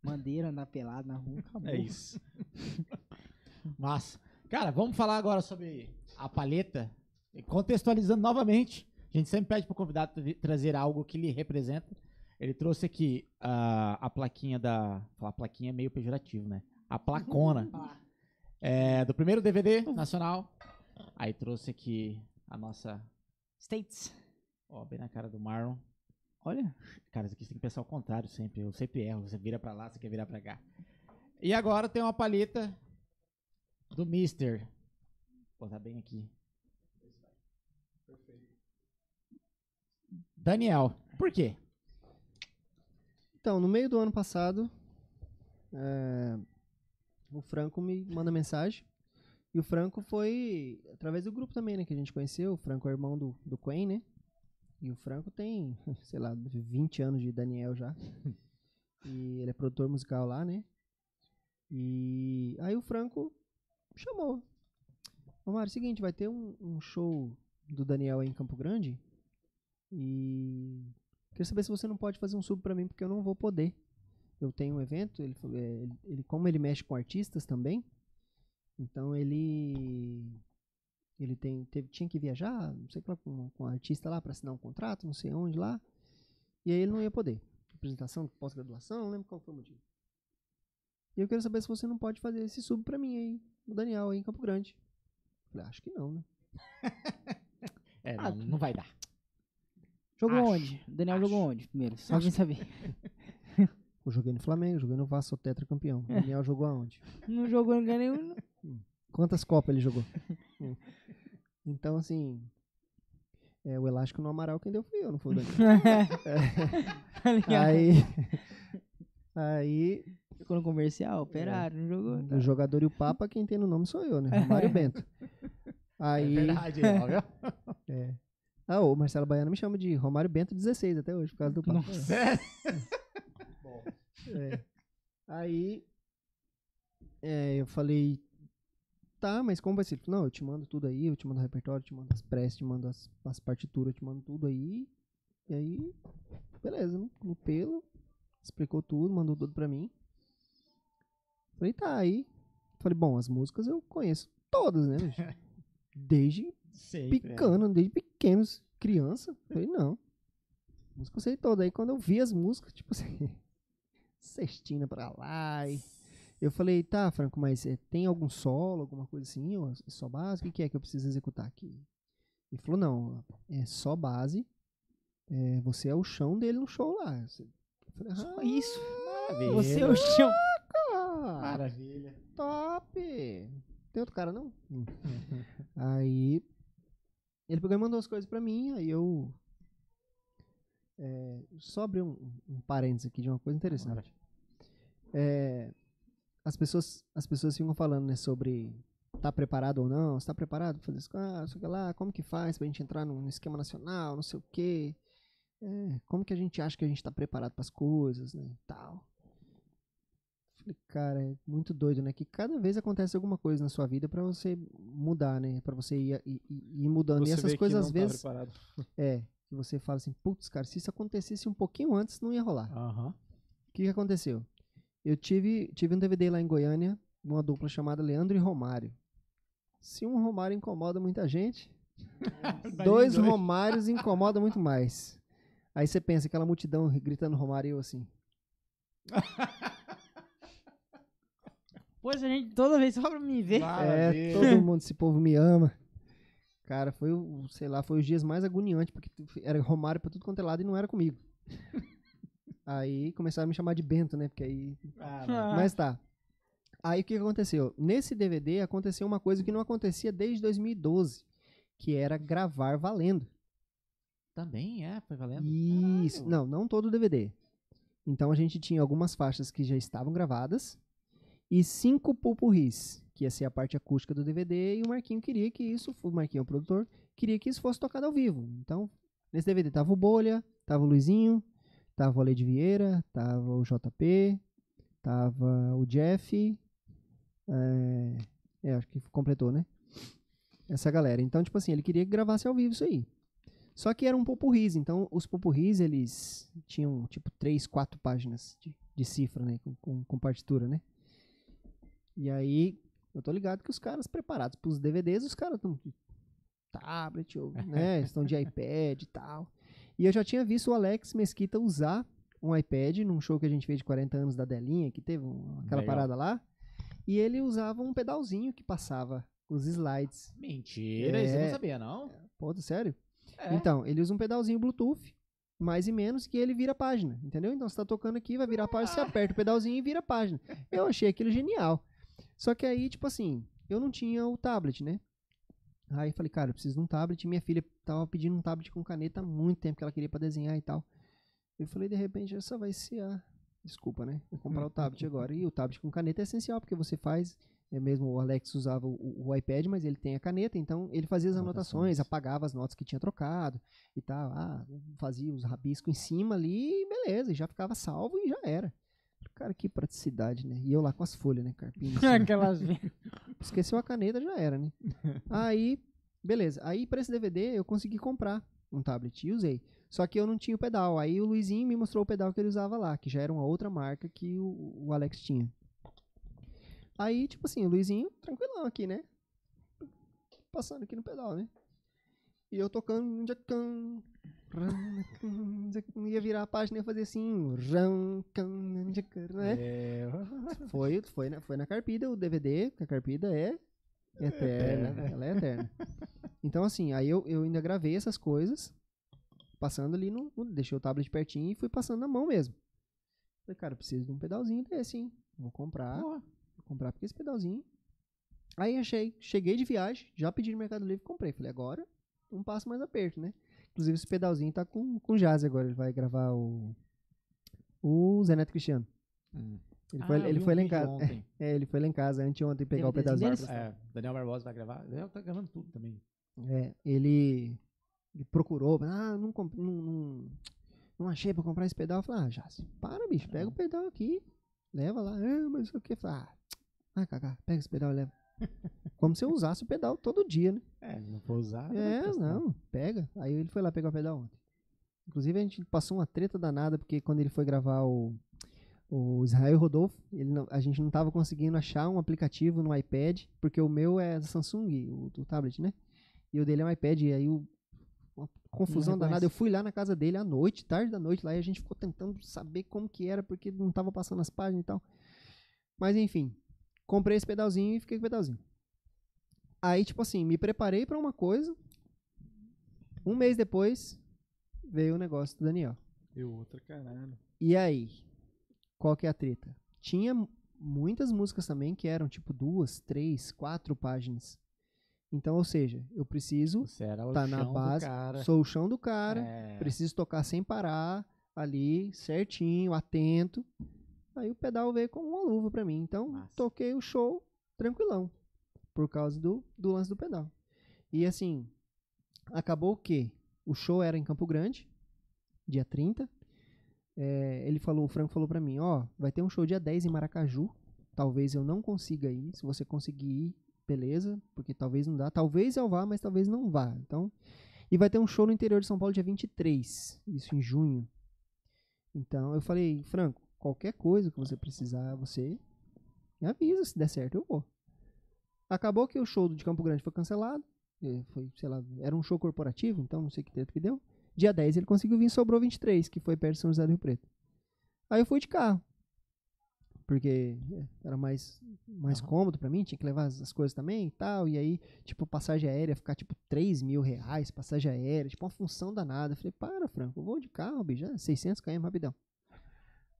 Bandeira, andar pelado na rua, acabou. É isso. Massa. Cara, vamos falar agora sobre a palheta. E Contextualizando novamente, a gente sempre pede pro convidado tra- trazer algo que lhe representa. Ele trouxe aqui ah, a plaquinha da. Falar plaquinha é meio pejorativo, né? A placona. é, do primeiro DVD nacional. Aí trouxe aqui a nossa. States. Ó, bem na cara do Marlon. Olha. Cara, isso aqui tem que pensar ao contrário sempre. Eu sempre erro. Você vira pra lá, você quer virar pra cá. E agora tem uma palheta do Mister. Vou botar bem aqui. Daniel. Por quê? Então, no meio do ano passado, é, o Franco me manda mensagem. E o Franco foi através do grupo também, né? Que a gente conheceu. O Franco é irmão do, do Quen, né? E o Franco tem, sei lá, 20 anos de Daniel já. E ele é produtor musical lá, né? E aí o Franco chamou. Ô, Mário, seguinte, vai ter um, um show do Daniel aí em Campo Grande. E Queria saber se você não pode fazer um sub pra mim, porque eu não vou poder. Eu tenho um evento, ele, é, ele- como ele mexe com artistas também, então ele ele tem, teve, tinha que viajar, não sei lá, com, com um artista lá pra assinar um contrato, não sei onde lá. E aí ele não ia poder. Apresentação de pós-graduação, não lembro qual foi o motivo. E eu quero saber se você não pode fazer esse sub pra mim aí, o Daniel aí em Campo Grande. Falei, acho que não, né? É, Ah, não, não vai dar. Jogou Acho, onde? O Daniel acho. jogou onde primeiro? Só gente saber. Eu joguei no Flamengo, joguei no Vasco, sou tetracampeão. O Daniel jogou aonde? Não jogou ninguém nenhum. Quantas copas ele jogou? Então, assim. é, o elástico no Amaral quem deu fui eu, não foi o Daniel. Tá ligado? aí. Aí. Jogou no comercial, operário, não jogou. O jogador e o Papa, quem tem no nome sou eu, né? Romário Bento. Aí. É verdade, ó, é. Ah, o Marcelo Baiano me chama de Romário Bento 16 até hoje, por causa do Papa. Sério? É. Aí. é, eu falei. Tá, mas como vai ser? Não, eu te mando tudo aí, eu te mando o repertório, eu te mando as preces, te mando as, as partituras, eu te mando tudo aí. E aí, beleza, no, no pelo, explicou tudo, mandou tudo pra mim. Falei, tá, aí. Falei, bom, as músicas eu conheço todas, né, bicho? Desde Sempre, é. picando, desde pequenos, criança. Falei, não. Música eu sei toda. Aí quando eu vi as músicas, tipo assim, cestina pra lá. E eu falei, tá, Franco, mas eh, tem algum solo, alguma coisa assim? Ou é só base? O que, que é que eu preciso executar aqui? Ele falou, não, é só base. É, você é o chão dele no show lá. Eu falei, Só ah, isso. Maravilha. Você é o chão. Maravilha. top! Tem outro cara, não? aí ele pegou e mandou as coisas pra mim, aí eu. É, só abrir um, um parênteses aqui de uma coisa interessante. É, as, pessoas, as pessoas ficam falando né, sobre tá preparado ou não, você tá preparado pra fazer isso, ah, sei lá, como que faz pra gente entrar num esquema nacional, não sei o quê. É, como que a gente acha que a gente tá preparado pras coisas, né, tal. Falei, cara, é muito doido, né? Que cada vez acontece alguma coisa na sua vida pra você mudar, né? Pra você ir, ir, ir- mudando. Você e essas coisas, às tá vezes, preparado. é, que você fala assim, putz, cara, se isso acontecesse um pouquinho antes, não ia rolar. Aham. O que, que aconteceu? Eu tive, tive um DVD lá em Goiânia, uma dupla chamada Leandro e Romário. Se um Romário incomoda muita gente, dois Romários incomoda muito mais. Aí você pensa, aquela multidão gritando Romário e eu assim. Pois a gente, toda vez só pra me ver. É, Maravilha. todo mundo, esse povo me ama. Cara, foi, o, sei lá, foi os dias mais agoniantes, porque era Romário pra tudo quanto é lado e não era comigo. Aí começaram a me chamar de Bento, né? Porque aí Ah, Mas tá. Aí o que aconteceu? Nesse DVD aconteceu uma coisa que não acontecia desde 2012, que era gravar valendo. Também é, foi valendo. Isso. Caralho. Não, não todo o DVD. Então a gente tinha algumas faixas que já estavam gravadas e cinco pupurris, que ia ser a parte acústica do DVD, e o Marquinho queria que isso, o Marquinho, é o produtor, queria que isso fosse tocado ao vivo. Então, nesse DVD tava o Bolha, tava o Luizinho, tava o Ale de Vieira, tava o JP, tava o Jeff, é, é, acho que completou, né? Essa galera. Então, tipo assim, ele queria que gravasse ao vivo isso aí. Só que era um popurris, então os popurris, eles tinham, tipo, três, quatro páginas de, de cifra, né? Com, com, com partitura, né? E aí, eu tô ligado que os caras preparados pros DVDs, os caras estão de tablet, ou, né? Estão de iPad e tal. E eu já tinha visto o Alex Mesquita usar um iPad num show que a gente fez de 40 anos da Delinha, que teve um- aquela Legal. parada lá. E ele usava um pedalzinho que passava os slides. Mentira, isso eu não É. sabia, não. Pô, sério? É. Então, ele usa um pedalzinho Bluetooth, mais e menos, que ele vira a página, entendeu? Então, você tá tocando aqui, vai virar a página, você aperta o pedalzinho e vira a página. Eu achei aquilo genial. Só que aí, tipo assim, eu não tinha o tablet, né? Aí falei, cara, eu preciso de um tablet. Minha filha tava pedindo um tablet com caneta há muito tempo que ela queria pra desenhar e tal. Eu falei, de repente, essa vai ser a. Desculpa, né? Vou comprar o tablet agora. E o tablet com caneta é essencial, porque você faz. É mesmo o Alex usava o, o iPad, mas ele tem a caneta, então ele fazia as anotações, apagava as notas que tinha trocado e tal. Ah, fazia os rabiscos em cima ali, e beleza, e já ficava salvo e já era. Cara, que praticidade, né? E eu lá com as folhas, né? Carpinho. em cima. Aquelas. Esqueceu a caneta, já era, né? Aí, beleza. Aí, pra esse DVD, eu consegui comprar um tablet e usei. Só que eu não tinha o pedal. Aí o Luizinho me mostrou o pedal que ele usava lá, que já era uma outra marca que o, o Alex tinha. Aí, tipo assim, o Luizinho, tranquilão aqui, né? Passando aqui no pedal, né? E eu tocando. jacan, Ia virar a página e ia fazer assim. né? É. Foi, foi, na, foi na Carpida o DVD, que a Carpida é eterna. ela é eterna. Então, assim, aí eu, eu ainda gravei essas coisas, passando ali no, no- Deixei o tablet pertinho e fui passando na mão mesmo. Falei, cara, preciso de um pedalzinho desse, hein? Vou comprar. Boa. Vou comprar porque esse pedalzinho. Aí achei, cheguei de viagem, já pedi no Mercado Livre e comprei. Falei, agora um passo mais aperto, né? Inclusive esse pedalzinho tá com, com o Jazz agora. Ele vai gravar o. O Zé Neto Cristiano. Hum. Ele Ah, foi, ele foi lá em casa. É, ele foi lá em casa anteontem pegar o DVDzinho pedalzinho. É, Daniel Barbosa vai gravar. Daniel tá gravando tudo também. É, ele, ele procurou, ah, não, comp- não, não, não achei pra comprar esse pedal. Eu falei, ah, Jace, para, bicho, pega o pedal aqui, leva lá. Ah, mas o que? Ah, ah, Cacá, pega esse pedal e leva. Como se eu usasse o pedal todo dia, né? É, não vou usar. É, não, pega. Aí ele foi lá pegar o pedal ontem. Inclusive a gente passou uma treta danada, porque quando ele foi gravar o, o Israel Rodolfo, ele não- a gente não tava conseguindo achar um aplicativo no iPad, porque o meu é da Samsung, o, o tablet, né? E o dele é um iPad, e aí o, uma confusão danada. Eu fui lá na casa dele à noite, tarde da noite lá, e a gente ficou tentando saber como que era, porque não tava passando as páginas e tal. Mas enfim, comprei esse pedalzinho e fiquei com o pedalzinho. Aí, tipo assim, me preparei pra uma coisa. Um mês depois, veio o negócio do Daniel. Eu outra caralho. E aí? Qual que é a treta? Tinha mu- muitas músicas também que eram tipo duas, três, quatro páginas. Então, ou seja, eu preciso, o tá na base, sou o chão do cara, É. preciso tocar sem parar, ali, certinho, atento. Aí o pedal veio como uma luva pra mim. Então, Massa. toquei o show tranquilão. Por causa do, do lance do pedal. E assim, acabou que o show era em Campo Grande, dia 30. É, ele falou, o Franco falou pra mim, ó, vai ter um show dia 10 em Maracaju. Talvez eu não consiga ir. Se você conseguir ir, beleza, porque talvez não dá. Talvez eu vá, mas talvez não vá. Então, e vai ter um show no interior de São Paulo dia 23, isso em junho. Então, eu falei, Franco, qualquer coisa que você precisar, você me avisa, se der certo eu vou. Acabou que o show de Campo Grande foi cancelado. eh, Foi, sei lá, era um show corporativo, então não sei que tempo que deu. Dia 10 ele conseguiu vir, sobrou 23, que foi perto de São José do Rio Preto. Aí eu fui de carro. Porque é, era mais, mais Aham. cômodo pra mim, tinha que levar as, as coisas também e tal. E aí, tipo, passagem aérea ficar tipo 3 mil reais, passagem aérea, tipo uma função danada. Eu falei, para, Franco, eu vou de carro, bicho, já 600 km rapidão.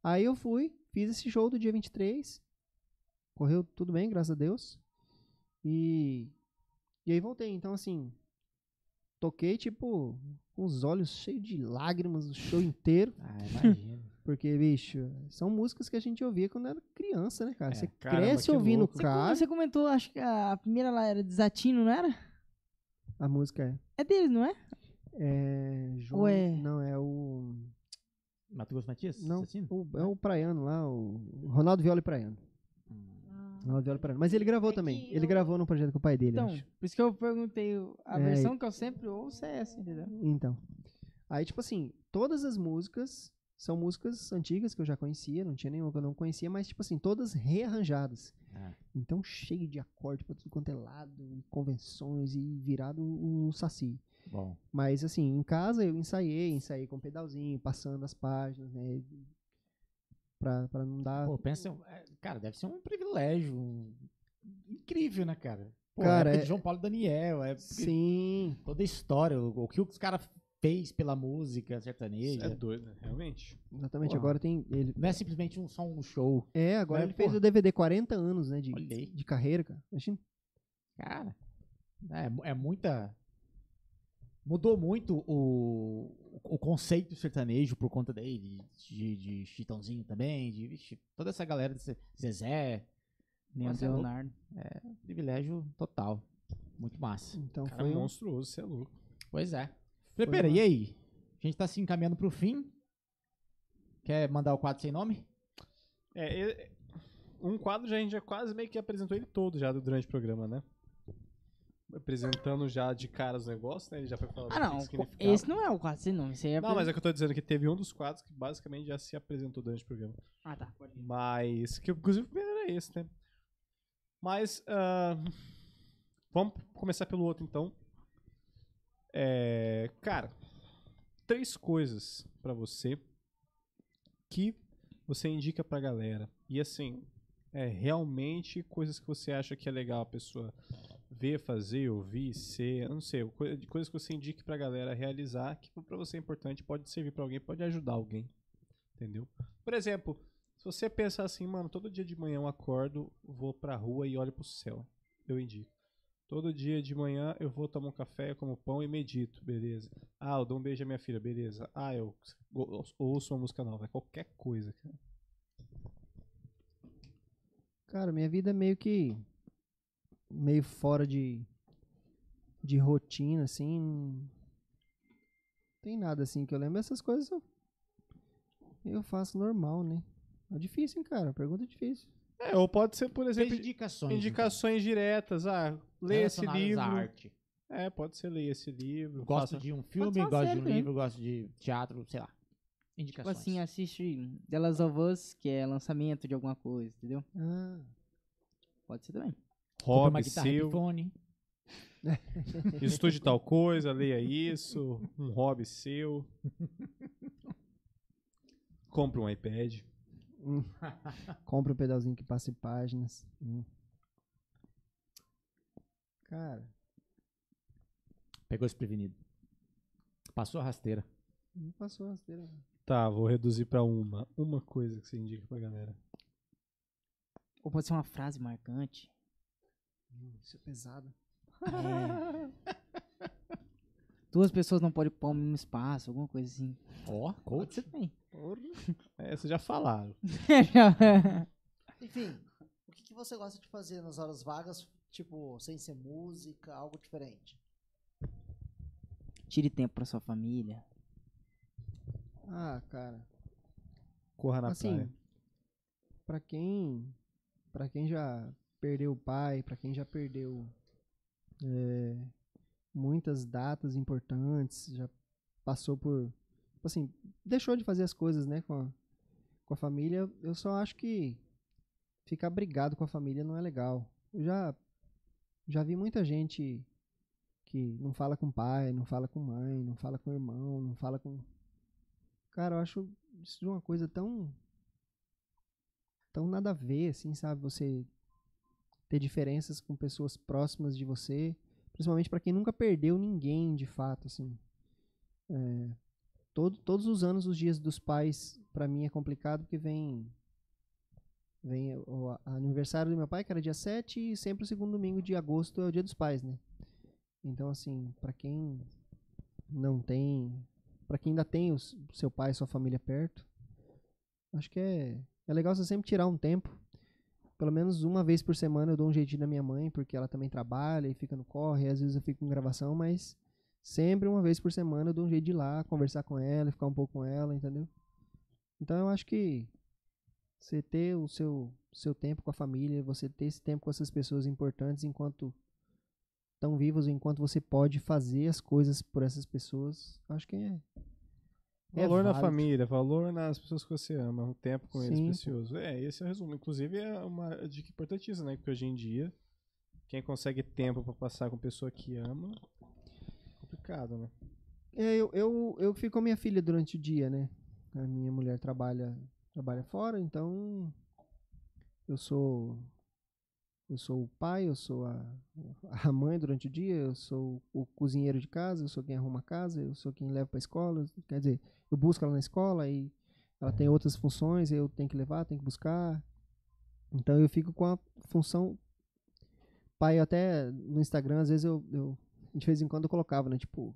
Aí eu fui, fiz esse show do dia 23. Correu tudo bem, graças a Deus. E, e aí voltei. Então, assim, toquei, tipo, com os olhos cheios de lágrimas o show inteiro. Ah, imagina. Porque, bicho, são músicas que a gente ouvia quando era criança, né, cara? É, Você caramba, cresce ouvindo o cara. você comentou, acho que a primeira lá era Desatino, não era? A música é. É deles, não é? É. João, Ou é- Não, é o. Mato Grosso Matias? Não, o- é o Praiano lá, o Ronaldo Viola e Praiano. Ronaldo Viola e Praiano. Mas ele gravou É também. Ele eu- gravou no projeto com o pai dele, Então, acho. por isso que eu perguntei. A É, versão que eu sempre ouço é essa, entendeu? Então. Aí, tipo assim, todas as músicas são músicas antigas que eu já conhecia, não tinha nenhuma que eu não conhecia, mas, tipo assim, todas rearranjadas. Ah. Então, cheio de acorde pra tudo quanto é lado, convenções e virado o saci. Bom. Mas, assim, em casa eu ensaiei, ensaiei com pedalzinho, passando as páginas, né? Pra, pra não dar. Pô, pensa. é, Cara, deve ser um privilégio. um- Incrível, né, cara? Pô, Cara, é- de João Paulo e Daniel, é Sim. toda a história, o, o que os caras fez pela música Isso sertaneja. é doido, né? realmente. Exatamente. Porra. Agora tem. Ele, Não é simplesmente um, só um show. é, agora Né, ele fez o DVD 40 anos, né? De, de carreira, cara. Imagina. Cara, é, é muita. Mudou muito o, o conceito sertanejo por conta daí, de, de, de Chitãozinho também, de vixe, toda essa galera de Zezé. Leandro é. Leonardo. Privilégio total. Muito massa. Então Cara, foi um. monstruoso, você é louco. Pois é. Uma- e aí? A gente tá se encaminhando pro fim. Quer mandar o quadro sem nome? É, um quadro já a gente já quase meio que apresentou ele todo já durante o programa, né? Apresentando já de cara os negócios, né? Ele já foi falando Ah, não. Esse não é o quadro, esse não. Esse aí é Não, mas é que eu tô dizendo que teve um dos quadros que basicamente já se apresentou durante o programa. Ah, tá. Pode ir. Mas, que inclusive o primeiro era esse, né? Mas, ah, vamos começar pelo outro então. É, cara, três coisas pra você que você indica pra galera. E assim, é realmente coisas que você acha que é legal a pessoa ver, fazer, ouvir, ser, eu não sei, coi- coisas que você indique pra galera realizar, que pra você é importante, pode servir pra alguém, pode ajudar alguém. Entendeu? Por exemplo, se você pensar assim, mano, todo dia de manhã eu acordo, vou pra rua e olho pro céu. Eu indico. Todo dia de manhã eu vou tomar um café, como pão e medito, beleza. Ah, eu dou um beijo à minha filha, beleza. Ah, eu ou- ouço uma música nova, qualquer coisa, cara. Cara, minha vida é meio que. Meio fora de. de rotina, assim. Não tem nada assim que eu lembro. Essas coisas eu, eu faço normal, né? É difícil, hein, cara? Pergunta difícil. É, ou pode ser, por exemplo, Fez indicações. indicações diretas. Ah, então, lê esse livro. à arte. É, pode ser ler esse livro. Gosto faça- de um filme, uma gosto de série um também. livro, gosto de teatro, sei lá. Tipo Indicações. assim, assiste The Last of Us, que é lançamento de alguma coisa, entendeu? Ah, Pode ser também. Hobby seu. Epiphone. Estude tal coisa, leia isso. Um hobby seu. Compre um iPad. hum. Compra um pedalzinho que passe páginas. Hum. Cara, Pegou desprevenido. Passou a rasteira. não passou a rasteira. Tá, vou reduzir pra uma. Uma coisa que você indica pra galera. Ou pode ser uma frase marcante. Hum, Isso é pesado. Duas pessoas não podem ocupar o mesmo espaço, alguma coisa assim. Ó, Pode coach. ser também. É, vocês já falaram. Enfim, o que, que você gosta de fazer nas horas vagas, tipo, sem ser música, algo diferente? Tire tempo pra sua família. Ah, cara. Corra na assim, praia. pra quem para quem já perdeu o pai, pra quem já perdeu é, muitas datas importantes, já passou por tipo assim, deixou de fazer as coisas, né, com a, com a família, eu só acho que ficar brigado com a família não é legal. Eu já já vi muita gente que não fala com pai, não fala com mãe, não fala com irmão, não fala com Cara, eu acho isso uma coisa tão tão nada a ver, assim, sabe? Você ter diferenças com pessoas próximas de você, principalmente pra quem nunca perdeu ninguém, de fato, assim. É, todo, todos os anos, os dias dos pais, pra mim é complicado porque vem vem o, aniversário do meu pai, que era dia 7, e sempre o segundo domingo de agosto é o dia dos pais, né? Então, assim, pra quem não tem, pra quem ainda tem o seu pai, sua família perto, acho que é, é legal você sempre tirar um tempo. Pelo menos uma vez por semana eu dou um jeitinho na minha mãe, porque ela também trabalha e fica no corre, e às vezes eu fico em gravação, mas sempre uma vez por semana eu dou um jeito de ir lá, conversar com ela, ficar um pouco com ela, entendeu? Então eu acho que você ter o seu, seu tempo com a família, você ter esse tempo com essas pessoas importantes enquanto estão vivos, enquanto você pode fazer as coisas por essas pessoas, acho que é. É Valor na válido. família, valor nas pessoas que você ama, um tempo com eles Sim, pô. precioso. É, esse é o resumo. Inclusive é uma dica importantíssima, né? Porque hoje em dia, quem consegue tempo pra passar com pessoa que ama, é complicado, né? É, eu, eu, eu fico com a minha filha durante o dia, né? A minha mulher trabalha, trabalha fora, então eu sou eu sou o pai, eu sou a, a mãe durante o dia, eu sou o cozinheiro de casa, eu sou quem arruma a casa, eu sou quem leva pra escola, quer dizer, eu busco ela na escola e ela tem outras funções, eu tenho que levar, tenho que buscar. Então eu fico com a função pai, até no Instagram, às vezes eu, eu de vez em quando eu colocava, né, tipo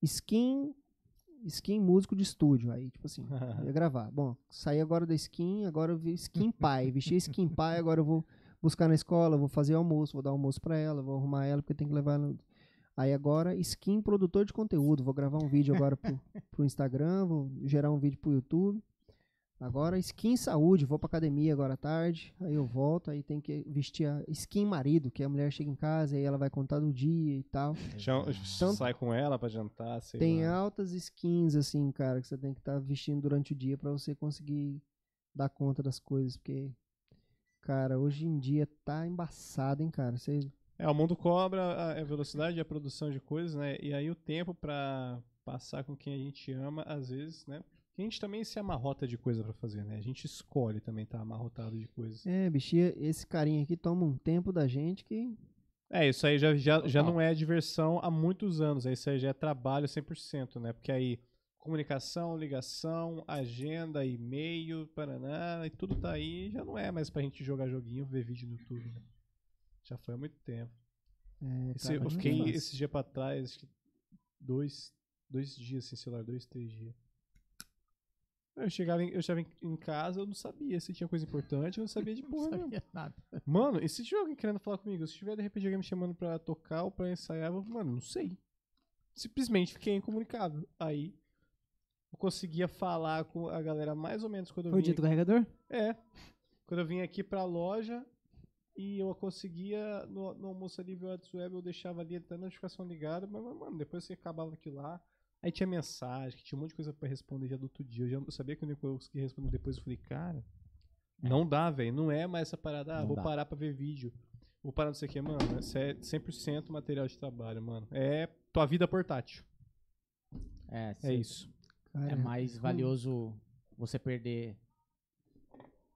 skin skin músico de estúdio. Aí, tipo assim, eu ia gravar. Bom, saí agora da skin, agora eu vi skin pai. Vesti skin pai, agora eu vou buscar na escola, vou fazer almoço, vou dar almoço pra ela, vou arrumar ela, porque tem que levar no... Aí agora, skin produtor de conteúdo. Vou gravar um vídeo agora pro, pro Instagram, vou gerar um vídeo pro YouTube. Agora, skin saúde, vou pra academia agora à tarde. Aí eu volto, aí tem que vestir a skin marido, que a mulher chega em casa e ela vai contar do dia e tal. Tanto- sai com ela pra jantar, sei Tem lá. altas skins, assim, cara, que você tem que estar vestindo durante o dia pra você conseguir dar conta das coisas, porque, cara, hoje em dia tá embaçado, hein, cara. Você, É, o mundo cobra a velocidade e a produção de coisas, né? E aí o tempo pra passar com quem a gente ama, às vezes, né? A gente também se amarrota de coisa pra fazer, né? A gente escolhe também estar amarrotado de coisas. é, bichinha, esse carinha aqui toma um tempo da gente que. É, isso aí já, já, já não é diversão há muitos anos. Aí isso aí já é trabalho 100%, né? Porque aí comunicação, ligação, agenda, e-mail, paraná, e tudo tá aí. Já não é mais pra gente jogar joguinho, ver vídeo no YouTube, né? Já foi há muito tempo. É, Esse- eu não fiquei faz. esse dia pra trás, acho que dois, dois dias sem celular, dois, três dias. Eu chegava, em, eu chegava em, casa, eu não sabia se tinha coisa importante, eu não sabia de porra nenhuma. sabia nada. Mano, e se tiver alguém querendo falar comigo? Se tiver de repente alguém me chamando pra tocar ou pra ensaiar, eu mano, não sei. Simplesmente fiquei incomunicável. Aí eu conseguia falar com a galera mais ou menos quando eu Foi o dia do carregador? é. Quando eu vim aqui pra loja e eu conseguia, no, no almoço ali, ver o WhatsApp, eu deixava ali até a notificação ligada, mas, mano, depois você acabava aquilo lá. Aí tinha mensagem, que tinha um monte de coisa pra responder já do outro dia. Eu já eu sabia que eu não ia conseguir responder depois. Eu falei, cara, não dá, velho. Não é mais essa parada, ah, vou dá. parar pra ver vídeo. Vou parar não sei o que, mano. Isso é 100% material de trabalho, mano. É tua vida portátil. É, É isso. Cara, É mais valioso você perder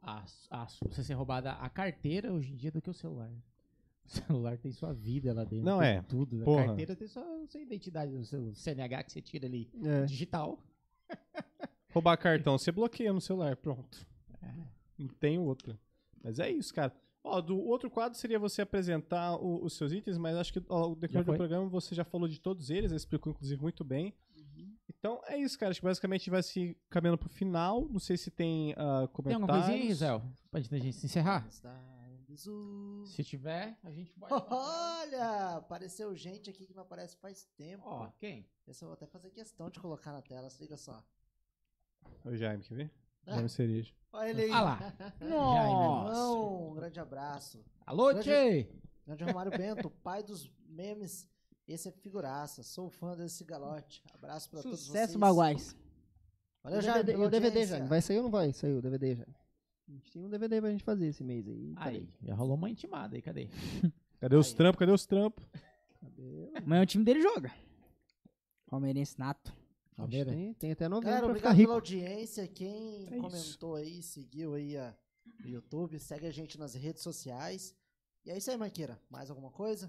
a, a, você ser roubada a carteira hoje em dia do que o celular. O celular tem sua vida lá dentro. Não tem é. Tudo. Porra. A carteira tem sua, sua identidade, o seu CNH que você tira ali É. digital. Roubar cartão, você bloqueia no celular, pronto. Não tem outra. Mas é isso, cara. Ó, do outro quadro seria você apresentar o- os seus itens, mas acho que ao decorrer do programa você já falou de todos eles, explicou inclusive muito bem. Então é isso, cara. Acho que basicamente a gente vai se caminhando pro final. Não sei se tem ah, Tem comentários. alguma coisinha aí, Gisel? Pra gente, se encerrar? Se tiver, a gente pode. Olha, apareceu gente aqui que não aparece faz tempo. Ó, quem? Eu vou até fazer questão de colocar na tela, se liga só. O Jaime, quer ver? Ah. Jaime Cereja. Olha ele aí. Ah lá. Nossa. Irmão, um grande abraço. Alô, Grande- Tchê! Grande Romário Bento, pai dos memes. Esse é figuraça. Sou fã desse galote. Abraço pra todos vocês. Sucesso, Baguais. Valeu, o Jaime, DVD, pela e o DVD, já. Vai sair ou não vai sair o DVD já? A gente tem um DVD pra gente fazer esse mês aí. Aí, já rolou uma intimada aí, cadê? Cadê os trampos? Cadê os trampos? Cadê? Amanhã o time dele joga. Palmeirense nato. Tem, tem até novembro Galera, pra ficar obrigado rico. pela audiência. Quem É comentou aí, seguiu aí a, o YouTube, segue a gente nas redes sociais. E é isso aí, Marqueira. Mais alguma coisa?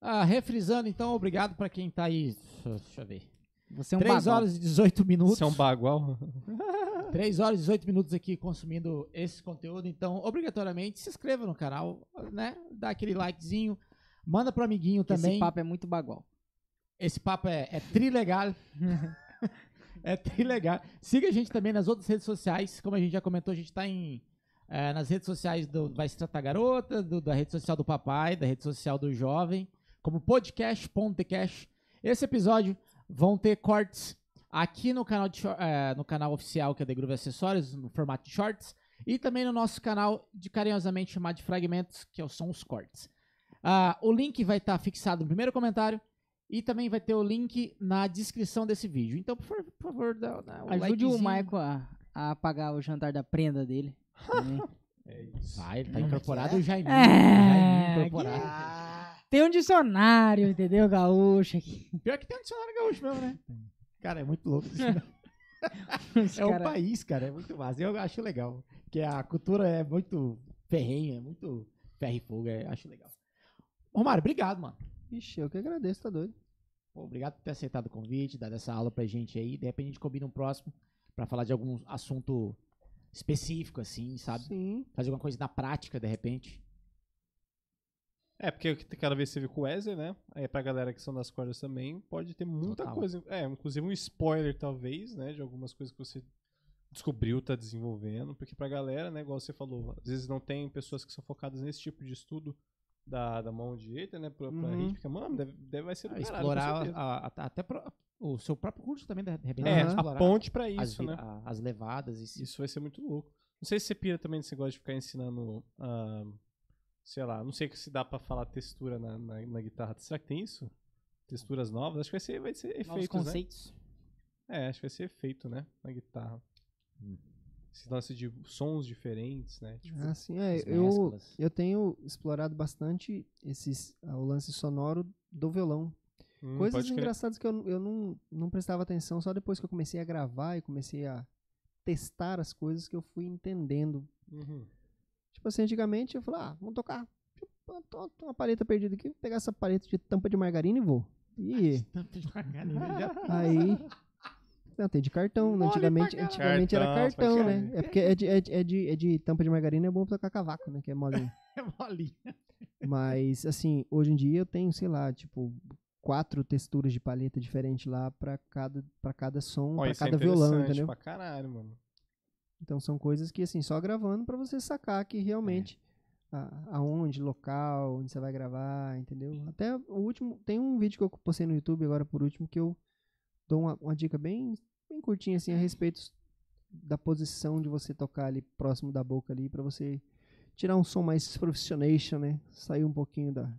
Ah, refrisando, então, obrigado pra quem tá aí. Deixa eu ver. Você é um 3 bagual. horas e 18 minutos. Isso é um bagual. 3 horas e 18 minutos aqui consumindo esse conteúdo. Então, obrigatoriamente, se inscreva no canal, né? Dá aquele likezinho. Manda pro amiguinho também. Esse papo é muito bagual. Esse papo é, é trilegal. é trilegal. Siga a gente também nas outras redes sociais. Como a gente já comentou, a gente tá em, é, nas redes sociais do Vai Se Tratar Garota, do- da rede social do papai, da rede social do jovem, como podcast.tcash. Esse episódio vão ter cortes aqui no canal, de, é, no canal oficial que é The Groove Acessórios, no formato de shorts, e também no nosso canal de carinhosamente chamado de Fragmentos, que são os cortes. Ah, o link vai estar fixado no primeiro comentário e também vai ter o link na descrição desse vídeo. Então, por, favor- por favor, dá, dá um Ajude o likezinho. Michael a, a pagar o jantar da prenda dele. É isso. Vai, ele tá Como é que incorporado é? o Jaiminho. É, Jaiminho incorporado. Ah, Tem um dicionário, entendeu? Gaúcho aqui. Pior que tem um dicionário gaúcho mesmo, né? Cara, é muito louco. isso, né? É um cara- país, cara, é muito massa. Eu acho legal. Porque a cultura é muito ferrenha, é muito ferro e fogo, é, acho legal. Romário, obrigado, mano. Ixi, eu que agradeço, tá doido. Pô, obrigado por ter aceitado o convite, dado essa aula pra gente aí. De repente a gente combina um próximo pra falar de algum assunto específico, assim, sabe? Sim. Fazer alguma coisa na prática, de repente. É, porque cada vez você viu com o Wesley, né? Aí pra galera que são das cordas também, pode ter muita Total. coisa. É, inclusive um spoiler, talvez, né? De algumas coisas que você descobriu, tá desenvolvendo. Porque pra galera, né, igual você falou, às vezes não tem pessoas que são focadas nesse tipo de estudo da, da mão direita, né? Pra, pra Uhum. rítmica. Mano, deve, deve vai ser do Ah, caralho, com explorar a- a- até pro- o seu próprio curso também, de repente. É, a ponte pra as, isso, vi- né? a- as levadas. E se- Isso vai ser muito louco. Não sei se você pira também desse negócio de ficar ensinando. ah, sei lá, não sei se dá pra falar textura na, na, na guitarra. Será que tem isso? Texturas novas? Acho que vai ser, vai ser Novos efeitos, né? conceitos. É, acho que vai ser efeito, né? Na guitarra. Hum. Esse lance de sons diferentes, né? Tipo, Assim, é, as eu, eu tenho explorado bastante esses, ah, o lance sonoro do violão. hum, Coisas engraçadas que eu, eu não, não prestava atenção, só depois que eu comecei a gravar e comecei a testar as coisas que eu fui entendendo. Uhum. Tipo assim, antigamente eu falava, ah, vamos tocar. Tipo, ah, tô- tô uma paleta perdida aqui, vou pegar essa paleta de tampa de margarina e vou. E Tampa de margarina, já- aí. Não, tem de cartão. Mole Antigamente, antigamente era Cartão, cartão, pode né? É porque é de, é, de, é, de, é de tampa de margarina, é bom tocar cavaco, né? Que é molinho. É molinha. Mas, assim, hoje em dia eu tenho, sei lá, tipo, quatro texturas de paleta diferentes lá pra cada, pra cada som, Ó, pra é cada violão, interessante entendeu? Pra caralho, mano. Então são coisas que, assim, só gravando pra você sacar que realmente a, aonde, local, onde você vai gravar, entendeu? Até o último, tem um vídeo que eu postei no YouTube agora por último que eu dou uma, uma dica bem, bem curtinha, assim, a respeito da posição de você tocar ali próximo da boca ali pra você tirar um som mais profissionation, né? Sair um pouquinho da,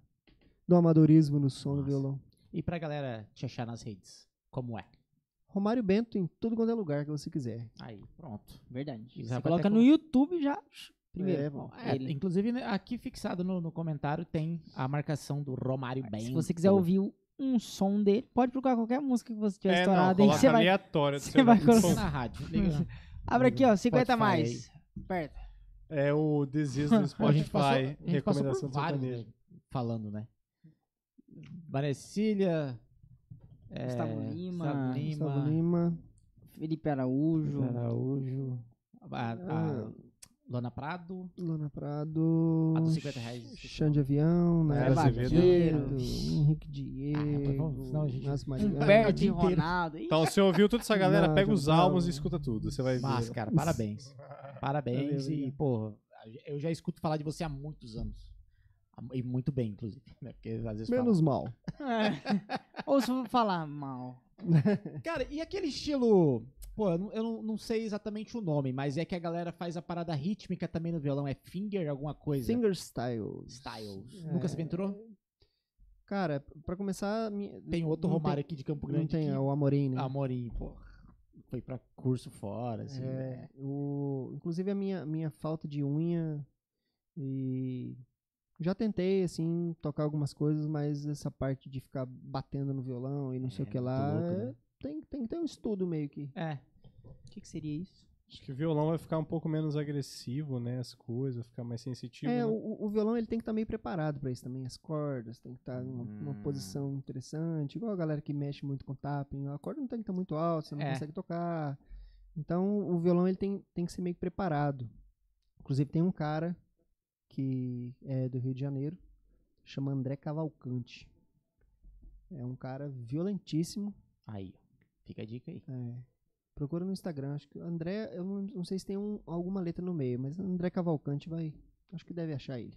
do amadorismo no som do Nossa. violão. E pra galera te achar nas redes, como é? Romário Bento em tudo quanto é lugar que você quiser. Aí, pronto. Verdade. Você coloca no com- YouTube já. Primeiro. É, bom. É, ele. inclusive, né, aqui fixado no, no comentário tem a marcação do Romário Bento. Se você quiser ouvir o- um som dele, pode procurar qualquer música que você tiver É, não, estourado coloca Você vai... aleatório. você vai colocar. na rádio. Abre aqui, ó, 50 Spotify mais. Perto. É o Desist do a gente passou, a Spotify. gente passou recomendação do vários né, falando, né? Varecília, é, Gustavo Lima, Gustavo Lima, Gustavo Lima. Felipe Araújo. Araújo, a, a Ah. Lona Prado, Lona Prado. A dos 50 reais, de Avião, né? Azevedo. Henrique Diego. vamos- não, gente-. Humberto. Ronaldo. Então, você ouviu toda essa galera, Não, pega já os álbuns e escuta tudo. Você vai ver. Mas, cara, parabéns. Parabéns Valeu, e, pô, eu já escuto falar de você há muitos anos. E muito bem, inclusive. Né? Porque às vezes fala- Menos mal. É. Ou se falar mal. Cara, e aquele estilo. Pô, eu, não, eu não- não sei exatamente o nome, mas é que a galera faz a parada rítmica também no violão. É finger, alguma coisa? Fingerstyles. Styles. É. Nunca se aventurou? Cara, pra começar. minha- Tem outro não Romário aqui de Campo Não Grande. tem, que... é o Amorim, né? Amorim, pô. Foi pra curso fora, assim. né? É, o, inclusive a minha, minha falta de unha e já tentei assim tocar algumas coisas, mas essa parte de ficar batendo no violão e não sei o É, que lá louco, é- né? tem, tem que ter um estudo meio que. É. O que, que seria isso? Acho que o violão vai ficar um pouco menos agressivo, né? As coisas, vai ficar mais sensitivo. É, né? o, o violão ele tem que estar meio preparado pra isso também, as cordas tem que estar numa, numa Hum. posição interessante, igual a galera que mexe muito com tapping, a corda não tem que estar muito alta, você não É. consegue tocar. Então o violão ele tem, tem que ser meio que preparado. Inclusive tem um cara que é do Rio de Janeiro, chama André Cavalcante. É um cara violentíssimo. Aí, fica a dica aí. É. Procura no Instagram. Acho que André, eu não, não sei se tem um- alguma letra no meio, mas André Cavalcante vai. Acho que deve achar ele.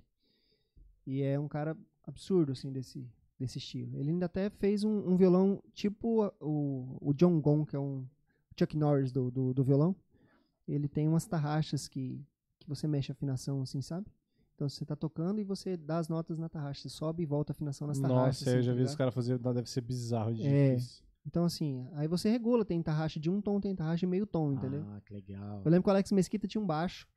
E é um cara absurdo, assim, desse, desse estilo. Ele ainda até fez um, um violão tipo a- o, o John Gong, que é um Chuck Norris do, do, do violão. Ele tem umas tarraxas que, que você mexe a afinação, assim, sabe? Então você tá tocando e você dá as notas na tarraxa. Você sobe e volta a afinação nas tarraxas. Nossa, eu assim, já tá vi os caras fazer. Deve ser bizarro de É. difícil. Então, assim, aí você regula, tem tarraxa de um tom, tem tarraxa de meio tom, entendeu? Ah, que legal. Eu lembro que o Alex Mesquita tinha um baixo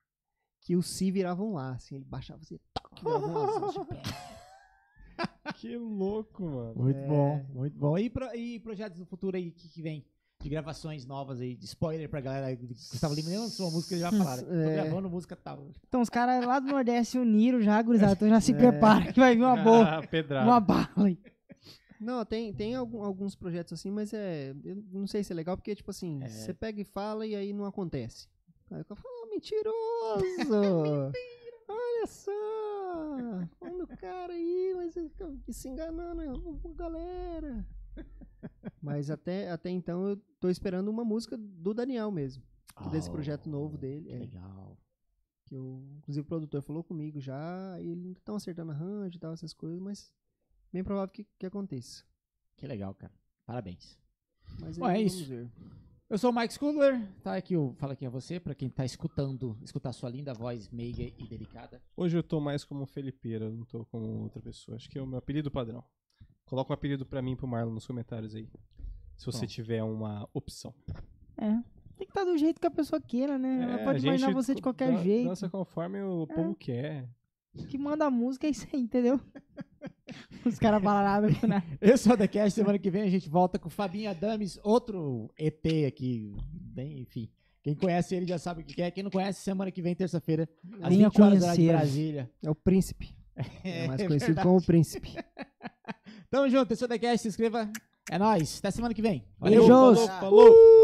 que o Si virava um Lá, assim, ele baixava assim, toque, virava um Lázinho, tipo, Que louco, mano. Muito É. bom, muito bom. E, pro- e projetos do futuro aí, que, que vem? De gravações novas aí, de spoiler pra galera. Gustavo Lima nem lançou a música, ele já falaram. Tô É. gravando música tal. Então os caras lá do Nordeste uniram já, gurizada. Então já se É. prepara que vai vir uma boa. Ah, pedrada. Uma bala aí. Não, tem, tem algum- alguns projetos assim, mas é. Eu não sei se é legal, porque, tipo assim, É. você pega e fala e aí não acontece. Aí eu falo, ah, mentiroso! Olha só! Olha o cara aí, mas ele fica se enganando, a galera. Mas até, até então eu tô esperando uma música do Daniel mesmo. Desse projeto novo dele. Que é. legal. Que o, inclusive o produtor falou comigo já, e eles estão acertando arranjo e tal, essas coisas, mas bem provável que, que aconteça. Que legal, cara. Parabéns. Mas Bom, é vamos isso. ver. Eu sou o Mike Schuller, tá aqui, eu falo aqui a você, pra quem tá escutando, escutar sua linda voz meiga e delicada. Hoje eu tô mais como Felipeira, não tô como outra pessoa. Acho que é o meu apelido padrão. Coloca um apelido pra mim e pro Marlon nos comentários aí. Se você Bom. tiver uma opção. É. Tem que estar do jeito que a pessoa queira, né? Ela É, pode a imaginar gente você de qualquer dan- jeito. Dança conforme o povo quer. Que manda a música é isso aí, entendeu? Os caras falam nada com nada. Eu sou o The Cast, semana que vem a gente volta com o Fabinho Adames, outro ET aqui, bem, enfim. Quem conhece ele já sabe o que é. Quem não conhece, semana que vem, terça-feira, às Venha 20 horas de conhecer. Brasília. É o príncipe. É mais É conhecido verdade. como o príncipe. Tamo junto, eu sou o The Cast, se inscreva. É nóis, até semana que vem. Beijos. falou, falou.